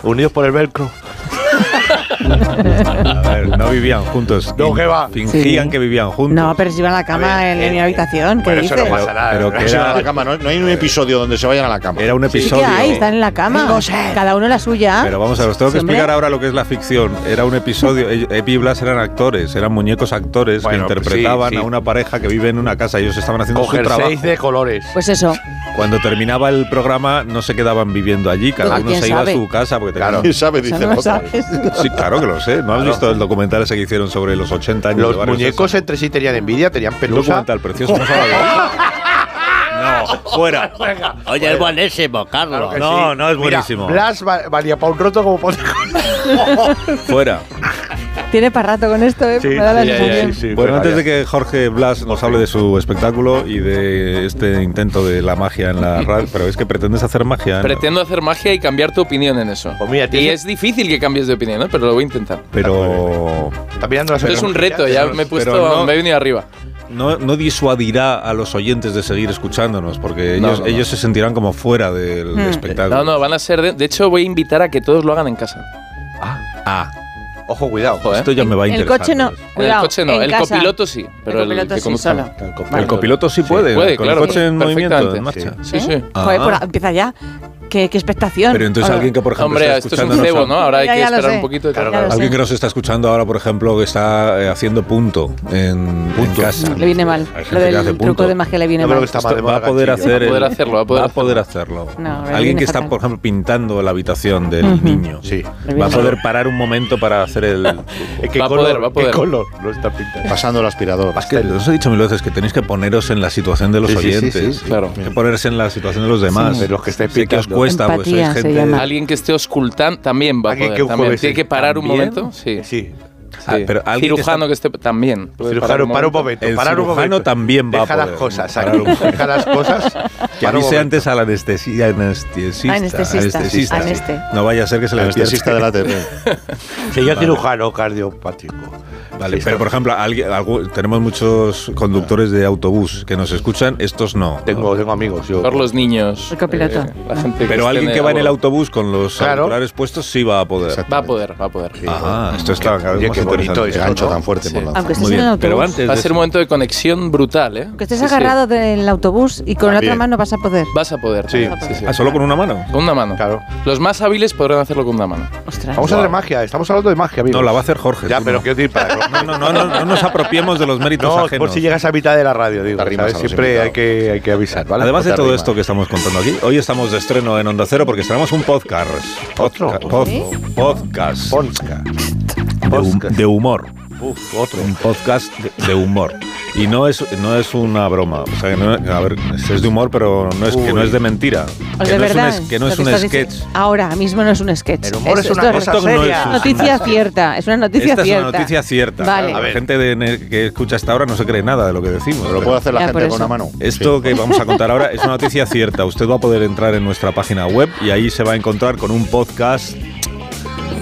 Unidos por el velcro. A ver, no vivían juntos. No, ¿qué va? Fingían Sí. que vivían juntos. No, pero si iban a la cama A ver, en, en eh, mi habitación, ¿qué bueno, eso dices? no pasa nada. pero ¿no? que van a era, la cama, no, no hay un episodio donde se vayan a la cama. era un Sí que episodio. hay, están en la cama. Cada uno la suya. Pero vamos a ver, os tengo que explicar ahora lo que es la ficción. Era un episodio, Epi y Blas eran actores, eran muñecos actores Bueno, que interpretaban sí, sí. a una pareja que vive en una casa. Ellos estaban haciendo Con su trabajo. de colores. Pues eso. Cuando terminaba el programa no se quedaban viviendo allí, cada uno ¿quién se iba sabe? a su casa porque Claro. ¿Quién sabe? Dice no el lo otro. sabes. Sí, claro que lo sé. ¿No has Claro. visto el documental ese que hicieron sobre los 80 años de Los Barrio muñecos entre sí tenían envidia, tenían Un pelusa. documental precioso. ¿no? No, fuera. Oye, es buenísimo, Carlos. Claro No, sí. no es Mira, buenísimo. Blas va- valía para un roto como para Fuera. Tiene para rato con esto, ¿eh? Sí, Me da la sí, sensación. sí, sí, Bueno, antes de que Jorge Blas nos hable de su espectáculo y de este intento de la magia en la radio, pero es que pretendes hacer magia. ¿no? Pretendo hacer magia y cambiar tu opinión en eso. Pues mira, y es difícil que cambies de opinión, ¿no? pero lo voy a intentar. Pero Está mirando las Esto es un reto, ya me he puesto, no- me he venido arriba. no, no disuadirá a los oyentes de seguir escuchándonos, porque ellos, no, no. ellos se sentirán como fuera del Hmm. espectáculo. No, no, van a ser. De, de hecho, voy a invitar a que todos lo hagan en casa. Ah, Ojo, cuidado. Esto ya me va a El interesar. coche no. En el Cuidado, coche no, el casa. copiloto sí, pero el, copiloto que sí, solo. El copiloto sí puede, puede, con claro, el coche en movimiento, en marcha. Sí, sí. Ah. Joder, pues empieza ya. Qué, qué expectación. Pero entonces alguien que, por ejemplo, Hombre, está esto es un escuchándonos cebo, ¿no? Ahora hay Ya, que ya esperar un poquito. Alguien sé. que nos está escuchando ahora, por ejemplo, que está eh, haciendo punto en, en casa. Le viene mal. Lo del truco de magia le viene mal. está va a poder ganchillo. hacer Va a poder el- hacerlo, va a poder va a poder hacerlo. No, Alguien que está, por ejemplo, pintando la habitación del niño. Sí. Va a poder parar un momento para hacer el. ¿En qué Va a color? poder, va a poder. ¿Qué color? Está. Pasando el aspirador. Es que os he dicho mil veces que tenéis que poneros en la situación de los Sí, sí, sí, oyentes. sí, claro. Hay que ponerse en la situación de los demás. De los que estáis Sé que os pintando. Cuesta, pues Empatía gente. Alguien que esté oscultando también va a poder. que un también. jueves Tiene que parar un momento. Sí. Sí. Ah, sí. pero alguien que Cirujano que, esté también. puede Cirujano, para un momento. El parar un cirujano momento. también va a Deja las poder. cosas aquí. un momento. Deja las cosas. Que avise antes al anestesi- anestesista. Anestesista. anestesista. Aneste. No vaya a ser que se le Anestesista de la. TV. Señor cirujano cardiopático. Vale, pero por ejemplo, alguien- algún- tenemos muchos conductores de autobús que nos escuchan, estos no. Tengo, tengo amigos. Yo. Por los niños. El copiloto. eh, la gente Pero esté alguien que va en el a- autobús con los Claro. auriculares puestos sí va a poder. Va a poder, va a poder. Ajá, esto está Oye, qué bonito Qué gancho ¿no? tan fuerte Sí. por la Aunque estés Muy en el pero antes Va a ser un momento de conexión brutal, ¿eh? Que estés Sí, sí. agarrado del autobús y con la otra mano vas a poder. Vas a poder. Sí. sí, sí. Ah, solo con una mano. Con una mano. Claro. Los más hábiles podrán hacerlo con una mano. Ostras. Vamos a de magia. Estamos hablando de magia, amigos. No, la va a hacer Jorge. Ya, pero no. quiero decir para. No, no, no, no, no nos apropiemos de los méritos No, ajenos. por si llegas a mitad de la radio, digo. ¿sabes? a Siempre hay que, hay que avisar, ¿vale? Además de todo esto que estamos contando aquí, hoy estamos de estreno en Onda Cero porque estrenamos un podcast. ¿Otro? Podca- pod- podcast. De, hum- de humor. Uf, otro. Un podcast de, de humor. Y no es, no es una broma. O sea, que no- a ver, es de humor, pero no es, que no es de mentira. ¿O que de no es un verdad? es- que no es un sketch. diciendo. Ahora mismo no es un sketch. El humor es esto una cosa esto no es seria. un- noticia cierta. Es una noticia Esta es cierta. una noticia cierta. Vale. La gente de- que escucha hasta ahora no se cree nada de lo que decimos. Pero lo puede hacer la Ya, gente con una mano. Esto que vamos a contar ahora es una noticia cierta. Usted va a poder entrar en nuestra página web y ahí se va a encontrar con un podcast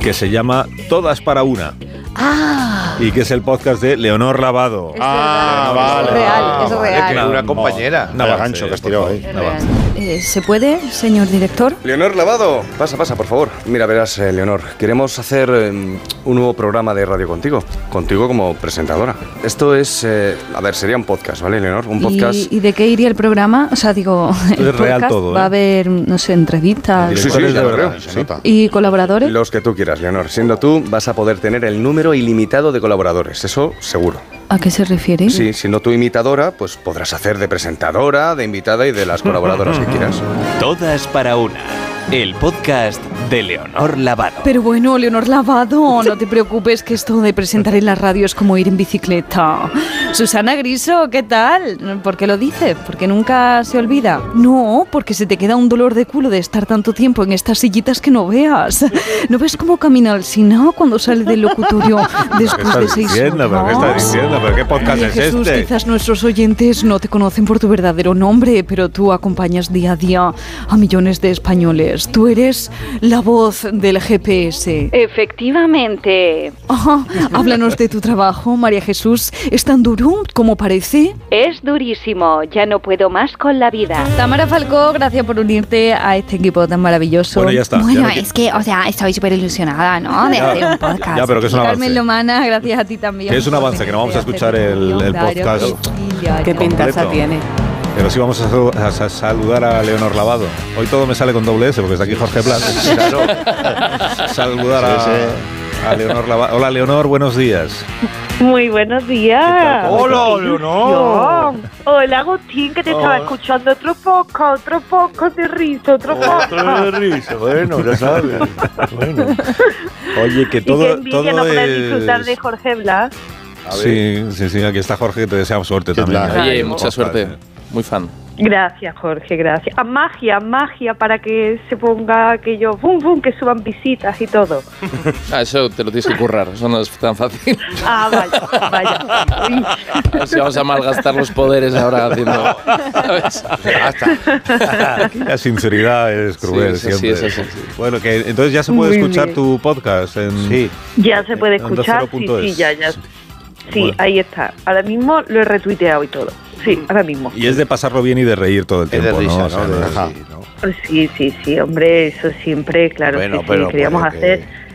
que se llama Todas para una Ah, y que es el podcast de Leonor Lavado. es Ah, verdad. vale. Es real, es real. una compañera. Una Vaya avance, gancho que has por tirado favor, ahí. Eh, ¿Se puede, señor director? Leonor Lavado, pasa, pasa, por favor. Mira, verás, eh, Leonor, queremos hacer eh, un nuevo programa de radio contigo, contigo como presentadora. Esto es, eh, a ver, sería un podcast, ¿vale, Leonor? Un podcast... ¿Y, y de qué iría el programa? O sea, digo, el es real podcast todo, va a haber, no sé, entrevistas Sí, sí, ya de lo verdad. creo. Se nota. y colaboradores. Los que tú quieras, Leonor. Siendo tú, vas a poder tener el número ilimitado de colaboradores, eso seguro. ¿A qué se refiere? Sí, siendo tú imitadora, pues podrás hacer de presentadora, de invitada y de las colaboradoras que quieras. Todas para una. El podcast de Leonor Lavado. Pero bueno, Leonor Lavado, no te preocupes que esto de presentar en la radio es como ir en bicicleta. Susana Griso, ¿qué tal? ¿Por qué lo dices? ¿Porque nunca se olvida? No, porque se te queda un dolor de culo de estar tanto tiempo en estas sillitas que no veas. ¿No ves cómo camina el Sina cuando sale del locutorio ¿Qué después de seis diciendo? ¿Pero qué estás horas? diciendo? ¿Pero qué podcast Ay, es Jesús, este? quizás nuestros oyentes no te conocen por tu verdadero nombre, pero tú acompañas día a día a millones de españoles. Tú eres la voz del GPS. Efectivamente. Ajá. Háblanos de tu trabajo, María Jesús. ¿Es tan duro como parece? Es durísimo, ya no puedo más con la vida. Tamara Falcó, gracias por unirte a este equipo tan maravilloso. Bueno, ya está. Bueno, Ya no es que, o sea, estoy súper ilusionada, ¿no? De Ya. hacer un podcast. Ya, pero que es un Carmen avance. Lomana, gracias a ti también. Que es un avance, que no vamos a escuchar el, el Claro, podcast. Qué pintaza tiene. Pero sí vamos a, a sa- saludar a Leonor Lavado. Hoy todo me sale con doble S porque está aquí Jorge Blas. Saludar a, a Leonor Lavado. Hola Leonor, buenos días. Muy buenos días. Hola, Leonor. Hola, Agustín, que te estaba escuchando otro poco, otro poco de risa, otro poco. Otro de risa, bueno, ya sabes. Bueno. Oye, que y qué todo, envidia todo no poder disfrutar es... de Jorge Blas. Sí, sí, sí, aquí está Jorge, que te deseamos suerte también. Oye, mucha suerte. Muy fan. Gracias, Jorge, gracias. A magia, magia, para que se ponga aquello, bum, bum, que suban visitas y todo. Ah, eso te lo tienes que currar, eso no es tan fácil. Ah, vaya, vaya. Uy. A ver si vamos a malgastar los poderes ahora haciendo. La sinceridad es cruel Sí, sí, sí, siempre. así, sí. Bueno, que entonces ya se puede Muy escuchar bien. tu podcast en... Sí. Ya se puede escuchar, sí, sí, ya, ya. Sí, Bueno. ahí está. Ahora mismo lo he retuiteado y todo. Sí, ahora mismo. Y es de pasarlo bien y de reír todo el Es de tiempo, risa, ¿no? ¿no? O sea, De- ajá. sí, ¿no? Sí, sí, sí, hombre, eso siempre, claro Bueno, que sí, pero queríamos hacer. que-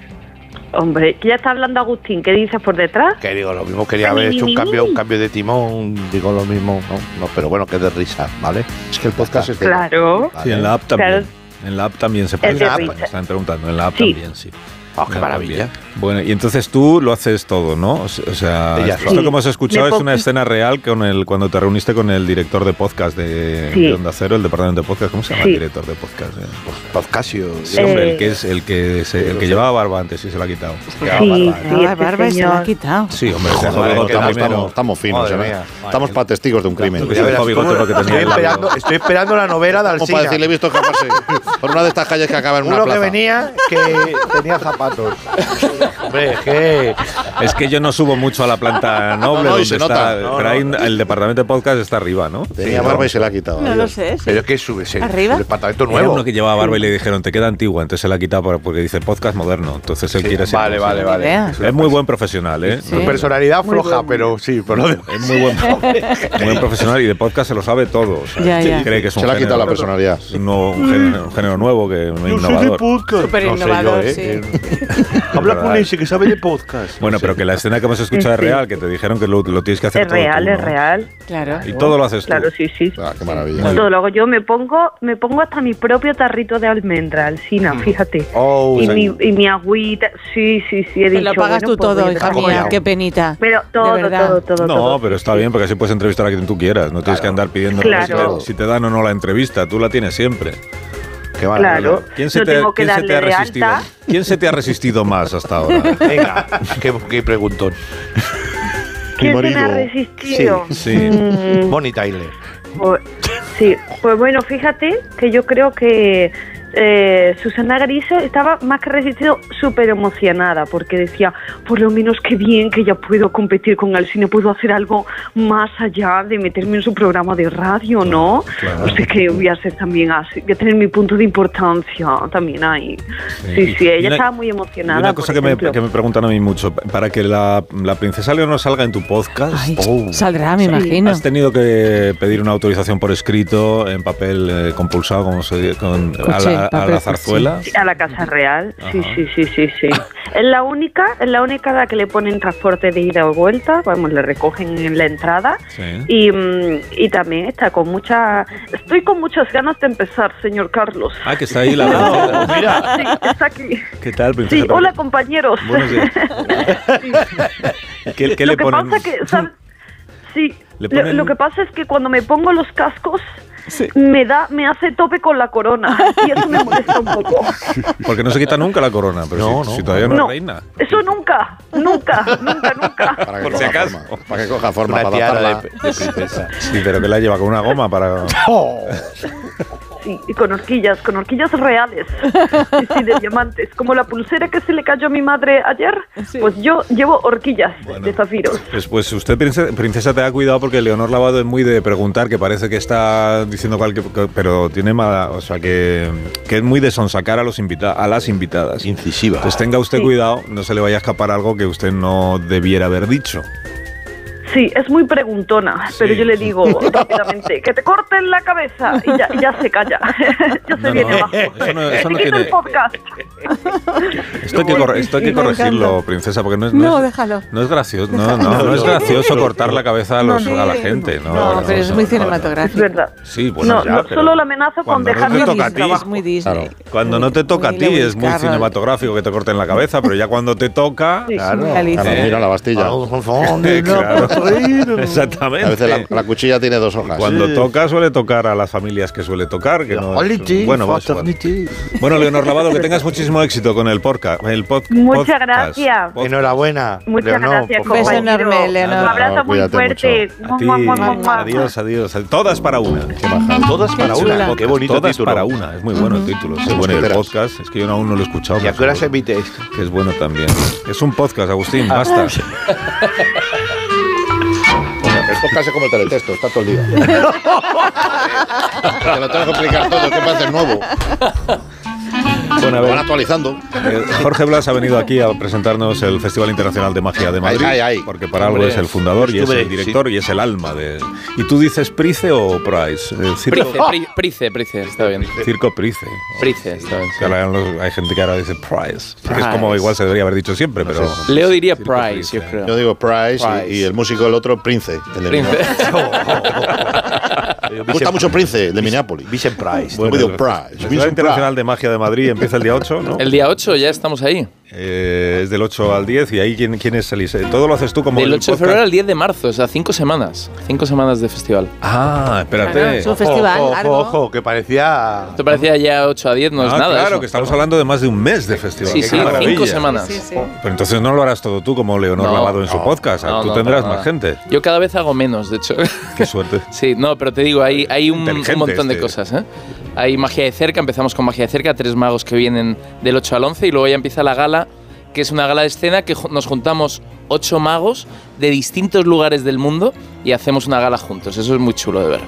Hombre, ya está hablando Agustín, ¿qué dices por detrás? Que digo, lo mismo quería haber hecho un cambio, un cambio de timón, digo lo mismo, no, no, pero bueno, que es de risa, ¿vale? Es que el podcast es de. Claro. Sí, en la app también. Claro. En la app también se puede. En la app, me están preguntando. En la app Sí. también, sí. Ah, qué maravilla. también. Bueno, y entonces tú lo haces todo, ¿no? O se- o sea, esto sí. que hemos escuchado es una escena real con el cuando te reuniste con el director de podcast de, Sí. de Onda Cero, el departamento de podcast. ¿Cómo se llama Sí. el director de podcast? eh? Podcasio. Sí, hombre, Eh. el que es el que se- el que llevaba barba antes y se la ha quitado. Sí, Ah, sí, este barba y se la ha quitado. Sí, hombre, Joder, bigote estamos, estamos- estamos finos, Madre ¿eh? mía. Estamos para testigos de un crimen. Ya Ya verás verás, bigote ¿cómo- porque tenía estoy, esperando, labio. estoy esperando la novela de Como para decirle, he visto escaparse por una de estas calles que acaba en una Uno que venía que tenía zapatos. Hombre, es que... Es que yo no subo mucho a la planta noble No, no, donde se está. nota. No, pero ahí no. el departamento de podcast está arriba, ¿no? Tenía Sí, barba no. y se la ha quitado. No lo sé. sí. Pero es que sube ese ¿Arriba? el departamento Era nuevo. uno que llevaba barba y le dijeron, te queda antigua, entonces se la ha quitado por- porque dice podcast moderno. Entonces él Sí, quiere ser. vale, vale, vale. Es muy buen profesional, ¿eh? Sí. Su personalidad floja, buen- pero sí, por lo demás. Es muy buen, muy buen profesional y de podcast se lo sabe todo. o sea, Ya, ya. Cree que es un Se le ha quitado la género- personalidad. es un, nuevo- un género, un género nuevo, que un innovador. podcast. Súper innovador, ¿eh? sí. Habla con ese que sabe de podcast. Bueno, pero que la escena que hemos escuchado es Sí. real, que te dijeron que lo, lo tienes que hacer Es todo real, tú, es real. Claro. Y todo lo haces tú. Claro, sí, sí. Ah, qué maravilla. Todo lo hago yo, me pongo, me pongo hasta mi propio tarrito de almendra, Alcina, fíjate. Oh, y, mi, y mi agüita, sí, sí, sí, he dicho. lo pagas bueno, tú pues todo, hija mía. Qué penita. Pero todo, todo, todo, No, todo. pero está bien porque así puedes entrevistar a quien tú quieras. No tienes que andar pidiendo Claro. si, te, si te dan o no la entrevista. Tú la tienes siempre. Qué maravilla. Claro, ¿Quién se, no te, tengo que quién se te ha resistido? alta. ¿Quién se te ha resistido más hasta ahora? Venga, qué, qué preguntón. ¿Quién se me ha resistido? Sí. Mm, Bonnie Tyler. Pues, sí, pues bueno, fíjate que yo creo que eh, Susana Griso estaba más que resistido, súper emocionada, porque decía, por lo menos qué bien que ya puedo competir con él, si no puedo hacer algo más allá de meterme en su programa de radio, ¿no? claro. O sea que voy a ser también así, voy a tener mi punto de importancia también ahí. Sí, sí, Y ella una- estaba muy Y emocionada. una cosa por que me, que me preguntan a mí mucho, para que la, la princesa Leonor salga en tu podcast, Ay, oh, saldrá, me imagino. has tenido que pedir una autorización por escrito, en papel eh, compulsado, como se dice, con, a, la, a la cuché. zarzuela. Sí, A la Casa Real, sí, Ajá. sí, sí, sí, sí. Es la única, es la única a la que le ponen transporte de ida o vuelta, vamos, le recogen en la entrada Sí. y, mm, y también está con mucha, estoy con muchas ganas de empezar, señor Carlos. Ah, que está ahí la princesa. Mira, Sí, está aquí. ¿Qué tal, princesa? Sí, hola compañeros. Buenos días. ¿Qué, qué lo le que ponen? pasa que, ¿sabes? Sí, Le lo- ponen- lo que pasa es que cuando me pongo los cascos me da, me hace tope con la corona y eso me molesta un poco. Porque no se quita nunca la corona, pero No, si, no. si todavía no, No. es reina. Eso nunca, nunca, nunca, nunca. Para que Por si acaso. forma, para que coja forma, una para tiara de, de princesa. Sí, pero que la lleva con una goma para... Sí, y con horquillas, con horquillas reales. Sí, sí, de diamantes. Como la pulsera que se le cayó a mi madre ayer, pues yo llevo horquillas de zafiros. Pues, pues usted, princesa, princesa, te ha cuidado porque Leonor Lavado es muy de preguntar, que parece que está diciendo cualquier... que- Pero tiene mala... O sea, que, que es muy de sonsacar a, los invita a las invitadas. Incisiva. Entonces tenga usted Sí. cuidado, no se le vaya a escapar algo que usted no debiera haber dicho. Sí, es muy preguntona, pero yo le digo rápidamente que te corten la cabeza y ya, y ya se calla. ya se No, viene no, abajo. eso no- eso no tiene- el podcast. Esto hay que, corre- esto hay que Me encanta. corregirlo, princesa, porque no es, No, es- déjalo. no es gracioso, no, no, no es gracioso cortar la cabeza a, los- a la gente. No, No, pero es muy Es cinematográfico. verdad. Sí, bueno, no, ya, pero solo la amenazo con cuando no te ti, trabajo. Muy Disney. Cuando no te toca a ti es muy Carroll. cinematográfico que te corten la cabeza, pero ya cuando te toca... Sí. Claro. Alicia. Claro, mira la Bastilla. Claro. Exactamente. A veces la, la cuchilla tiene dos hojas. Cuando toca suele tocar a las familias que suele tocar, que no bueno, es igual. fraternity. bueno, Leonor Lavado, que tengas muchísimo éxito con el podcast. El pod- Muchas podcast. gracias. Pod- Enhorabuena. Muchas Leonor, gracias, por favor. Beso enorme, Leonor. Un abrazo No, muy fuerte. A ti, adiós, adiós. Todas para una. Todas para una. Qué bonito Todas título. para una. Es muy bueno el título. Es bueno. Y el podcast, es que yo aún no lo he escuchado. ¿Y a qué hora se emite esto? Que es bueno también. Es un podcast, Agustín, basta. Podcast es como el teletexto, está todo el día. Te lo tengo que explicar todo, que parece nuevo. Bueno, a ver. van actualizando. Eh, Jorge Blas ha venido aquí a presentarnos el Festival Internacional de Magia de Madrid, Ay, ay, ay. porque para algo Hombre, es el fundador y es el director y es el alma de... ¿Y tú dices Price o Price? Eh, circo, Price, pri- Price, Price, está bien. circo Price. Price, está bien. Los- hay gente que ahora dice Price. que es como Price. igual se debería haber dicho siempre, pero... Leo diría Price, yo creo. Yo digo Price, y- Price. Y, el músico el otro Prince. El Prince. Me gusta mucho Prince, de Minneapolis. Vincent Price. Bueno, digo el Price. Festival Internacional de Magia de Madrid empieza el día 8, ¿no? El día 8 ya estamos ahí. Eh, es del 8 al 10 y ahí ¿quién, quién es Elise? Todo lo haces tú como Del el 8 de febrero al 10 de marzo, o sea, cinco semanas. Cinco semanas de festival. Ah, espérate. Claro, es un festival ojo, largo. Ojo, ojo, que parecía. Esto parecía ya 8 a 10, no es Ah, nada. claro, eso. que estamos hablando de más de un mes de festival. Sí, Qué sí, maravilla. cinco semanas. Sí, sí. Pero entonces no lo harás todo tú como Leonor No, Lavado en su no, podcast. no, tú no, tendrás más gente. Yo cada vez hago menos, de hecho. Qué suerte. Sí, no, pero te digo, hay, hay un, un montón de este. cosas. ¿eh? Hay magia de cerca, empezamos con magia de cerca, tres magos que vienen del 8 al 11 y luego ya empieza la gala, que es una gala de escena que nos juntamos ocho magos de distintos lugares del mundo y hacemos una gala juntos. Eso es muy chulo de ver.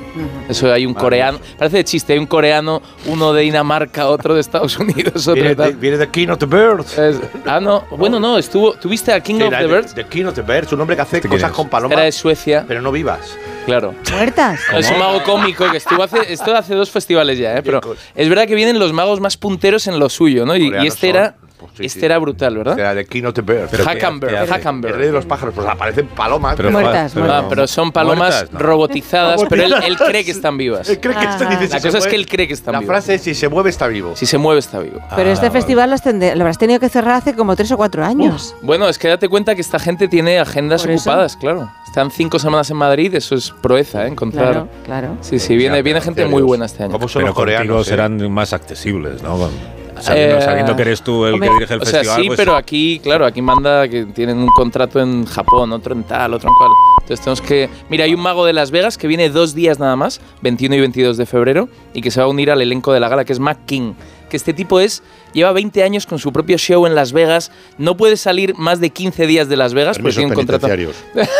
Eso hay un coreano, parece de chiste, hay un coreano, uno de Dinamarca, otro de Estados Unidos, otro Viene de viene de King of the Birds. Es- ah, no, bueno, no, estuvo, ¿tuviste a King Sí, of the de- Birds? de King of the Birds, un hombre que hace ¿Este cosas con palomas, Era de Suecia, pero no vivas. claro. ¿Muertas? Es un mago cómico que estuvo hace, esto hace dos festivales ya, ¿eh? pero es verdad que vienen los magos más punteros en lo suyo, ¿no? Y, y este son, era, pues sí, este sí. era brutal, ¿verdad? Era de King of the Birds. Pero ¿qué- Hackenberg? El rey de los pájaros, pues aparecen palomas. Pero, Muertas, pero- Ah, pero son palomas muertas, no. robotizadas, pero él, él cree que están vivas. Él cree que está- Ah. dice, si La cosa es que él cree que están La vivas. frase es si se mueve está vivo. Si se mueve, está vivo. Pero este Ah, festival lo, has tende- lo habrás tenido que cerrar hace como tres o cuatro años. Bueno, es que date cuenta que esta gente tiene agendas Por eso. ocupadas, claro. Están cinco semanas en Madrid, eso es proeza, ¿eh? Encontrar. Claro, claro. Sí, sí, viene, viene gente muy buena este año. ¿Cómo son Pero los coreanos? eh? serán más accesibles, ¿no? Sabiendo, Eh, sabiendo que eres tú el Hombre, que dirige el o sea, festival. sí, pues- pero aquí, claro, aquí manda que tienen un contrato en Japón, otro en tal, otro en cual. Entonces tenemos que... Mira, hay un mago de Las Vegas que viene dos días nada más, 21 y 22 de febrero, y que se va a unir al elenco de la gala, que es Mac King. Que este tipo es... Lleva 20 años con su propio show en Las Vegas, no puede salir más de 15 días de Las Vegas porque Permisos tiene un contrato... penitenciarios.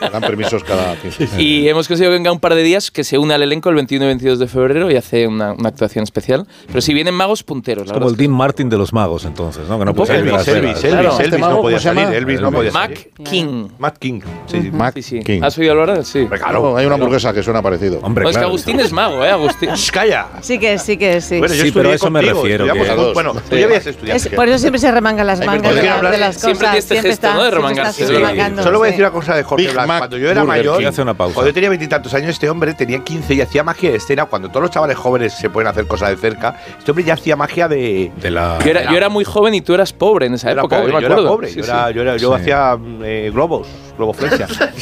Dan permisos cada 15 Y hemos conseguido que venga un par de días que se une al elenco el 21 y 22 de febrero y hace una, una actuación especial. Pero si vienen magos punteros, Es la como verdad el Dean Martin de los magos, entonces, ¿no? Que no puede salir Elvis, Elvis. Elvis, Claro. Elvis ¿Este no podía salir. Elvis no podía Mac salir. King. Matt King. Sí, sí. Mac Sí, sí. King. ¿Has oído hablar de él? Sí. Claro, hay una hamburguesa que suena parecido. Hombre, No, es que claro. Agustín es mago, ¿eh? Agustín. Calla. Sí que sí que sí. Bueno, yo Sí, pero eso me refiero, que-. Bueno, tú ya habías estudiado. Es- por eso siempre se remangan las mangas ¿por de, la- las siempre cosas. tiene este siempre gesto, está, ¿no? de siempre remangarse. está Sí. remangando, Solo voy a decir una cosa de Jorge Big. Mac Cuando yo era Burger mayor, King. Hace una pausa. cuando yo tenía veintitantos años, este hombre tenía 15 y hacía magia de escena. Cuando todos los chavales jóvenes se pueden hacer cosas de cerca, este hombre ya hacía magia de. De la... Yo era, yo era muy joven y tú eras pobre en esa época, pobre, yo me era acuerdo. pobre. Yo sí. era- yo era- yo Sí. hacía eh, globos, globoflexia.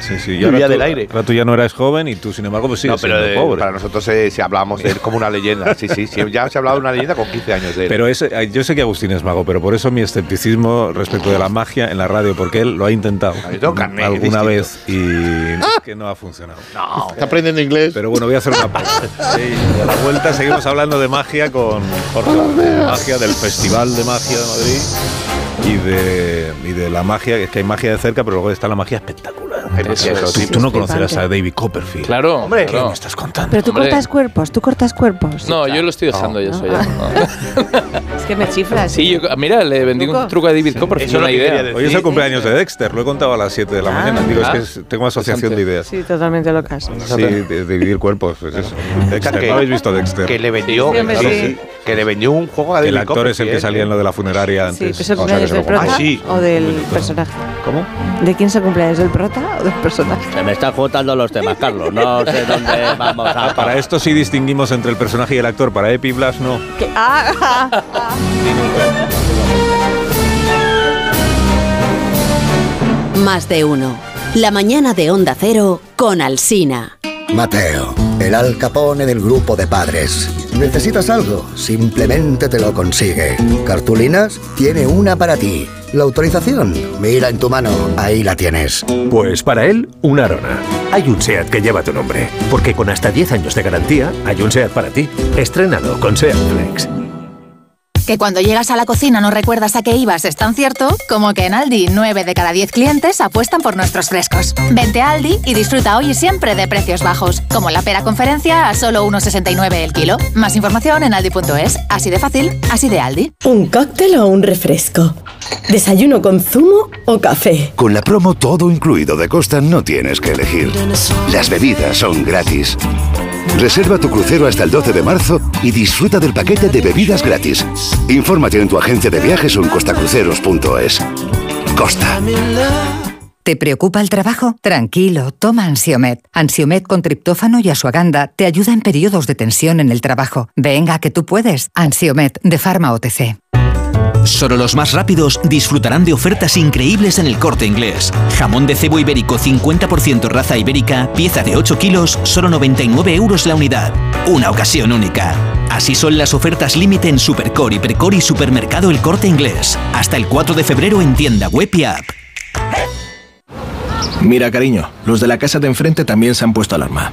Sí, sí. Y Vivía del aire. ahora tú ya no eras joven y tú, sin embargo, pues no, sigues pero siendo eh, pobre. para nosotros eh, si hablábamos de él como una leyenda. Sí, sí, sí, ya se ha hablado de una leyenda con 15 años de él. Pero ese, yo sé que Agustín es mago, pero por eso mi escepticismo respecto de la magia en la radio, porque él lo ha intentado alguna distinto. vez y es que no ha funcionado. no, Está aprendiendo inglés. Pero bueno, voy a hacer una pausa. Sí, y a la vuelta seguimos hablando de magia con Jorge. magia del Festival de Magia de Madrid y de, y de la magia, es que hay magia de cerca, pero luego está la magia espectacular. Eso es. sí. Tú, tú no Sí, conocerás a. David Copperfield. Claro, Hombre, ¿Qué claro. me estás contando? Pero tú Hombre. cortas cuerpos, tú cortas cuerpos. No, yo lo estoy dejando ya. no. Es que me chiflas. Sí, yo, mira, le vendí un ¿Truco? a David Copperfield, Eso es una idea. Hoy es el cumpleaños de Dexter, lo he contado a las 7 de la Ah. mañana. Digo, Ah. es que es- tengo asociación de ideas. Sí, totalmente locas. Sí, de, dividir cuerpos, pues eso. Dexter, que- ¿no habéis visto Dexter? Que le vendió, Sí, sí, sí. sí, que le vendió un juego a el David actor es el que salía en lo de la funeraria Sí, antes. ¿es el O sea, que cumpleaños se del prota Ah, sí. o del personaje? ¿Cómo? ¿De quién es el cumpleaños? ¿Del prota del personaje? Se me están juntando los temas, Carlos. No sé dónde vamos a. Ah, para esto sí distinguimos entre el personaje y el actor. Para Epi Blas no. ¿Qué? Ah, ah, ah. Más de uno. La mañana de Onda Cero con Alsina. Mateo, el Al Capone del grupo de padres. ¿Necesitas algo? Simplemente te lo consigue. ¿Cartulinas? Tiene una para ti. ¿La autorización? Mira en tu mano, ahí la tienes. Pues para él, una Arona. Hay un SEAT que lleva tu nombre, porque con hasta 10 años de garantía hay un SEAT para ti. Estrénalo con SEAT Flex. Que cuando llegas a la cocina no recuerdas a qué ibas es tan cierto como que en Aldi 9 de cada 10 clientes apuestan por nuestros frescos. Vente a Aldi y disfruta hoy y siempre de precios bajos, como la pera conferencia a solo 1,69 el kilo. Más información en aldi.es. Así de fácil, así de Aldi. ¿Un cóctel o un refresco? ¿Desayuno con zumo o café? Con la promo todo incluido de Costa no tienes que elegir. Las bebidas son gratis. Reserva tu crucero hasta el 12 de marzo y disfruta del paquete de bebidas gratis. Infórmate en tu agencia de viajes o en costacruceros.es. Costa. ¿Te preocupa el trabajo? Tranquilo, toma Ansiomet. Ansiomet con triptófano y asuaganda te ayuda en periodos de tensión en el trabajo. Venga, que tú puedes. Ansiomet de Pharma OTC. Solo los más rápidos disfrutarán de ofertas increíbles en el corte inglés. Jamón de cebo ibérico 50% raza ibérica, pieza de 8 kilos, solo 99 euros la unidad. Una ocasión única. Así son las ofertas límite en Supercore, Hipercore y Supermercado El Corte Inglés. Hasta el 4 de febrero en tienda web y app. Mira, cariño, los de la casa de enfrente también se han puesto alarma.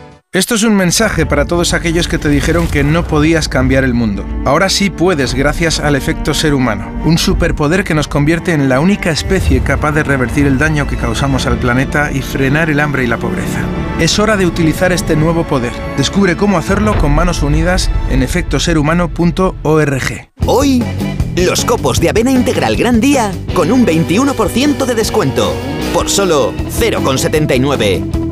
Esto es un mensaje para todos aquellos que te dijeron que no podías cambiar el mundo. Ahora sí puedes gracias al efecto ser humano, un superpoder que nos convierte en la única especie capaz de revertir el daño que causamos al planeta y frenar el hambre y la pobreza. Es hora de utilizar este nuevo poder. Descubre cómo hacerlo con manos unidas en efectoserhumano.org. Hoy, los copos de avena integral Gran Día con un 21% de descuento. Por solo 0,79.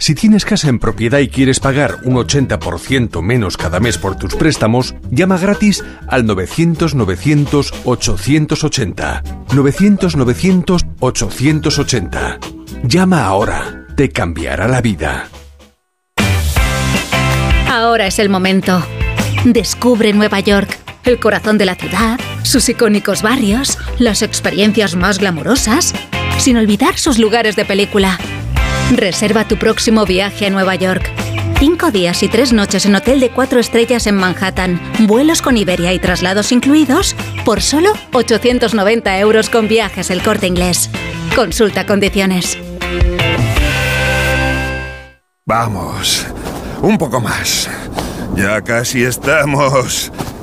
Si tienes casa en propiedad y quieres pagar un 80% menos cada mes por tus préstamos, llama gratis al 900-900-880. 900-900-880. Llama ahora. Te cambiará la vida. Ahora es el momento. Descubre Nueva York, el corazón de la ciudad, sus icónicos barrios, las experiencias más glamurosas, sin olvidar sus lugares de película. Reserva tu próximo viaje a Nueva York. Cinco días y tres noches en hotel de cuatro estrellas en Manhattan, vuelos con Iberia y traslados incluidos, por solo 890 euros con viajes el corte inglés. Consulta condiciones. Vamos, un poco más. Ya casi estamos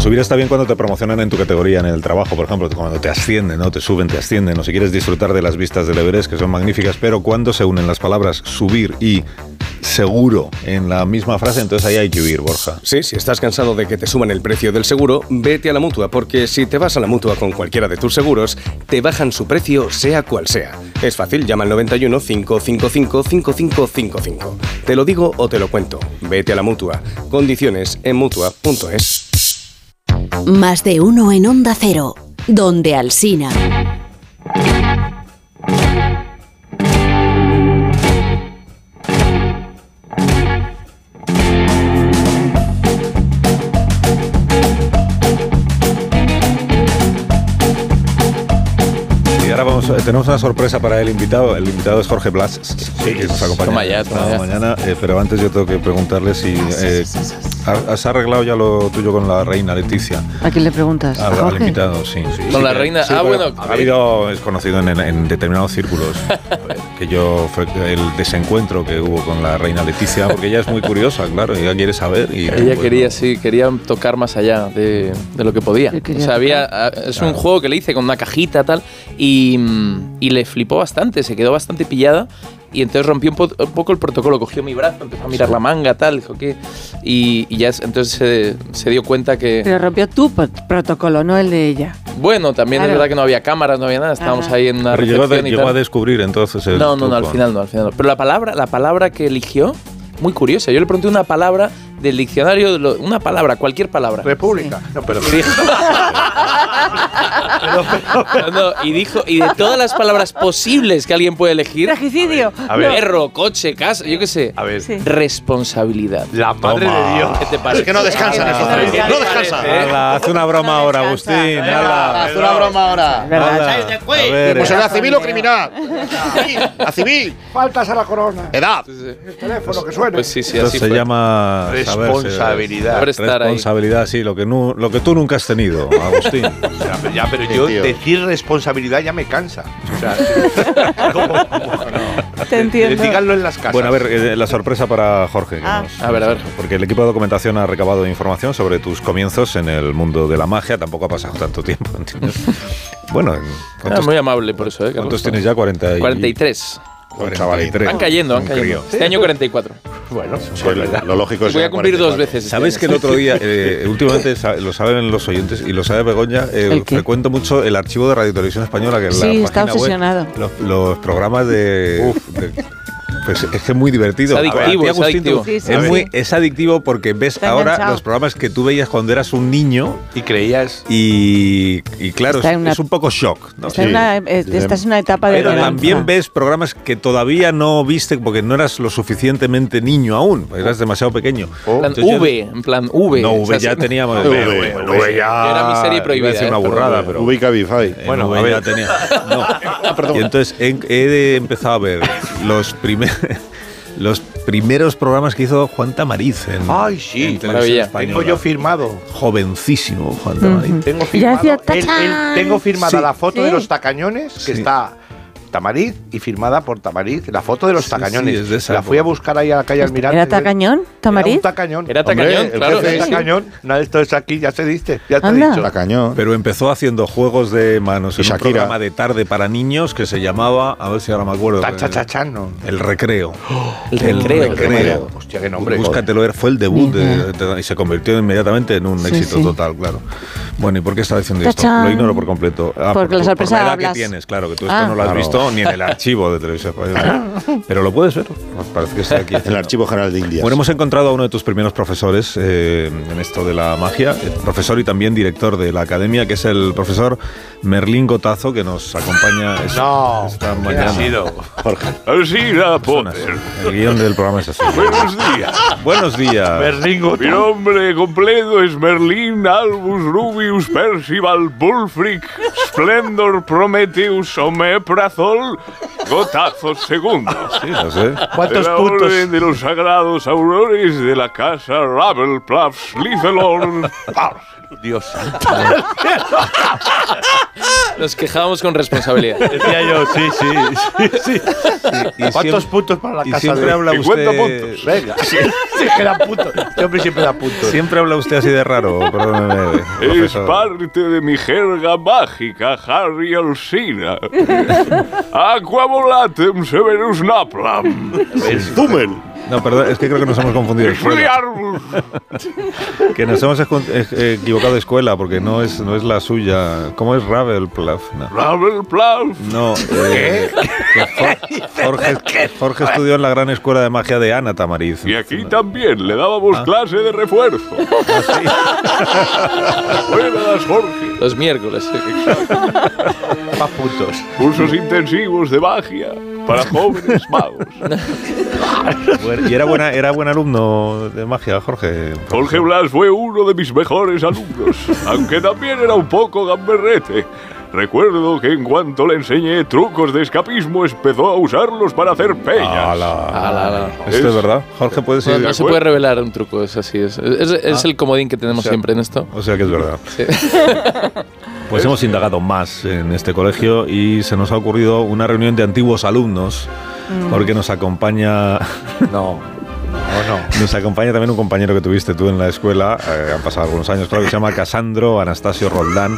Subir está bien cuando te promocionan en tu categoría, en el trabajo, por ejemplo, cuando te ascienden, ¿no? Te suben, te ascienden, o si quieres disfrutar de las vistas del Everest, que son magníficas, pero cuando se unen las palabras subir y seguro en la misma frase, entonces ahí hay que huir, Borja. Sí, si estás cansado de que te suban el precio del seguro, vete a la mutua, porque si te vas a la mutua con cualquiera de tus seguros, te bajan su precio, sea cual sea. Es fácil, llama al 91 555 5555. Te lo digo o te lo cuento. Vete a la mutua. Condiciones en mutua.es. Más de uno en Onda Cero, donde Alsina. Tenemos una sorpresa para el invitado. El invitado es Jorge Blas, que nos acompaña Toma ya, toma ya. mañana. eh, pero antes yo tengo que preguntarle si eh, ¿has arreglado ya lo tuyo con la reina Leticia. ¿A quién le preguntas? Al, ¿A al invitado, sí. sí. Con Sí, la que- reina- sí, ah, bueno, Ha habido, es conocido en, en- determinados círculos aquello fue el desencuentro que hubo con la reina Leticia, porque ella es muy curiosa, claro, ella quiere saber. Y, Ella bueno, quería, sí, quería tocar más allá de, de lo que podía. O sea, había, ah, es un juego que le hice con una cajita tal y, mm, y le flipó bastante, se quedó bastante pillada y entonces rompió un, po- un poco el protocolo, cogió mi brazo, empezó a mirar la manga tal, dijo que y, y ya es- entonces se, se dio cuenta que Pero rompió tu pro- protocolo, no el de ella. bueno, también Claro. es verdad que no había cámaras, no había nada, estábamos Ajá. ahí en una Pero llegó, recepción de- y llegó tal. a descubrir entonces el No, no, no, al final no, al final no. Pero la palabra, la palabra que eligió, muy curiosa. Yo le pregunté una palabra del diccionario, de lo- una palabra, cualquier palabra. República. No, pero. Y dijo, No, no, y dijo, y de todas las palabras posibles que alguien puede elegir, Tragicidio. A ver. perro, coche, casa, yo qué sé, A ver. responsabilidad. La madre Toma. de Dios. ¿Qué te parece? Es que no descansan estos no tres. descansan. No descansan. Ala, haz una broma ahora, Agustín. Haz una broma ahora. Ver, Pues eh, era civil o criminal. A civil. Faltas a la corona. Edad. El teléfono que suene. Pues sí, sí, así se llama Responsabilidad. Responsabilidad, sí, lo que, nu- lo que tú nunca has tenido, Agustín. Ya, pero- ya, pero yo decir responsabilidad ya me cansa. O sea, ¿cómo- cómo no? Te entiendo. Díganlo en las casas. Bueno, a ver, eh, la sorpresa para Jorge. Ah. nos- A ver, a ver. Porque el equipo de documentación ha recabado información sobre tus comienzos en el mundo de la magia. Tampoco ha pasado tanto tiempo, ¿entiendes? bueno, ¿en Ah, ¿cuántos, muy amable por eso, ¿eh? cuántos tienes ya? 40 y- 43. 43. Van cayendo, van cayendo. Este año 44. Bueno, Pues lo, lo lógico es Voy a cumplir dos 44. veces. este ¿Sabes que el otro día, eh, últimamente lo saben los oyentes y lo sabe Begoña, eh, frecuento mucho el archivo de Radio Televisión Española, que es Sí, la está web, obsesionado. los, los programas de, de- Pues es que es muy divertido. Es adictivo, A ti, es Agustín, adictivo. tú- Sí, sí, es, sí. muy, es adictivo porque ves Está ahora enganchado. los programas que tú veías cuando eras un niño Y creías. y, y claro, es, una- es un poco shock. ¿no? Está una- eh, estás en una etapa de Pero también ves programas que todavía no viste porque no eras lo suficientemente niño aún, eras demasiado pequeño. En plan Entonces ya- V, en plan V. No, o sea, V ya sí. teníamos. V, V, V, V ya. Era mi serie iba a prohibida, decir eh, una pero burrada, pero. Ubica Cabify. en Bueno, V a ver. ya tenía. No. Y entonces he, he empezado a ver los primeros. Los primeros programas que hizo Juan Tamariz en, Ay, sí. en televisión Maravilla. española. Tengo yo firmado. Jovencísimo Juan Tamariz. Tengo Ya firmado. hacía el- el- tachán. tengo firmada Sí. la foto de los tacañones, que Sí. está Tamariz y firmada por Tamariz. La foto de los Sí, tacañones. sí, es de esa la fui a buscar ahí a la calle Almirante. ¿Era tacañón, Era Tamariz? un tacañón. Era Hombre, tacañón, el claro. jefe Sí, es sí. tacañón. Una de estos aquí, ya se diste. Ya te he Anda. dicho. Tacañón. Pero empezó haciendo juegos de manos Y en un Shakira. programa de tarde para niños que se llamaba, a ver si ahora me acuerdo, Tachachachán, no. El Recreo. El recreo. Hostia, qué nombre. Búscatelo, era- fue el debut de- de- y se convirtió inmediatamente en un Sí, éxito sí. total, claro. Bueno, ¿y por qué estaba diciendo esto? Lo ignoro por completo. Ah, Porque por, la por sorpresa la edad hablas. que tienes, claro, que tú esto Ah. no lo has Claro. visto ni en el archivo de televisión española. Pero lo puedes ver, Pues parece que está aquí. El Archivo General de Indias. Bueno, hemos encontrado a uno de tus primeros profesores eh, en esto de la magia, eh, profesor y también director de la academia, que es el profesor Merlín Gotazo, que nos acompaña es- No, esta ¿quién mañana. ha sido? Jorge. Personas. Potter. El guion del programa es así. Buenos días. Buenos días. Berlingo. Mi nombre completo es Merlin Albus Rubius Percival Bullfric Splendor Prometheus Omeprazol Gotazos segundo. Sí, lo sé. ¿Cuántos de la puntos? orden de los sagrados aurores de la casa Ravelpluff Slytherin. Dios santo. Nos quejábamos con responsabilidad. Decía yo, sí, sí, sí, sí. Y ¿Cuántos siempre- puntos para la y casa siempre de habla 50 usted, puntos. Venga, sí, sí, que da puntos. Este siempre da puntos. Siempre habla usted así de raro, perdóneme. Es parte de mi jerga mágica, Harry Alsina. Aqua volatem severus naplam. Zumel. No, perdón, es que creo que nos hemos confundido. Que nos hemos escon- eh, equivocado de escuela porque no es, no es la suya. ¿Cómo es Ravelpluff? No. Ravelpluff. No, eh, que Jorge, Jorge estudió en la gran escuela de magia de Ana Tamariz. Y aquí también le dábamos Ah. clase de refuerzo. Buenas, Jorge. Los miércoles. Más puntos. Cursos intensivos de magia para jóvenes magos. Y era buena, era buen alumno de magia, Jorge. Jorge Blas fue uno de mis mejores alumnos, aunque también era un poco gamberrete. Recuerdo que en cuanto le enseñé trucos de escapismo, empezó a usarlos para hacer peñas. Ala. Ala, ala. Esto es verdad. Jorge puede No, ser. no se puede revelar un truco, es así. Es, es- es Ah. el comodín que tenemos O sea, siempre en esto. O sea que es verdad. Sí. Pues hemos indagado más en este colegio y se nos ha ocurrido una reunión de antiguos alumnos porque nos acompaña... No. ¿O no? Nos acompaña también un compañero que tuviste tú en la escuela, eh, han pasado algunos años, claro, que se llama Casandro Anastasio Roldán,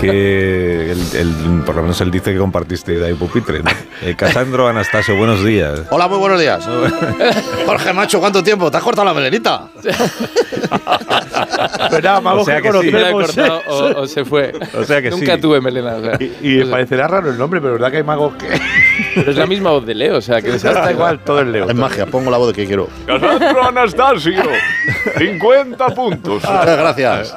que él- él- por lo menos él dice que compartiste de ahí pupitre. ¿no? Eh, Casandro Anastasio, buenos días. Hola, muy buenos días. Jorge, macho, ¿cuánto tiempo? ¿Te has cortado la melenita? Verá, O sea que sí. Se la he conocemos. cortado o, o se fue. O sea que Nunca sí. tuve melena. o sea. Y, y me parecerá raro el nombre, pero verdad que hay magos que. Pero es la misma voz de Leo, o sea que Está igual, todo el Leo. Es magia, pongo la voz de que quiero. Casandro Anastasio, 50 puntos. Muchas gracias.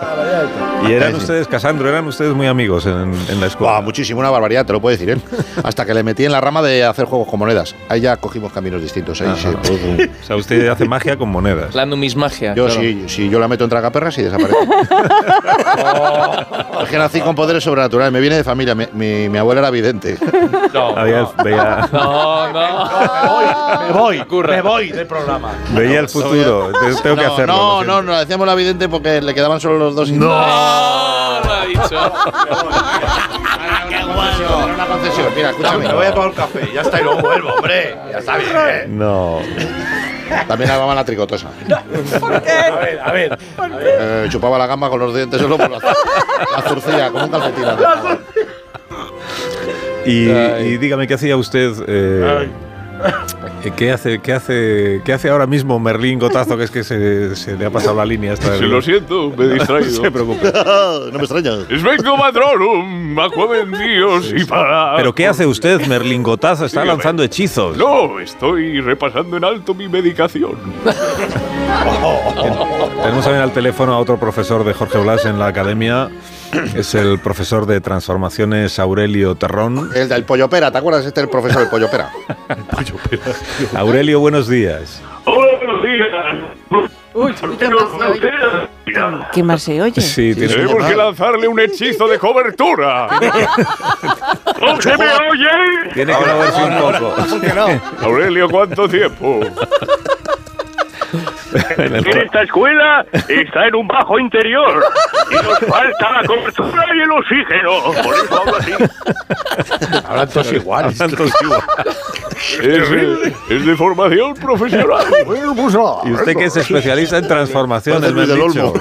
Y eran ustedes, Casandro, eran ustedes muy amigos en, en la escuela. Buah, muchísimo, una barbaridad, te lo puedo decir, ¿eh? Hasta que le metí en la rama de hacer juegos con monedas. Ahí ya cogimos caminos distintos. Ahí se O sea, usted hace magia con monedas. la numismagia. Yo claro. sí, sí, yo la meto en tragaperras y desaparece. Es que nací con poderes sobrenaturales, me viene de familia. Mi, mi- mi abuela era vidente. Había- veía, No, no. Me voy, me voy del programa. veía el futuro. Tengo que hacerlo. no, lo no, no, decíamos la vidente porque le quedaban solo los dos. No, no ha dicho. Era una concesión, mira, escúchame. Me voy a tomar un café, ya está y luego vuelvo, hombre. Ya está bien. ¿eh? No. También la tricotosa. ¿Por qué? A ver, a ver. Eh, chupaba la gamba con los dientes solo por la, la zurcilla, como un calcetín. Y, y dígame, ¿qué hacía usted? eh, eh, ¿Qué hace, qué, hace, ¿Qué hace ahora mismo Merlín Gotazo, que es que se, se le ha pasado la línea? Esta Se lo siento, me he distraído. No se preocupe. no me extraña. Svecto patronum, aquamen dios y para... ¿Pero qué hace usted, Merlín Gotazo? Está Dígame. lanzando hechizos. No, estoy repasando en alto mi medicación. Tenemos también al teléfono a otro profesor de Jorge Blas en la academia. Es el profesor de transformaciones Aurelio Terrón. El del pollo pera, ¿te acuerdas? Este es el profesor del pollo pera. Aurelio, buenos días. Hola, buenos días. Uy, qué mal se oye. Qué mal se oye. Sí, tiene Tenemos que lanzarle un hechizo de cobertura. ¡No se me oye! Tiene que moverse un poco. Aurelio, ¿cuánto tiempo? En el- esta escuela está en un bajo interior y nos falta la cobertura y el oxígeno. Por eso hablo así. Hablan todos igual. Hablan todos igual. Es, es de formación profesional. Y usted que es especialista en transformaciones, me del dicho.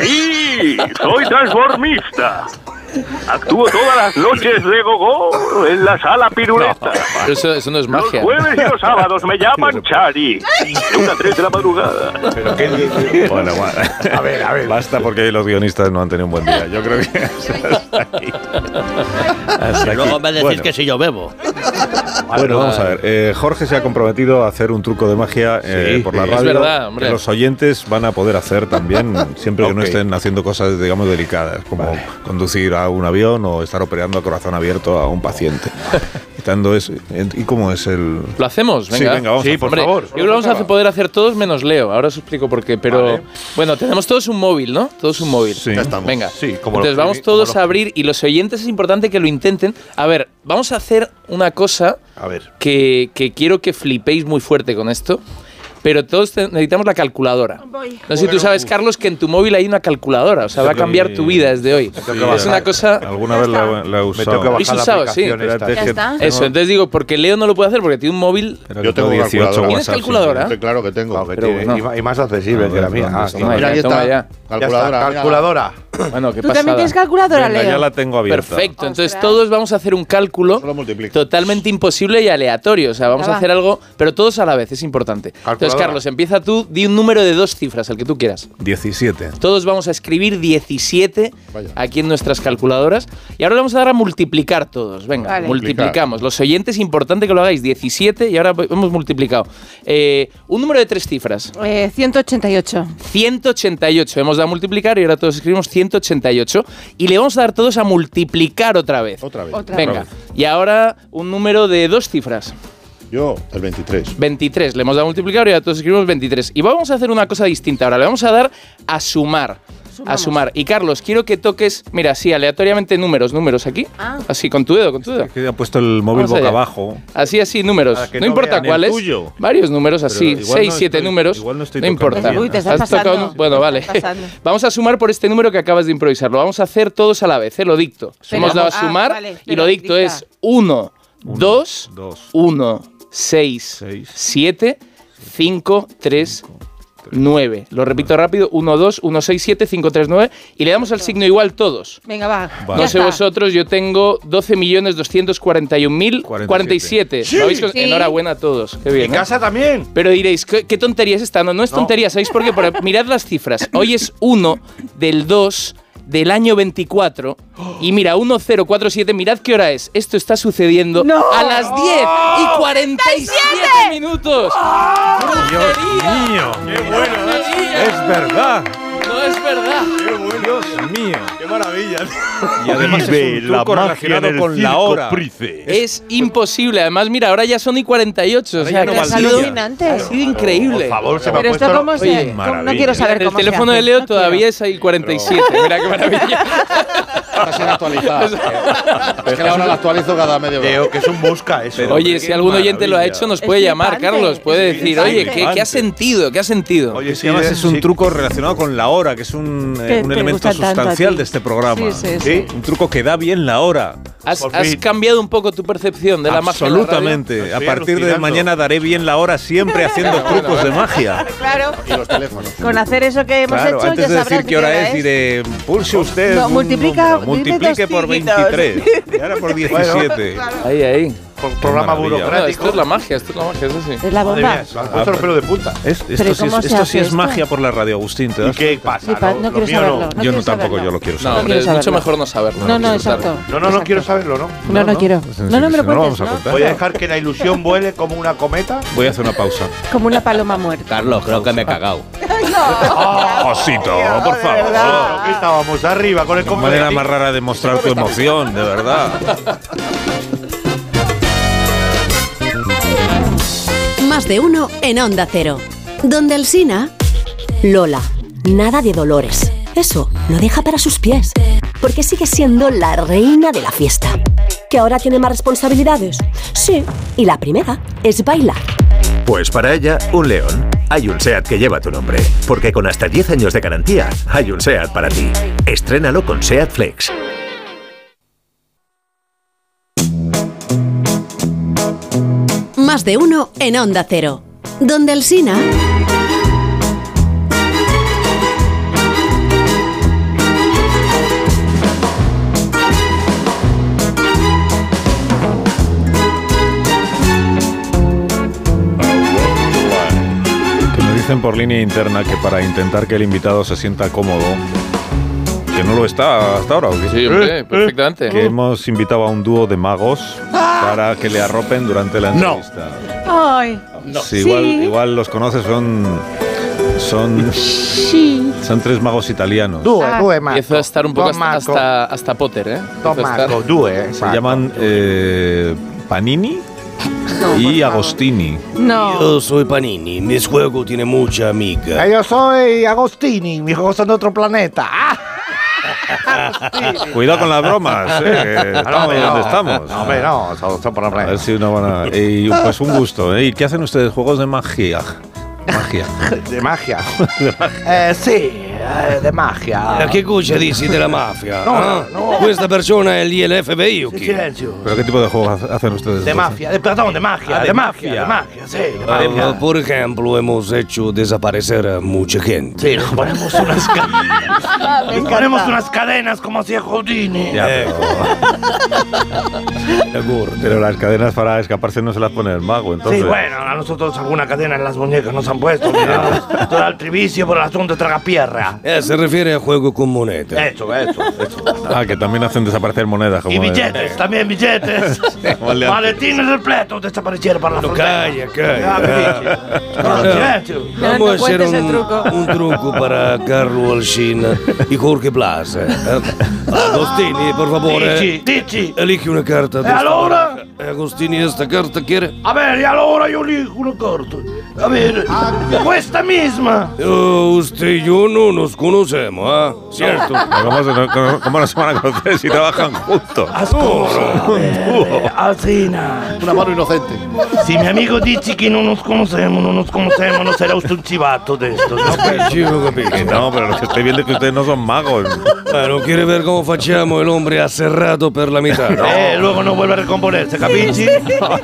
Sí, soy transformista. Actúo todas las noches de gogo en la sala piruleta. Pero eso, eso no es Los magia. jueves y los sábados me llaman Chari. De una a tres de la madrugada. Pero qué dice. Bueno, bueno. A ver, a ver. Basta porque los guionistas no han tenido un buen día. Yo creo que hasta aquí. Hasta aquí. Bueno. si yo bebo. Bueno, vamos a ver. Eh, Jorge se ha comprometido a hacer un truco de magia eh, Sí, por la radio. Es verdad, hombre. Que los oyentes van a poder hacer también, siempre que no estén haciendo cosas, digamos, delicadas, como conducir a un avión o estar operando a corazón abierto a un paciente. Quitando eso. ¿Y cómo es el...? ¿Lo hacemos? Sí, Venga, venga, vamos a Sí, por Hombre, favor. Yo que vamos a poder hacer todos menos Leo. Ahora os explico por qué. Pero Vale. bueno, tenemos todos un móvil, ¿no? Todos un móvil. Sí. Ya estamos. Venga. Sí, como Entonces los vamos todos a los- abrir y los oyentes es importante que lo intenten. A ver, vamos a hacer una cosa A ver. que, que quiero que flipéis muy fuerte con esto. Pero todos necesitamos la calculadora. No sé si tú sabes, Carlos, que en tu móvil hay una calculadora. O sea, va a cambiar tu vida desde hoy. Es una cosa. Alguna vez la, la he Me usado. tengo que ¿Habéis bajar la? Sí. Ya está. Eso, entonces digo, porque Leo no lo puede hacer porque tiene un móvil. espera, Yo tengo 18 calculadora. ¿Tienes calculadora? Sí, claro que tengo. Claro que Pero tiene, bueno. y, más accesible que la mía. ¿dónde Ah, Mira, ya, ahí toma está. ya. Calculadora. Ya está, mira. calculadora. Bueno, qué ¿Tú también tienes calculadora, Venga, Leo? ya la tengo abierta. Perfecto, entonces Ostras. todos vamos a hacer un cálculo totalmente imposible y aleatorio. O sea, vamos a hacer algo, pero todos a la vez, es importante. Entonces. Carlos, empieza tú, di un número de dos cifras, el que tú quieras. 17. Todos vamos a escribir 17 Vaya. aquí en nuestras calculadoras. Y ahora le vamos a dar a multiplicar todos. Venga, Vale. multiplicamos. Los oyentes, importante que lo hagáis. 17 y ahora hemos multiplicado. Eh, un número de tres cifras. Eh, 188. 188. Hemos dado a multiplicar y ahora todos escribimos 188. Y le vamos a dar todos a multiplicar otra vez. Otra vez. Otra Venga. vez. Y ahora un número de dos cifras. Yo, el 23. 23. Le hemos dado a multiplicar y ahora todos escribimos 23. Y vamos a hacer una cosa distinta ahora. Le vamos a dar a sumar. A sumar. Y Carlos, quiero que toques, mira, así, aleatoriamente números, números aquí. Ah. Así, con tu dedo, con tu dedo. Que ha puesto el móvil Vamos boca allá. abajo. Así, así, números. No, no importa cuáles. tuyo. Varios números así. Pero igual 6, no 7 estoy- números. igual no estoy no importa. Uy, te estás Has tocado pasando. un- Bueno, Te vale. pasando. Vamos a sumar por este número que acabas de improvisar. Lo vamos a hacer todos a la vez, ¿eh? Lo dicto. Pero- Hemos dado a ah, sumar vale, y lo dicto dicta. es 1, 2, 1, 6, 7, 5, 3, 9. Lo repito rápido, 1, 2, 1, 6, 7, 5, 3, 9. Y le damos al signo igual todos. Venga, va. No Ya sé está. vosotros, yo tengo 12.241.047. Sí. ¿Lo habéis con- Sí. Enhorabuena a todos. Qué bien. En ¿eh? casa también. Pero diréis, ¿qué, qué tontería es esta? No, no es No. tontería, ¿sabéis por qué? Porque mirad las cifras. Hoy es 1 del 2 del año 24. Y mira, 1047, mirad qué hora es. Esto está sucediendo a las 10 y 47 minutos. Dios mío. Qué bueno, Es verdad. No es verdad. Dios mío. Qué maravilla. Y además Vive es un la truco magia relacionado con la hora. Price. Es imposible. Además, mira, ahora ya son y 48. O Ahora sea, ya no que ha sido, ha sido increíble. Por favor, se me ha Pero esto puesto... cómo se... No quiero saber el cómo se teléfono hace. de Leo No todavía quiero. es ahí 47. Mira qué maravilla. Está sin actualizar. es que ahora la actualizo cada medio Leo, que es un busca eso. Pero- Oye, qué si algún oyente lo ha hecho, nos Es puede llamar, flipante, Carlos. Puede decir, oye, ¿qué, qué ha sentido? ¿Qué ha sentido? Oye, Es que además sí, es un sí. truco relacionado con la hora, que es un, eh, un elemento sustancial de este programa. Sí, sí, sí. Un truco que da bien la hora. ¿Has, has cambiado un poco tu percepción de la magia? de la? Absolutamente. A partir de mañana daré bien la hora siempre haciendo trucos de magia. Claro, Y los teléfonos. con hacer eso que hemos Claro, hecho antes ya de decir qué hora es, es. diré, pulse usted No, un multiplica- número, multiplique por dígitos. 23 y ahora por 17. Ahí, ahí. Por programa. No, burocrático. esto es la magia, esto es la magia, eso sí. Es la bomba. mía, los pelos de punta. Es- esto sí, ¿cómo es, se esto sí es esto? magia por la radio, Agustín. ¿te ¿Y das qué cuenta? pasa? No Lo quiero mío saberlo. No yo no tampoco, saberlo. yo lo quiero No, saber. es mucho mejor no saberlo. No, no, exacto. No, no, no quiero saberlo, ¿no? No, no quiero. Pues, No, no me lo no, cuentes, ¿no? Voy a dejar que la ilusión vuele como una cometa. Voy a hacer una pausa. Como una paloma muerta. Carlos, creo que me he cagado. Osito, por favor. Oh, aquí estábamos arriba con el Qué manera más rara de mostrar tu emoción, de verdad. Más de uno en Onda Cero. Donde el Sina. Lola, nada de dolores. Eso lo deja para sus pies. Porque sigue siendo la reina de la fiesta. ¿Que ahora tiene más responsabilidades? Sí. Y la primera es bailar. Pues para ella, un león. Hay un SEAT que lleva tu nombre. Porque con hasta 10 años de garantía, hay un SEAT para ti. Estrénalo con SEAT Flex. De uno en Onda Cero. Donde el Sina. Que me dicen por línea interna que para intentar que el invitado se sienta cómodo, que no lo está hasta ahora, ¿o qué? Sí, hombre, perfectamente. Que hemos invitado a un dúo de magos para que le arropen durante la No. entrevista. Ay. Sí, igual, igual los conoces, son. Son. Son tres magos italianos. Due, Ah. due, Marco. Empiezo a estar un poco Don hasta, Marco. hasta, hasta Potter, ¿eh? Empiezo a estar- Marco, due. Se llaman eh, Panini y Agostini. No. Yo soy Panini, mi juego tiene mucha amiga. Eh, yo soy Agostini, mi juego son de otro planeta. ¡Ah! Cuidado con las bromas, eh, no, estamos hombre, donde no. estamos. No, hombre, no, por la A planeta. ver si una buena. Y pues un gusto, ¿eh? ¿Y qué hacen ustedes? Juegos de magia. Magia. De magia. De magia. Eh, sì, eh, de magia. Ma che cosa dici della mafia? No, ah? no. Questa persona è lì l'FBI o Sì, chi? silenzio. ¿Pero qué tipo de juegos hacen ustedes? De entonces? mafia, de, perdón, de magia, Ah, de, de magia, mafia. de magia, sí, de Ah, magia. por ejemplo, hemos hecho desaparecer a mucha gente. Sí, nos ponemos unas cadenas. Nos ponemos unas cadenas como hacía Houdini. Ya, pero, pero las cadenas para escaparse no se las pone el mago, entonces. Sí, bueno, a nosotros alguna cadena en las muñecas nos han puesto. Todo el trivicio por el asunto de tragapierra. Eh, se refiere a juego con moneda. Eso, eso, eso. Ah, que también hacen desaparecer monedas. Como Y de- billetes, también billetes. de. Maletines repletos desaparecieron para la No, calla, calla. Dice. No, silencio. Vamos no a hacer un, truco. un truco para Carlo Alcina y Jorge Plaza. Eh, Agostini, por favor. Dici, eh, dici. Elige una carta. de E allora? Eh, Agostini, esta carta quiere. A ver, y allora io elijo una carta. A ver, questa misma. Oh, usted y yo no, nos conocemos, ¿ah? ¿Cierto? ¿Cómo, se- no, cómo no se van a conocer si trabajan juntos? Alcina. Una mano inocente. Si mi amigo dice que no nos conocemos, no nos conocemos, no será usted un chivato de estos, ¿no? Que No, pero lo que estoy viendo es que ustedes no son magos. Bueno, quiere ver cómo facciamo el hombre aserrato per la mitad. Eh, luego no vuelve a recomponerse, capisci?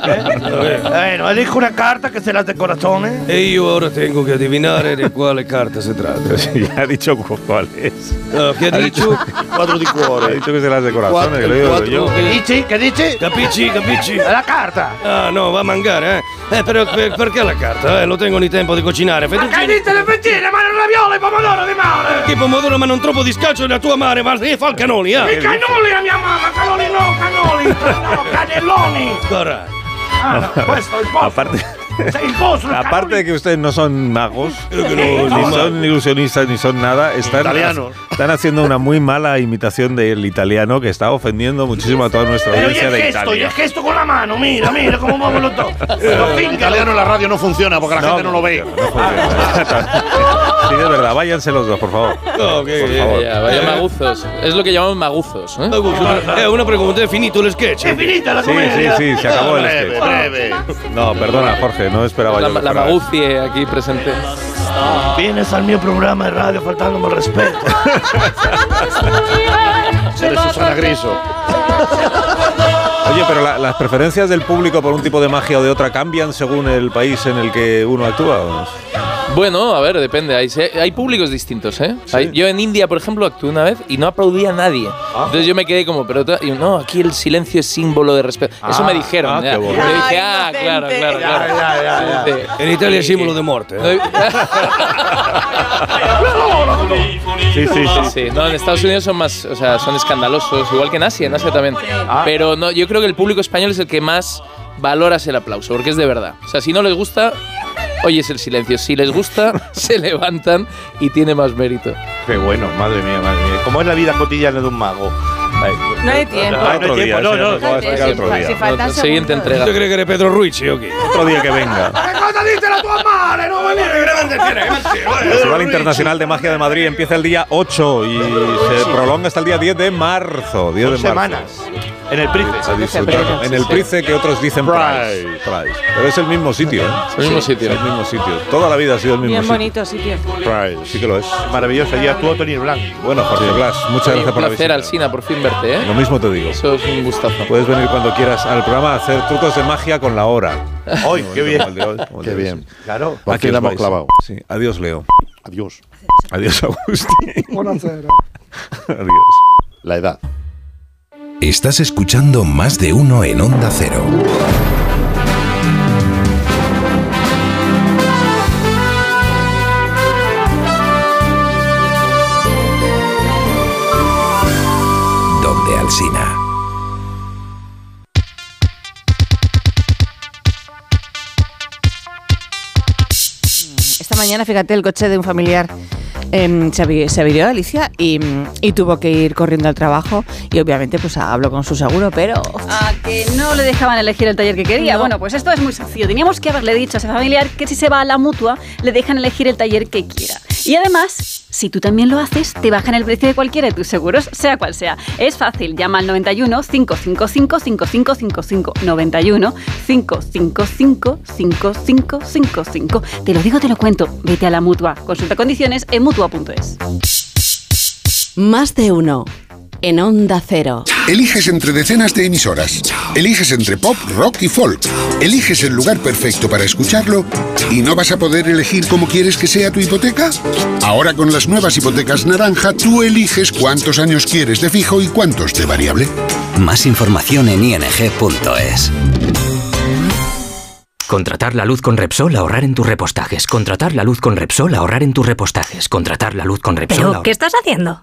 Eh, Bueno, elijo una carta que será de corazones. E io ora tengo che adivinare di quale carta si tratta. ya cu- cuál es. ¿Qué ha dicho? Cuatro di Ha cuore. dicho que se las de corazones, que lo digo yo. Che dici? Che dici? Capisci, capisci? La carta. Ah, no, va a mangiare, eh? Eh, però per- perché la carta? Eh, lo tengo di tempo di cucinare. Ma che dite le fettine, ma non raviole, pomodoro di mare! Che pomodoro, ma non troppo di scalcio da tua mare, ma si fa il canoli, I eh? cannoli a mia mamma, cannoli no, cannoli! No, cannelloni! Corra. Ah, no, questo è il posto. Aparte, Sei aparte de que ustedes no son magos, ni no, no, son ilusionistas, ni son nada, están, están haciendo una muy mala imitación del italiano que está ofendiendo muchísimo a toda nuestra Pero y audiencia el de gesto, y Italia. el gesto con la mano, mira, mira cómo muevo los dos. Los El italiano en la radio no funciona porque la No, gente no lo ve. Sí, de verdad, váyanse los dos, por favor. Ok, Por favor. Ya, vaya maguzos. Es lo que llamamos maguzos. ¿eh? Eh, una pregunta, finito lo sketch? È finita la Sí, sí, comedia. sí, se acabó el Breve, sketch. breve. No, perdona, Jorge, no esperaba La, yo. la magucie aquí presente. Vienes al mio programma de radio faltándome el respeto. Eres Susana Griso. Oye, pero la- las preferencias del público por un tipo de magia o de otra cambian según el país en el que uno actúa. ¿o no? Bueno, a ver, depende. Hay, hay públicos distintos, ¿eh? Hay- yo en India, por ejemplo, actué una vez y no aplaudía a nadie. Entonces yo me quedé como, pero y no, aquí el silencio es símbolo de respeto. Eso Ah, me dijeron. ah, ya. qué bueno. Yo dije, Ay, ah, claro, claro, claro. Ya, ya, ya, Sí. En Italia è simbolo di morte. No, eh. Sí, sí, Sí, sí. sí. No, en Estados Unidos son más, o sea, son escandalosos, igual que en Asia, en Asia también. Ah. Pero no, yo creo que el público español es el que más valoras el aplauso, porque es de verdad. O sea, si no les gusta, oyes el silencio. Si les gusta, se levantan y tiene más mérito. Qué bueno, madre mía, madre mía. ¿Cómo es la vida cotidiana de un mago? No hay tiempo. Ah, no Otro día, no, no. faltan Otro- siguiente entrega. ¿Tú crees que eres Pedro Ruiz o qué? Otro día que venga. Che cosa dite la tua madre? No, che El Festival Internacional de Magia de Madrid empieza el día 8 y se prolonga hasta el día 10 de marzo. 10 de semanas. En el Price. En el Price que otros dicen Price. Price. Pero es el mismo sitio. ¿eh? El mismo sitio. Es el mismo sitio. Toda la vida ha sido el mismo Bien sitio. bonito sitio. Price. Sí que lo es. Maravilloso. Allí actuó Tony Blanc. Bueno, Jorge Blas, muchas gracias un por la placer, visita. Alsina, por fin verte, ¿eh? Lo mismo te digo. Eso es un gustazo. Puedes venir cuando quieras al programa a hacer trucos de magia con la hora. ¡Ay, qué bien! Como el de hoy, como el Qué de hoy, bien. sí. Claro. Aquí Aquí la os hemos clavado. Sí. Adiós, Leo. Adiós. Adiós, Agustín. Buonasera. Adiós. La edad. Estás escuchando más de uno en Onda Cero. Mañana, fíjate, el coche de un familiar em, se, se averió Alicia y, y tuvo que ir corriendo al trabajo y obviamente pues habló con su seguro, pero... A que no le dejaban elegir el taller que quería. No. Bueno, pues esto es muy sencillo. Teníamos que haberle dicho a ese familiar que si se va a la mutua, le dejan elegir el taller que quiera. Y además, si tú también lo haces, te bajan el precio de cualquiera de tus seguros, sea cual sea. Es fácil, llama al 91 555 5555 91 555 5555. Te lo digo, te lo cuento. Vete a la mutua. Consulta condiciones en mutua.es. Más de uno. En Onda Cero. Eliges entre decenas de emisoras. Eliges entre pop, rock y folk. Eliges el lugar perfecto para escucharlo y no vas a poder elegir cómo quieres que sea tu hipoteca. Ahora con las nuevas hipotecas naranja, tú eliges cuántos años quieres de fijo y cuántos de variable. Más información en ing.es. Contratar la luz con Repsol, ahorrar en tus repostajes. Contratar la luz con Repsol, ahorrar en tus repostajes. Contratar la luz con Repsol. ¿Pero qué estás haciendo?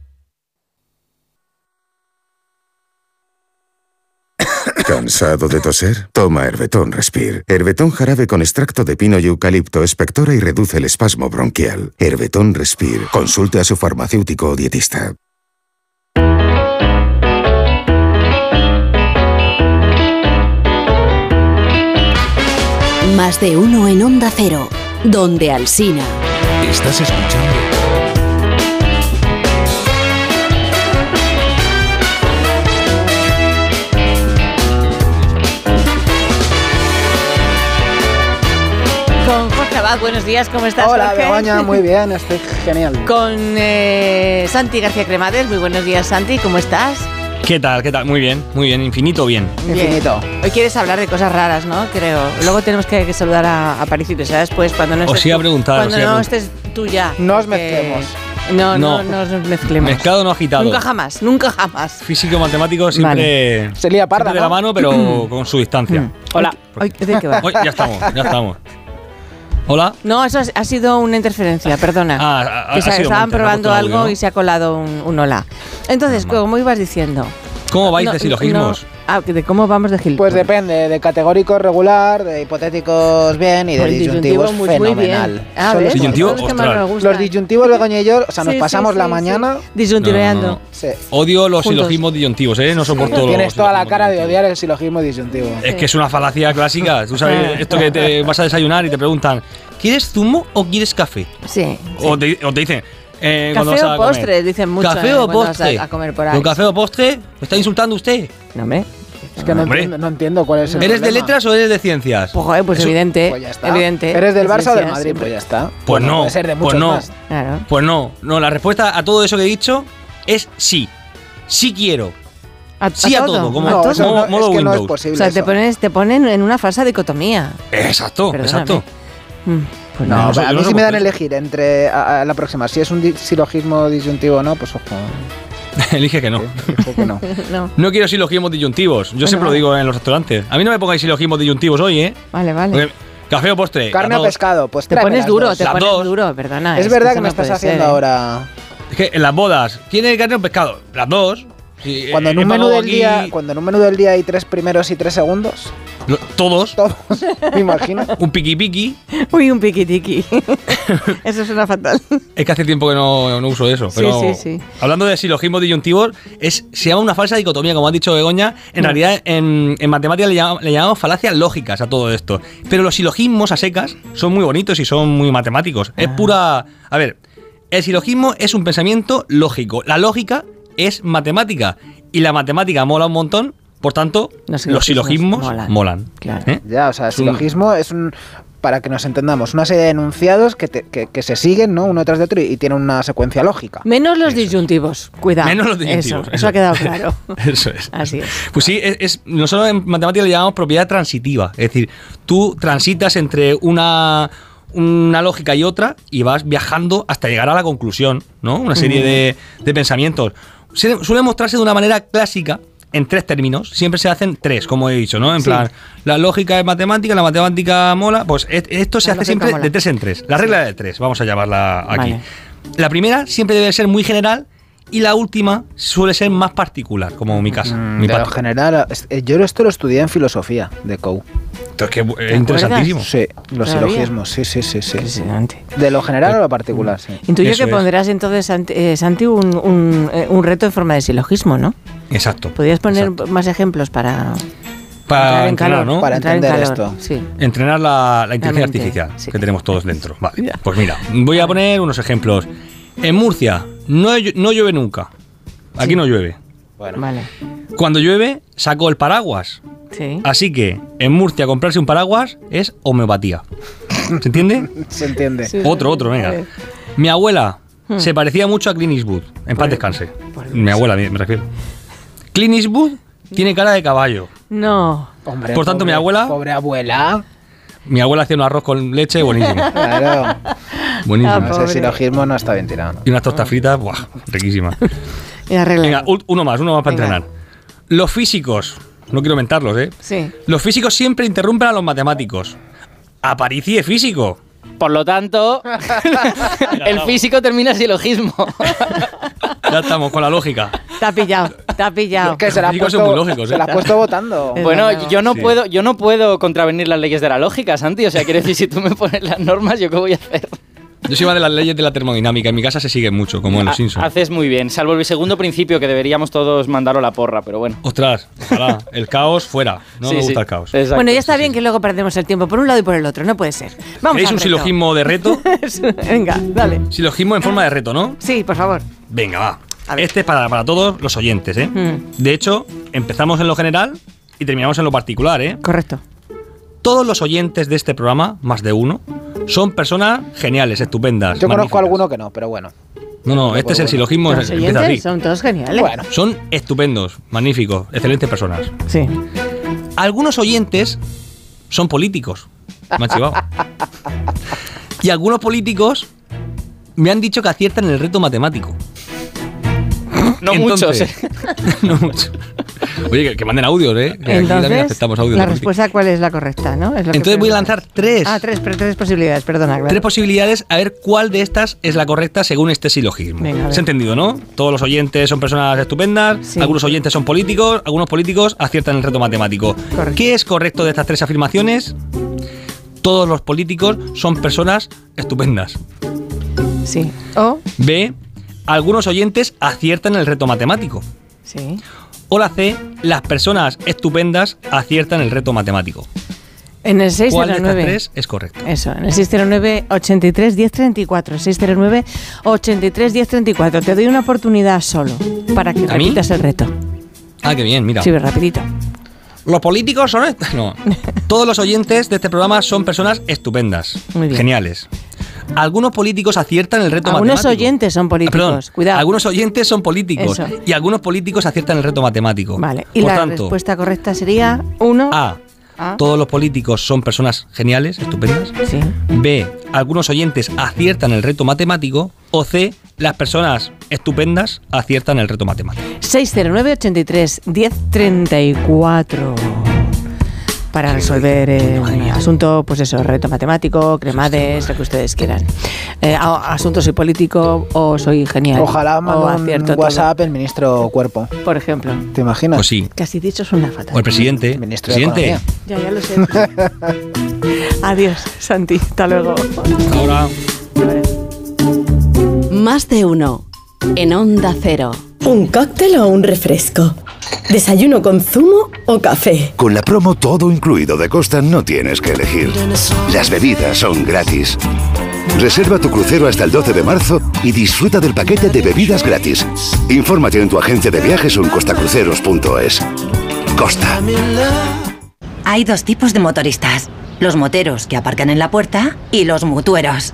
¿Cansado de toser? Toma Herbetón Respire. Herbetón jarabe con extracto de pino y eucalipto espectora y reduce el espasmo bronquial. Herbetón Respire. Consulte a su farmacéutico o dietista. Más de uno en Onda Cero, donde Alsina. Estás escuchando Abad, buenos días, ¿cómo estás? Hola, Jorge? Begoña, muy bien, estoy genial. Con eh, Santi García Cremades, muy buenos días, Santi, ¿cómo estás? ¿Qué tal? ¿Qué tal? Muy bien, muy bien, infinito bien. Bien. Hoy quieres hablar de cosas raras, ¿no? Creo. Luego tenemos que, que saludar a, a París y ¿sabes? Pues cuando no Os estés iba a tú- preguntar, Cuando os iba a no estés tú ya. No os mezclemos. No, no, No. no nos mezclemos. Mezclado no agitado. Nunca jamás, nunca jamás. Físico matemático siempre. Se lía parda, siempre de ¿no? la mano, pero con su distancia. Hola. Hoy, ¿De qué va? Hoy ya estamos, ya estamos. Hola. No, eso ha- sido una interferencia, perdona. Ah, ha- que ha estaban probando algo audio, ¿no? y se ha colado un, un hola. Entonces, como ibas diciendo. ¿Cómo vais No, de silogismos? no. ah, de cómo vamos de Gil. Pues depende, de categóricos regular, de hipotéticos bien y de Pues disyuntivos disyuntivo muy- muy fenomenal. bien. Ah, los- Disyuntivo, los ostras. Los disyuntivos, Begoña y yo, o sea, nos Sí, pasamos sí, la sí. mañana. Disyuntiveando. No, no, no. Sí. Odio los Juntos. silogismos disyuntivos, ¿eh? No soporto los. Tienes toda la cara de odiar el silogismo disyuntivo. Es que es una falacia clásica. Tú sabes esto que te vas a desayunar y te preguntan, ¿quieres zumo o quieres café? Sí. O, te, o te dicen, eh, Café vas a o comer, postre, dicen mucho. ¿Café eh, o postre? A, a comer por ahí. ¿Con café o postre? ¿Me está insultando usted? No, hombre. Es que no Hombre. entiendo, no entiendo cuál es el ¿Eres de problema. letras o eres de ciencias? Pues, joder, pues Eso- evidente. Pues ya está. Evidente. ¿Eres del Barça o del Madrid? Pues ya está. Pues no, Puede ser de pues no. más. Claro. Pues no, no, la respuesta a todo eso que he dicho es sí. Sí quiero. A, Sí a todo, como- a No, todo. modo- no, modo es que no es Windows. posible. O sea, te, eso. pones, te ponen en una falsa dicotomía. Exacto, Perdóname. exacto. Mm, pues No, No, a mí no si me dan soporto elegir entre a, a la próxima, si es un di- silogismo disyuntivo o no, pues ojo. Elige que no. Que no. no. No quiero silogismos disyuntivos. Yo siempre lo digo en los restaurantes. A mí no me pongáis silogismos disyuntivos hoy, ¿eh? Vale, vale. Porque café o postre. Carne o pescado, pues Te pones duro, dos. te Las pones dos. duro, perdona. Es que verdad eso que me no estás haciendo ser, ahora. Es que en las bodas, ¿tiene carne o pescado? Las dos. Sí, Cuando en un menú del aquí día, cuando en un menú del día hay tres primeros y tres segundos, lo- todos. todos, me imagino. Un piqui piqui. Uy, un piquitiqui. eso suena fatal. Es que hace tiempo que no, no uso eso. Sí, Pero sí, sí. hablando de silogismos disyuntivos, es, se llama una falsa dicotomía, como ha dicho Begoña. En No. realidad, en, en matemáticas le, llamamos- le llamamos falacias lógicas a todo esto. Pero los silogismos a secas son muy bonitos y son muy matemáticos. Es Ah. pura. A ver, el silogismo es un pensamiento lógico. La lógica es matemática. Y la matemática mola un montón. Por tanto, Los los silogismos molan. molan. Claro. ¿Eh? Ya, o sea, el silogismo es un. Para que nos entendamos, una serie de enunciados que, te- que, que se siguen, ¿no? Uno tras de otro y, y tienen una secuencia lógica. Menos los disyuntivos. Cuidado. Menos los disyuntivos. Eso, eso ha quedado claro. Eso es. Así es. Pues sí, es, es- nosotros en matemáticas le llamamos propiedad transitiva. Es decir, tú transitas entre una, una lógica y otra y vas viajando hasta llegar a la conclusión, ¿no? Una serie de, de pensamientos. Suele mostrarse de una manera clásica en tres términos. Siempre se hacen tres, como he dicho, ¿no? En Sí. plan, la lógica es matemática, la matemática mola. Pues e- esto se La hace siempre mola. de tres en tres. La regla de tres, vamos a llamarla aquí. Vale. La primera siempre debe ser muy general y la última suele ser más particular, como mi casa. Mm, mi de lo general, eh, yo esto lo estudié en filosofía de COU. Entonces, que es interesantísimo. Sí, los ¿Todavía? silogismos, sí, sí, sí, sí. Impresionante. De lo general a lo particular, sí. Intuyo Eso que es. pondrás entonces, Santi, eh, Santi, un, un, eh, un reto en forma de silogismo, ¿no? Exacto. Podrías poner más ejemplos para, Para entrar en entrenar, calor. ¿no? Para entrar en calor, esto. Sí. Entrenar la, la inteligencia artificial sí. que tenemos todos dentro. Vale. Pues mira, voy a poner unos ejemplos. En Murcia no, no llueve nunca. Aquí no llueve. Vale. Cuando llueve, saco el paraguas. Sí. Así que en Murcia comprarse un paraguas es homeopatía. ¿Se entiende? Se entiende. Otro, otro, venga. Mi abuela Hmm. se parecía mucho a Clint Eastwood. En paz descanse. Mi abuela, me me refiero. Clint Eastwood tiene cara de caballo. No. Hombre, Por tanto, pobre- mi abuela, Pobre abuela. mi abuela hacía un arroz con leche buenísimo. Claro. Buenísimo. Ese silogismo no está bien tirado. ¿no? Y unas tostas fritas, ¡buah! Riquísimas. Y. Venga, uno más, uno más para Venga. entrenar. Los físicos, no quiero mentarlos, ¿eh? Sí. Los físicos siempre interrumpen a los matemáticos. Aparici es físico. Por lo tanto, el físico termina silogismo. Ya estamos con la lógica. Te ha pillado, te ha pillado. Que se la ha Los físicos puesto, son muy lógicos, se la ¿eh? ha puesto votando. Bueno, yo no Sí. puedo, yo no puedo contravenir las leyes de la lógica, Santi. O sea, quiero decir, si tú me pones las normas, ¿yo qué voy a hacer? Yo soy más de las leyes de la termodinámica. En mi casa se sigue mucho, como en los Simpsons. Haces muy bien, salvo el segundo principio que deberíamos todos mandarlo a la porra, pero bueno. Ostras, ojalá. El caos fuera. No Sí, me sí. gusta el caos. Exacto. Bueno, ya está bien que luego perdemos el tiempo por un lado y por el otro. No puede ser. Vamos ¿Queréis al un reto. silogismo de reto? Venga, dale. Silogismo en forma de reto, ¿no? Sí, por favor. Venga, va. Este es para, para todos los oyentes, ¿eh? Mm, De hecho, empezamos en lo general y terminamos en lo particular, ¿eh? correcto. Todos los oyentes de este programa, más de uno, son personas geniales, estupendas. Yo conozco magníficas. alguno que no, pero bueno. No, no, este es el silogismo. Los empieza así. oyentes son todos geniales. Bueno. Son estupendos, magníficos, excelentes personas. Sí. Algunos oyentes son políticos. Me han chivado. Y algunos políticos me han dicho que aciertan en el reto matemático. No Entonces- muchos, ¿eh? no muchos. Oye, que, manden audios, ¿eh? Que aquí también Entonces, aceptamos audios. la respuesta cuál es la correcta, ¿no? Es lo que Entonces voy a lanzar tres. Ah, tres, tres posibilidades, perdona. claro. Tres posibilidades, a ver cuál de estas es la correcta según este silogismo. Venga. ¿Se ha entendido, no? Todos los oyentes son personas estupendas, Sí. algunos oyentes son políticos, algunos políticos aciertan el reto matemático. Correcto. ¿Qué es correcto de estas tres afirmaciones? Todos los políticos son personas estupendas. Sí. O, B. Algunos oyentes aciertan el reto matemático. sí. O la C. Las personas estupendas aciertan el reto matemático. En el ¿Cuál de estas 609. tres es correcto? Eso, en el 609 83 1034. 609 83 1034. Te doy una oportunidad solo para que repitas el reto. Ah, qué bien, mira. Sí, rapidito. Los políticos son... No. Todos los oyentes de este programa son personas estupendas. Muy bien. Geniales. Algunos políticos aciertan el reto Algunos matemático. oyentes son Ah, perdón. políticos. Cuidado. Algunos oyentes son políticos. Eso. Y algunos políticos aciertan el reto matemático. Vale. Y Por la tanto, respuesta correcta sería uno. A. A. Todos los políticos son personas geniales, estupendas. Sí. B. Algunos oyentes aciertan el reto matemático. O C. Las personas estupendas aciertan el reto matemático. 609 83 1034 para resolver el asunto, pues eso, reto matemático, cremades, lo que ustedes quieran. Eh, asunto soy político o soy genial. Ojalá o mande un acierto todo. WhatsApp el ministro Cuerpo. Por ejemplo. ¿Te imaginas? Pues sí. Casi dicho es una fatal. O el presidente. Ministro de presidente. Ya, ya lo sé. Adiós, Santi. Hasta luego. Ahora. Más de uno. En Onda Cero. ¿Un cóctel o un refresco? ¿Desayuno con zumo o café? Con la promo todo incluido de Costa no tienes que elegir. Las bebidas son gratis. Reserva tu crucero hasta el 12 de marzo y disfruta del paquete de bebidas gratis. Infórmate en tu agencia de viajes o en costacruceros.es. Costa. Hay dos tipos de motoristas. Los moteros que aparcan en la puerta y los mutueros,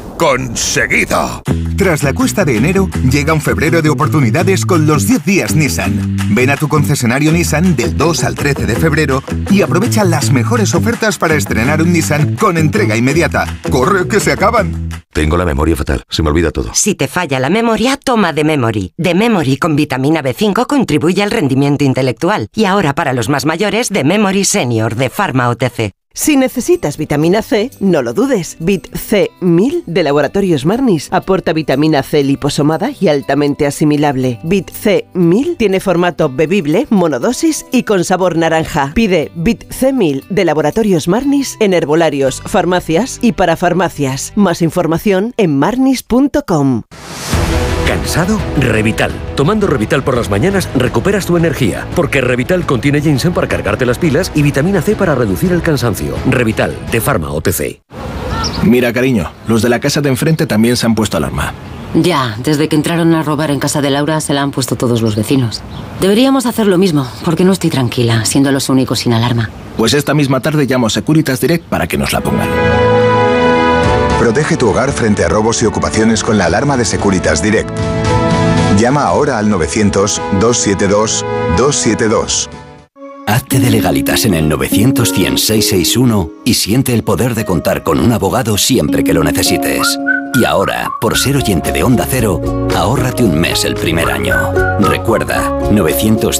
conseguido. Tras la cuesta de enero, llega un febrero de oportunidades con los 10 días Nissan. Ven a tu concesionario Nissan del 2 al 13 de febrero y aprovecha las mejores ofertas para estrenar un Nissan con entrega inmediata. ¡Corre, que se acaban! Tengo la memoria fatal, se me olvida todo. Si te falla la memoria, toma de Memory. De Memory con vitamina B5 contribuye al rendimiento intelectual. Y ahora para los más mayores, de Memory Senior de Pharma OTC. Si necesitas vitamina C, no lo dudes. Bit C1000 de Laboratorios Marnis aporta vitamina C liposomada y altamente asimilable. Bit C1000 tiene formato bebible, monodosis y con sabor naranja. Pide Bit C1000 de Laboratorios Marnis en herbolarios, farmacias y para farmacias. Más información en marnis.com. ¿Cansado? Revital. Tomando Revital por las mañanas recuperas tu energía, porque Revital contiene ginseng para cargarte las pilas y vitamina C para reducir el cansancio. Revital, de Pharma OTC. Mira, cariño, los de la casa de enfrente también se han puesto alarma. Ya, desde que entraron a robar en casa de Laura se la han puesto todos los vecinos. Deberíamos hacer lo mismo, porque no estoy tranquila, siendo los únicos sin alarma. Pues esta misma tarde llamo a Securitas Direct para que nos la pongan. Protege tu hogar frente a robos y ocupaciones con la alarma de Securitas Direct. Llama ahora al 900-272-272. Hazte de legalitas en el 900 y siente el poder de contar con un abogado siempre que lo necesites. Y ahora, por ser oyente de Onda Cero, ahórrate un mes el primer año. Recuerda, 900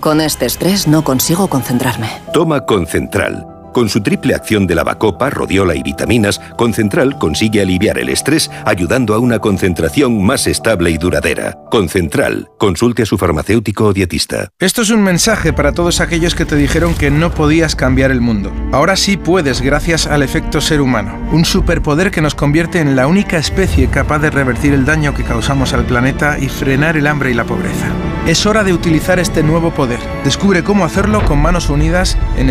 Con este estrés no consigo concentrarme. Toma Concentral. Con su triple acción de lavacopa, rodiola y vitaminas, Concentral consigue aliviar el estrés ayudando a una concentración más estable y duradera. Concentral, consulte a su farmacéutico o dietista. Esto es un mensaje para todos aquellos que te dijeron que no podías cambiar el mundo. Ahora sí puedes gracias al efecto ser humano, un superpoder que nos convierte en la única especie capaz de revertir el daño que causamos al planeta y frenar el hambre y la pobreza. Es hora de utilizar este nuevo poder. Descubre cómo hacerlo con manos unidas en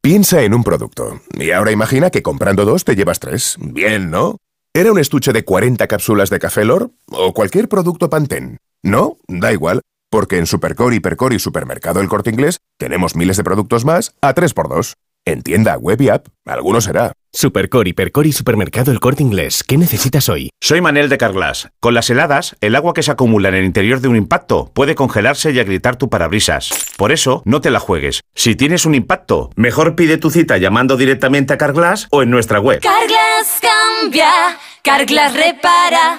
Piensa en un producto. Y ahora imagina que comprando dos te llevas tres. Bien, ¿no? ¿Era un estuche de 40 cápsulas de café Lor? ¿O cualquier producto Pantene? ¿No? Da igual, porque en Supercore, Hipercore y Supermercado El Corte Inglés tenemos miles de productos más a 3x2. En tienda, web y app, alguno será. Supercore, Hipercore y Supermercado El Corte Inglés. ¿Qué necesitas hoy? Soy Manel de Carglass. Con las heladas, el agua que se acumula en el interior de un impacto puede congelarse y agrietar tu parabrisas. Por eso, no te la juegues. Si tienes un impacto, mejor pide tu cita llamando directamente a Carglass o en nuestra web. Carglass cambia, Carglass repara.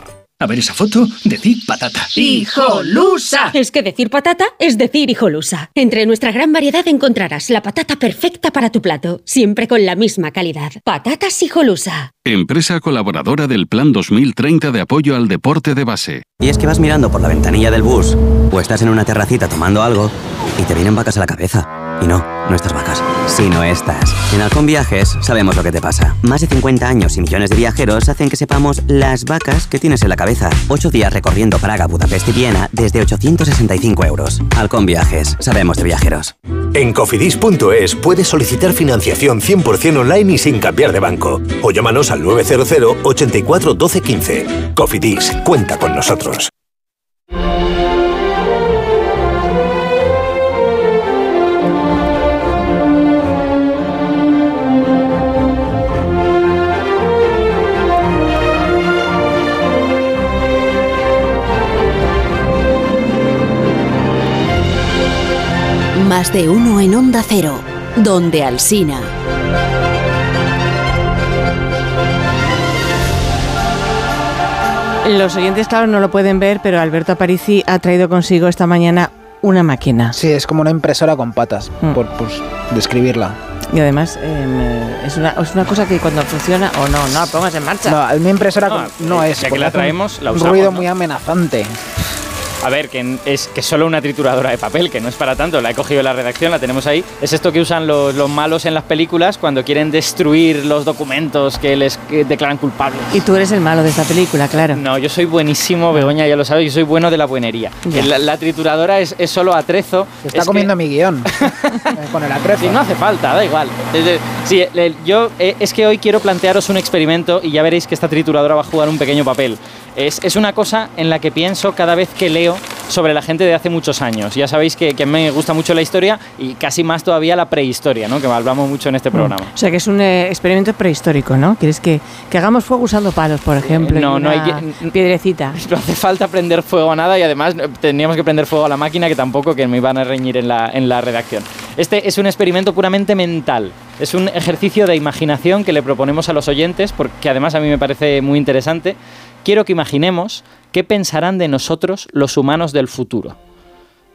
A ver esa foto, decir patata. ¡Hijolusa! Es que decir patata es decir hijolusa. Entre nuestra gran variedad encontrarás la patata perfecta para tu plato, siempre con la misma calidad. Patatas hijolusa. Empresa colaboradora del Plan 2030 de apoyo al deporte de base. Y es que vas mirando por la ventanilla del bus o estás en una terracita tomando algo y te vienen vacas a la cabeza. Y no, no estas vacas, sino estas. En Halcón Viajes sabemos lo que te pasa. Más de 50 años y millones de viajeros hacen que sepamos las vacas que tienes en la cabeza. Ocho días recorriendo Praga, Budapest y Viena desde 865 euros. Halcón Viajes, sabemos de viajeros. En cofidis.es puedes solicitar financiación 100% online y sin cambiar de banco. O llámanos al 900 84 12 15. Cofidis, cuenta con nosotros. Más de uno en Onda Cero, donde Alsina. Los oyentes, claro, no lo pueden ver, pero Alberto Aparici ha traído consigo esta mañana una máquina. Sí, es como una impresora con patas, Mm. por, por describirla. Y además em, es, una, es una cosa que cuando funciona o no, no la pongas en marcha. No, mi impresora No, con- no, eh, es. ya que la un- traemos, la un usamos, ruido ¿no? muy amenazante. A ver, que es que solo una trituradora de papel, que no es para tanto. La he cogido en la redacción, la tenemos ahí. Es esto que usan los, los malos en las películas cuando quieren destruir los documentos que les que declaran culpables. Y tú eres el malo de esta película, claro. No, yo soy buenísimo, Begoña ya lo sabes, yo soy bueno de la buenería. La, la trituradora es, es solo atrezo. Está Es comiendo mi guion con el atrezo. Sí, no hace falta, da igual. Es de- Sí, yo eh, es que hoy quiero plantearos un experimento y ya veréis que esta trituradora va a jugar un pequeño papel. Es, es una cosa en la que pienso cada vez que leo sobre la gente de hace muchos años. Ya sabéis que, que me gusta mucho la historia y casi más todavía la prehistoria, ¿no? que hablamos mucho en este programa. O sea que es un eh, experimento prehistórico, ¿no? ¿Quieres que, que hagamos fuego usando palos, por ejemplo? no, y no hay que- piedrecita. No hace falta prender fuego a nada y además eh, tendríamos que prender fuego a la máquina que tampoco que me iban a reñir en la, en la redacción. Este es un experimento puramente mental. Es un ejercicio de imaginación que le proponemos a los oyentes porque además a mí me parece muy interesante. Quiero que imaginemos qué pensarán de nosotros los humanos del futuro.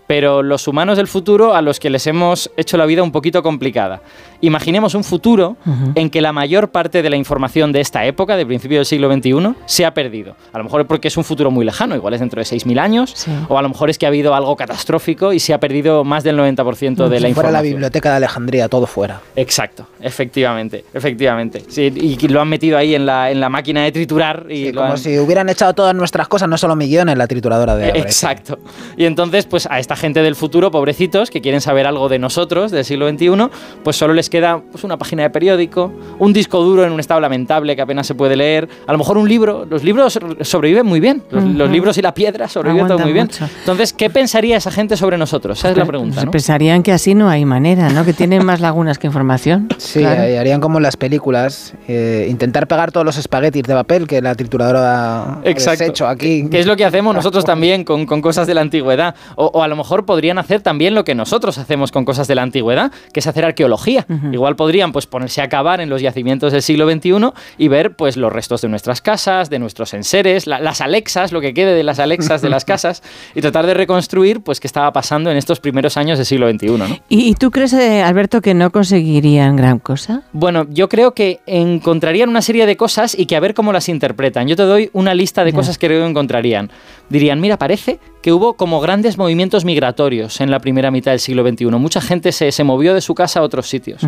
Pero los humanos del futuro a los que les hemos hecho la vida un poquito complicada. Imaginemos un futuro en que la mayor parte de la información de esta época, de principio del siglo XXI, se ha perdido. A lo mejor es porque es un futuro muy lejano, igual es dentro de 6.000 años, o a lo mejor es que ha habido algo catastrófico y se ha perdido más del 90% de la Si fuera la información. biblioteca de Alejandría, todo fuera. Exacto, efectivamente, efectivamente. Sí, y lo han metido ahí en la, en la máquina de triturar y lo Como han- si hubieran echado todas nuestras cosas, no solo mi guion, en la trituradora de Abre. Exacto. Y entonces, pues a esta gente del futuro, pobrecitos, que quieren saber algo de nosotros, del siglo XXI, pues solo les queda pues, una página de periódico, un disco duro en un estado lamentable que apenas se puede leer, a lo mejor un libro. Los libros sobreviven muy bien. Los, libros y la piedra sobreviven todo muy bien. mucho. Entonces, ¿qué pensaría esa gente sobre nosotros? Esa es la pregunta, Se ¿no? pensarían que así no hay manera, ¿no? Que tienen más lagunas que información. Sí, Claro. eh, harían como en las películas, eh, intentar pegar todos los espaguetis de papel que la trituradora ha deshecho aquí. Que es lo que hacemos nosotros también con, con cosas de la antigüedad. O, o a lo mejor podrían hacer también lo que nosotros hacemos con cosas de la antigüedad, que es hacer arqueología. Igual podrían pues ponerse a cavar en los yacimientos del siglo XXI y ver pues los restos de nuestras casas, de nuestros enseres, la- las Alexas, lo que quede de las Alexas de las casas, y tratar de reconstruir pues qué estaba pasando en estos primeros años del siglo XXI. ¿no? ¿Y, y tú crees, eh, Alberto, que no conseguirían gran cosa? Bueno, yo creo que encontrarían una serie de cosas y que a ver cómo las interpretan. Yo te doy una lista de Ya. cosas que creo que encontrarían. Dirían, mira, parece que hubo como grandes movimientos migratorios en la primera mitad del siglo XXI. Mucha gente se, se movió de su casa a otros sitios.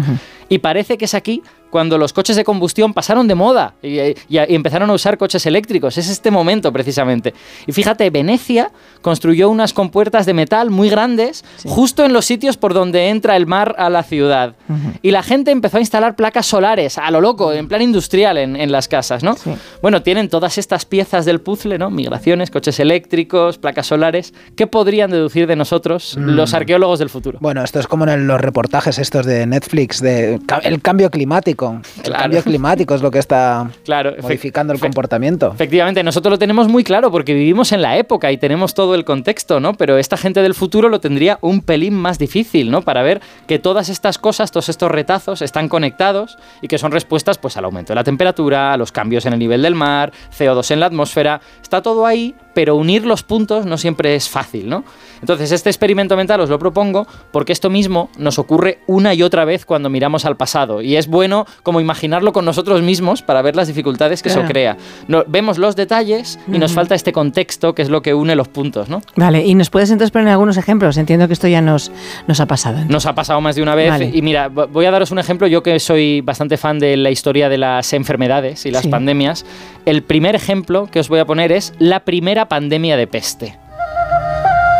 Y parece que es aquí cuando los coches de combustión pasaron de moda y, y- y empezaron a usar coches eléctricos. Es este momento precisamente. Y fíjate, Venecia construyó unas compuertas de metal muy grandes justo en los sitios por donde entra el mar a la ciudad. Y la gente empezó a instalar placas solares a lo loco, en plan industrial en, en las casas, ¿no? Bueno, tienen todas estas piezas del puzzle, ¿no? Migraciones, coches eléctricos, placas solares. ¿Qué podrían deducir de nosotros Mm. los arqueólogos del futuro? Bueno, esto es como en los reportajes estos de Netflix, de el cambio climático. El Claro. cambio climático es lo que está Claro, modificando el comportamiento. Efectivamente, nosotros lo tenemos muy claro porque vivimos en la época y tenemos todo el contexto, ¿no? Pero esta gente del futuro lo tendría un pelín más difícil, ¿no? Para ver que todas estas cosas, todos estos retazos están conectados y que son respuestas pues al aumento de la temperatura, a los cambios en el nivel del mar, CO2 en la atmósfera, está todo ahí, pero unir los puntos no siempre es fácil, ¿no? Entonces, este experimento mental os lo propongo porque esto mismo nos ocurre una y otra vez cuando miramos al pasado y es bueno como imaginarlo con nosotros mismos para ver las dificultades que Claro. eso crea. No- vemos los detalles y nos falta este contexto que es lo que une los puntos, ¿no? Vale, y nos puedes entonces poner algunos ejemplos. Entiendo que esto ya nos, nos ha pasado. Nos ha pasado más de una vez Vale. y mira, vo- voy a daros un ejemplo, yo que soy bastante fan de la historia de las enfermedades y las Sí. pandemias, el primer ejemplo que os voy a poner es la primera pandemia de peste.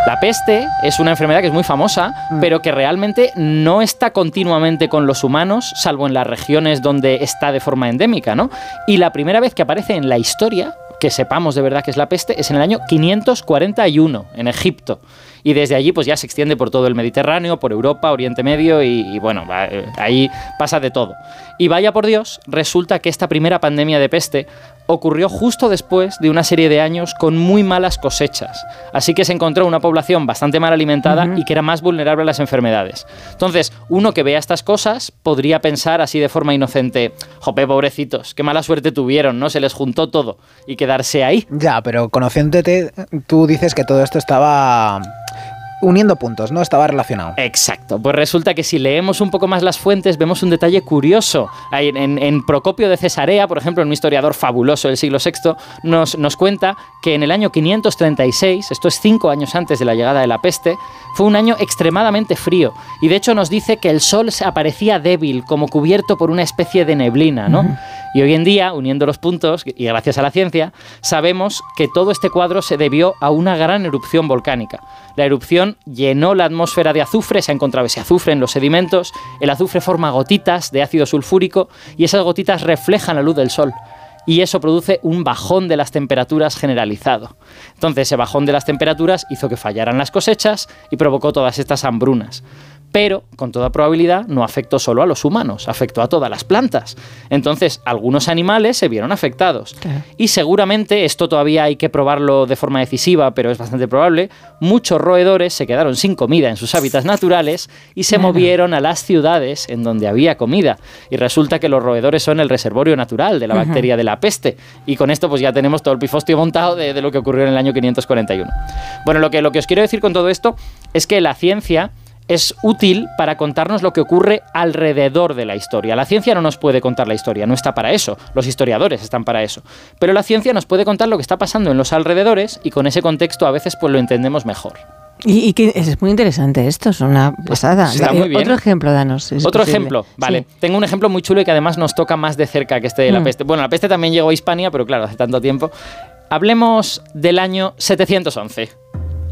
La peste es una enfermedad que es muy famosa, pero que realmente no está continuamente con los humanos, salvo en las regiones donde está de forma endémica, ¿no? Y la primera vez que aparece en la historia, que sepamos de verdad que es la peste, es en el año 541, en Egipto. Y desde allí pues ya se extiende por todo el Mediterráneo, por Europa, Oriente Medio y, y, bueno, eh, ahí pasa de todo. Y vaya por Dios, resulta que esta primera pandemia de peste ocurrió justo después de una serie de años con muy malas cosechas. Así que se encontró una población bastante mal alimentada y que era más vulnerable a las enfermedades. Entonces, uno que vea estas cosas podría pensar así de forma inocente, jope, pobrecitos, qué mala suerte tuvieron, ¿no? Se les juntó todo y quedarse ahí. Ya, pero conociéndote, tú dices que todo esto estaba uniendo puntos, ¿no? Estaba relacionado. Exacto. Pues resulta que si leemos un poco más las fuentes, vemos un detalle curioso. En Procopio de Cesarea, por ejemplo, un historiador fabuloso del siglo VI, nos, nos cuenta que en el año 536, esto es cinco años antes de la llegada de la peste, fue un año extremadamente frío. Y de hecho nos dice que el sol se aparecía débil, como cubierto por una especie de neblina, ¿no? Y hoy en día, uniendo los puntos, y gracias a la ciencia, sabemos que todo este cuadro se debió a una gran erupción volcánica. La erupción llenó la atmósfera de azufre, se ha encontrado ese azufre en los sedimentos, el azufre forma gotitas de ácido sulfúrico y esas gotitas reflejan la luz del sol. Y eso produce un bajón de las temperaturas generalizado. Entonces, ese bajón de las temperaturas hizo que fallaran las cosechas y provocó todas estas hambrunas pero con toda probabilidad no afectó solo a los humanos, afectó a todas las plantas. Entonces, algunos animales se vieron afectados. Y seguramente, esto todavía hay que probarlo de forma decisiva, pero es bastante probable, muchos roedores se quedaron sin comida en sus hábitats naturales y se movieron a las ciudades en donde había comida. Y resulta que los roedores son el reservorio natural de la bacteria de la peste. Y con esto pues ya tenemos todo el pifostio montado de, de lo que ocurrió en el año 541. Bueno, lo que, lo que os quiero decir con todo esto es que la ciencia es útil para contarnos lo que ocurre alrededor de la historia. La ciencia no nos puede contar la historia, no está para eso. Los historiadores están para eso. Pero la ciencia nos puede contar lo que está pasando en los alrededores y con ese contexto a veces pues lo entendemos mejor. Y, y que es muy interesante esto, es una pasada. Está Eh, muy bien. Otro ejemplo, danos. si Otro posible. ejemplo, vale. Sí. Tengo un ejemplo muy chulo y que además nos toca más de cerca que este de la Mm. peste. Bueno, la peste también llegó a Hispania, pero claro, hace tanto tiempo. Hablemos del año 711.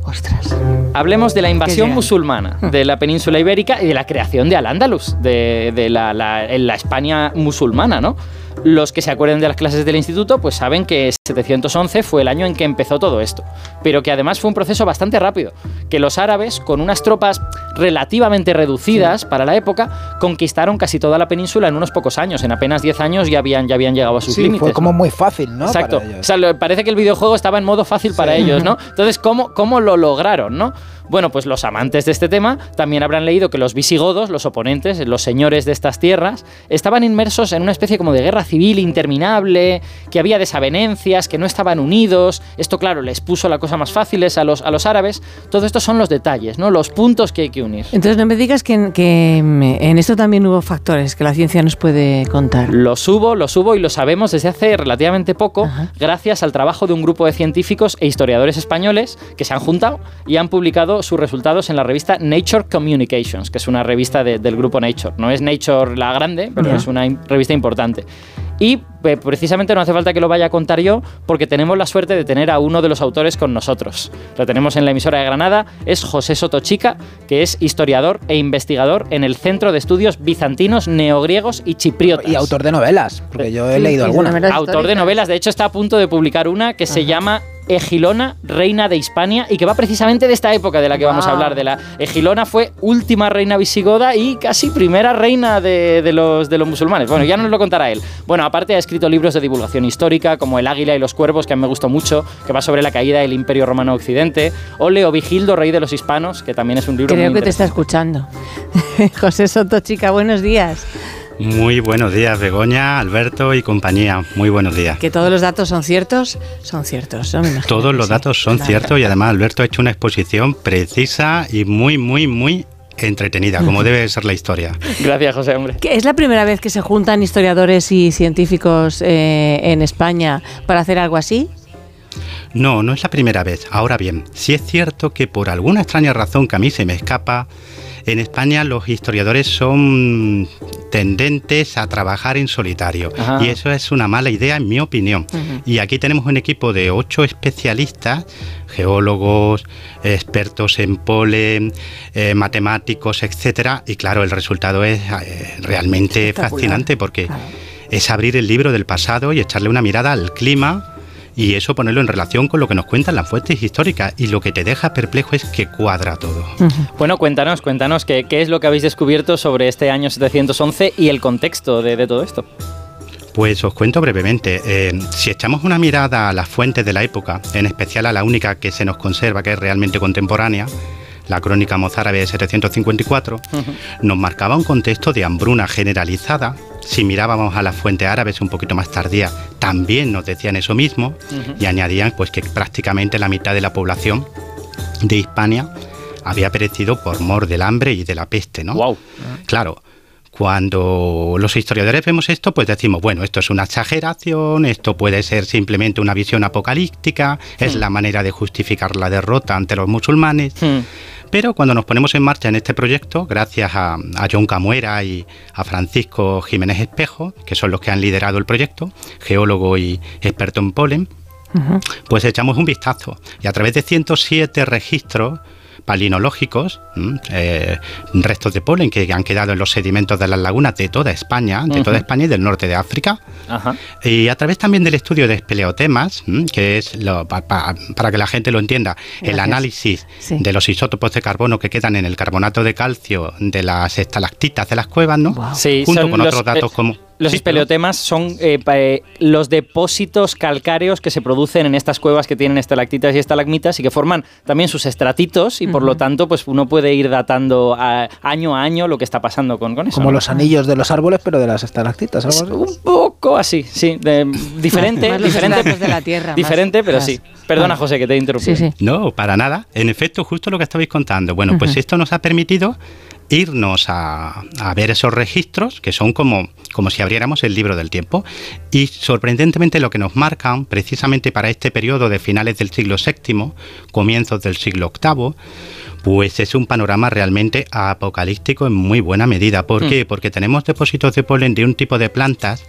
Ostras. Hablemos de la invasión musulmana de la península ibérica y de la creación de Al-Ándalus, de, de la, la- en la España musulmana, ¿no? Los que se acuerden de las clases del instituto, pues saben que 711 fue el año en que empezó todo esto, pero que además fue un proceso bastante rápido, que los árabes, con unas tropas relativamente reducidas para la época, conquistaron casi toda la península en unos pocos años, en apenas 10 años ya habían, ya habían llegado a sus Sí, límites. fue como muy fácil, ¿no? Exacto. Para ellos. O sea, parece que el videojuego estaba en modo fácil para ellos, ¿no? Entonces, ¿cómo, ¿cómo lo lograron, no? Bueno, pues los amantes de este tema también habrán leído que los visigodos, los oponentes, los señores de estas tierras, estaban inmersos en una especie como de guerra civil interminable, que había desavenencias, que no estaban unidos. Esto, claro, les puso la cosa más fáciles a los, a los árabes. Todo esto son los detalles, ¿no? Los puntos que hay que unir. Entonces no me digas que, que, mm, en esto también hubo factores que la ciencia nos puede contar. Los hubo, los hubo y lo sabemos desde hace relativamente poco, gracias al trabajo de un grupo de científicos e historiadores españoles que se han juntado y han publicado sus resultados en la revista Nature Communications, que es una revista de- del grupo Nature. No es Nature la grande, pero Ya. es una revista importante. Y eh, precisamente no hace falta que lo vaya a contar yo, porque tenemos la suerte de tener a uno de los autores con nosotros. Lo tenemos en la emisora de Granada, es José Sotochica, que es historiador e investigador en el Centro de Estudios Bizantinos, Neogriegos y Chipriotas. Y autor de novelas, porque yo he Sí, leído sí, algunas. Autor de novelas, de hecho está a punto de publicar una que se llama Egilona, reina de Hispania, y que va precisamente de esta época de la que vamos a hablar. De la Egilona fue última reina visigoda y casi primera reina de, de los, de los musulmanes. Bueno, ya nos lo contará él. Bueno, aparte ha escrito libros de divulgación histórica como El Águila y los Cuervos, que a mí me gustó mucho, que va sobre la caída del Imperio Romano Occidente, o Leo Vigildo, rey de los hispanos, que también es un libro Creo muy que te está escuchando. José Soto, chica, buenos días. Muy buenos días, Begoña, Alberto y compañía. Muy buenos días. Que todos los datos son ciertos, son ciertos. ¿no? Me Todos los sí. datos son Claro. ciertos y además Alberto ha hecho una exposición precisa y muy, muy, muy entretenida, como debe ser la historia. Gracias, José, hombre. Que ¿Es la primera vez que se juntan historiadores y científicos eh, en España para hacer algo así? No, no es la primera vez. Ahora bien, sí es cierto que por alguna extraña razón que a mí se me escapa, en España los historiadores son tendentes a trabajar en solitario. Ajá. Y eso es una mala idea, en mi opinión. Y aquí tenemos un equipo de ocho especialistas, geólogos, expertos en polen, eh, matemáticos, etcétera. Y claro, el resultado es eh, realmente fascinante porque es abrir el libro del pasado y echarle una mirada al clima y eso ponerlo en relación con lo que nos cuentan las fuentes históricas. Y lo que te deja perplejo es que cuadra todo. Bueno, cuéntanos, cuéntanos qué, qué es lo que habéis descubierto sobre este año 711 y el contexto de, de todo esto. Pues os cuento brevemente. Eh, si echamos una mirada a las fuentes de la época, en especial a la única que se nos conserva, que es realmente contemporánea, la crónica mozárabe de 754, nos marcaba un contexto de hambruna generalizada. Si mirábamos a las fuentes árabes un poquito más tardías, también nos decían eso mismo y añadían pues que prácticamente la mitad de la población de Hispania había perecido por mor del hambre y de la peste, ¿no? Claro, cuando los historiadores vemos esto, pues decimos, bueno, esto es una exageración, esto puede ser simplemente una visión apocalíptica, es Hmm. la manera de justificar la derrota ante los musulmanes. Pero cuando nos ponemos en marcha en este proyecto, gracias a, a John Camuera y a Francisco Jiménez Espejo, que son los que han liderado el proyecto, geólogo y experto en polen, pues echamos un vistazo y a través de 107 registros palinológicos, eh, restos de polen que han quedado en los sedimentos de las lagunas de toda España, de toda. España y del norte de África, Ajá. y a través también del estudio de espeleotemas, que es, lo- pa- pa- para que la gente lo entienda, el análisis Sí. de los isótopos de carbono que quedan en el carbonato de calcio de las estalactitas de las cuevas, ¿no? Sí, Junto con los, otros datos eh, como... Los Sí, espeleotemas son eh, eh, los depósitos calcáreos que se producen en estas cuevas que tienen estalactitas y estalagmitas y que forman también sus estratitos y por lo tanto pues uno puede ir datando a- año a año lo que está pasando con, con eso. Como ¿no? los anillos de los árboles, pero de las estalactitas. algo así. Un poco así, sí. de- diferente, Más diferente. de la tierra, más- diferente, pero más- sí. Perdona, José, que te he interrumpido. No, para nada. En efecto, justo lo que estabais contando. Bueno, pues esto nos ha permitido irnos a, a ver esos registros que son como, como si abriéramos el libro del tiempo y sorprendentemente lo que nos marcan precisamente para este periodo de finales del siglo VII, comienzos del siglo VIII, pues es un panorama realmente apocalíptico en muy buena medida. ¿Por Mm. qué? Porque tenemos depósitos de polen de un tipo de plantas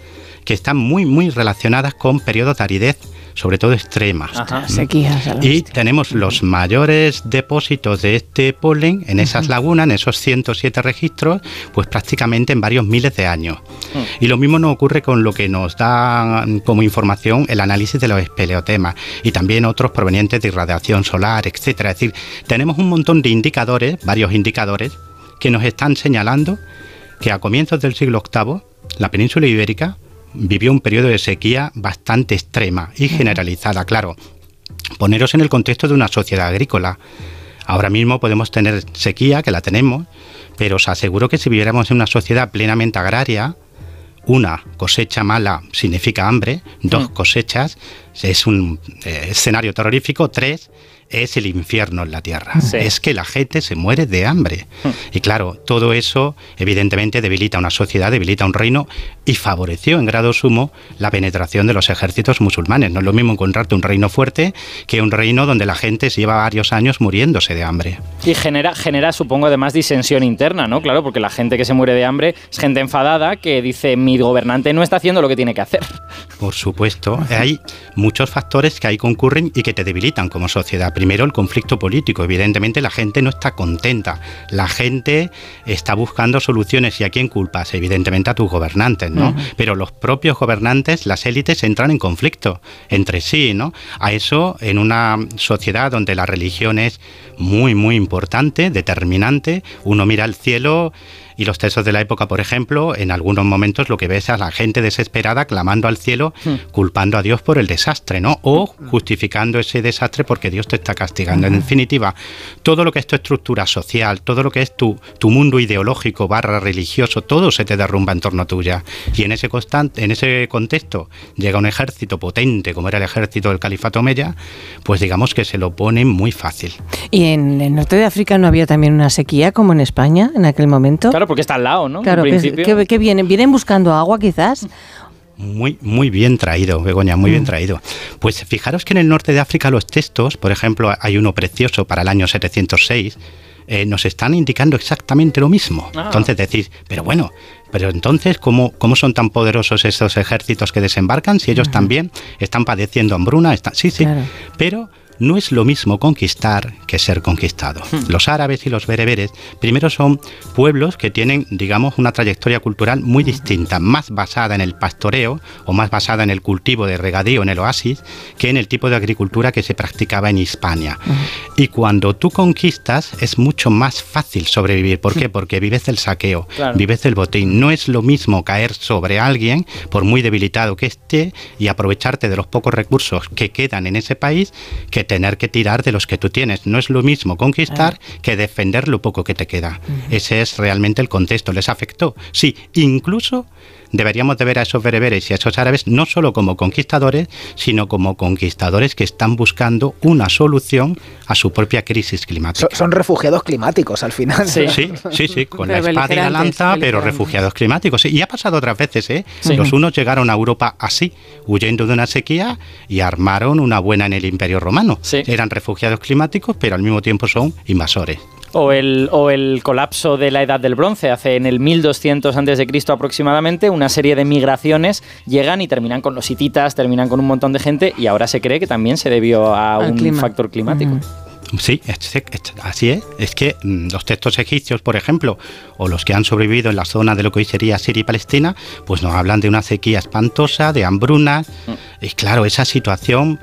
que están muy, muy relacionadas con periodos de aridez, sobre todo extremas. Ajá. Sequías, Y tenemos los mayores depósitos de este polen en esas lagunas, en esos 107 registros, pues prácticamente en varios miles de años. Mm. Y lo mismo nos ocurre con lo que nos da como información el análisis de los espeleotemas y también otros provenientes de irradiación solar, etcétera. Es decir, tenemos un montón de indicadores, varios indicadores, que nos están señalando que a comienzos del siglo VIII la península ibérica vivió un periodo de sequía bastante extrema y generalizada, claro. Poneros en el contexto de una sociedad agrícola. Ahora mismo podemos tener sequía, que la tenemos, pero os aseguro que si viviéramos en una sociedad plenamente agraria, una cosecha mala significa hambre, dos cosechas es un eh, escenario terrorífico, tres es el infierno en la tierra. Sí. Es que la gente se muere de hambre. Y claro, todo eso evidentemente debilita una sociedad, debilita un reino y favoreció en grado sumo la penetración de los ejércitos musulmanes. No es lo mismo encontrarte un reino fuerte que un reino donde la gente se lleva varios años muriéndose de hambre. Y genera, genera, supongo, además disensión interna, ¿no? Claro, porque la gente que se muere de hambre es gente enfadada que dice mi gobernante no está haciendo lo que tiene que hacer. Por supuesto, hay muchos factores que ahí concurren y que te debilitan como sociedad. Primero, el conflicto político. Evidentemente, la gente no está contenta. La gente está buscando soluciones. ¿Y a quién culpas? Evidentemente a tus gobernantes, ¿no? Pero los propios gobernantes, las élites, entran en conflicto entre sí, ¿no? A eso, en una sociedad donde la religión es muy, muy importante, determinante, uno mira al cielo y los textos de la época, por ejemplo, en algunos momentos lo que ves es a la gente desesperada clamando al cielo, culpando a Dios por el desastre, ¿no? O justificando ese desastre porque Dios te está castigando. En definitiva, todo lo que es tu estructura social, todo lo que es tu, tu mundo ideológico barra religioso, todo se te derrumba en torno a tuya. Y en ese, constante, en ese contexto llega un ejército potente, como era el ejército del califato Omeya, pues digamos que se lo pone muy fácil. ¿Y en el norte de África no había también una sequía como en España en aquel momento? Claro, porque está al lado, ¿no? Claro, en que, principio. que- que vienen, vienen buscando agua quizás. Muy, muy bien traído, Begoña, muy bien traído. Pues fijaros que en el norte de África los textos, por ejemplo, hay uno precioso para el año 706, eh, nos están indicando exactamente lo mismo. Ah. Entonces decís, pero bueno, pero entonces, ¿cómo, ¿cómo son tan poderosos estos ejércitos que desembarcan si ellos también están padeciendo hambruna? Están, sí, sí, pero no es lo mismo conquistar que ser conquistado. Los árabes y los bereberes, primero son pueblos que tienen, digamos, una trayectoria cultural muy distinta, más basada en el pastoreo o más basada en el cultivo de regadío en el oasis que en el tipo de agricultura que se practicaba en Hispania. Y cuando tú conquistas es mucho más fácil sobrevivir. ¿Por qué? Porque vives del saqueo, Claro. vives del botín. No es lo mismo caer sobre alguien, por muy debilitado que esté, y aprovecharte de los pocos recursos que quedan en ese país, que tener que tirar de los que tú tienes. No es lo mismo conquistar que defender lo poco que te queda. Ese es realmente el contexto. ¿Les afectó? Sí, incluso deberíamos de ver a esos bereberes y a esos árabes no solo como conquistadores, sino como conquistadores que están buscando una solución a su propia crisis climática. Son, refugiados climáticos al final. Sí, sí, sí, sí con la espada y la lanza, pero refugiados climáticos. Y ha pasado otras veces, ¿eh? Los unos llegaron a Europa así, huyendo de una sequía y armaron una buena en el Imperio Romano. Eran refugiados climáticos, pero al mismo tiempo son invasores. O el, o el colapso de la Edad del Bronce, hace en el 1200 a.C. aproximadamente, una serie de migraciones llegan y terminan con los hititas, terminan con un montón de gente y ahora se cree que también se debió a un factor climático. Sí, así es. Es que mm, los textos egipcios, por ejemplo, o los que han sobrevivido en la zona de lo que hoy sería Siria y Palestina, pues nos hablan de una sequía espantosa, de hambrunas. Mm. Y claro, esa situación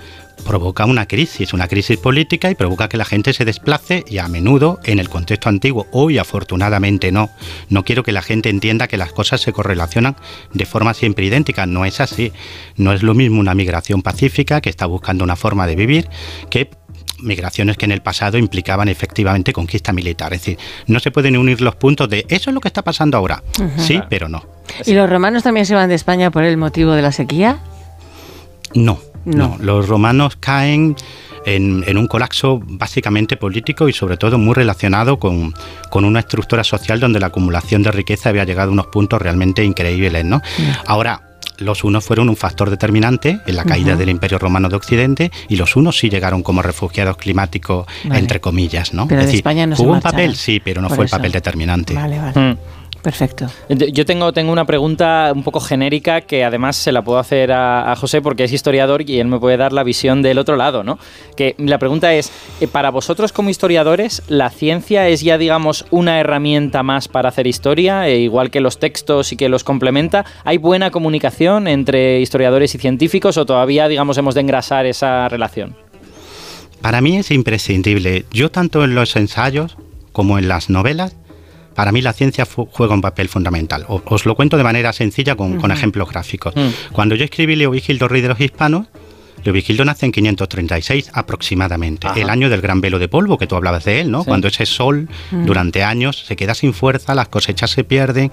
provoca una crisis, una crisis política y provoca que la gente se desplace y a menudo en el contexto antiguo, hoy afortunadamente no. No quiero que la gente entienda que las cosas se correlacionan de forma siempre idéntica, no es así. No es lo mismo una migración pacífica que está buscando una forma de vivir que migraciones que en el pasado implicaban efectivamente conquista militar. Es decir, no se pueden unir los puntos de eso es lo que está pasando ahora. Sí, pero no. ¿Y los romanos también se van de España por el motivo de la sequía? No. No. los romanos caen en, un colapso básicamente político y sobre todo muy relacionado con, una estructura social donde la acumulación de riqueza había llegado a unos puntos realmente increíbles. ¿no? Ahora, los unos fueron un factor determinante en la caída del Imperio Romano de Occidente y los unos sí llegaron como refugiados climáticos, entre comillas, ¿no? Pero España no hubo un papel, sí, pero no fue el papel determinante. Vale, vale. Mm. Perfecto. Yo tengo, tengo una pregunta un poco genérica que además se la puedo hacer a, José porque es historiador y él me puede dar la visión del otro lado, ¿no? Que la pregunta es, eh, para vosotros como historiadores, ¿la ciencia es ya, digamos, una herramienta más para hacer historia, e igual que los textos y que los complementa? ¿Hay buena comunicación entre historiadores y científicos o todavía, digamos, hemos de engrasar esa relación? Para mí es imprescindible. Yo tanto en los ensayos como en las novelas para mí la ciencia juega un papel fundamental. os lo cuento de manera sencilla con, ejemplos gráficos. Mm. Cuando yo escribí Leo Vigildo, Rey de los Hispanos, Leo Vigildo nace en 536 aproximadamente, el año del gran velo de polvo que tú hablabas de él, ¿no? Cuando ese sol mm. durante años se queda sin fuerza, las cosechas se pierden,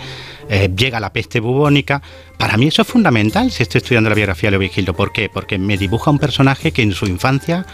eh, llega la peste bubónica. Para mí eso es fundamental si estoy estudiando la biografía de Leo Vigildo. ¿Por qué? Porque me dibuja un personaje que en su infancia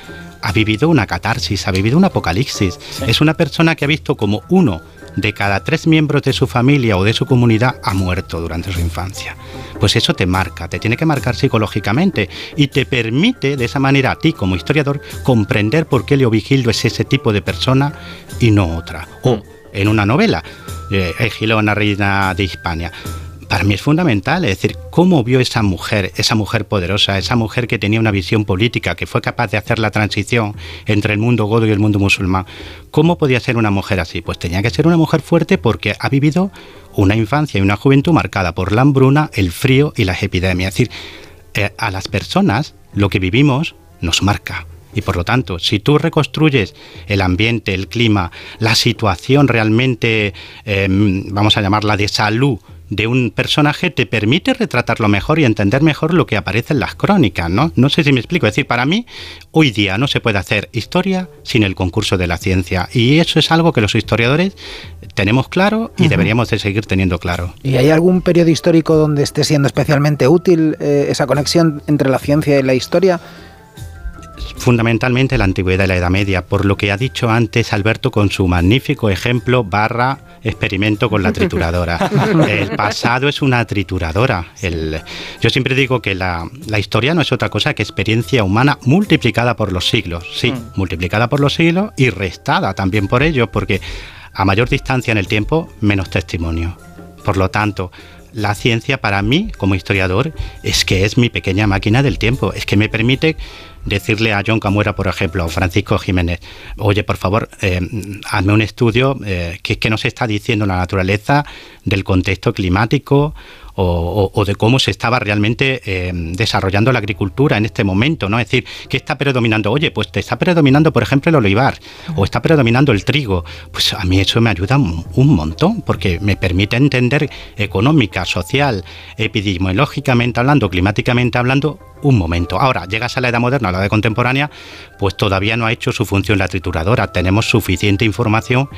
ha vivido una catarsis, ha vivido un apocalipsis. Es una persona que ha visto como uno de cada tres miembros de su familia o de su comunidad ha muerto durante su infancia. Pues eso te marca, te tiene que marcar psicológicamente y te permite de esa manera a ti como historiador comprender por qué Leo Vigildo es ese tipo de persona y no otra. O en una novela, eh, una reina de Hispania para mí es fundamental, es decir, cómo vio esa mujer, esa mujer poderosa, esa mujer que tenía una visión política, que fue capaz de hacer la transición entre el mundo godo y el mundo musulmán. ¿Cómo podía ser una mujer así? Pues tenía que ser una mujer fuerte porque ha vivido una infancia y una juventud marcada por la hambruna, el frío y las epidemias. Es decir, eh, a las personas lo que vivimos nos marca. Y por lo tanto, si tú reconstruyes el ambiente, el clima, la situación realmente, eh, vamos a llamarla de salud, de un personaje te permite retratarlo mejor y entender mejor lo que aparece en las crónicas, ¿no? No sé si me explico. Es decir, para mí, hoy día no se puede hacer historia sin el concurso de la ciencia. Y eso es algo que los historiadores tenemos claro y deberíamos de seguir teniendo claro. ¿Y hay algún periodo histórico donde esté siendo especialmente útil eh, esa conexión entre la ciencia y la historia? fundamentalmente la antigüedad y la Edad Media, por lo que ha dicho antes Alberto con su magnífico ejemplo barra experimento con la trituradora. El pasado es una trituradora. El, yo siempre digo que la, historia no es otra cosa que experiencia humana multiplicada por los siglos, sí, mm. multiplicada por los siglos y restada también por ello, porque a mayor distancia en el tiempo, menos testimonio. Por lo tanto, la ciencia para mí, como historiador, es que es mi pequeña máquina del tiempo, es que me permite decirle a John Camuera, por ejemplo, o Francisco Jiménez, oye, por favor, eh, hazme un estudio eh, que, que nos está diciendo la naturaleza del contexto climático o, de cómo se estaba realmente eh, desarrollando la agricultura en este momento, ¿no? Es decir, ¿qué está predominando? Oye, pues te está predominando, por ejemplo, el olivar o está predominando el trigo. Pues a mí eso me ayuda un montón porque me permite entender económica, social, epidemiológicamente hablando, climáticamente hablando, un momento. Ahora, llegas a la edad moderna, a la edad contemporánea, pues todavía no ha hecho su función la trituradora. Tenemos suficiente información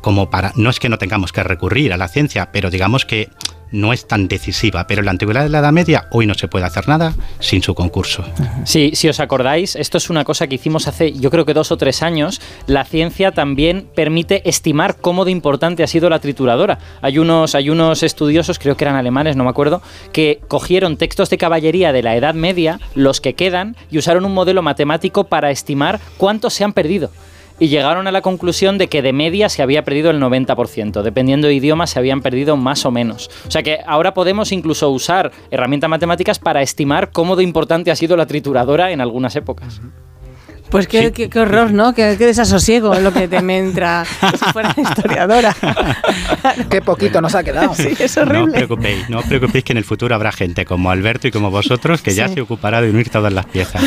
como para, no es que no tengamos que recurrir a la ciencia, pero digamos que no es tan decisiva, pero en la antigüedad de la Edad Media hoy no se puede hacer nada sin su concurso. Sí, si os acordáis, esto es una cosa que hicimos hace yo creo que dos o tres años. La ciencia también permite estimar cómo de importante ha sido la trituradora. Hay unos, hay unos estudiosos, creo que eran alemanes, no me acuerdo, que cogieron textos de caballería de la Edad Media, los que quedan, y usaron un modelo matemático para estimar cuántos se han perdido y llegaron a la conclusión de que de media se había perdido el 90%, dependiendo de idioma se habían perdido más o menos. O sea que ahora podemos incluso usar herramientas matemáticas para estimar cómo de importante ha sido la trituradora en algunas épocas. Pues qué, qué- qué horror, ¿no? Qué, qué desasosiego lo que te me entra si fuera historiadora. Qué poquito nos ha quedado. Sí, es No os horrible. preocupéis, no os preocupéis que en el futuro habrá gente como Alberto y como vosotros que ya Sí. se ocupará de unir todas las piezas.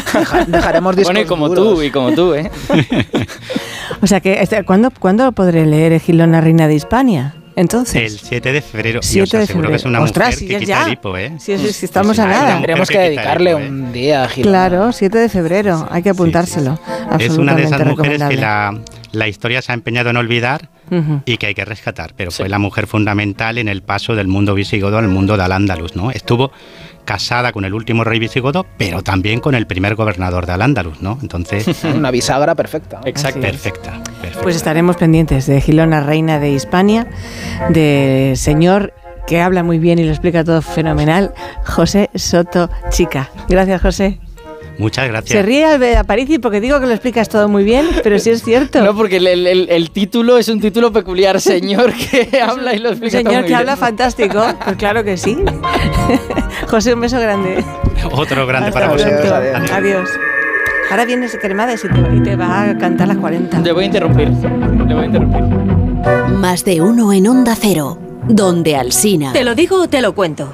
Dejaremos discos Bueno, y como duros. tú, y como tú, ¿eh? O sea que, este, ¿cuándo, ¿cuándo podré leer Gilona, reina de Hispania? Entonces. El 7 de febrero. y 7 os de aseguro que es una febrero. Ostras, mujer si que es quita ya. el hipo, ¿eh? Si, es- si estamos a Sí, nada. una Tendremos mujer que dedicarle hipo, ¿eh? un día a. Claro, 7 de febrero. Hay que apuntárselo. Es una de esas mujeres que la, la historia se ha empeñado en olvidar Ujú. y que hay que rescatar, pero fue la mujer fundamental en el paso del mundo visigodo al mundo del Al-Ándalus, ¿no? Estuvo casada con el último rey visigodo, pero también con el primer gobernador de Al-Ándalus, ¿no? Entonces, Una bisagra perfecta. Exacto. perfecta, perfecta. Pues estaremos pendientes de Gilona, reina de Hispania, de señor que habla muy bien y lo explica todo fenomenal, José Soto Chica. Gracias, José. Muchas gracias. Se ríe al ver a Parisi porque digo que lo explicas todo muy bien, pero sí es cierto. No, porque el, el- el- el título es un título peculiar, señor que habla y lo explica todo señor muy que bien. habla fantástico. Pues claro que sí. José, un beso grande. Otro grande Hasta para vosotros. Adiós. Adiós. Ahora vienes Cremades y te, y te va a cantar las 40. Le voy a interrumpir. Le voy a interrumpir. Más de uno en Onda Cero, donde Alsina. ¿Te lo digo o te lo cuento?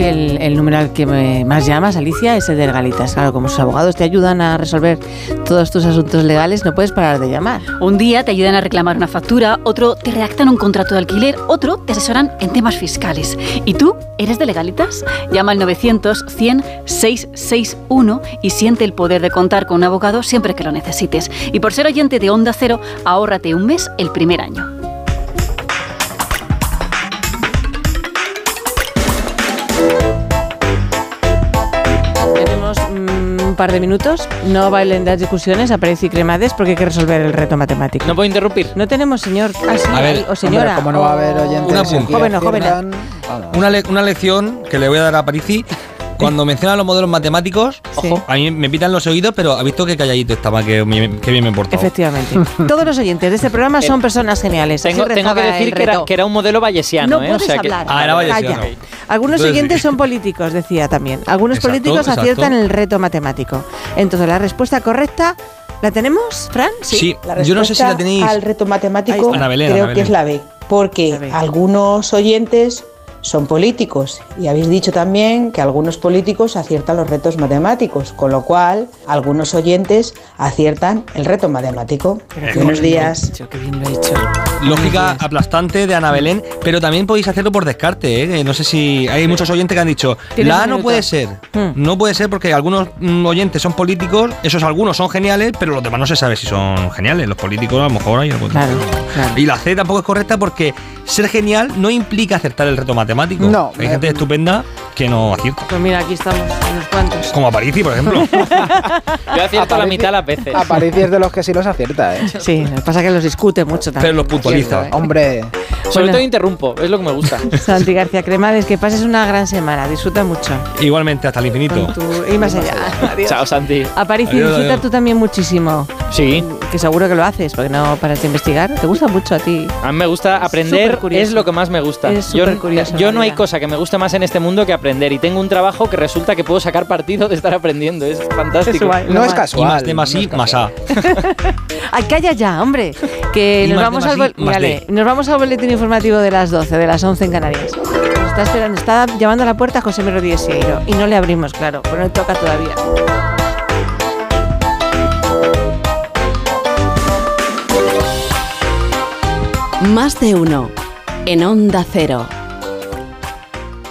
El, el número al que me más llamas, Alicia, es el de legalitas. Claro, como sus abogados te ayudan a resolver todos tus asuntos legales, no puedes parar de llamar. Un día te ayudan a reclamar una factura, otro te redactan un contrato de alquiler, otro te asesoran en temas fiscales. ¿Y tú eres de legalitas? Llama al 900 100 661 y siente el poder de contar con un abogado siempre que lo necesites. Y por ser oyente de Onda Cero, ahórrate un mes el primer año. Par de minutos. No bailen las discusiones, aparece y cremades porque hay que resolver el reto matemático. ¿No puedo interrumpir? No tenemos, señor. Ah, sí, A ver, o señora. Hombre, ¿cómo no va a haber oyentes Un aquí apunte. Joven joven. Una, le- una lección que le voy a dar a Parisi. Cuando menciona los modelos matemáticos, Sí. a mí me pitan los oídos, pero ha visto que calladito estaba, que, bien me portado. Efectivamente. Todos los oyentes de este programa son personas geniales. Tengo, tengo que decir que era, reto. que era un modelo bayesiano, No ¿eh? puedes o sea que- hablar. Ah, era. Calla. Algunos Entonces, oyentes sí. son políticos, decía también. Algunos Exacto, políticos exacto. aciertan el reto matemático. Entonces, la respuesta correcta, ¿la tenemos, Fran? Sí, yo no sé si la tenéis. al reto matemático Belén, creo Ana que es la B, porque La algunos oyentes son políticos y habéis dicho también que algunos políticos aciertan los retos matemáticos, con lo cual algunos oyentes aciertan el reto matemático. Buenos días. Qué bien lo he dicho. Lógica aplastante de Ana Belén, pero también podéis hacerlo por descarte. ¿eh? No sé si hay muchos oyentes que han dicho, la A no puede ser. Hmm. No puede ser porque algunos mm, oyentes son políticos, esos algunos son geniales, pero los demás no se sabe si son geniales. Los políticos a lo mejor hay algo. Claro, claro. Y la C tampoco es correcta porque ser genial no implica acertar el reto matemático. No, Hay eh, gente estupenda que no acierta. Pues mira, aquí estamos, unos cuantos. Como Aparici, por ejemplo. Yo acierto la mitad las veces. Aparici es de los que sí los acierta, ¿eh? Sí, lo que pasa es que los discute mucho también. pero los puntualiza. Hombre, Sobre Bueno. todo interrumpo, es lo que me gusta. Santi García Cremades, que pases una gran semana. Disfruta mucho. Igualmente, hasta el infinito. Tu- y más allá. Adiós. Chao, Santi. Aparici, Adiós, disfruta adiós. tú también muchísimo. Sí. Que seguro que lo haces, porque no paras de investigar. ¿Te gusta mucho a ti? A mí me gusta aprender, es lo que más me gusta. Es yo supercurioso, yo no hay cosa que me guste más en este mundo que aprender y tengo un trabajo que resulta que puedo sacar partido de estar aprendiendo. Es fantástico. no es mal. Y casual. más D más no es más casual. A. Ay, calla ya, hombre. Que Y nos vamos, al D. nos vamos al boletín informativo de las 12, de las 11 en Canarias. Nos Está, esperando, está llamando a la puerta José Mero Dieseiro y no le abrimos, claro, pero no toca todavía. Más de uno. En Onda Cero.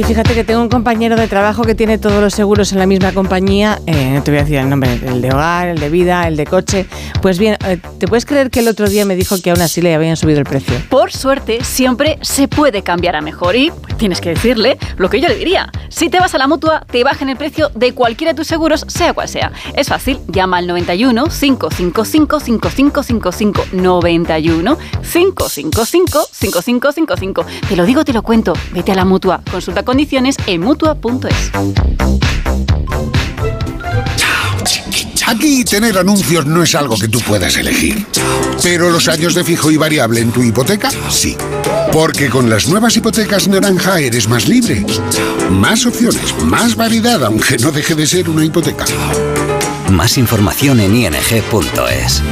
Ali, fíjate que tengo un compañero de trabajo que tiene todos los seguros en la misma compañía. Eh, no te voy a decir el nombre, el de hogar, el de vida, el de coche. Pues bien, eh, ¿te puedes creer que el otro día me dijo que aún así le habían subido el precio? Por suerte, siempre se puede cambiar a mejor y pues, tienes que decirle lo que yo le diría. Si te vas a la mutua, te bajan el precio de cualquiera de tus seguros, sea cual sea. Es fácil, llama al 91 555 5555 91 555 5555. Te lo digo, te lo cuento. Vete a la mutua. Consulta condiciones en mutua.es. Aquí tener anuncios no es algo que tú puedas elegir. Pero los años de fijo y variable en tu hipoteca, sí. Porque con las nuevas hipotecas naranja eres más libre. Más opciones, más variedad, aunque no deje de ser una hipoteca. Más información en ing.es.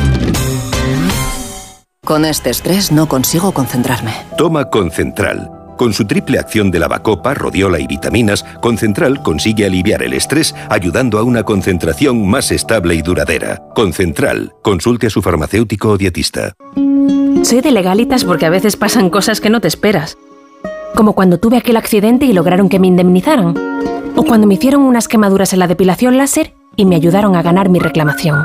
Con este estrés no consigo concentrarme. Toma Concentral. Con su triple acción de lavacopa, rodiola y vitaminas, Concentral consigue aliviar el estrés ayudando a una concentración más estable y duradera. Concentral. Consulte a su farmacéutico o dietista. Soy de legalitas porque a veces pasan cosas que no te esperas. Como cuando tuve aquel accidente y lograron que me indemnizaran. O cuando me hicieron unas quemaduras en la depilación láser y me ayudaron a ganar mi reclamación.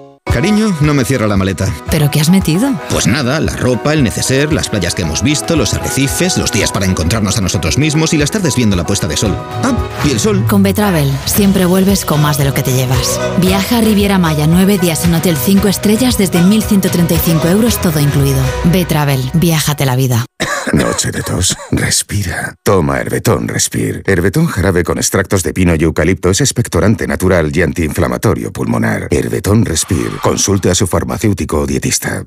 Cariño, no me cierra la maleta. ¿Pero qué has metido? Pues nada, la ropa, el neceser, las playas que hemos visto, los arrecifes, los días para encontrarnos a nosotros mismos y las tardes viendo la puesta de sol. Ah, y el sol. Con Betravel siempre vuelves con más de lo que te llevas. Viaja a Riviera Maya nueve días en Hotel 5 estrellas desde 1.135 euros todo incluido. Betravel, viájate la vida. Noche de tos. Respira. Toma Herbetón Respir. Herbetón jarabe con extractos de pino y eucalipto es expectorante natural y antiinflamatorio pulmonar. Herbetón Respir. Consulte a su farmacéutico o dietista.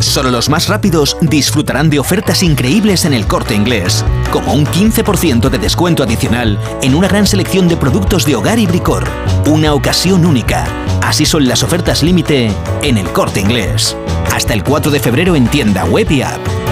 Solo los más rápidos disfrutarán de ofertas increíbles en el corte inglés, como un 15% de descuento adicional en una gran selección de productos de hogar y bricor. Una ocasión única. Así son las ofertas límite en el corte inglés. Hasta el 4 de febrero en tienda web y app.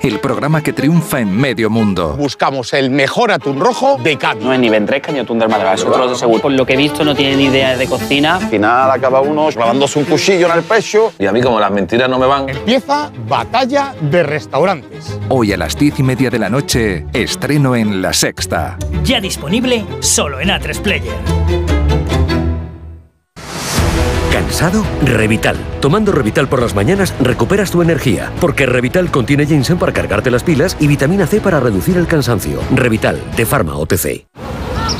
El programa que triunfa en medio mundo. Buscamos el mejor atún rojo de Cádiz. No es ni ventresca ni atún del Málaga, eso te lo seguro. Por lo que he visto no tiene ni idea de cocina. Al final acaba uno clavándose un cuchillo en el pecho. Y a mí como las mentiras no me van. Empieza Batalla de Restaurantes. Hoy a las diez y media de la noche, estreno en La Sexta. Ya disponible solo en A3 Player. ¿Cansado? Revital. Tomando Revital por las mañanas recuperas tu energía, porque Revital contiene ginseng para cargarte las pilas y vitamina C para reducir el cansancio. Revital, de Pharma OTC.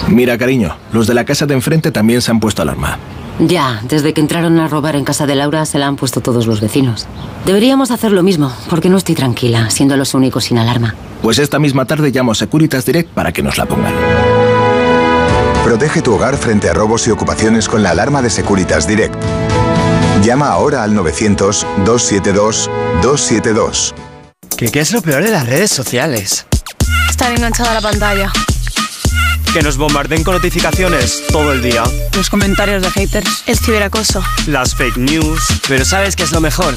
Mira, cariño, los de la casa de enfrente también se han puesto alarma. Ya, desde que entraron a robar en casa de Laura se la han puesto todos los vecinos. Deberíamos hacer lo mismo, porque no estoy tranquila, siendo los únicos sin alarma. Pues esta misma tarde llamo a Securitas Direct para que nos la pongan. Protege tu hogar frente a robos y ocupaciones con la alarma de Securitas Direct. Llama ahora al 900-272-272. ¿Qué, ¿Qué es lo peor de las redes sociales? Estar enganchada a la pantalla. Que nos bombarden con notificaciones todo el día. Los comentarios de haters. El ciberacoso. Las fake news. Pero ¿sabes qué es lo mejor?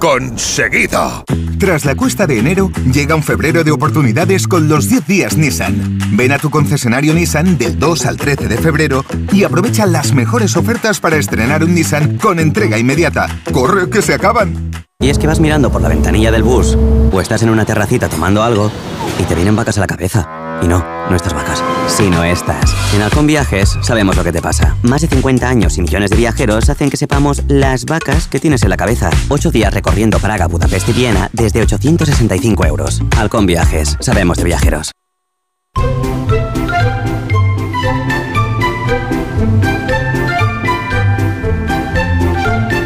conseguido. Tras la cuesta de enero, llega un febrero de oportunidades con los 10 días Nissan. Ven a tu concesionario Nissan del 2 al 13 de febrero y aprovecha las mejores ofertas para estrenar un Nissan con entrega inmediata. ¡Corre que se acaban! Y es que vas mirando por la ventanilla del bus o estás en una terracita tomando algo y te vienen vacas a la cabeza. Y no, no estas vacas, sino estas. En Halcón Viajes sabemos lo que te pasa. Más de 50 años y millones de viajeros hacen que sepamos las vacas que tienes en la cabeza. Ocho días recorriendo Praga, Budapest y Viena desde 865 euros. Halcón Viajes, sabemos de viajeros.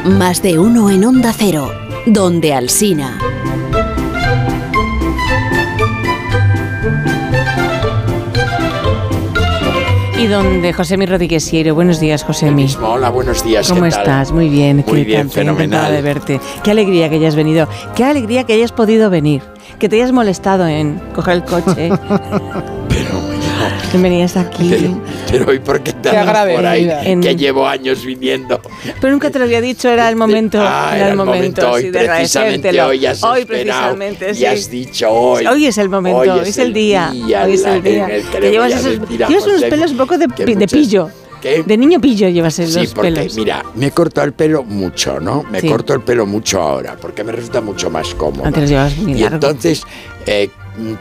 Más de uno en Onda Cero, donde Alsina. Y donde José Mi Rodríguez Siero. Buenos días, José Mi. Hola, buenos días. ¿Cómo ¿qué tal? estás? Muy bien. Muy ¿qué bien, fenomenal. de verte. Qué alegría que hayas venido. Qué alegría que hayas podido venir. Que te hayas molestado en coger el coche. que venías aquí. Pero, pero ¿y por qué te por ahí? En- Que llevo años viniendo. Pero nunca te lo había dicho, era el momento. Ah, era el momento, hoy, sí, de precisamente hoy has Hoy esperado precisamente, y sí. has dicho hoy. Hoy es el momento, Hoy hoy es el día. día hoy es el día. el que Que le llevas esos, llevas unos pelos un poco de, de pillo. ¿Qué? De niño pillo llevas esos Sí, porque pelos. mira, me he cortado el pelo mucho, ¿no? Me Sí. corto el pelo mucho ahora, porque me resulta mucho más cómodo. Antes los llevabas muy y largo. entonces, eh,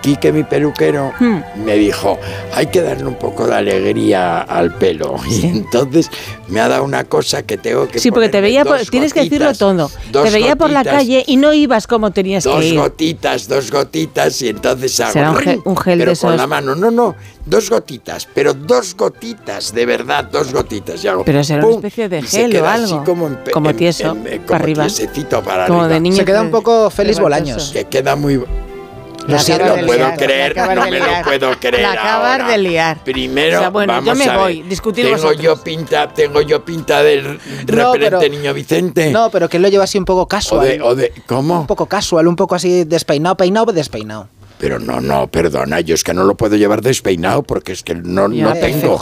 Quique, mi peluquero, Hmm. me dijo, hay que darle un poco de alegría al pelo. Y entonces me ha dado una cosa que tengo que Sí, porque te veía, por- dos tienes que decirlo todo. dos Te veía por la calle y no ibas como tenías Dos que ir. gotitas, dos gotitas y entonces hago Será un gel- un gel pero de con esos. la mano. No, no, dos gotitas, pero dos gotitas, de verdad, dos gotitas. Y hago Pero será una especie de gel o queda así algo. como, en Como tieso, en- en- para como arriba. para Como arriba. de niño Se queda un poco Félix. Bolaños. Que queda muy... Lo No siento. lo de puedo liar, creer, no me lo puedo creer La acabas ahora. de liar. Primero, O sea, bueno, yo vamos me a voy, discutir tengo vosotros. yo pinta, tengo yo pinta del referente pero- niño Vicente. No, pero que él lo lleva así un poco o casual. de, o de, ¿cómo? Un poco casual, un poco así despeinado, peinado, despeinado. Pero no, no, perdona, yo es que no lo puedo llevar despeinado porque es que no, Ya, no tengo.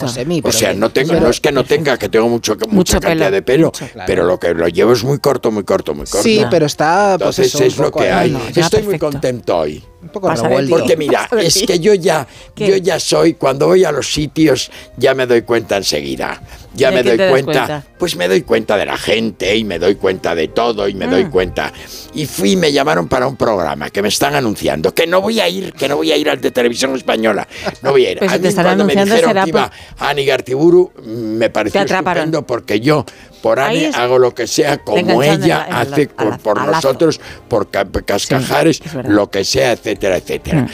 O sea, no tengo, no es que no tenga, que tengo mucho, mucha cantidad pelo, de pelo, mucho, claro. pero lo que lo llevo es muy corto, muy corto, muy corto. Sí, pero está, pues Entonces eso, es lo que hay. No, no, ya, Estoy muy contento hoy. Un poco revuelto. Porque mira, es que yo ya, ¿Qué? yo ya soy, cuando voy a los sitios, ya me doy cuenta enseguida. Ya ¿De me doy cuenta, cuenta? pues me doy cuenta de la gente y me doy cuenta de todo y me doy Mm. cuenta. Y fui y me llamaron para un programa que me están anunciando, que no voy a ir, que no voy a ir al de televisión española. No voy a ir. Pues a si te mí están cuando me dijeron será que iba por- Ani Gartiburu, me pareció estupendo porque yo por Ani es- hago lo que sea como ella la- la- hace por, la- nosotros, por ca- cascajares, lo que sea, etcétera, etcétera. Mm.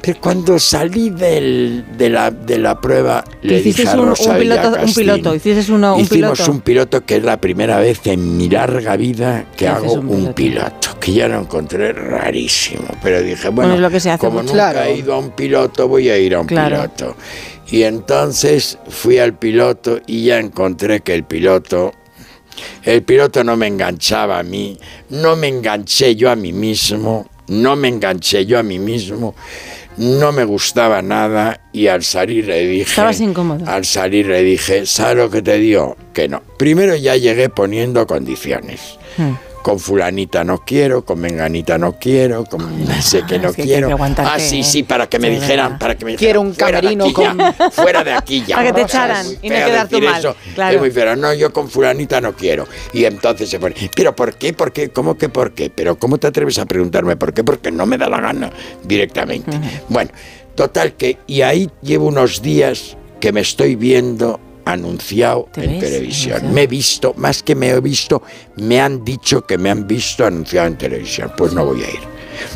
Pero cuando salí del- de, la, de la prueba, Que le dije a un- piloto- un piloto, hiciste uno- un hicimos piloto. un piloto que es la primera vez en mi larga vida que ¿Qué haces hago un un piloto? piloto? que ya lo encontré rarísimo, pero dije, Bueno, bueno, es lo que se hace como nunca Claro. he ido a un piloto, voy a ir a un Claro. piloto. Y entonces fui al piloto y ya encontré que el piloto el piloto no me enganchaba a mí, no me enganché yo a mí mismo, no me enganché yo a mí mismo, no me gustaba nada y al salir le dije... Estabas incómodo. Al salir le dije, ¿sabes lo que te digo? Que no. Primero ya llegué poniendo condiciones. Hmm. Con fulanita no quiero, con menganita no quiero, con sé que no es que hay que quiero. ah, sí, ¿eh? sí, para que me Sí, dijeran, verdad. para que me dijeran. Quiero un "Fuera de camerino ya, con- fuera de aquí ya. Para que te echaran y no quedar tú mal, eso. claro. Es muy feo. No, yo con fulanita no quiero. Y entonces se pone, pero ¿por qué? ¿Por qué? ¿Cómo que por qué? Pero ¿cómo te atreves a preguntarme por qué? Porque no me da la gana directamente. Bueno, total que, y ahí llevo unos días que me estoy viendo anunciado ¿Te en ves? televisión. Me he visto, más que me he visto, me han dicho que me han visto anunciado en televisión. Pues no voy a ir.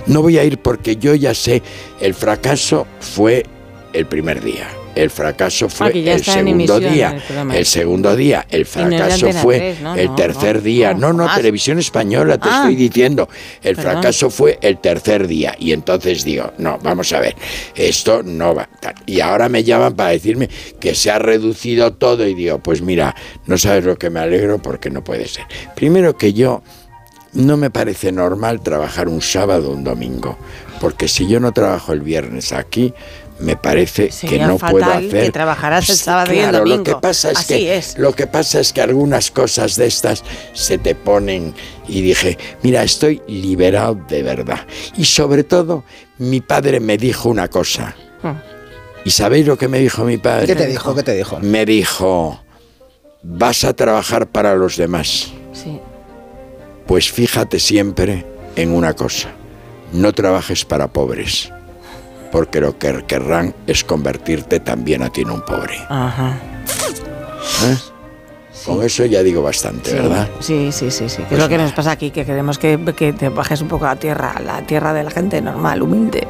No voy a ir porque yo ya sé, el fracaso fue el primer día. El fracaso fue Ah, el segundo día. el segundo día. El no fracaso fue 3, ¿no? el No, tercer día. no, No, televisión española, te Ah. estoy diciendo. El Perdón. fracaso fue el tercer día. Y entonces digo, no, vamos a ver, esto no va. Y ahora me llaman para decirme que se ha reducido todo y digo, pues mira, no sabes lo que me alegro porque no puede ser. Primero que yo no me parece normal trabajar un sábado o un domingo, porque si yo no trabajo el viernes aquí, me parece que no puedo hacer que trabajaras el sábado y el domingo. Lo que pasa es Así que es. lo que pasa es que algunas cosas de estas se te ponen y dije, mira, estoy liberado de verdad. Y sobre todo, mi padre me dijo una cosa. Hmm. ¿Y sabéis lo que me dijo mi padre? ¿Qué te dijo? ¿Qué te dijo? Me dijo, vas a trabajar para los demás. Sí. Pues fíjate siempre en una cosa, no trabajes para pobres, porque lo que querrán es convertirte también a ti en un pobre. Ajá. ¿eh? Con eso ya digo bastante, Sí, ¿verdad? Sí, sí, sí, sí. Pues es lo que nos pasa aquí, que queremos que, que te bajes un poco a la tierra, a la tierra de la gente normal, humilde.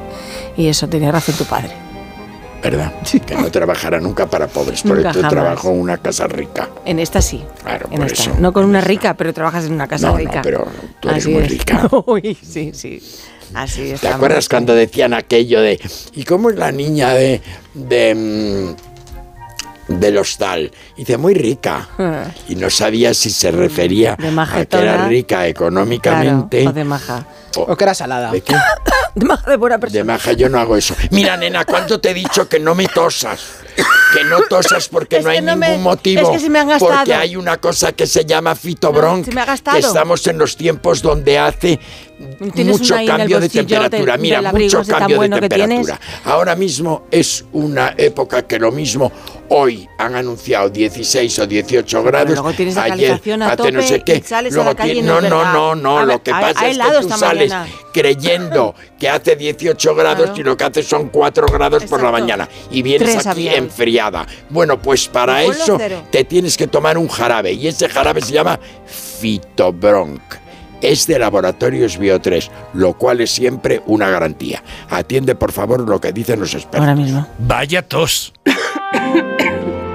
Y eso tenía razón tu padre. ¿Verdad? Que no trabajará nunca para pobres, por Nunca eso jamás. trabajo en una casa rica. En esta sí. Claro, en por esta. eso. No con una rica, pero trabajas en una casa No, no, rica. pero tú eres Así muy es. rica. Uy, sí, sí. Así es. ¿Te acuerdas cuando decían aquello de ¿y cómo es la niña de de mm, del hostal? Y dice, muy rica. Y no sabía si se refería a que era rica económicamente. Claro, o de maja. O que era salada. ¿De qué? De maja de buena persona. De maja yo no hago eso. Mira, nena, ¿cuánto te he dicho que no me tosas? Que no tosas porque Es no hay no ningún me- motivo. es que se me han gastado. Porque hay una cosa que se llama fitobronc. ha gastado. Que estamos en los tiempos donde hace mucho cambio de temperatura. Mira, del mucho cambio de bueno temperatura. Ahora mismo es una época que lo mismo hoy han anunciado 16 o 18 grados. luego tienes la ayer a hace no tope sé qué. sales a luego la calle y tiene- no no, no, no, no. A Lo que pasa es que tú esta sales creyendo que hace 18 grados Claro. y lo que hace son 4 grados por la mañana. Y vienes Tres aquí enfriada. Bueno, pues para eso cero. te tienes que tomar un jarabe. Y ese jarabe se llama Fitobronc. Es de Laboratorios Bio3, lo cual es siempre una garantía. Atiende, por favor, lo que dicen los expertos. Ahora mismo. Vaya tos.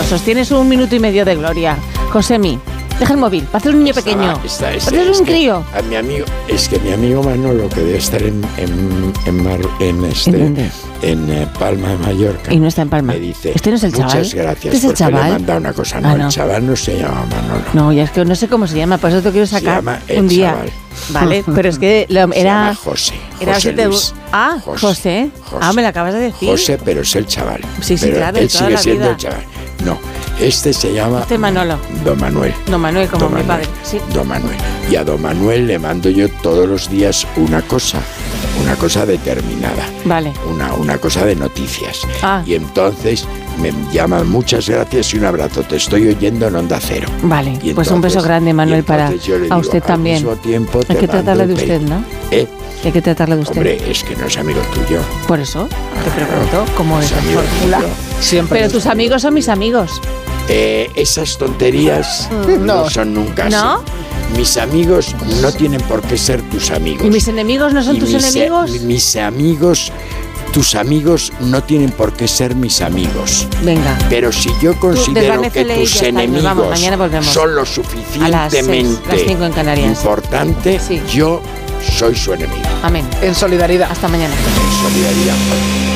Generosos. Tienes un minuto y medio de gloria. Josemi, deja el móvil. Pareces un niño pequeño. Ah, está, está, un que crío. A mi amigo, es que mi amigo Manolo, que debe estar en, en, en, Mar- en este, ¿En eh, Palma de Mallorca. Y no está en Palma. Me dice, ¿Este no es el muchas chaval? gracias, ¿Este es el le chaval? una cosa. No, Ah, no. el chaval no se llama Manolo. No, ya es que no sé cómo se llama, por eso te quiero sacar llama el un día. chaval. Vale, pero es que lo- Se era. llama José. Era José Luis. Ah, José. José. Ah, me lo acabas de decir. José, pero es el chaval. Sí, sí, Pero claro, Él toda sigue la siendo vida. el chaval. No, este se llama Este Manolo. Don Manuel. No, Manuel, como Don mi Manuel. padre. Sí. Don Manuel. Y a Don Manuel le mando yo todos los días una cosa, una cosa determinada, Vale. una, una cosa de noticias. Ah. Y entonces me llaman muchas gracias y un abrazo. Te estoy oyendo en Onda Cero. Vale, pues un beso grande, Manuel, para a usted al también. mismo tiempo Hay que tratarle de usted, ¿no? ¿Eh? Hay que tratarle de usted. Hombre, es que no es amigo tuyo. Por eso te pregunto cómo es la amigo fórmula. Siempre. Pero tus amigos son mis amigos. Eh, esas tonterías Mm. no. No. son nunca así. ¿No? Mis amigos no tienen por qué ser tus amigos. ¿Y mis enemigos no son Y tus mis, eh, enemigos? mis amigos tus amigos no tienen por qué ser mis amigos. Venga. Pero si yo considero que tus enemigos vamos, mañana volvemos. son lo A las seis, suficientemente las cinco en Canarias. importante, yo soy su enemigo. Amén. En solidaridad. Hasta mañana. En solidaridad.